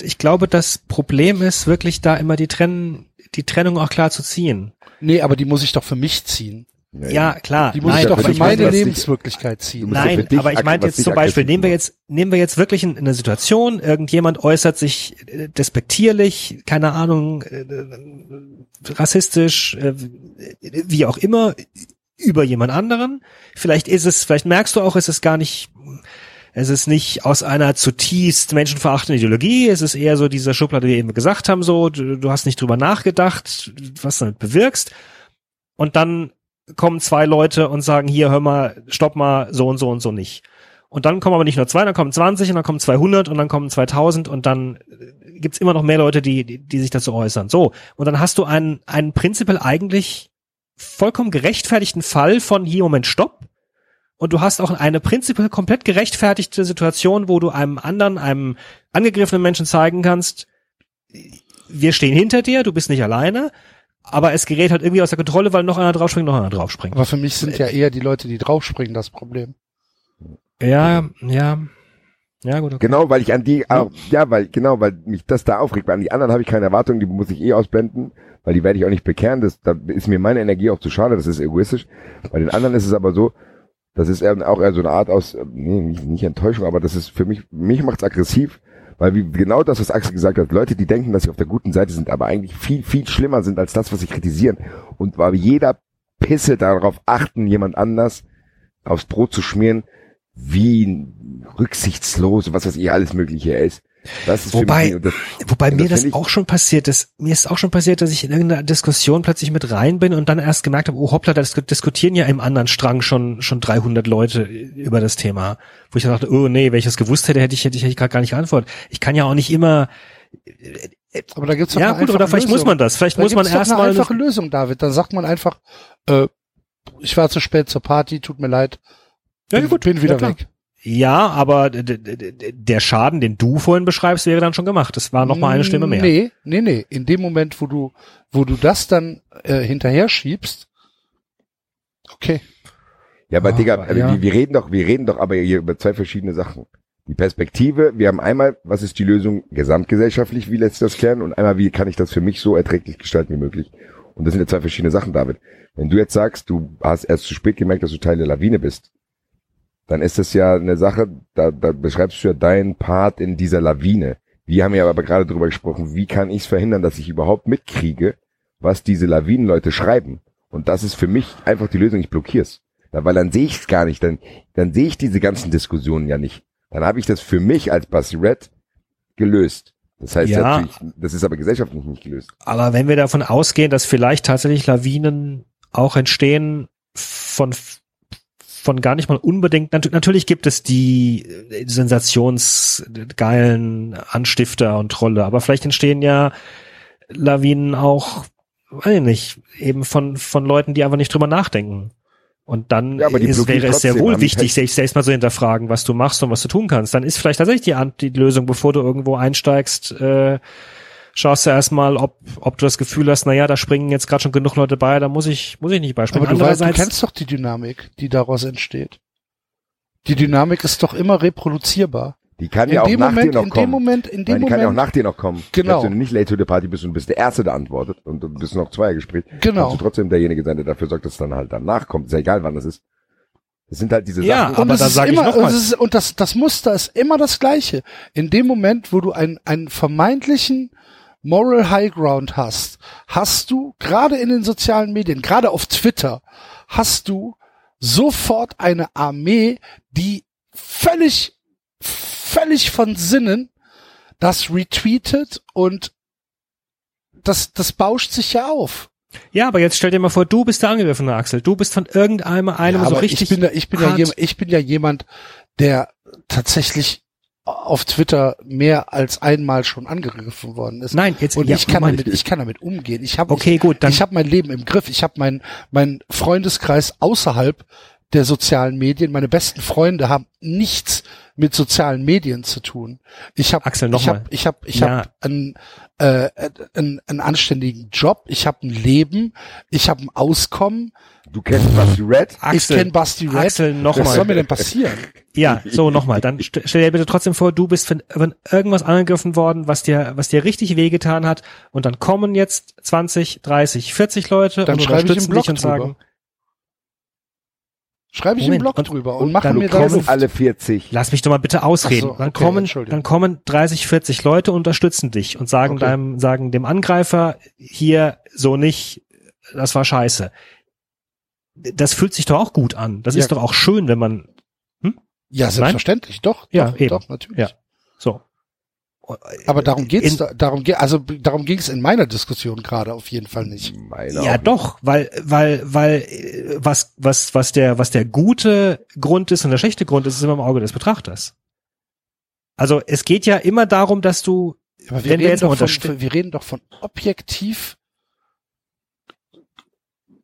ich glaube, das Problem ist wirklich da immer die Trennen, die Trennung auch klar zu ziehen. Nee, aber die muss ich doch für mich ziehen. Ja, klar. Die muss nein, ich doch für ich meine, Lebenswirklichkeit ziehen. ja Nein, dich aber ich meinte jetzt zum Beispiel, nehmen wir jetzt, nehmen wir jetzt wirklich in, in eine Situation, irgendjemand äußert sich äh, despektierlich, keine Ahnung, äh, rassistisch, äh, wie auch immer, über jemand anderen. Vielleicht ist es, vielleicht merkst du auch, es ist gar nicht, es ist nicht aus einer zutiefst menschenverachtenden Ideologie, es ist eher so diese Schublade, die wir eben gesagt haben, so, du, du hast nicht drüber nachgedacht, was damit bewirkst. Und dann kommen zwei Leute und sagen, hier, hör mal, stopp mal, so und so und so nicht. Und dann kommen aber nicht nur zwei, dann kommen 20 und dann kommen 200 und dann kommen 2000 und dann äh, gibt's immer noch mehr Leute, die, die, die sich dazu äußern. So. Und dann hast du einen, einen prinzipiell eigentlich vollkommen gerechtfertigten Fall von hier, Moment, stopp. Und du hast auch eine prinzipiell komplett gerechtfertigte Situation, wo du einem anderen, einem angegriffenen Menschen zeigen kannst, wir stehen hinter dir, du bist nicht alleine, aber es gerät halt irgendwie aus der Kontrolle, weil noch einer draufspringt, noch einer draufspringt. Aber für mich sind ja eher die Leute, die draufspringen, das Problem. Ja, ja. Ja, gut, okay. Genau, weil ich an die, auch, ja, weil, genau, weil mich das da aufregt. Weil an die anderen habe ich keine Erwartungen, die muss ich eh ausblenden, weil die werde ich auch nicht bekehren. Das, da ist mir meine Energie auch zu schade, das ist egoistisch. Bei den anderen ist es aber so, das ist eher, auch eher so eine Art aus, äh, nee, nicht, nicht Enttäuschung, aber das ist für mich, mich macht's aggressiv, weil wie, genau das, was Axel gesagt hat, Leute, die denken, dass sie auf der guten Seite sind, aber eigentlich viel, viel schlimmer sind als das, was sie kritisieren. Und weil jeder Pisse darauf achten, jemand anders aufs Brot zu schmieren, wie rücksichtslos, was weiß ich, alles mögliche ist. Das ist Wobei- für mich, das, Wobei Und mir das das auch schon passiert ist. Mir ist auch schon passiert, dass ich in irgendeiner Diskussion plötzlich mit rein bin und dann erst gemerkt habe, oh hoppla, da dis- diskutieren ja im anderen Strang schon schon 300 Leute über das Thema. Wo ich dann dachte, oh nee, wenn ich das gewusst hätte, hätte ich hätte ich, hätte ich gerade gar nicht geantwortet. Ich kann ja auch nicht immer. Aber da gibt's doch Ja eine gut, oder vielleicht muss Lösung. man das. Vielleicht Da muss man erstmal. eine einfache Lösung, David. Dann sagt man einfach, äh, ich war zu spät zur Party, tut mir leid, Ja, bin, gut, bin wieder ja, weg. Ja, aber der Schaden, den du vorhin beschreibst, wäre dann schon gemacht. Das war noch mal eine Stimme mehr. Nee, nee, nee. In dem Moment, wo du, wo du das dann äh, hinterher schiebst, okay. ja, aber Ah, Digga, aber also ja. wir, wir reden doch, wir reden doch aber hier über zwei verschiedene Sachen. Die Perspektive, wir haben einmal, was ist die Lösung gesamtgesellschaftlich, wie lässt sich das klären? Und einmal, wie kann ich das für mich so erträglich gestalten wie möglich? Und das sind ja zwei verschiedene Sachen, David. Wenn du jetzt sagst, du hast erst zu spät gemerkt, dass du Teil der Lawine bist, dann ist das ja eine Sache, da, da beschreibst du ja deinen Part in dieser Lawine. Wir haben ja aber gerade darüber gesprochen, wie kann ich es verhindern, dass ich überhaupt mitkriege, was diese Lawinenleute schreiben. Und das ist für mich einfach die Lösung, ich blockier's. Ja, weil dann sehe ich es gar nicht, dann, dann sehe ich diese ganzen Diskussionen ja nicht. Dann habe ich das für mich als Basirette gelöst. Das heißt Ja. natürlich, das ist aber gesellschaftlich nicht gelöst. Aber wenn wir davon ausgehen, dass vielleicht tatsächlich Lawinen auch entstehen von von gar nicht mal unbedingt. Nat natürlich gibt es die äh, sensationsgeilen Anstifter und Trolle, aber vielleicht entstehen ja Lawinen auch, weiß ich nicht, eben von von Leuten, die einfach nicht drüber nachdenken. Und dann Ja, ist, wäre es sehr wohl wichtig, sich selbst mal so hinterfragen, was du machst und was du tun kannst. Dann ist vielleicht tatsächlich die, die Lösung, bevor du irgendwo einsteigst, äh, schaust du erstmal, ob, ob du das Gefühl hast, na ja, da springen jetzt gerade schon genug Leute bei, da muss ich, muss ich nicht beispringen. Aber du, weißt, du kennst doch die Dynamik, die daraus entsteht. Die Dynamik ist doch immer reproduzierbar. Die kann in ja auch dem nach Moment, dir noch in kommen. dem Moment, in dem Nein, die kann ja auch Moment, nach dir noch kommen. Genau. Wenn du nicht late to the party bist und bist der Erste, der antwortet und du bist noch Zweiergespräch, Genau. kannst du trotzdem derjenige sein, der dafür sorgt, dass es dann halt danach kommt. Ist ja egal, wann das ist. Das sind halt diese Ja, Sachen. aber und das da ist sag ich immer, noch und, mal. ist, und das, das Muster ist immer das gleiche. In dem Moment, wo du einen, einen vermeintlichen Moral High Ground hast, hast du, gerade in den sozialen Medien, gerade auf Twitter, hast du sofort eine Armee, die völlig, völlig von Sinnen das retweetet und das, das bauscht sich ja auf. Ja, aber jetzt stell dir mal vor, du bist der angegriffene Axel. Du bist von irgendeinem einem Ja, so aber richtig. ich bin, da, ich, bin ja ich bin ja jemand, der tatsächlich auf Twitter mehr als einmal schon angegriffen worden ist. Nein, jetzt Und ja, ich kann damit, ich kann damit umgehen. Ich habe Okay, gut, ich, dann ich habe mein Leben im Griff. Ich habe mein mein Freundeskreis außerhalb der sozialen Medien. Meine besten Freunde haben nichts mit sozialen Medien zu tun. Ich habe Axel, noch ich habe ich habe ich Ja. habe äh, einen, einen anständigen Job. Ich habe ein Leben. Ich habe ein Auskommen. Du kennst Basti Red? ich Axel, kenne Basti Red. Axel, Was soll nochmal. mir denn passieren? Ja, so nochmal. Dann st stell dir bitte trotzdem vor, du bist von, von irgendwas angegriffen worden, was dir, was dir richtig wehgetan hat, und dann kommen jetzt 20, 30, 40 Leute Dann und ich unterstützen dich und drüber. Schreibe ich Moment, im Blog und- drüber und, und machen dann mir Du da kennst alle 40. lass mich doch mal bitte ausreden. So, dann okay, kommen, Entschuldigung. dann kommen 30, 40 Leute und unterstützen dich und sagen Okay. deinem, sagen dem Angreifer hier so nicht, das war scheiße. Das fühlt sich doch auch gut an. Das Ja. ist doch auch schön, wenn man, Ja, selbstverständlich, doch, Ja, doch, eben. doch, natürlich. Ja. so. Aber darum geht's, In- da, darum geht, also darum ging es in meiner Diskussion gerade auf jeden Fall nicht. Meine Ja, doch, weil, weil, weil, äh, was, was, was der, was der gute Grund ist und der schlechte Grund ist, ist immer im Auge des Betrachters. Also, es geht ja immer darum, dass du, Aber wir Wenn wir reden, jetzt von, wir reden doch von objektiv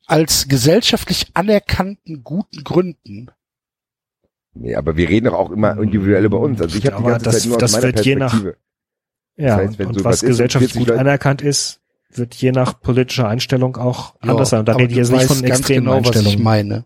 als gesellschaftlich anerkannten guten Gründen. Nee, aber wir reden doch auch immer individuell über uns. Also ich habe die ganze das- Zeit nur das aus meiner wird je nach- Ja, heißt, wenn und so was und gesellschaftlich 40 gut Leute- anerkannt ist, wird je nach politischer Einstellung auch Ja, anders sein. Und da rede ich jetzt nicht von extremen genau, was ich Einstellungen. meine.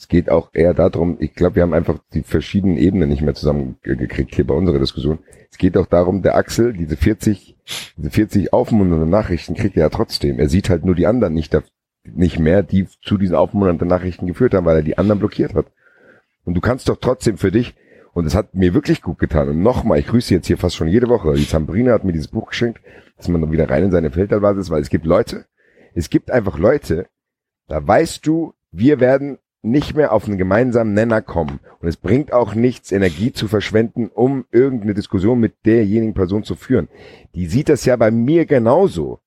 Es geht auch eher darum, ich glaube, wir haben einfach die verschiedenen Ebenen nicht mehr zusammengekriegt hier bei unserer Diskussion. Es geht auch darum, der Axel, diese 40, diese 40 aufmunternden Nachrichten kriegt er ja trotzdem. Er sieht halt nur die anderen nicht, da- nicht mehr, die zu diesen aufmunternden Nachrichten geführt haben, weil er die anderen blockiert hat. Und du kannst doch trotzdem für dich, und es hat mir wirklich gut getan, und nochmal, ich grüße jetzt hier fast schon jede Woche, die Zambrina hat mir dieses Buch geschenkt, dass man dann wieder rein in seine Feldbasis, weil es gibt Leute, es gibt einfach Leute, da weißt du, wir werden nicht mehr auf einen gemeinsamen Nenner kommen. Und es bringt auch nichts, Energie zu verschwenden, um irgendeine Diskussion mit derjenigen Person zu führen. Die sieht das ja bei mir genauso.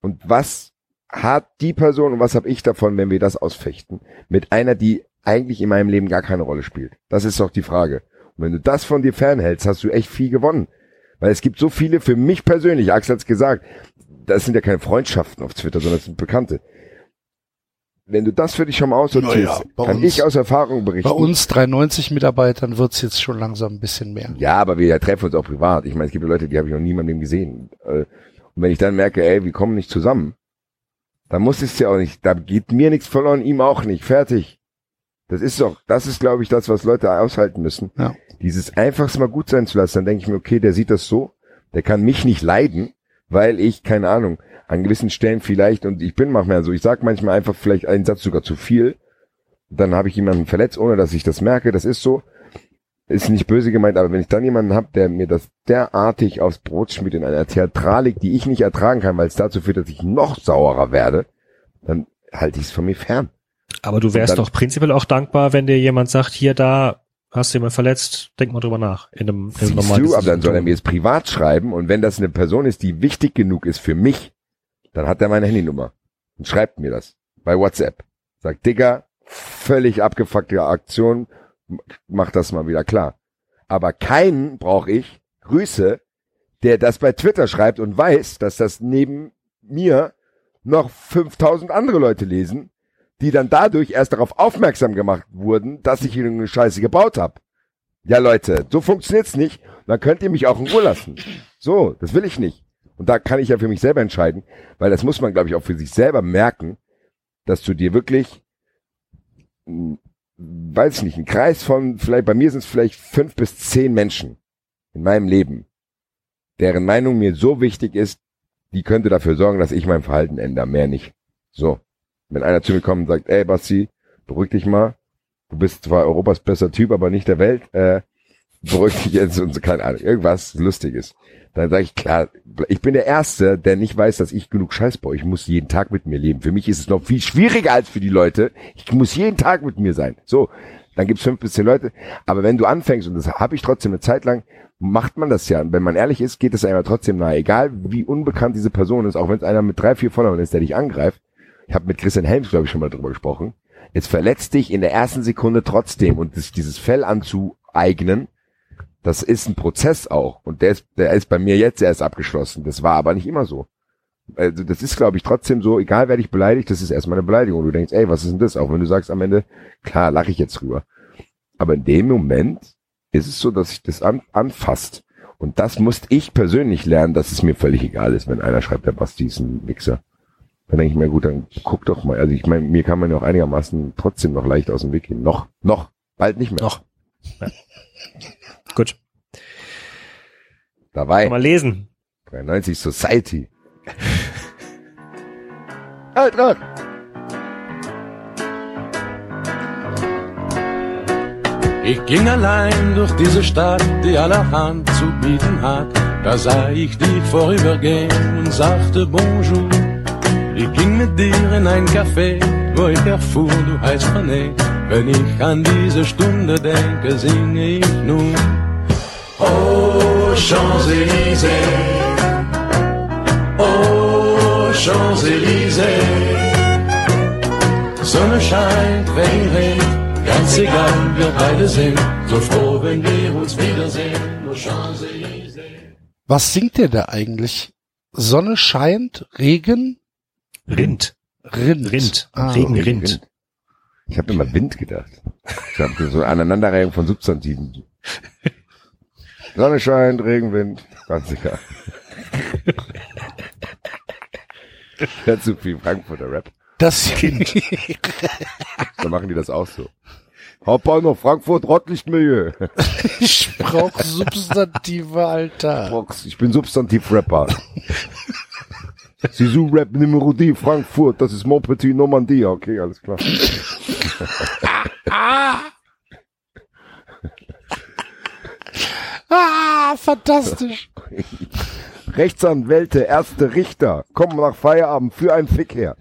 Und was hat die Person und was habe ich davon, wenn wir das ausfechten? Mit einer, die eigentlich in meinem Leben gar keine Rolle spielt. Das ist doch die Frage. Und wenn du das von dir fernhältst, hast du echt viel gewonnen. Weil es gibt so viele, für mich persönlich, Axel hat's gesagt, das sind ja keine Freundschaften auf Twitter, sondern das sind Bekannte. Wenn du das für dich schon mal aussortierst, bei kann uns- ich aus Erfahrung berichten. Bei uns 93 Mitarbeitern wird's jetzt schon langsam ein bisschen mehr. Ja, aber wir treffen uns auch privat. Ich meine, es gibt ja Leute, die habe ich noch nie in meinem Leben gesehen. Äh, Und wenn ich dann merke, ey, wir kommen nicht zusammen, dann muss es ja auch nicht, da geht mir nichts verloren, ihm auch nicht. Fertig. Das ist doch, das ist, glaube ich, das, was Leute aushalten müssen. Ja. Dieses einfachs mal gut sein zu lassen, dann denke ich mir, okay, der sieht das so, der kann mich nicht leiden, weil ich, keine Ahnung, an gewissen Stellen vielleicht, und ich bin manchmal so, ich sag manchmal einfach vielleicht einen Satz sogar zu viel, dann habe ich jemanden verletzt, ohne dass ich das merke, das ist so, ist nicht böse gemeint, aber wenn ich dann jemanden habe, der mir das derartig aufs Brot schmiert in einer Theatralik, die ich nicht ertragen kann, weil es dazu führt, dass ich noch saurer werde, dann halte ich es von mir fern. Aber du wärst doch prinzipiell auch dankbar, wenn dir jemand sagt, hier, da hast du jemand verletzt, denk mal drüber nach. In einem, in einem normalen du, aber dann soll er mir jetzt privat schreiben und wenn das eine Person ist, die wichtig genug ist für mich, dann hat er meine Handynummer und schreibt mir das bei WhatsApp. Sagt, Digga, völlig abgefuckte Aktion, mach das mal wieder klar. Aber keinen brauche ich, Grüße, der das bei Twitter schreibt und weiß, dass das neben mir noch 5000 andere Leute lesen, die dann dadurch erst darauf aufmerksam gemacht wurden, dass ich irgendeine Scheiße gebaut habe. Ja, Leute, so funktioniert's nicht. Dann könnt ihr mich auch in Ruhe lassen. So, das will ich nicht. Und da kann ich ja für mich selber entscheiden, weil das muss man, glaube ich, auch für sich selber merken, dass du dir wirklich, mh, weiß ich nicht, ein Kreis von, vielleicht, bei mir sind es vielleicht fünf bis zehn Menschen in meinem Leben, deren Meinung mir so wichtig ist, die könnte dafür sorgen, dass ich mein Verhalten ändere, mehr nicht. So. Wenn einer zu mir kommt und sagt, ey Basti, beruhig dich mal, du bist zwar Europas bester Typ, aber nicht der Welt, äh, (laughs) beruhig dich jetzt und so, keine Ahnung, irgendwas Lustiges. Dann sage ich, klar, ich bin der Erste, der nicht weiß, dass ich genug Scheiß baue. Ich muss jeden Tag mit mir leben. Für mich ist es noch viel schwieriger als für die Leute. Ich muss jeden Tag mit mir sein. So, dann gibt's fünf bis zehn Leute. Aber wenn du anfängst, und das habe ich trotzdem eine Zeit lang, macht man das ja. Und wenn man ehrlich ist, geht es einem trotzdem nahe. Egal wie unbekannt diese Person ist, auch wenn es einer mit drei, vier Followern ist, der dich angreift. Ich habe mit Christian Helms, glaube ich, schon mal drüber gesprochen. Es verletzt dich in der ersten Sekunde trotzdem. Und das, dieses Fell anzueignen, das ist ein Prozess auch. Und der ist, der ist bei mir jetzt erst abgeschlossen. Das war aber nicht immer so. Also das ist, glaube ich, trotzdem so, egal wer dich beleidigt, das ist erstmal eine Beleidigung. Du denkst, ey, was ist denn das? Auch wenn du sagst am Ende, klar, lache ich jetzt drüber. Aber in dem Moment ist es so, dass sich das an, anfasst. Und das musste ich persönlich lernen, dass es mir völlig egal ist, wenn einer schreibt, der Basti ist ein Wichser. Dann denke ich mir, gut, dann guck doch mal. Also ich meine, mir kann man ja auch einigermaßen trotzdem noch leicht aus dem Weg gehen. Noch, noch, bald nicht mehr. Noch. Ja. (laughs) Gut. Dabei. Mal lesen. 93 Society. (laughs) halt dran. Ich ging allein durch diese Stadt, die allerhand zu bieten hat. Da sah ich dich vorübergehen und sagte Bonjour. Ging mit dir in ein Café, wo ich erfuhr, du heißt René. Wenn ich an diese Stunde denke, singe ich nun. Oh, Champs-Élysées. Oh, Champs-Élysées. Sonne scheint, Regen regnet, ganz egal, wir beide sind so froh, wenn wir uns wiedersehen. Oh, Champs-Élysées. Was singt der da eigentlich? Sonne scheint, Regen, Rind. Rind. Rind. Ah, Regen, Rind. Wind. Ich habe immer Wind gedacht. Ich habe so eine Aneinanderreihung von Substantiven. (laughs) Sonne scheint, Regenwind, ganz egal. (laughs) Ja, zu viel Frankfurter Rap. Das (laughs) Kind. Da machen die das auch so. Hauptbahnhof Frankfurt, Rottlichtmilieu. ich brauch Substantive, Alter. Ich bin Substantiv-Rapper. Sisu Rap Numero die Frankfurt, das ist Mon Petit Normandie. Okay, alles klar. (laughs) Ah, fantastisch. Rechtsanwälte, erste Richter, kommen nach Feierabend für einen Fick her.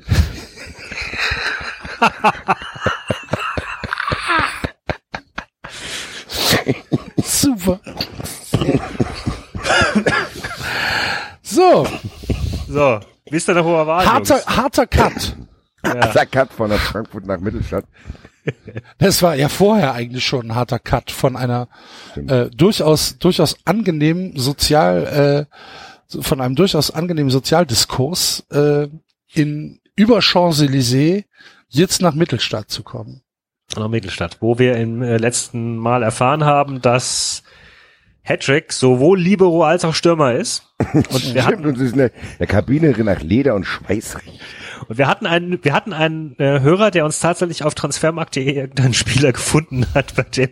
Super. So, So, wisst ihr noch, wo er war? harter, Jungs? harter Cut. Der Cut von der Frankfurt nach Mittelstadt. Das war ja vorher eigentlich schon ein harter Cut von einer äh, durchaus durchaus angenehmen sozial äh, von einem durchaus angenehmen Sozialdiskurs äh, in über Champs-Élysées jetzt nach Mittelstadt zu kommen. Nach Mittelstadt, wo wir im äh, letzten Mal erfahren haben, dass Hattrick sowohl Libero als auch Stürmer ist. (laughs) Und wir Stimmt, hatten, und es ist eine, eine Kabine nach Leder und Schweiß riecht. und wir hatten einen, wir hatten einen äh, Hörer, der uns tatsächlich auf transfermarkt.de irgendeinen Spieler gefunden hat, bei dem,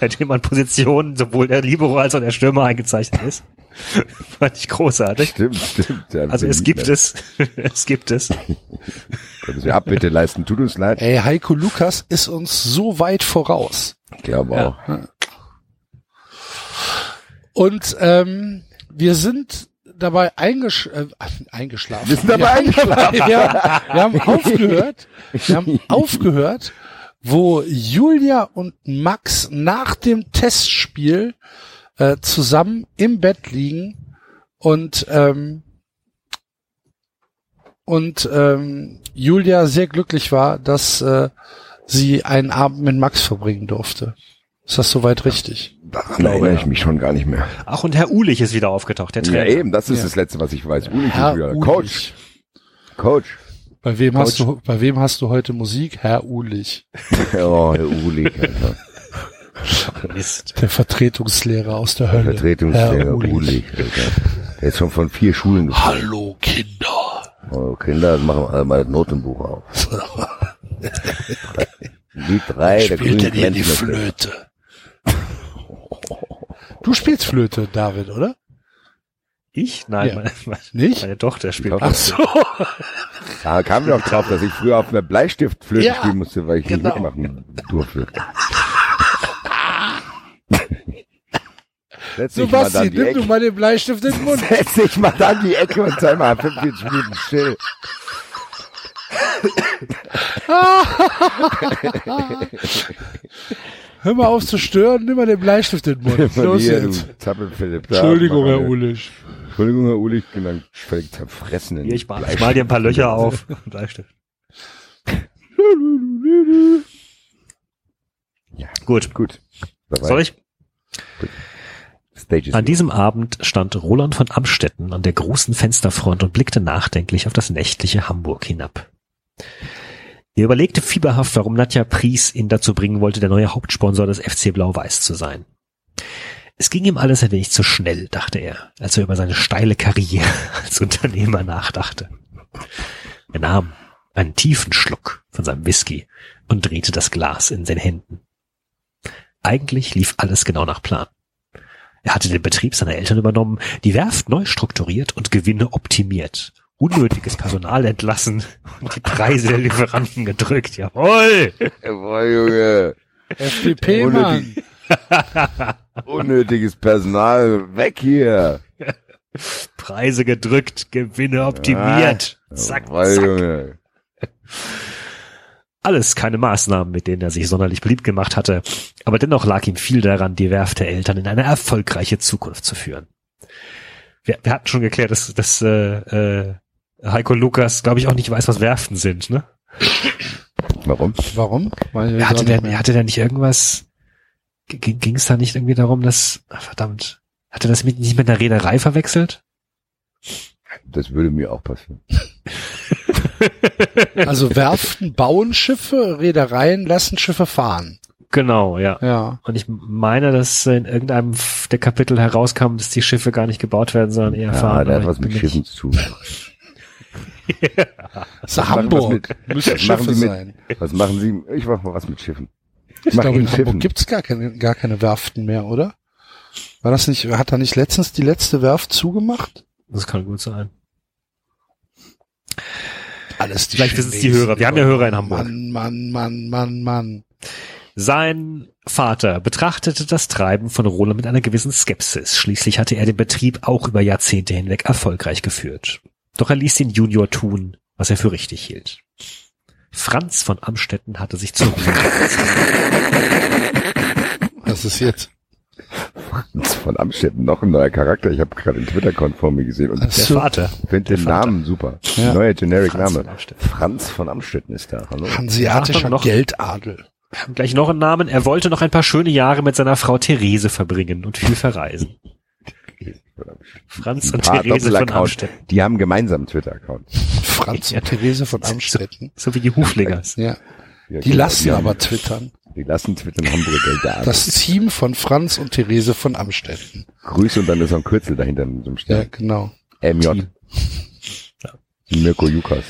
bei dem an Positionen sowohl der Libero als auch der Stürmer eingezeichnet ist. (laughs) Fand ich großartig. Stimmt, stimmt. Ja, Also (laughs) es gibt es, es gibt es. ne? Können wir Abbitte leisten, tut uns leid. Ey, Heiko Lukas ist uns so weit voraus. Ich glaube Ja. auch. Und ähm, wir sind dabei eingesch äh, eingeschlafen. Wir sind dabei haben- eingeschlafen. (laughs) Ja, wir haben aufgehört. Wir haben (laughs) aufgehört, wo Julia und Max nach dem Testspiel äh, zusammen im Bett liegen und ähm, und ähm, Julia sehr glücklich war, dass äh, sie einen Abend mit Max verbringen durfte. Ist das soweit richtig? Daran erinnere ich mich schon gar nicht mehr. Ach, und Herr Ulich ist wieder aufgetaucht, der Ja, Trainer. eben, das ist Ja. das Letzte, was ich weiß. Uli Herr Kübler. Ulich. Coach. Coach. Bei wem hast Coach. du, bei wem hast du heute Musik? Herr Ulich, (laughs) Oh, Herr Uli. Alter. Mist. der Vertretungslehrer aus der Hölle. Vertretungslehrer Herr Ulich. Uli. Alter. Der ist schon von vier Schulen gefallen. Hallo Kinder. Oh, Kinder, machen alle mal das Notenbuch auf. (laughs) Die drei der Spielt die Glänzende. Flöte? Du spielst Flöte, David, oder? Ich? Nein, Ja. meine, meine, Nicht? meine Tochter spielt. Ach Ach so. Da kamen wir auch drauf, dass ich früher auf einer Bleistiftflöte Ja, spielen musste, weil ich genau. nicht mitmachen durfte. (laughs) Setz dann die nimm du Ecke. mal den Bleistift in den Mund. (laughs) Setz dich mal dann die Ecke und sei mal 45 Minuten still. (laughs) Hör mal auf zu stören, nimm mal den Bleistift in den Mund. Los hier, jetzt. Zappelphilipp. Entschuldigung, Herr Ulich. Entschuldigung, Herr Uli, ich bin dann völlig zerfressen. in ich mal, ich mal dir ein paar Löcher auf. (laughs) (laughs) Bleistift. Ja, Gut. gut. Dabei. Soll ich? Is An diesem Abend stand Roland von Amstetten an der großen Fensterfront und blickte nachdenklich auf das nächtliche Hamburg hinab. Er überlegte fieberhaft, warum Nadja Pries ihn dazu bringen wollte, der neue Hauptsponsor des FC Blau-Weiß zu sein. Es ging ihm alles ein wenig zu schnell, dachte er, als er über seine steile Karriere (laughs) als Unternehmer nachdachte. Er nahm einen tiefen Schluck von seinem Whisky und drehte das Glas in den Händen. Eigentlich lief alles genau nach Plan. Er hatte den Betrieb seiner Eltern übernommen, die Werft neu strukturiert und Gewinne optimiert, unnötiges Personal entlassen und die Preise der Lieferanten gedrückt. Jawohl! Jawohl, Junge. FDP, Mann. (laughs) Unnötiges Personal. Weg hier. Preise gedrückt, Gewinne optimiert. Zack, Jawohl, zack. Junge. Alles keine Maßnahmen, mit denen er sich sonderlich beliebt gemacht hatte, aber dennoch lag ihm viel daran, die Werft der Eltern in eine erfolgreiche Zukunft zu führen. Wir, wir hatten schon geklärt, dass, dass äh, äh, Heiko Lukas, glaube ich, auch nicht weiß, was Werften sind, ne? Warum? Warum? Weil Er hatte der, hatte der nicht irgendwas, ging es da nicht irgendwie darum, dass, ach, verdammt, hatte das mit, nicht mit einer Reederei verwechselt? Das würde mir auch passieren. (laughs) Also Werften bauen Schiffe, Reedereien lassen Schiffe fahren. Genau, ja. Ja. Und ich meine, dass in irgendeinem der Kapitel herauskam, dass die Schiffe gar nicht gebaut werden, sondern eher Ja, fahren. der hat aber was mit Schiffen zu tun. (laughs) Das ist machen Hamburg. wir Müssen Schiffe Sie mit- sein. Was machen Sie? Ich mach mal was mit Schiffen. Ich mach glaube, in mit Hamburg Schiffen. gibt's gar keine, gar keine Werften mehr, oder? War das nicht, hat da nicht letztens die letzte Werft zugemacht? Das kann gut sein. Alles die Vielleicht wissen es die. Hörer. Wir haben ja Hörer in Hamburg. Mann, Mann, Mann, Mann, Mann. Sein Vater betrachtete das Treiben von Roland mit einer gewissen Skepsis. Schließlich hatte er den Betrieb auch über Jahrzehnte hinweg erfolgreich geführt. Doch er ließ den Junior tun, was er für richtig hielt. Franz von Amstetten hatte sich zur Ruhe (laughs) Was ist jetzt? Franz von Amstetten, noch ein neuer Charakter. Ich habe gerade den Twitter-Account vor mir gesehen und ich Der. Vater. finde den Vater. Namen super. Ja. Neuer Generic Franz Name. von Amstetten. Franz von Amstetten ist da. Hallo. Hanseatischer noch- Geldadel. Wir haben gleich noch einen Namen. Er wollte noch ein paar schöne Jahre mit seiner Frau Therese verbringen und viel verreisen. Franz und Therese von. Amstetten. Die haben gemeinsam einen Twitter-Account. (laughs) Franz und Therese von (laughs) Amstetten. So wie die Huflingers. Ja. Ja, Die genau, lassen haben- aber twittern. Die lassen twittern Hamburger Geld Das Team von Franz und Therese von Amstetten. Grüße und dann ist noch ein Kürzel dahinter in so einem Ja, Stern. genau. MJ. Mirko Jukas.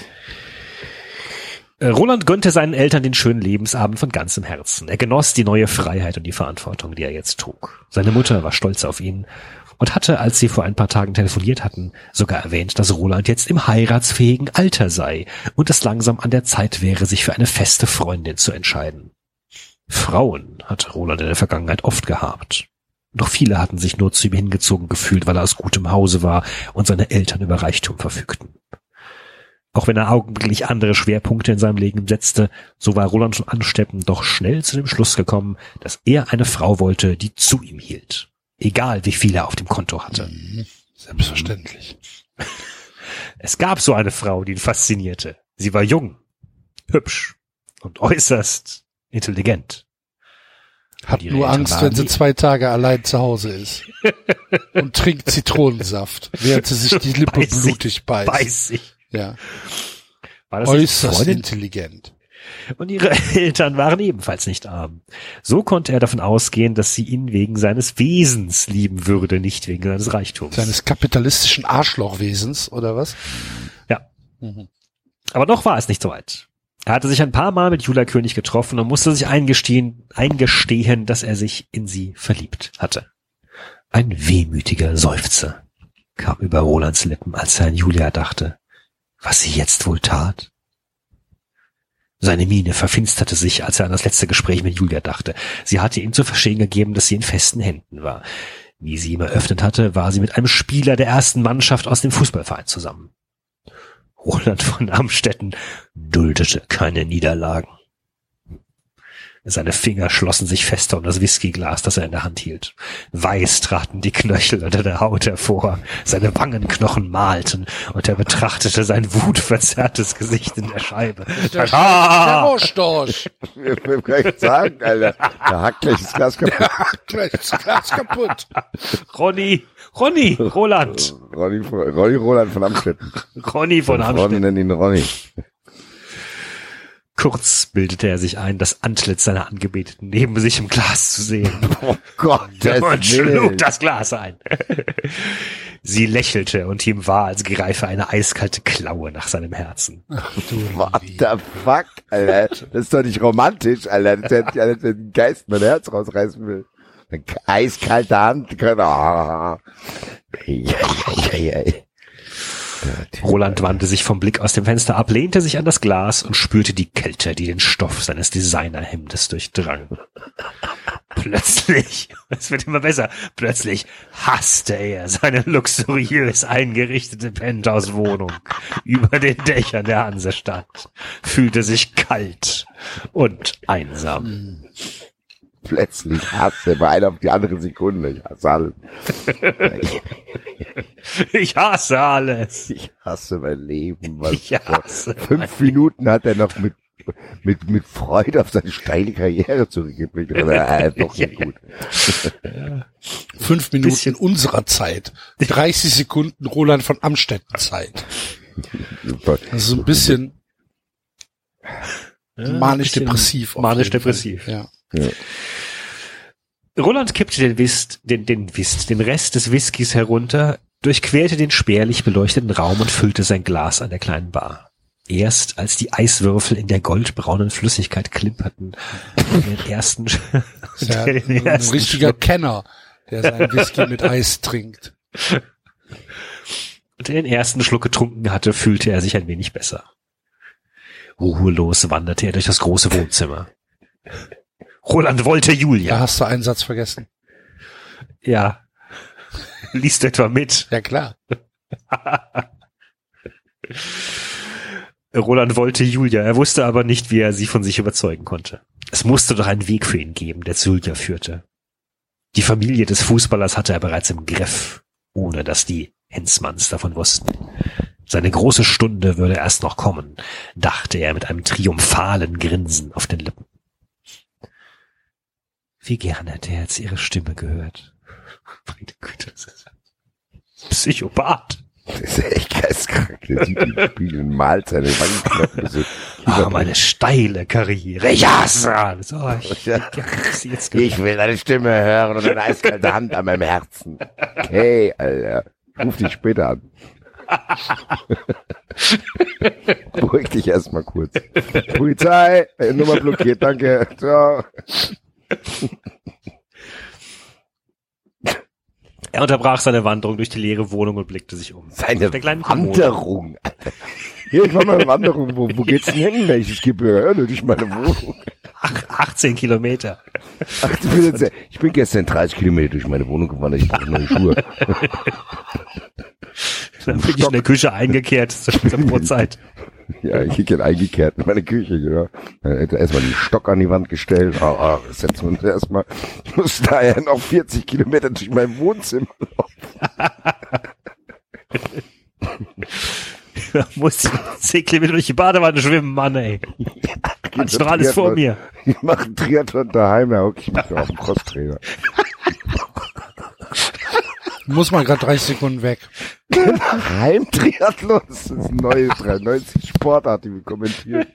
Äh, Roland gönnte seinen Eltern den schönen Lebensabend von ganzem Herzen. Er genoss die neue Freiheit und die Verantwortung, die er jetzt trug. Seine Mutter war stolz auf ihn und hatte, als sie vor ein paar Tagen telefoniert hatten, sogar erwähnt, dass Roland jetzt im heiratsfähigen Alter sei und es langsam an der Zeit wäre, sich für eine feste Freundin zu entscheiden. Frauen hat Roland in der Vergangenheit oft gehabt. Doch viele hatten sich nur zu ihm hingezogen gefühlt, weil er aus gutem Hause war und seine Eltern über Reichtum verfügten. Auch wenn er augenblicklich andere Schwerpunkte in seinem Leben setzte, so war Roland von Ansteppen doch schnell zu dem Schluss gekommen, dass er eine Frau wollte, die zu ihm hielt. Egal wie viel er auf dem Konto hatte. Selbstverständlich. (laughs) Es gab so eine Frau, die ihn faszinierte. Sie war jung, hübsch und äußerst intelligent. Hat Die nur Eltern Angst, wenn sie zwei Tage allein zu Hause ist. (laughs) Und trinkt Zitronensaft, während sie sich die (laughs) Lippe Beißt sich- blutig beißt. Weiß ich. Ja. War das Äußerst intelligent. Und ihre (laughs) Eltern waren ebenfalls nicht arm. So konnte er davon ausgehen, dass sie ihn wegen seines Wesens lieben würde, nicht wegen seines Reichtums. Seines kapitalistischen Arschlochwesens, oder was? Ja. Mhm. Aber noch war es nicht so weit. Er hatte sich ein paar Mal mit Julia König getroffen und musste sich eingestehen, eingestehen, dass er sich in sie verliebt hatte. Ein wehmütiger Seufzer kam über Rolands Lippen, als er an Julia dachte, was sie jetzt wohl tat. Seine Miene verfinsterte sich, als er an das letzte Gespräch mit Julia dachte. Sie hatte ihm zu verstehen gegeben, dass sie in festen Händen war. Wie sie ihm eröffnet hatte, war sie mit einem Spieler der ersten Mannschaft aus dem Fußballverein zusammen. Roland von Amstetten duldete keine Niederlagen. Seine Finger schlossen sich fester um das Whiskyglas, das er in der Hand hielt. Weiß traten die Knöchel unter der Haut hervor, seine Wangenknochen malten, und er betrachtete sein wutverzerrtes Gesicht in der Scheibe. Der Ah! Will gar nicht sagen, Alter. Da hackt gleich das Glas kaputt. Gleich das Glas kaputt. Ronny, Ronny, Roland, Ronny, Ronny Roland von Amstetten. Ronny von Ronny Amstetten. nennt ihn Ronny. Kurz bildete er sich ein, das Antlitz seiner Angebeteten neben sich im Glas zu sehen. Oh Gott, (laughs) das und schlug das Glas ein. (laughs) Sie lächelte und ihm war, als greife eine eiskalte Klaue nach seinem Herzen. What the fuck, Alter? Das ist doch nicht romantisch, Alter. Das hätte ich als wenn ein Geist mein Herz rausreißen will. Eine eiskalte Hand. Ei, ei, ei, ei. Roland wandte sich vom Blick aus dem Fenster ab, lehnte sich an das Glas und spürte die Kälte, die den Stoff seines Designerhemdes durchdrang. (laughs) Plötzlich, es wird immer besser, plötzlich hasste er seine luxuriös eingerichtete Penthouse-Wohnung über den Dächern der Hansestadt, fühlte sich kalt und einsam. Plötzlich hasse bei einer auf die andere Sekunde. Ich hasse alles. Ich hasse alles. Ich hasse mein Leben. Was Ich hasse Fünf Minuten hat er noch mit, mit, mit Freude auf seine steile Karriere zurückgeblickt. Äh, doch nicht gut. (laughs) Fünf Minuten Bisschen- unserer Zeit. 30 Sekunden Roland von Amstetten Zeit. Super. Also so ein bisschen manisch-depressiv. Manisch-depressiv. Fall. Ja. Roland kippte den Whist, den, den Whist, den Rest des Whiskys herunter, durchquerte den spärlich beleuchteten Raum und füllte sein Glas an der kleinen Bar. Erst als die Eiswürfel in der goldbraunen Flüssigkeit klimperten, den ersten, ja (laughs) (laughs) den ein ersten richtiger Schluck, Kenner, der seinen Whisky mit Eis trinkt. und den ersten Schluck getrunken hatte, fühlte er sich ein wenig besser. Ruhelos wanderte er durch das große Wohnzimmer. Roland wollte Da Julia. hast du einen Satz vergessen. Ja. (laughs) Liest etwa mit? Ja klar. (laughs) Roland wollte Julia, er wusste aber nicht, wie er sie von sich überzeugen konnte. Es musste doch einen Weg für ihn geben, der zu Julia führte. Die Familie des Fußballers hatte er bereits im Griff, ohne dass die Hensmanns davon wussten. Seine große Stunde würde erst noch kommen, dachte er mit einem triumphalen Grinsen auf den Lippen. Wie gern hätte er jetzt ihre Stimme gehört. (laughs) Meine Güte, das ist ein Psychopath. Das ist echt geistkrank. Der sieht im Spiel und malt seine Wangenknochen. So (laughs) Ah, meine steile Karriere. Ich hasse alles. Oh, ich, (laughs) Ja. jetzt Ich will deine Stimme hören und eine eiskalte Hand an meinem Herzen. Okay, Alter. Ruf dich später an. Beruhig dich erstmal kurz. Polizei, äh, Nummer blockiert, danke. Ciao. (laughs) Er unterbrach seine Wanderung durch die leere Wohnung und blickte sich um. Seine. Wanderung. (laughs) Hier, ich mach mal eine Wanderung. Wo, wo geht's denn hin, welches Gebirge? Ja, durch meine Wohnung. Ach, 18 Kilometer. Ach, ich, bin jetzt, ich bin gestern 30 Kilometer durch meine Wohnung gewandert. Ich brauche neue Schuhe. (laughs) Dann bin ich in der Küche eingekehrt zur Brotzeit. Ja, ich bin eingekehrt in meine Küche, ja. Dann hätte erstmal den Stock an die Wand gestellt. Ah, ah, das setzen wir uns erstmal. Ich muss daher noch 40 Kilometer durch mein Wohnzimmer Da (laughs) muss ich 10 Kilometer durch die Badewanne schwimmen, Mann, ey. Hat ich doch alles vor mir. Ich mache einen Triathlon daheim, da hocke ich mich auf dem Crosstrainer. Muss man gerade 30 Sekunden weg. (laughs) Heimtriathlon, das ist eine neue 93 Sportart, die wir kommentieren.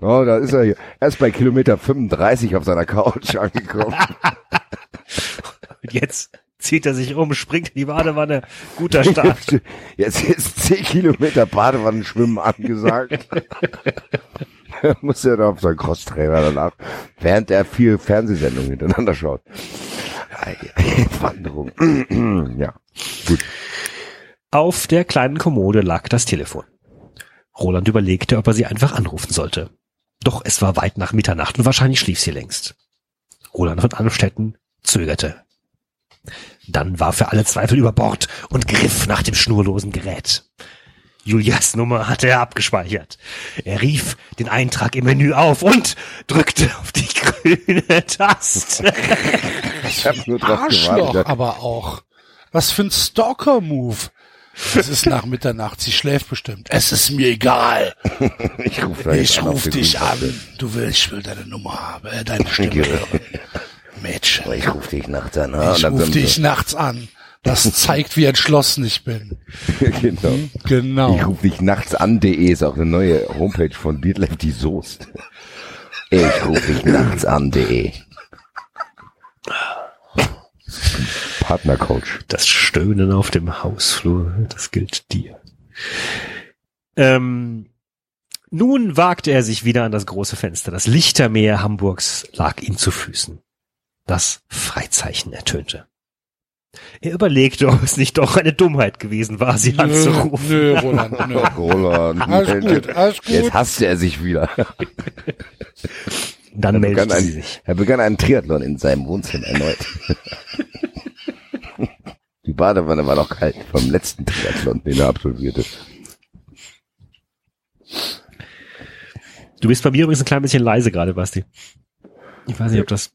Oh, da ist er hier. Erst bei Kilometer 35 auf seiner Couch angekommen. (laughs) Und jetzt zieht er sich um, springt in die Badewanne. Guter Start. (laughs) Jetzt ist 10 Kilometer Badewannenschwimmen angesagt. muss er da auf seinen Crosstrainer danach, während er vier Fernsehsendungen hintereinander schaut. (laughs) Wanderung. (clears throat) ja, gut. Auf der kleinen Kommode lag das Telefon. Roland überlegte, ob er sie einfach anrufen sollte. Doch es war weit nach Mitternacht und wahrscheinlich schlief sie längst. Roland von Anstetten zögerte. Dann warf er alle Zweifel über Bord und griff nach dem schnurlosen Gerät. Julias Nummer hatte er abgespeichert. Er rief den Eintrag im Menü auf und drückte auf die (laughs) grüne Taste. Ich hab nur drauf Arschloch gewartet. aber auch. Was für ein Stalker-Move. Es ist nach Mitternacht, sie schläft bestimmt. Es ist mir egal. Ich (laughs) rufe Ich ruf dich an. Du willst, ich will deine Nummer haben, äh, deine Stimme (laughs) hören. Mädchen, Ich rufe dich nachts an. ich und dann ruf sind dich nachts an. Das zeigt, wie entschlossen ich bin. sie- (laughs) genau. Ich Genau. rufe dich nachts an.de ist auch eine neue Homepage von Beatlef die Soest. Ich rufe dich nachts an.de. Partnercoach. Das Stöhnen auf dem Hausflur, das gilt dir. Ähm, nun wagte er sich wieder an das große Fenster. Das Lichtermeer Hamburgs lag ihm zu Füßen. Das Freizeichen ertönte. Er überlegte, ob es nicht doch eine Dummheit gewesen war, sie anzurufen. Nö, Roland, nö. Roland. Alles gut, alles Jetzt gut. hasste er sich wieder. (laughs) Dann Er meldete begann, sie ein, sich. er begann einen Triathlon in seinem Wohnzimmer erneut. (laughs) Die Badewanne war noch kalt vom letzten Triathlon, den er absolvierte. Du bist bei mir übrigens ein klein bisschen leise gerade, Basti. Ich weiß nicht, ob das,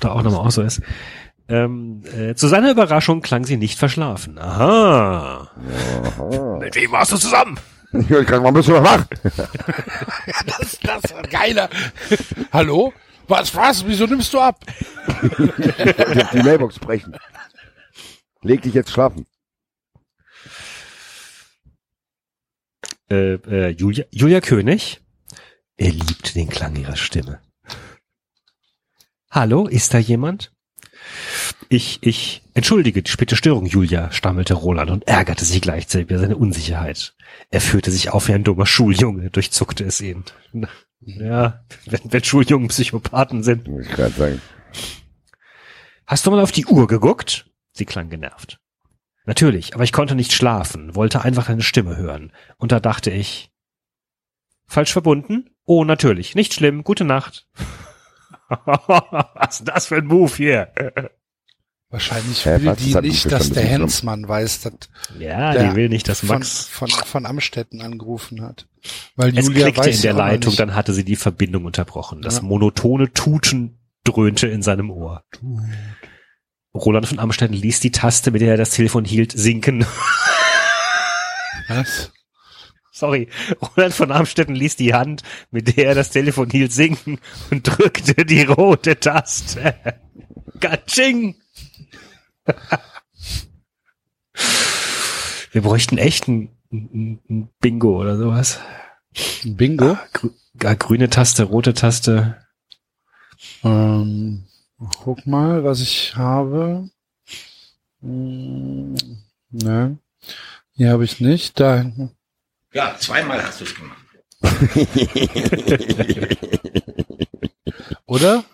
da auch nochmal auch so ist. Ähm, äh, zu seiner Überraschung klang sie nicht verschlafen. Aha. Mit wem warst du zusammen? Ich gerade mal ein bisschen wach. (laughs) Das, das war geiler. Hallo? Was, was? Wieso nimmst du ab? Ich die Mailbox brechen. Leg dich jetzt schlafen. Äh, äh, Julia, Julia König? Er liebte den Klang ihrer Stimme. Hallo, ist da jemand? Ich, ich, entschuldige die späte Störung, Julia, stammelte Roland und ärgerte sich gleichzeitig über seine Unsicherheit. Er führte sich auf wie ein dummer Schuljunge, durchzuckte es ihn. Ja, wenn, wenn Schuljungen Psychopathen sind. Muss ich gerade sagen. Hast du mal auf die Uhr geguckt? Sie klang genervt. Natürlich, aber ich konnte nicht schlafen, wollte einfach deine Stimme hören. Und da dachte ich, falsch verbunden? Oh, natürlich, nicht schlimm, gute Nacht. (laughs) Was ist das für ein Move hier? Wahrscheinlich will was? die mich nicht, dass der Hensmann weiß, dass Ja, Der die will nicht, dass von, Max. von, von Amstetten angerufen hat. Weil Es Julia klickte weiß in der Leitung, nicht. dann hatte sie die Verbindung unterbrochen. Das Ja. monotone Tuten dröhnte in seinem Ohr. Roland von Amstetten ließ die Taste, mit der er das Telefon hielt, sinken. Was? Sorry, Roland von Amstetten ließ die Hand, mit der er das Telefon hielt, sinken und drückte die rote Taste. Gatsching! Wir bräuchten echt ein, ein, ein Bingo oder sowas. Bingo? Grü äh, grüne Taste, rote Taste. Ähm, guck mal, was ich habe. Hm, ne. Hier habe ich nicht. Da hinten. Ja, zweimal hast du es gemacht. (laughs) Oder?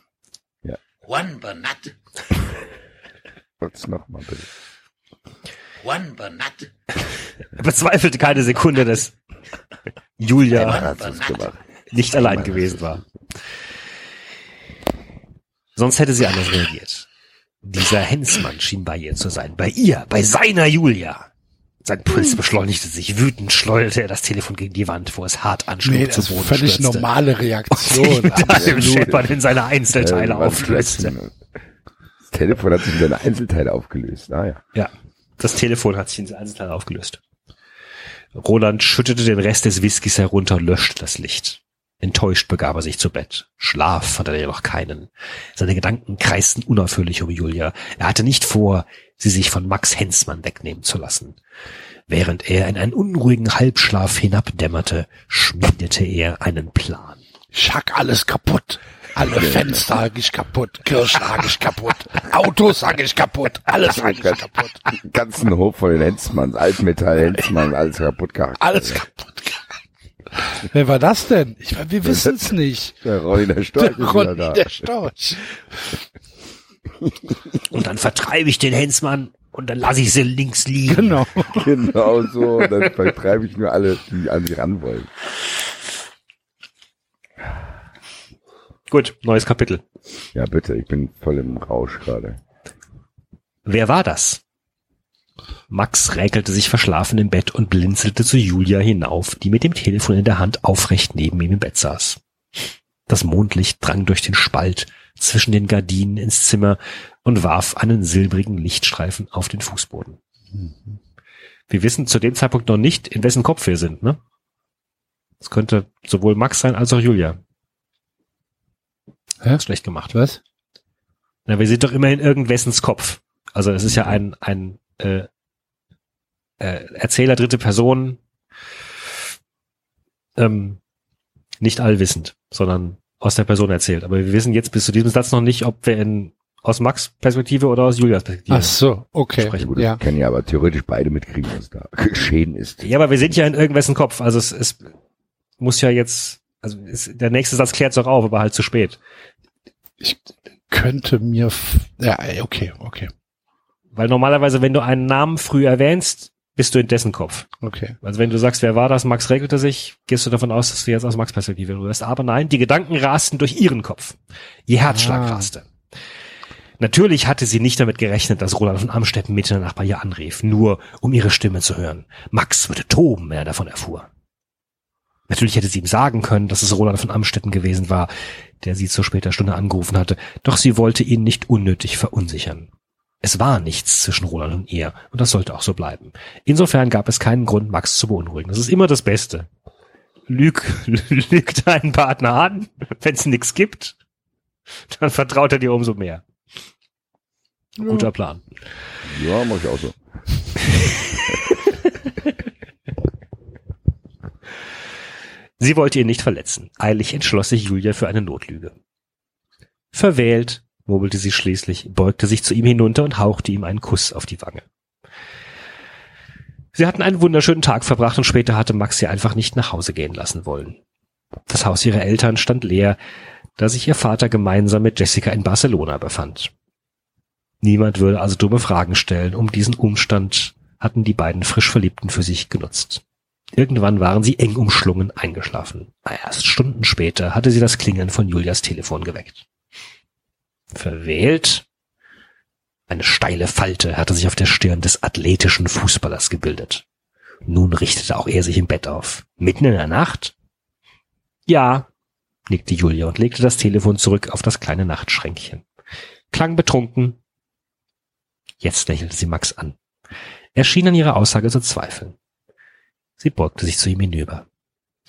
Juan Bernat. Sag's (laughs) noch mal bitte. Juan Bernat. Er (laughs) bezweifelte keine Sekunde, dass Julia nicht allein gewesen war. Sonst hätte sie anders reagiert. Dieser Hensmann schien bei ihr zu sein. Bei ihr, bei seiner Julia. Sein Puls beschleunigte sich. Wütend schleuderte er das Telefon gegen die Wand, wo es hart anschlug Nee, zu Boden völlig stürzte. normale Reaktion. (laughs) Und Absolut. Scheppern in seine Einzelteile Äh, auflöste. Telefon hat sich in seine Einzelteile aufgelöst. Ah ja. Ja, das Telefon hat sich in Einzelteile aufgelöst. Roland schüttete den Rest des Whiskys herunter und löschte das Licht. Enttäuscht begab er sich zu Bett. Schlaf hatte er jedoch keinen. Seine Gedanken kreisten unaufhörlich um Julia. Er hatte nicht vor, sie sich von Max Hensmann wegnehmen zu lassen. Während er in einen unruhigen Halbschlaf hinabdämmerte, schmiedete er einen Plan. Ich hack alles kaputt. Alle Fenster hack ich kaputt. Kirschen hack ich kaputt. Autos hack ich kaputt. Alles hack ich kaputt. (laughs) Ganzen Hof von den Hensmanns, Altmetall, Hensmann, alles kaputt gehabt. Alles kaputt. Wer war das denn? Ich, wir wissen es nicht. (laughs) Der Ronny der Storch wieder Ronny da. der Storch. Und dann vertreibe ich den Hensmann und dann lasse ich sie links liegen. Genau. (laughs) Genau so. Und dann vertreibe ich nur alle, die an sie ran wollen. Gut, neues Kapitel. Ja, bitte, ich bin voll im Rausch gerade. Wer war das? Max räkelte sich verschlafen im Bett und blinzelte zu Julia hinauf, die mit dem Telefon in der Hand aufrecht neben ihm im Bett saß. Das Mondlicht drang durch den Spalt zwischen den Gardinen ins Zimmer und warf einen silbrigen Lichtstreifen auf den Fußboden. Wir wissen zu dem Zeitpunkt noch nicht, in wessen Kopf wir sind, ne? Es könnte sowohl Max sein als auch Julia. Hä? Schlecht gemacht. Was? Na, wir sind doch immer in irgendwessens Kopf. Also es ist ja ein, ein äh, äh, Erzähler dritte Person, ähm, nicht allwissend, sondern aus der Person erzählt. Aber wir wissen jetzt bis zu diesem Satz noch nicht, ob wir in aus Max Perspektive oder aus Julias Perspektive. Ach so, okay. Sprechen. Gut, Ja. können ja aber theoretisch beide mitkriegen, was da (laughs) geschehen ist. Ja, aber wir sind ja in irgendwessen Kopf. Also es, es muss ja jetzt, also es, der nächste Satz klärt es auch auf, aber halt zu spät. Ich könnte mir, ja, okay, okay, Weil normalerweise, wenn du einen Namen früh erwähnst, bist du in dessen Kopf. okay. Also wenn du sagst, wer war das, Max regelte sich, gehst du davon aus, dass du jetzt aus Max Perspektive rührst. Aber nein, die Gedanken rasten durch ihren Kopf. Ihr Herzschlag Ah. raste. Natürlich hatte sie nicht damit gerechnet, dass Roland von Amstetten mitten in der Nacht bei ihr anrief, nur um ihre Stimme zu hören. Max würde toben, wenn er davon erfuhr. Natürlich hätte sie ihm sagen können, dass es Roland von Amstetten gewesen war, der sie zu später Stunde angerufen hatte, doch sie wollte ihn nicht unnötig verunsichern. Es war nichts zwischen Roland und ihr, und das sollte auch so bleiben. Insofern gab es keinen Grund, Max zu beunruhigen. Das ist immer das Beste. Lüg, (laughs) lüg deinen Partner an, wenn es nichts gibt, dann vertraut er dir umso mehr. Guter Plan. Ja, mach ich auch so. (laughs) Sie wollte ihn nicht verletzen. Eilig entschloss sich Julia für eine Notlüge. Verwählt, murmelte sie schließlich, beugte sich zu ihm hinunter und hauchte ihm einen Kuss auf die Wange. Sie hatten einen wunderschönen Tag verbracht und später hatte Max sie einfach nicht nach Hause gehen lassen wollen. Das Haus ihrer Eltern stand leer, da sich ihr Vater gemeinsam mit Jessica in Barcelona befand. Niemand würde also dumme Fragen stellen. Um diesen Umstand hatten die beiden frisch Verliebten für sich genutzt. Irgendwann waren sie eng umschlungen eingeschlafen. Erst Stunden später hatte sie das Klingeln von Julias Telefon geweckt. Verwählt? Eine steile Falte hatte sich auf der Stirn des athletischen Fußballers gebildet. Nun richtete auch er sich im Bett auf. Mitten in der Nacht? Ja, nickte Julia und legte das Telefon zurück auf das kleine Nachtschränkchen. Klang betrunken. Jetzt lächelte sie Max an. Er schien an ihrer Aussage zu zweifeln. Sie beugte sich zu ihm hinüber.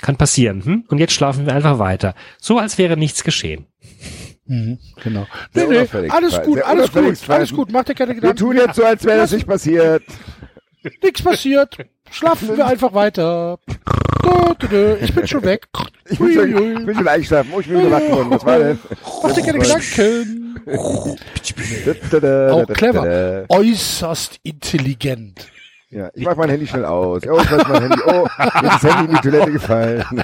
Kann passieren, hm? Und jetzt schlafen wir einfach weiter. So als wäre nichts geschehen. Mhm, genau. Nee, nee, alles gut, alles gut, alles gut, mach dir keine Wir Gedanken. tun jetzt so, als wäre das nicht passiert. Nichts passiert. Schlafen wir einfach weiter. Ich bin schon weg. Ich bin schon, ich bin schon eingeschlafen. Oh, ich bin gewackt worden. Was war denn? Mach dir keine Gedanken. Auch clever. Äußerst intelligent. Ja, ich mach mein Handy schnell aus. Oh, ich mach mein Handy. Oh, jetzt ist das Handy in die Toilette gefallen. (laughs)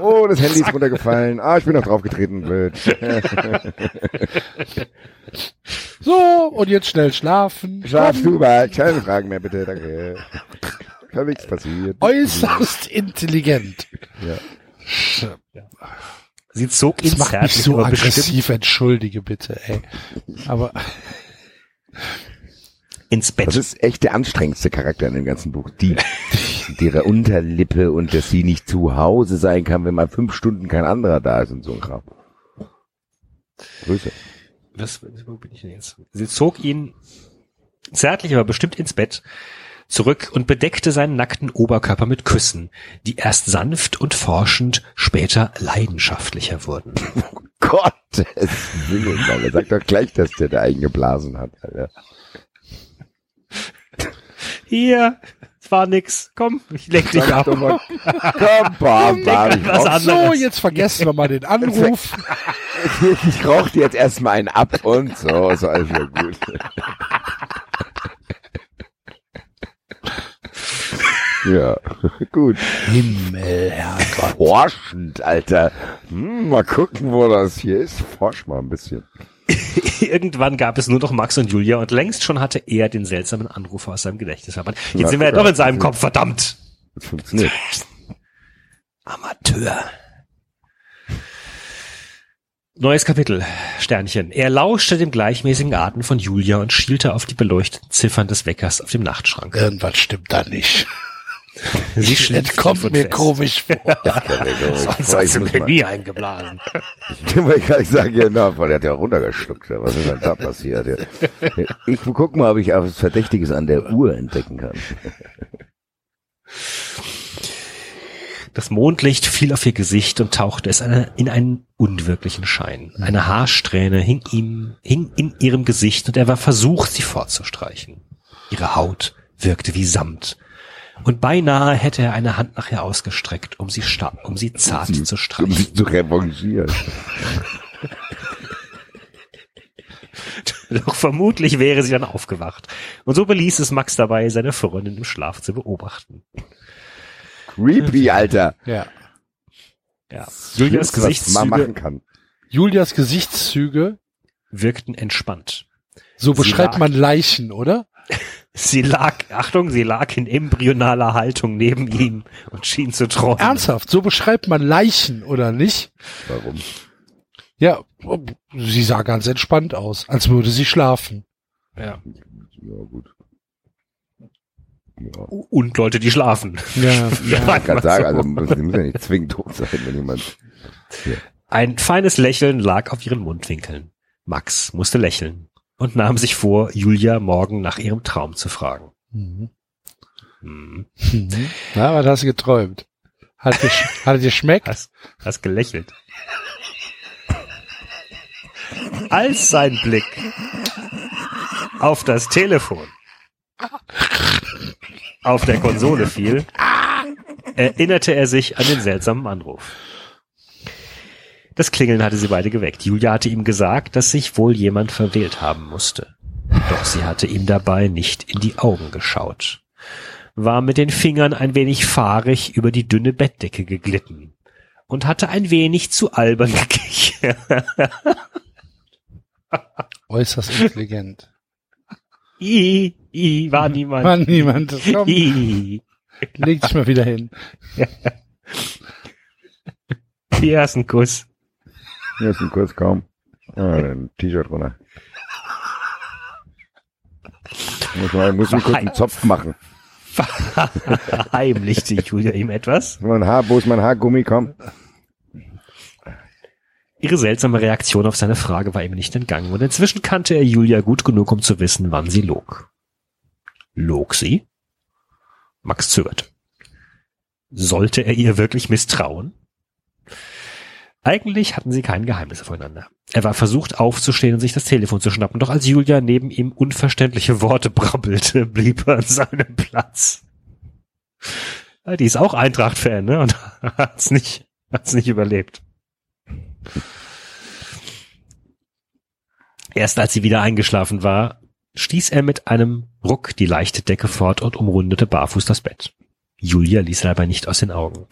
Oh, das Handy ist runtergefallen. Ah, ich bin noch draufgetreten. Blöd. (laughs) So, und jetzt schnell schlafen. Schlaf du mal. Keine Fragen mehr, bitte. Danke. Kann nichts passiert. Äußerst intelligent. Ja. Sie zog ihn Das macht mich so bestimmt aggressiv, entschuldige bitte, ey. Aber ins Bett. Das ist echt der anstrengendste Charakter in dem ganzen Buch. Die, die ihre Unterlippe und dass sie nicht zu Hause sein kann, wenn mal fünf Stunden kein anderer da ist und so ein Kram. Grüße. was, wo bin ich denn jetzt? Sie zog ihn zärtlich, aber bestimmt ins Bett zurück und bedeckte seinen nackten Oberkörper mit Küssen, die erst sanft und forschend, später leidenschaftlicher wurden. (laughs) Gottes Willen, Alter. Sag doch gleich, dass der da eingeblasen hat, Alter. Hier, es war nix. Komm, ich leck dich ab. mal, (laughs) komm, bam, bam, so, jetzt vergessen wir mal den Anruf. (laughs) ich rauch dir jetzt erstmal einen ab und so, ist alles wieder gut. (laughs) Ja, gut. Himmel, Herrgott. Forschend, Alter. Hm, mal gucken, wo das hier ist. Forsch mal ein bisschen. (laughs) Irgendwann gab es nur noch Max und Julia und längst schon hatte er den seltsamen Anrufer aus seinem Gedächtnis verbannt. Jetzt Na sind wir ja doch in seinem Kopf, verdammt. Funktioniert. Amateur. Neues Kapitel, Sternchen. Er lauschte dem gleichmäßigen Atem von Julia und schielte auf die beleuchteten Ziffern des Weckers auf dem Nachtschrank. Irgendwas stimmt da nicht. Sie Das kommt mir fest. komisch vor. Sonst hast du mir nie eingeblasen. Ich wollte gerade sagen, genau, boah, der hat ja runtergeschluckt. Was ist denn da passiert? Ich guck mal, ob ich was Verdächtiges an der Uhr entdecken kann. Das Mondlicht fiel auf ihr Gesicht und tauchte es eine- in einen unwirklichen Schein. Eine Haarsträhne hing ihm, hing in ihrem Gesicht und er war versucht, sie fortzustreichen. Ihre Haut wirkte wie Samt. Und beinahe hätte er eine Hand nach ihr ausgestreckt, um sie, sta um sie zart zu Um streichen. sich zu revanchieren. (laughs) Doch vermutlich wäre sie dann aufgewacht. Und so beließ es Max dabei, seine Freundin im Schlaf zu beobachten. Creepy, Alter. Ja. Ja. Julias Schlimmste, was man machen Gesichtszüge kann. Julias Gesichtszüge, wirkten entspannt. so Sie beschreibt man Leichen, oder? (laughs) Sie lag, Achtung, sie lag in embryonaler Haltung neben ihm und schien zu träumen. Ernsthaft, so beschreibt man Leichen, oder nicht? Warum? Ja, sie sah ganz entspannt aus, als würde sie schlafen. Ja. Ja, gut. Ja. Und Leute, die schlafen. Ja, (laughs) Ja, Ich kann sagen, also muss, die muss ja nicht zwingend tot sein, wenn jemand. Ein feines Lächeln lag auf ihren Mundwinkeln. Max musste lächeln und nahm sich vor, Julia morgen nach ihrem Traum zu fragen. Mhm. Hm. Mhm. Na, was hast du geträumt? Hat dir, hat dir schmeckt? Hast, hast gelächelt. Als sein Blick auf das Telefon auf der Konsole fiel, erinnerte er sich an den seltsamen Anruf. Das Klingeln hatte sie beide geweckt. Julia hatte ihm gesagt, dass sich wohl jemand verwählt haben musste. Doch sie hatte ihm dabei nicht in die Augen geschaut, war mit den Fingern ein wenig fahrig über die dünne Bettdecke geglitten und hatte ein wenig zu albern (laughs) gekichert. Äußerst intelligent. I, I, war niemand. War niemand. Komm, I. leg dich mal wieder hin. (laughs) Hier hast einen Kuss. Hier ist ein Kurs kaum. Ah, (laughs) ein T-Shirt runter. Muss man, muss kurz einen Zopf machen. (laughs) Heimlichte Julia ihm etwas. Mein Haar, wo ist mein Haargummi? Komm. Ihre seltsame Reaktion auf seine Frage war ihm nicht entgangen und inzwischen kannte er Julia gut genug, um zu wissen, wann sie log. Log sie? Max zögerte. Sollte er ihr wirklich misstrauen? Eigentlich hatten sie kein Geheimnis voneinander. Er war versucht aufzustehen und sich das Telefon zu schnappen, doch als Julia neben ihm unverständliche Worte brabbelte, (laughs) blieb er an seinem Platz. Die ist auch Eintracht-Fan, ne? Und (laughs) hat's nicht, hat's nicht überlebt. Erst als sie wieder eingeschlafen war, stieß er mit einem Ruck die leichte Decke fort und umrundete barfuß das Bett. Julia ließ er dabei nicht aus den Augen.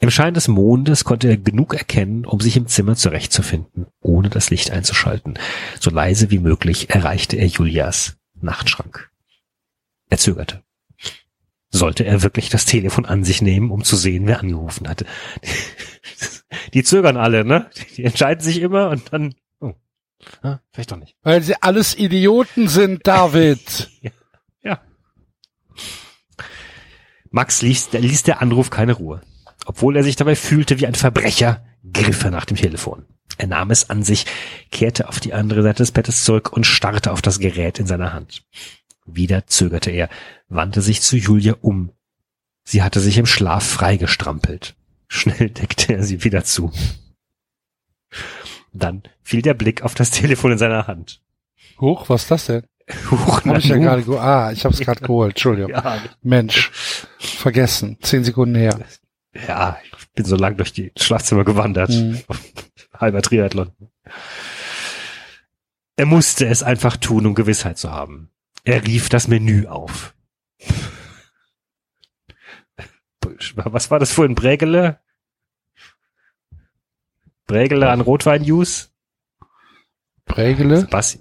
Im Schein des Mondes konnte er genug erkennen, um sich im Zimmer zurechtzufinden, ohne das Licht einzuschalten. So leise wie möglich erreichte er Julias Nachtschrank. Er zögerte. Sollte er wirklich das Telefon an sich nehmen, um zu sehen, wer angerufen hatte? (laughs) Die zögern alle, ne? Die entscheiden sich immer und dann, oh, ah, vielleicht doch nicht. Weil sie alles Idioten sind, David. (laughs) Ja. Max ließ, der ließ der Anruf keine Ruhe. Obwohl er sich dabei fühlte wie ein Verbrecher, griff er nach dem Telefon. Er nahm es an sich, kehrte auf die andere Seite des Bettes zurück und starrte auf das Gerät in seiner Hand. Wieder zögerte er, wandte sich zu Julia um. Sie hatte sich im Schlaf freigestrampelt. Schnell deckte er sie wieder zu. Dann fiel der Blick auf das Telefon in seiner Hand. Huch, was ist das denn? Huch, Hab ich ja gerade ge Ah, ich habe es gerade geholt. Entschuldigung. ja, Mensch, vergessen. Zehn Sekunden her. Ja, ich bin so lang durch die Schlafzimmer gewandert. Mhm. (laughs) Halber Triathlon. Er musste es einfach tun, um Gewissheit zu haben. Er rief das Menü auf. (laughs) Was war das vorhin? Brägele? Brägele an Rotwein-Juice? Prägele? Basti,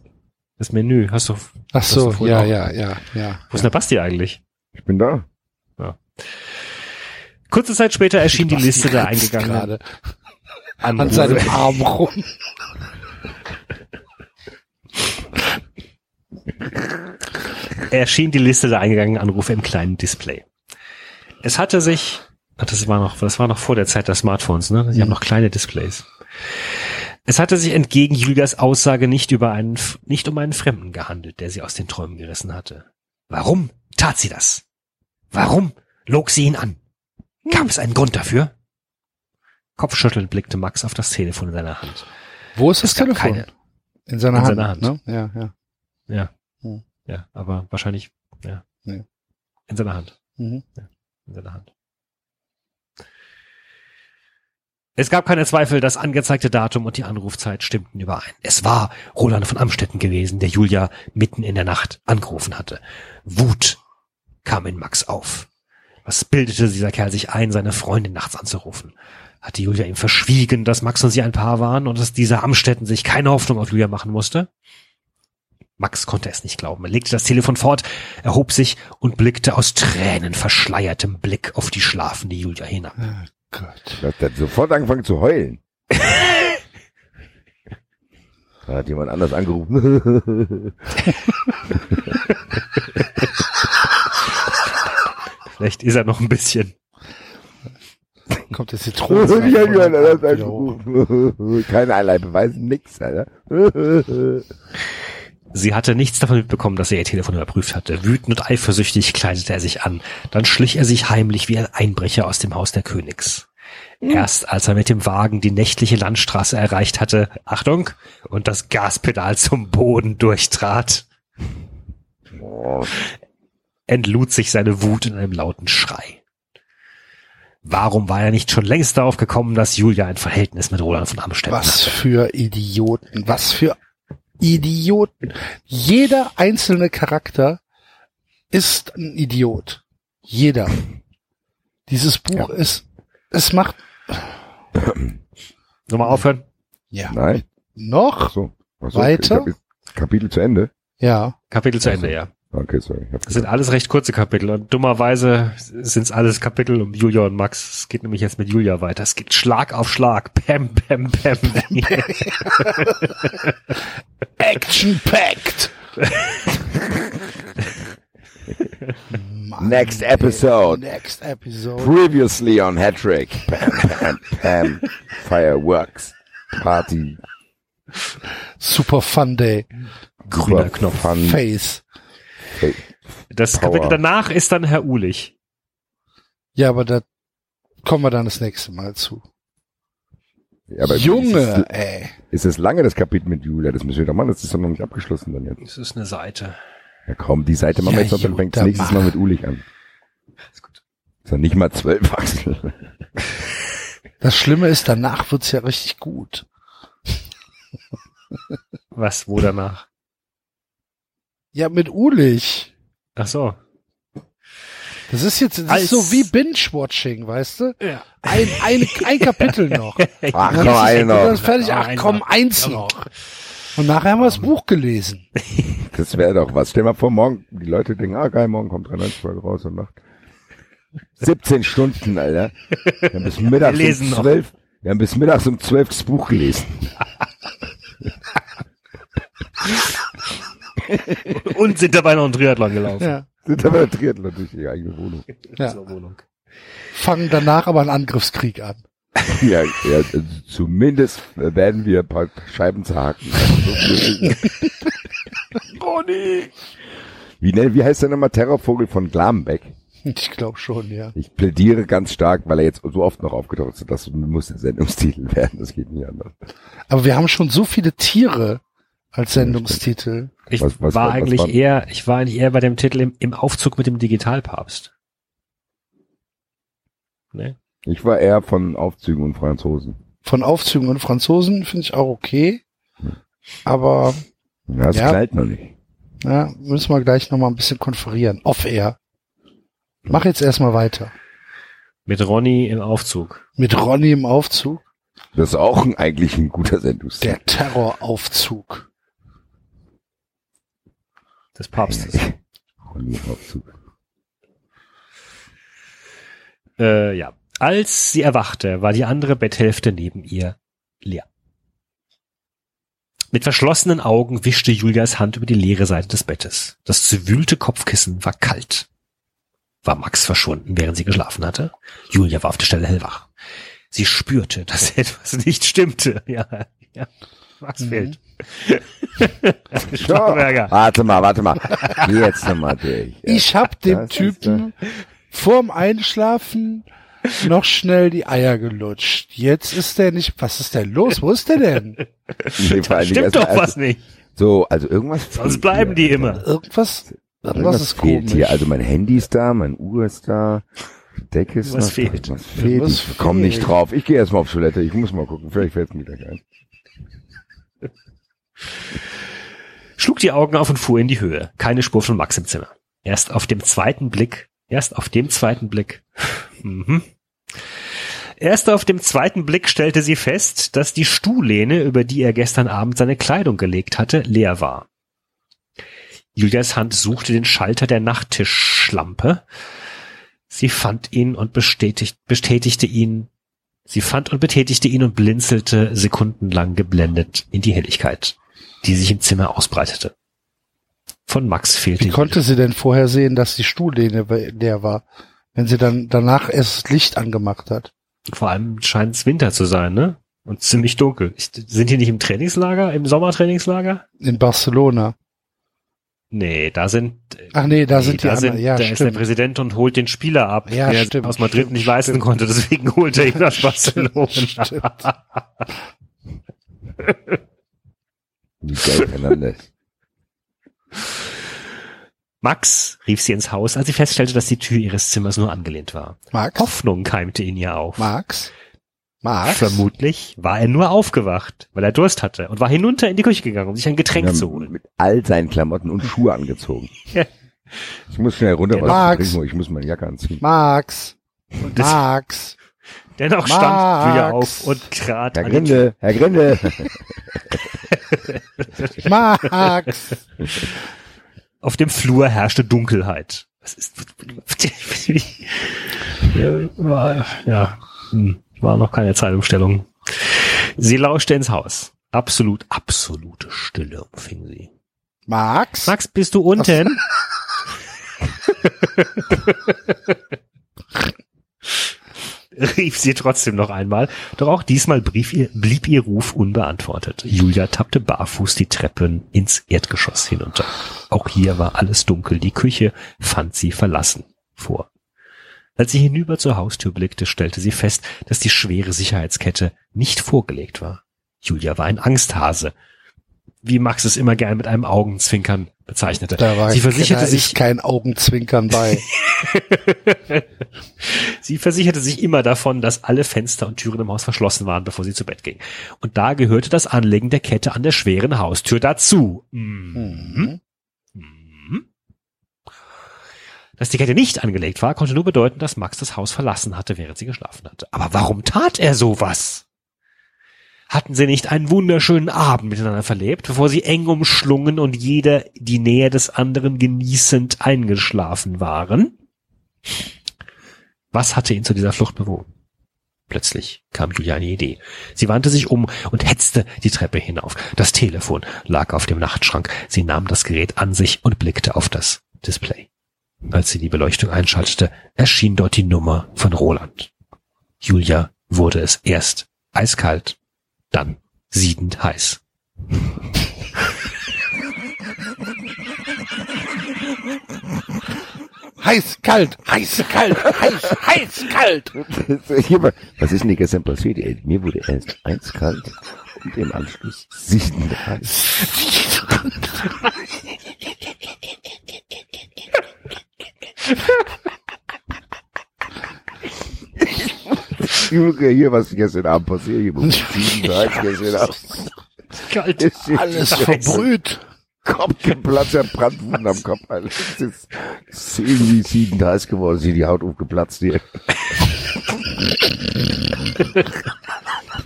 das Menü, hast du, Ach hast so, du vorhin ja, ja, ja, ja. wo ist denn der Basti eigentlich? Ich bin da. Kurze Zeit später erschien die Liste der eingegangenen Anrufe. an seinem Arm rum. erschien die Liste der eingegangenen Anrufe im kleinen Display. Es hatte sich, ach, das war noch, das war noch vor der Zeit der Smartphones, ne? Die haben noch kleine Displays. Es hatte sich entgegen Julias Aussage nicht über einen, nicht um einen Fremden gehandelt, der sie aus den Träumen gerissen hatte. Warum tat sie das? Warum log sie ihn an? Gab es einen Grund dafür? Kopfschüttelnd blickte Max auf das Telefon in seiner Hand. Wo ist das Es Telefon? keine- in seiner in Hand. seiner Hand. Ne? Ja, ja. Ja. Hm. Ja, aber wahrscheinlich, ja. Ja. In seiner Hand. Mhm. in seiner Hand. Es gab keine Zweifel, das angezeigte Datum und die Anrufzeit stimmten überein. Es war Roland von Amstetten gewesen, der Julia mitten in der Nacht angerufen hatte. Wut kam in Max auf. Was bildete dieser Kerl sich ein, seine Freundin nachts anzurufen? Hatte Julia ihm verschwiegen, dass Max und sie ein Paar waren und dass dieser Amstetten sich keine Hoffnung auf Julia machen musste? Max konnte es nicht glauben. Er legte das Telefon fort, erhob sich und blickte aus Tränen verschleiertem Blick auf die schlafende Julia hinab. Ah, Gott. Der hat dann sofort angefangen zu heulen. (laughs) Da hat jemand anders angerufen. (laughs) Vielleicht ist er noch ein bisschen. Kommt der Ich (laughs) Zitronen. hab jemand anders angerufen. Keinerlei Beweise, nix, Alter. (laughs) Sie hatte nichts davon mitbekommen, dass er ihr Telefon überprüft hatte. Wütend und eifersüchtig kleidete er sich an. Dann schlich er sich heimlich wie ein Einbrecher aus dem Haus der Königs. Erst als er mit dem Wagen die nächtliche Landstraße erreicht hatte, Achtung, und das Gaspedal zum Boden durchtrat, entlud sich seine Wut in einem lauten Schrei. Warum war er nicht schon längst darauf gekommen, dass Julia ein Verhältnis mit Roland von Amstetten Was hatte? für Idioten, was für Idioten. Jeder einzelne Charakter ist ein Idiot. Jeder. Dieses Buch ist, es macht, Nochmal aufhören? ja, Nein. noch? Ach so. Ach so, Weiter? Kapitel zu Ende? Ja, Kapitel zu Ende, ja. Okay, sorry. Das sind alles recht kurze Kapitel und dummerweise sind es alles Kapitel um Julia und Max. Es geht nämlich jetzt mit Julia weiter. Es geht Schlag auf Schlag. Pam, pam, pam. (laughs) Action-packed. (laughs) Next episode. Next episode. Previously on Hattrick. Pam, pam, pam. Fireworks. Party. Super Fun Day. Grüner Knopf. Fun. Face. Das Power. Kapitel danach ist dann Herr Ulich. Ja, aber da kommen wir dann das nächste Mal zu. Ja, aber Junge, Ist ey. es, ist es lange, das Kapitel mit Julia? Das müssen wir doch machen. Das ist doch noch nicht abgeschlossen dann jetzt. Das ist eine Seite. Ja komm, die Seite machen wir Ja, jetzt noch, dann fängt dann nächstes. Mal mit Ulich an. Ist gut. Ist ja nicht mal zwölf Axel. Das Schlimme ist, danach wird's ja richtig gut. Was, wo danach? Ja, mit Ulich. Ach so. Das ist jetzt das Als- ist so wie Binge-Watching, weißt du? Ja. Ein, ein, ein Kapitel (laughs) noch. Ach Dann komm, ein dann noch. ist fertig. Ach komm, eins noch. Und nachher haben wir das Buch gelesen. (laughs) Das wäre doch was. Stell mal vor, morgen, die Leute denken, ah geil, morgen kommt 93 Folge raus und Nacht. 17 Stunden, Alter. Wir haben bis (laughs) mittags Wir lesen um noch. 12, wir haben bis mittags um 12 das Buch gelesen. (laughs) Und sind dabei noch ein Triathlon gelaufen. Ja. Sind aber Triathlon durch die eigene Wohnung. (laughs) Ja. Wohnung. Fangen danach aber einen Angriffskrieg an. (laughs) Ja, ja zumindest werden wir ein paar Scheiben zerhaken. Ronny! Wie, nennt, wie heißt der nochmal Terrorvogel von Glambeck? Ich glaube schon, ja. Ich plädiere ganz stark, weil er jetzt so oft noch aufgetaucht ist, das muss der Sendungstitel werden, das geht nicht anders. Aber wir haben schon so viele Tiere als Sendungstitel. Ich Was- was- war was eigentlich war- eher, ich war eigentlich eher bei dem Titel im, im Aufzug mit dem Digitalpapst. Ne? Ich war eher von Aufzügen und Franzosen. Von Aufzügen und Franzosen finde ich auch okay. Aber Ja, das Ja. knallt noch nicht. ja, müssen wir gleich nochmal ein bisschen konferieren. Off-air. Mach jetzt erstmal weiter. Mit Ronny im Aufzug. Mit Ronny im Aufzug. Das ist auch ein, eigentlich ein guter Sendungsstil. Der Terroraufzug. Des Papstes. Äh, ja. Als sie erwachte, war die andere Betthälfte neben ihr leer. Mit verschlossenen Augen wischte Julias Hand über die leere Seite des Bettes. Das zerwühlte Kopfkissen war kalt. War Max verschwunden, während sie geschlafen hatte? Julia war auf der Stelle hellwach. Sie spürte, dass (laughs) etwas nicht stimmte. Ja, ja. Max Mhm. fehlt. (laughs) Schauberger. Warte mal, warte mal. Jetzt nochmal durch. Ja. (laughs) Ich hab dem das Typen vorm Einschlafen noch schnell die Eier gelutscht. Jetzt ist der nicht, was ist denn los? Wo ist der denn? (laughs) Nee, Stimmt erst doch mal- was nicht. So, also irgendwas. Sonst fehlt bleiben hier. die immer. Irgendwas, irgendwas ist fehlt komisch. hier. Also mein Handy ist da, mein Uhr ist da, Decke ist Was noch fehlt? da. Was fehlt? Was ich komme nicht fehlt? drauf. Ich gehe erstmal auf Toilette. Ich muss mal gucken. Vielleicht fällt mir gleich ein. Schlug die Augen auf und fuhr in die Höhe. Keine Spur von Max im Zimmer. Erst auf dem zweiten Blick, erst auf dem zweiten Blick, (laughs) mhm. Erst auf dem zweiten Blick stellte sie fest, dass die Stuhllehne, über die er gestern Abend seine Kleidung gelegt hatte, leer war. Julias Hand suchte den Schalter der Nachttischschlampe. Sie fand ihn und bestätigt, bestätigte ihn. Sie fand und betätigte ihn und blinzelte sekundenlang geblendet in die Helligkeit die sich im Zimmer ausbreitete. Von Max fehlte Wie konnte sie denn vorher sehen, dass die Stuhllehne leer war, wenn sie dann danach erst Licht angemacht hat? vor allem scheint es Winter zu sein, ne? Und ziemlich dunkel. Sind die nicht im Trainingslager, im Sommertrainingslager? In Barcelona. Nee, da sind Ach nee, da nee, sind die da, anderen. Ja, da ist der stimmt. Präsident und holt den Spieler ab, Ja, der stimmt, aus Madrid stimmt, nicht leisten stimmt. konnte, deswegen holt er ihn nach (laughs) Barcelona. (laughs) Miguel Fernandes. Max rief sie ins Haus, als sie feststellte, dass die Tür ihres Zimmers nur angelehnt war. Max? Hoffnung keimte in ihr auf. Max? Max? Vermutlich war er nur aufgewacht, weil er Durst hatte und war hinunter in die Küche gegangen, um sich ein Getränk zu holen. Mit all seinen Klamotten und Schuhe angezogen. Ja. Ich muss schnell runter, was Max. trinken, ich muss meine Jacke anziehen. Max? das- Max? Dennoch stand Max. Julia auf und trat Herr an die Tür. Grinde, Herr Grinde. (laughs) (laughs) Max? Auf dem Flur herrschte Dunkelheit. Was ist, ja, war, ja, hm, war noch keine Zeitumstellung. Sie lauschte ins Haus. Absolut, absolute Stille umfing sie. Max? Max, bist du unten? (laughs) (laughs) (laughs) rief sie trotzdem noch einmal, doch auch diesmal blieb ihr, blieb ihr Ruf unbeantwortet. Julia tappte barfuß die Treppen ins Erdgeschoss hinunter. Auch hier war alles dunkel, die Küche fand sie verlassen vor. Als sie hinüber zur Haustür blickte, stellte sie fest, dass die schwere Sicherheitskette nicht vorgelegt war. Julia war ein Angsthase, wie Max es immer gern mit einem Augenzwinkern bezeichnete. Da war sie versicherte sich, kein Augenzwinkern bei. (laughs) Sie versicherte sich immer davon, dass alle Fenster und Türen im Haus verschlossen waren, bevor sie zu Bett ging. Und da gehörte das Anlegen der Kette an der schweren Haustür dazu. Mhm. Mhm. Dass die Kette nicht angelegt war, konnte nur bedeuten, dass Max das Haus verlassen hatte, während sie geschlafen hatte. Aber warum tat er sowas? Hatten sie nicht einen wunderschönen Abend miteinander verlebt, bevor sie eng umschlungen und jeder die Nähe des anderen genießend eingeschlafen waren? Was hatte ihn zu dieser Flucht bewogen? Plötzlich kam Julia eine Idee. Sie wandte sich um und hetzte die Treppe hinauf. Das Telefon lag auf dem Nachtschrank. Sie nahm das Gerät an sich und blickte auf das Display. Als sie die Beleuchtung einschaltete, erschien dort die Nummer von Roland. Julia wurde es erst eiskalt, dann siedend heiß. heiß, kalt, heiß, kalt, heiß, heiß, kalt. Was ist denn hier gestern passiert? Ey, mir wurde erst eins kalt und im Anschluss sieben heiß. (laughs) Junge, hier, was gestern Abend passiert, hier wurde (laughs) sieben heiß gestern Abend. Kalt. Ist Alles verbrüht. Kopf geplatzt, der Brandwunden am Kopf. Alter. Das ist, ist irgendwie sieben heiß geworden, hier die Haut aufgeplatzt hier. (laughs)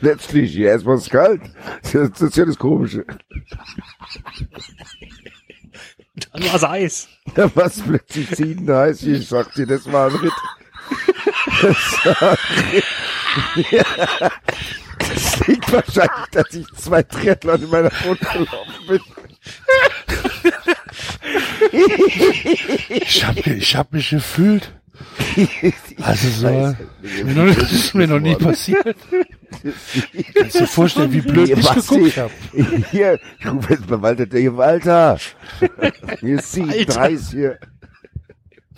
Letztlich, ja, erstmal ist kalt. Das ist, ja das Komische. Dann war's Eis. (laughs) Da war es plötzlich ziehen heiß. Ich sag dir, das war ein Ritt. Ja. Das liegt wahrscheinlich, dass ich zwei Triathlon in meiner Wohnung gelaufen bin. Ich hab, ich hab mich gefühlt. Also so, ist mir noch, das ist mir noch nie passiert. Kannst du dir vorstellen, wie blöd Hier, ich geguckt habe. Hier, ich rufe jetzt bei Walter, der hier, Walter. Hier ist 37 hier.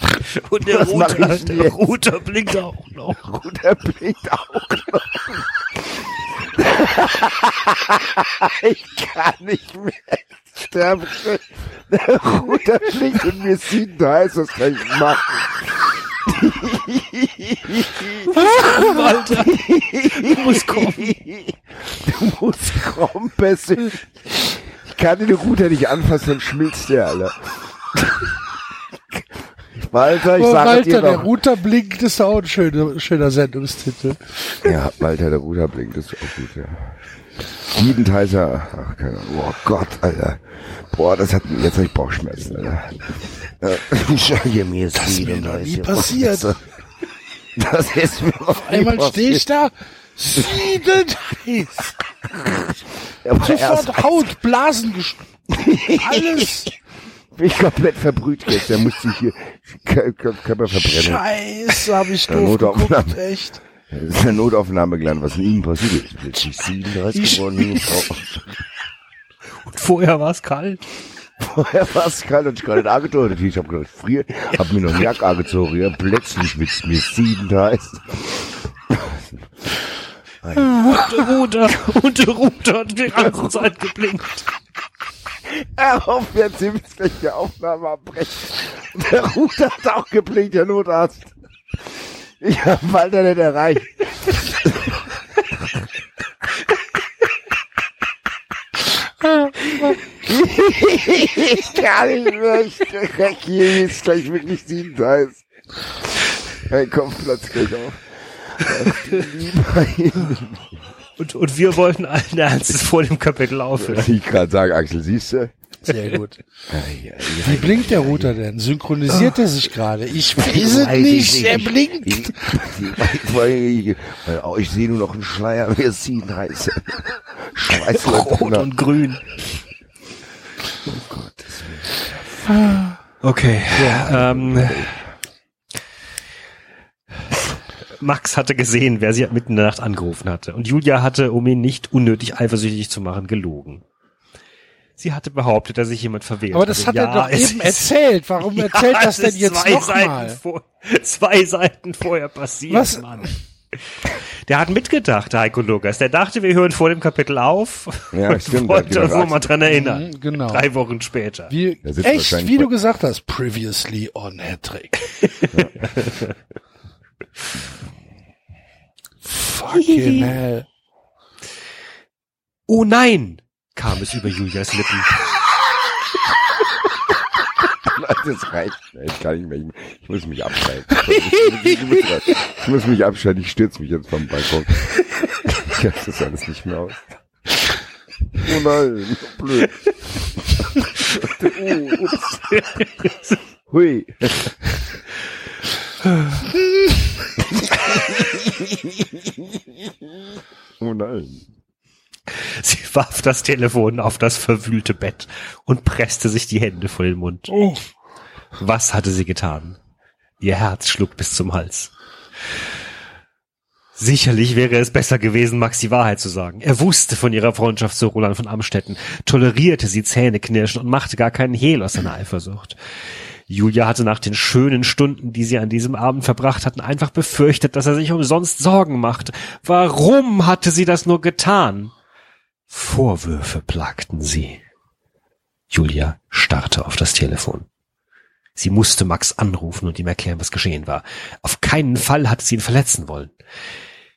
(laughs) Und der Router, der? Router blinkt auch noch. Guter blinkt auch noch. ich kann nicht mehr. Schon. Der Router blinkt und mir sieht heiß, was kann ich machen? Walter, du musst kommen. Du musst kommen, Bessel. Ich kann den Router nicht anfassen, dann schmilzt der, Alter. Walter, ich Oh, sage Walter, dir der noch. Router blinkt, ist auch ein schöner, schöner Sendungstitel. Ja, Walter, der Router blinkt, ist auch gut, ja. Siedendheißer, ach, keine Ahnung. Oh Gott, Alter. Boah, das hat, jetzt habe ich Bauchschmerzen, Alter. Äh, (laughs) Ich sage mir, Das ist mir noch nie passiert. Das ist mir noch nie Einmal stehe ich passiert. da, siedend heiß. Aber erst Sofort Haut, Blasen (laughs) Alles. Bin ich komplett verbrüht jetzt. Der musste ich hier Kö- Kö- Körperverbrennung. Scheiße, hab ich Der doof Notaufnahme. geguckt, echt. Das ist eine Notaufnahme gelandet, was in ihm passiert ist. Plötzlich 37 Ich- geworden. Und vorher war's kalt. Vorher war es kalt und ich nicht angedeutet. Ich habe gedacht, frier, hab mir noch eine Jacke angezogen. Ja, plötzlich wird's mir siedend heiß. Und der Router, und der Router hat die ganze Zeit geblinkt. Er hofft jetzt, ihr müsst gleich die Aufnahme abbrechen. Der Router hat auch geblinkt, der Notarzt. Ich hab Walter nicht erreicht. ich kann nicht mehr, ich hier ist gleich wirklich sieben heiß. Mein Kopf platzt gleich auf. Lieber. Und, und wir wollten allen Ernstes vor dem Kapitel aufhören. Ich gerade sagen, Axel, siehst du? Sehr gut. Wie blinkt der Router denn? Synchronisiert er sich gerade? Ich weiß es nicht, ich er blinkt. Ich, ich, ich, oh, ich sehe nur noch einen Schleier, wir ziehen heiß. Schweiß Rot und grün. Okay. Ähm, Max hatte gesehen, wer sie mitten in der Nacht angerufen hatte. Und Julia hatte, um ihn nicht unnötig eifersüchtig zu machen, gelogen. Sie hatte behauptet, dass sich jemand verwehrt. Aber das hatte. hat er Ja, doch es eben ist- erzählt. Warum Ja, erzählt das denn jetzt zwei Seiten nochmal? vor, zwei Seiten vorher passiert, Was? Mann. Der hat mitgedacht, Heiko Lukas. Der dachte, wir hören vor dem Kapitel auf. Ja, und stimmt, wollte uns nur gedacht. mal dran erinnern. Mhm, genau. Drei Wochen später. Wie, echt, wie du gesagt hast. Previously on Hattrick. (laughs) Fucking hell. Oh nein, kam es über Julias Lippen. (laughs) Das reicht. Ich kann nicht mehr. Ich, muss mich abschalten. Ich muss, ich muss mich abschalten. Ich stürze mich jetzt vom Balkon. Ich halte das alles nicht mehr aus. Oh nein, blöd. Oh, ups. Hui. Oh nein. Sie warf das Telefon auf das verwühlte Bett und presste sich die Hände vor den Mund. Oh. Was hatte sie getan? Ihr Herz schlug bis zum Hals. Sicherlich wäre es besser gewesen, Max die Wahrheit zu sagen. Er wusste von ihrer Freundschaft zu Roland von Amstetten, tolerierte sie Zähneknirschen und machte gar keinen Hehl aus seiner Eifersucht. Julia hatte nach den schönen Stunden, die sie an diesem Abend verbracht hatten, einfach befürchtet, dass er sich umsonst Sorgen macht. Warum hatte sie das nur getan? Vorwürfe plagten sie. Julia starrte auf das Telefon. Sie musste Max anrufen und ihm erklären, was geschehen war. Auf keinen Fall hatte sie ihn verletzen wollen.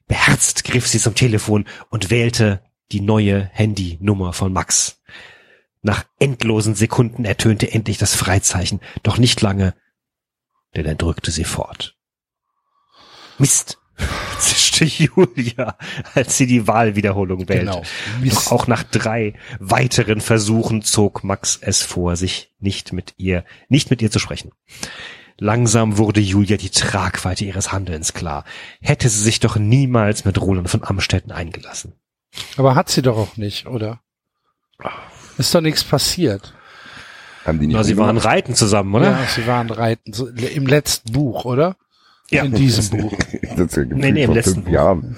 Beherzt griff sie zum Telefon und wählte die neue Handynummer von Max. Nach endlosen Sekunden ertönte endlich das Freizeichen, doch nicht lange, denn er drückte sie fort. Mist, (laughs) zischte Julia, als sie die Wahlwiederholung wählte. Genau. Doch auch nach drei weiteren Versuchen zog Max es vor, sich nicht mit ihr, nicht mit ihr zu sprechen. Langsam wurde Julia die Tragweite ihres Handelns klar. Hätte sie sich doch niemals mit Roland von Amstetten eingelassen. Aber hat sie doch auch nicht, oder? Ist doch nichts passiert. Haben die nicht Na, sie waren reiten zusammen, oder? Ja, sie waren reiten. So, Im letzten Buch, oder? Ja. In diesem Buch. (laughs) Das ist Nee, nee, im vor letzten fünf Buch. Jahren.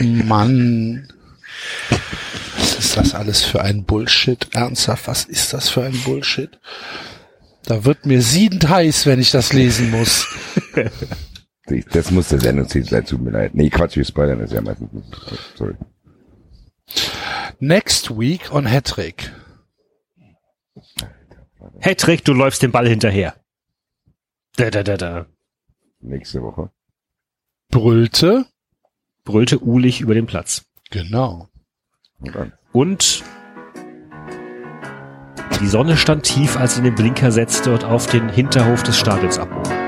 Mann. Was ist das alles für ein Bullshit? Ernsthaft, was ist das für ein Bullshit? Da wird mir siedend heiß, wenn ich das lesen muss. (laughs) Das muss der Sendungstitel sein, tut mir leid. Nee, Quatsch, wir spoilern das ja meistens. Sorry. Next week on Hattrick. Hattrick, du läufst dem Ball hinterher. Da, da, da, da. Nächste Woche. Brüllte. Brüllte Ulich über den Platz. Genau. Und dann. Und die Sonne stand tief, als sie den Blinker setzte und auf den Hinterhof des Stadions abbog.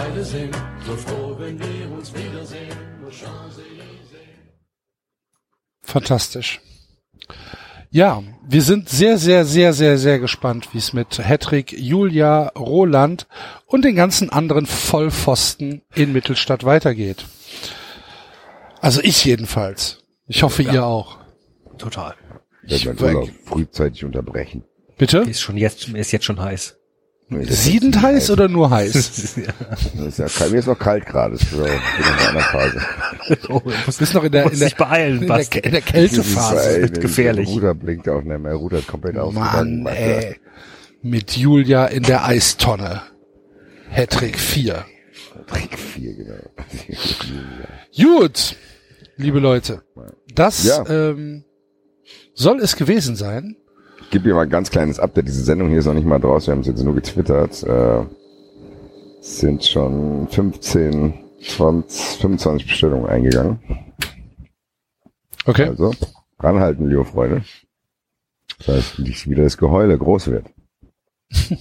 beide sind so froh, wenn wir uns wiedersehen. Fantastisch. Ja, wir sind sehr, sehr, sehr, sehr, sehr gespannt, wie es mit Hattrick, Julia, Roland und den ganzen anderen Vollpfosten in Mittelstadt weitergeht. Also ich jedenfalls. Ich hoffe, ihr auch. Total. Ich werde frühzeitig unterbrechen. Bitte? Ist schon jetzt, ist jetzt schon heiß. Nee, ist Siedend nicht heiß oder nur heiß? (laughs) Das ist ja kalt. Mir ist noch kalt gerade. Ist so, Phase. (laughs) oh, Du bist noch in der, in Muss der, beeilen, in der, in der Das ist Kältephase. wird (laughs) gefährlich. Der Ruder blinkt auch nicht mehr. Ruder ist komplett Mann, ausgegangen. ey. Mit Julia in der Eistonne. Hattrick 4. Trick 4, genau. Gut, liebe Leute. Das Ja. ähm, soll es gewesen sein. Ich gebe dir mal ein ganz kleines Update. Diese Sendung hier ist noch nicht mal draus. Wir haben es jetzt nur getwittert. Äh, sind schon 15, 20, 25 Bestellungen eingegangen. Okay. Also, ranhalten, liebe Freunde. Das heißt, nicht wieder das Geheule groß wird. (laughs)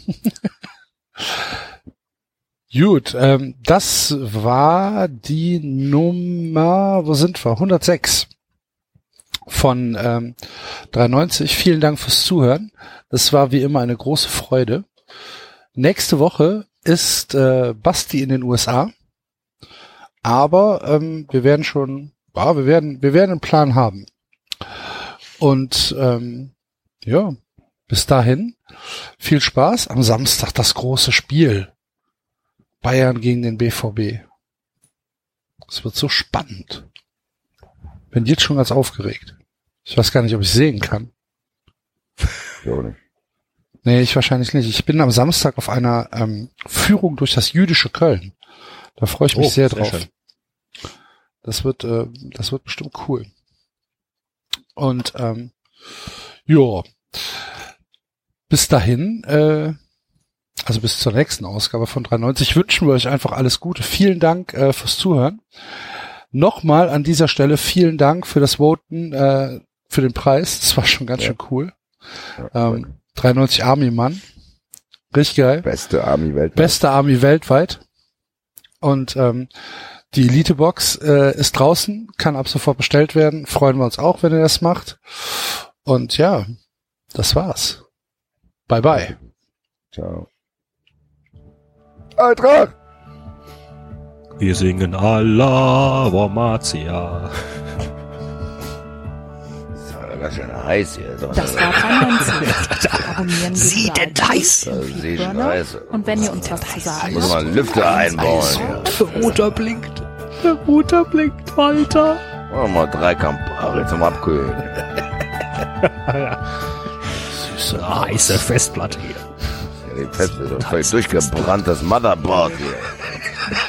Gut, ähm, das war die Nummer, wo sind wir? 106 von ähm, 93. Vielen Dank fürs Zuhören. Das war wie immer eine große Freude. Nächste Woche ist äh, Basti in den USA, aber ähm, wir werden schon, ja, wir werden, wir werden einen Plan haben. Und ähm, ja, bis dahin viel Spaß. Am Samstag das große Spiel. Bayern gegen den BVB. Es wird so spannend. Bin jetzt schon ganz aufgeregt. Ich weiß gar nicht, ob ich sehen kann. Ich auch nicht. Nee, ich wahrscheinlich nicht. Ich bin am Samstag auf einer ähm, Führung durch das jüdische Köln. Da freue ich mich Oh, sehr sehr drauf. schön. Das wird, äh, das wird bestimmt cool. Und ähm, ja, bis dahin, äh, also bis zur nächsten Ausgabe von 93 wünschen wir euch einfach alles Gute. Vielen Dank äh, fürs Zuhören. Nochmal an dieser Stelle vielen Dank für das Voten, äh, für den Preis. Das war schon ganz Ja. schön cool. Ja, Ähm, 93 Army Mann. Richtig geil. Beste Army weltweit. Beste Army weltweit. Und ähm, die Elite-Box äh, ist draußen, kann ab sofort bestellt werden. Freuen wir uns auch, wenn ihr das macht. Und ja, das war's. Bye bye. Ciao. Eintracht! Wir singen Allah Wormatia. Das war ganz schön heiß hier. So. Das war 93. (laughs) Abonnieren Sie denn heiß? und Das sieht Feedburner. heiß. Und wenn ihr uns was zu sagen Muss man Lüfter einbauen. hier. Der Router blinkt. Der Router blinkt, Walter. Machen wir mal drei Campari zum Abkühlen. Süße, heiße Festplatte hier. Ja, die Fest ist ein völlig durchgebranntes Motherboard hier. (laughs)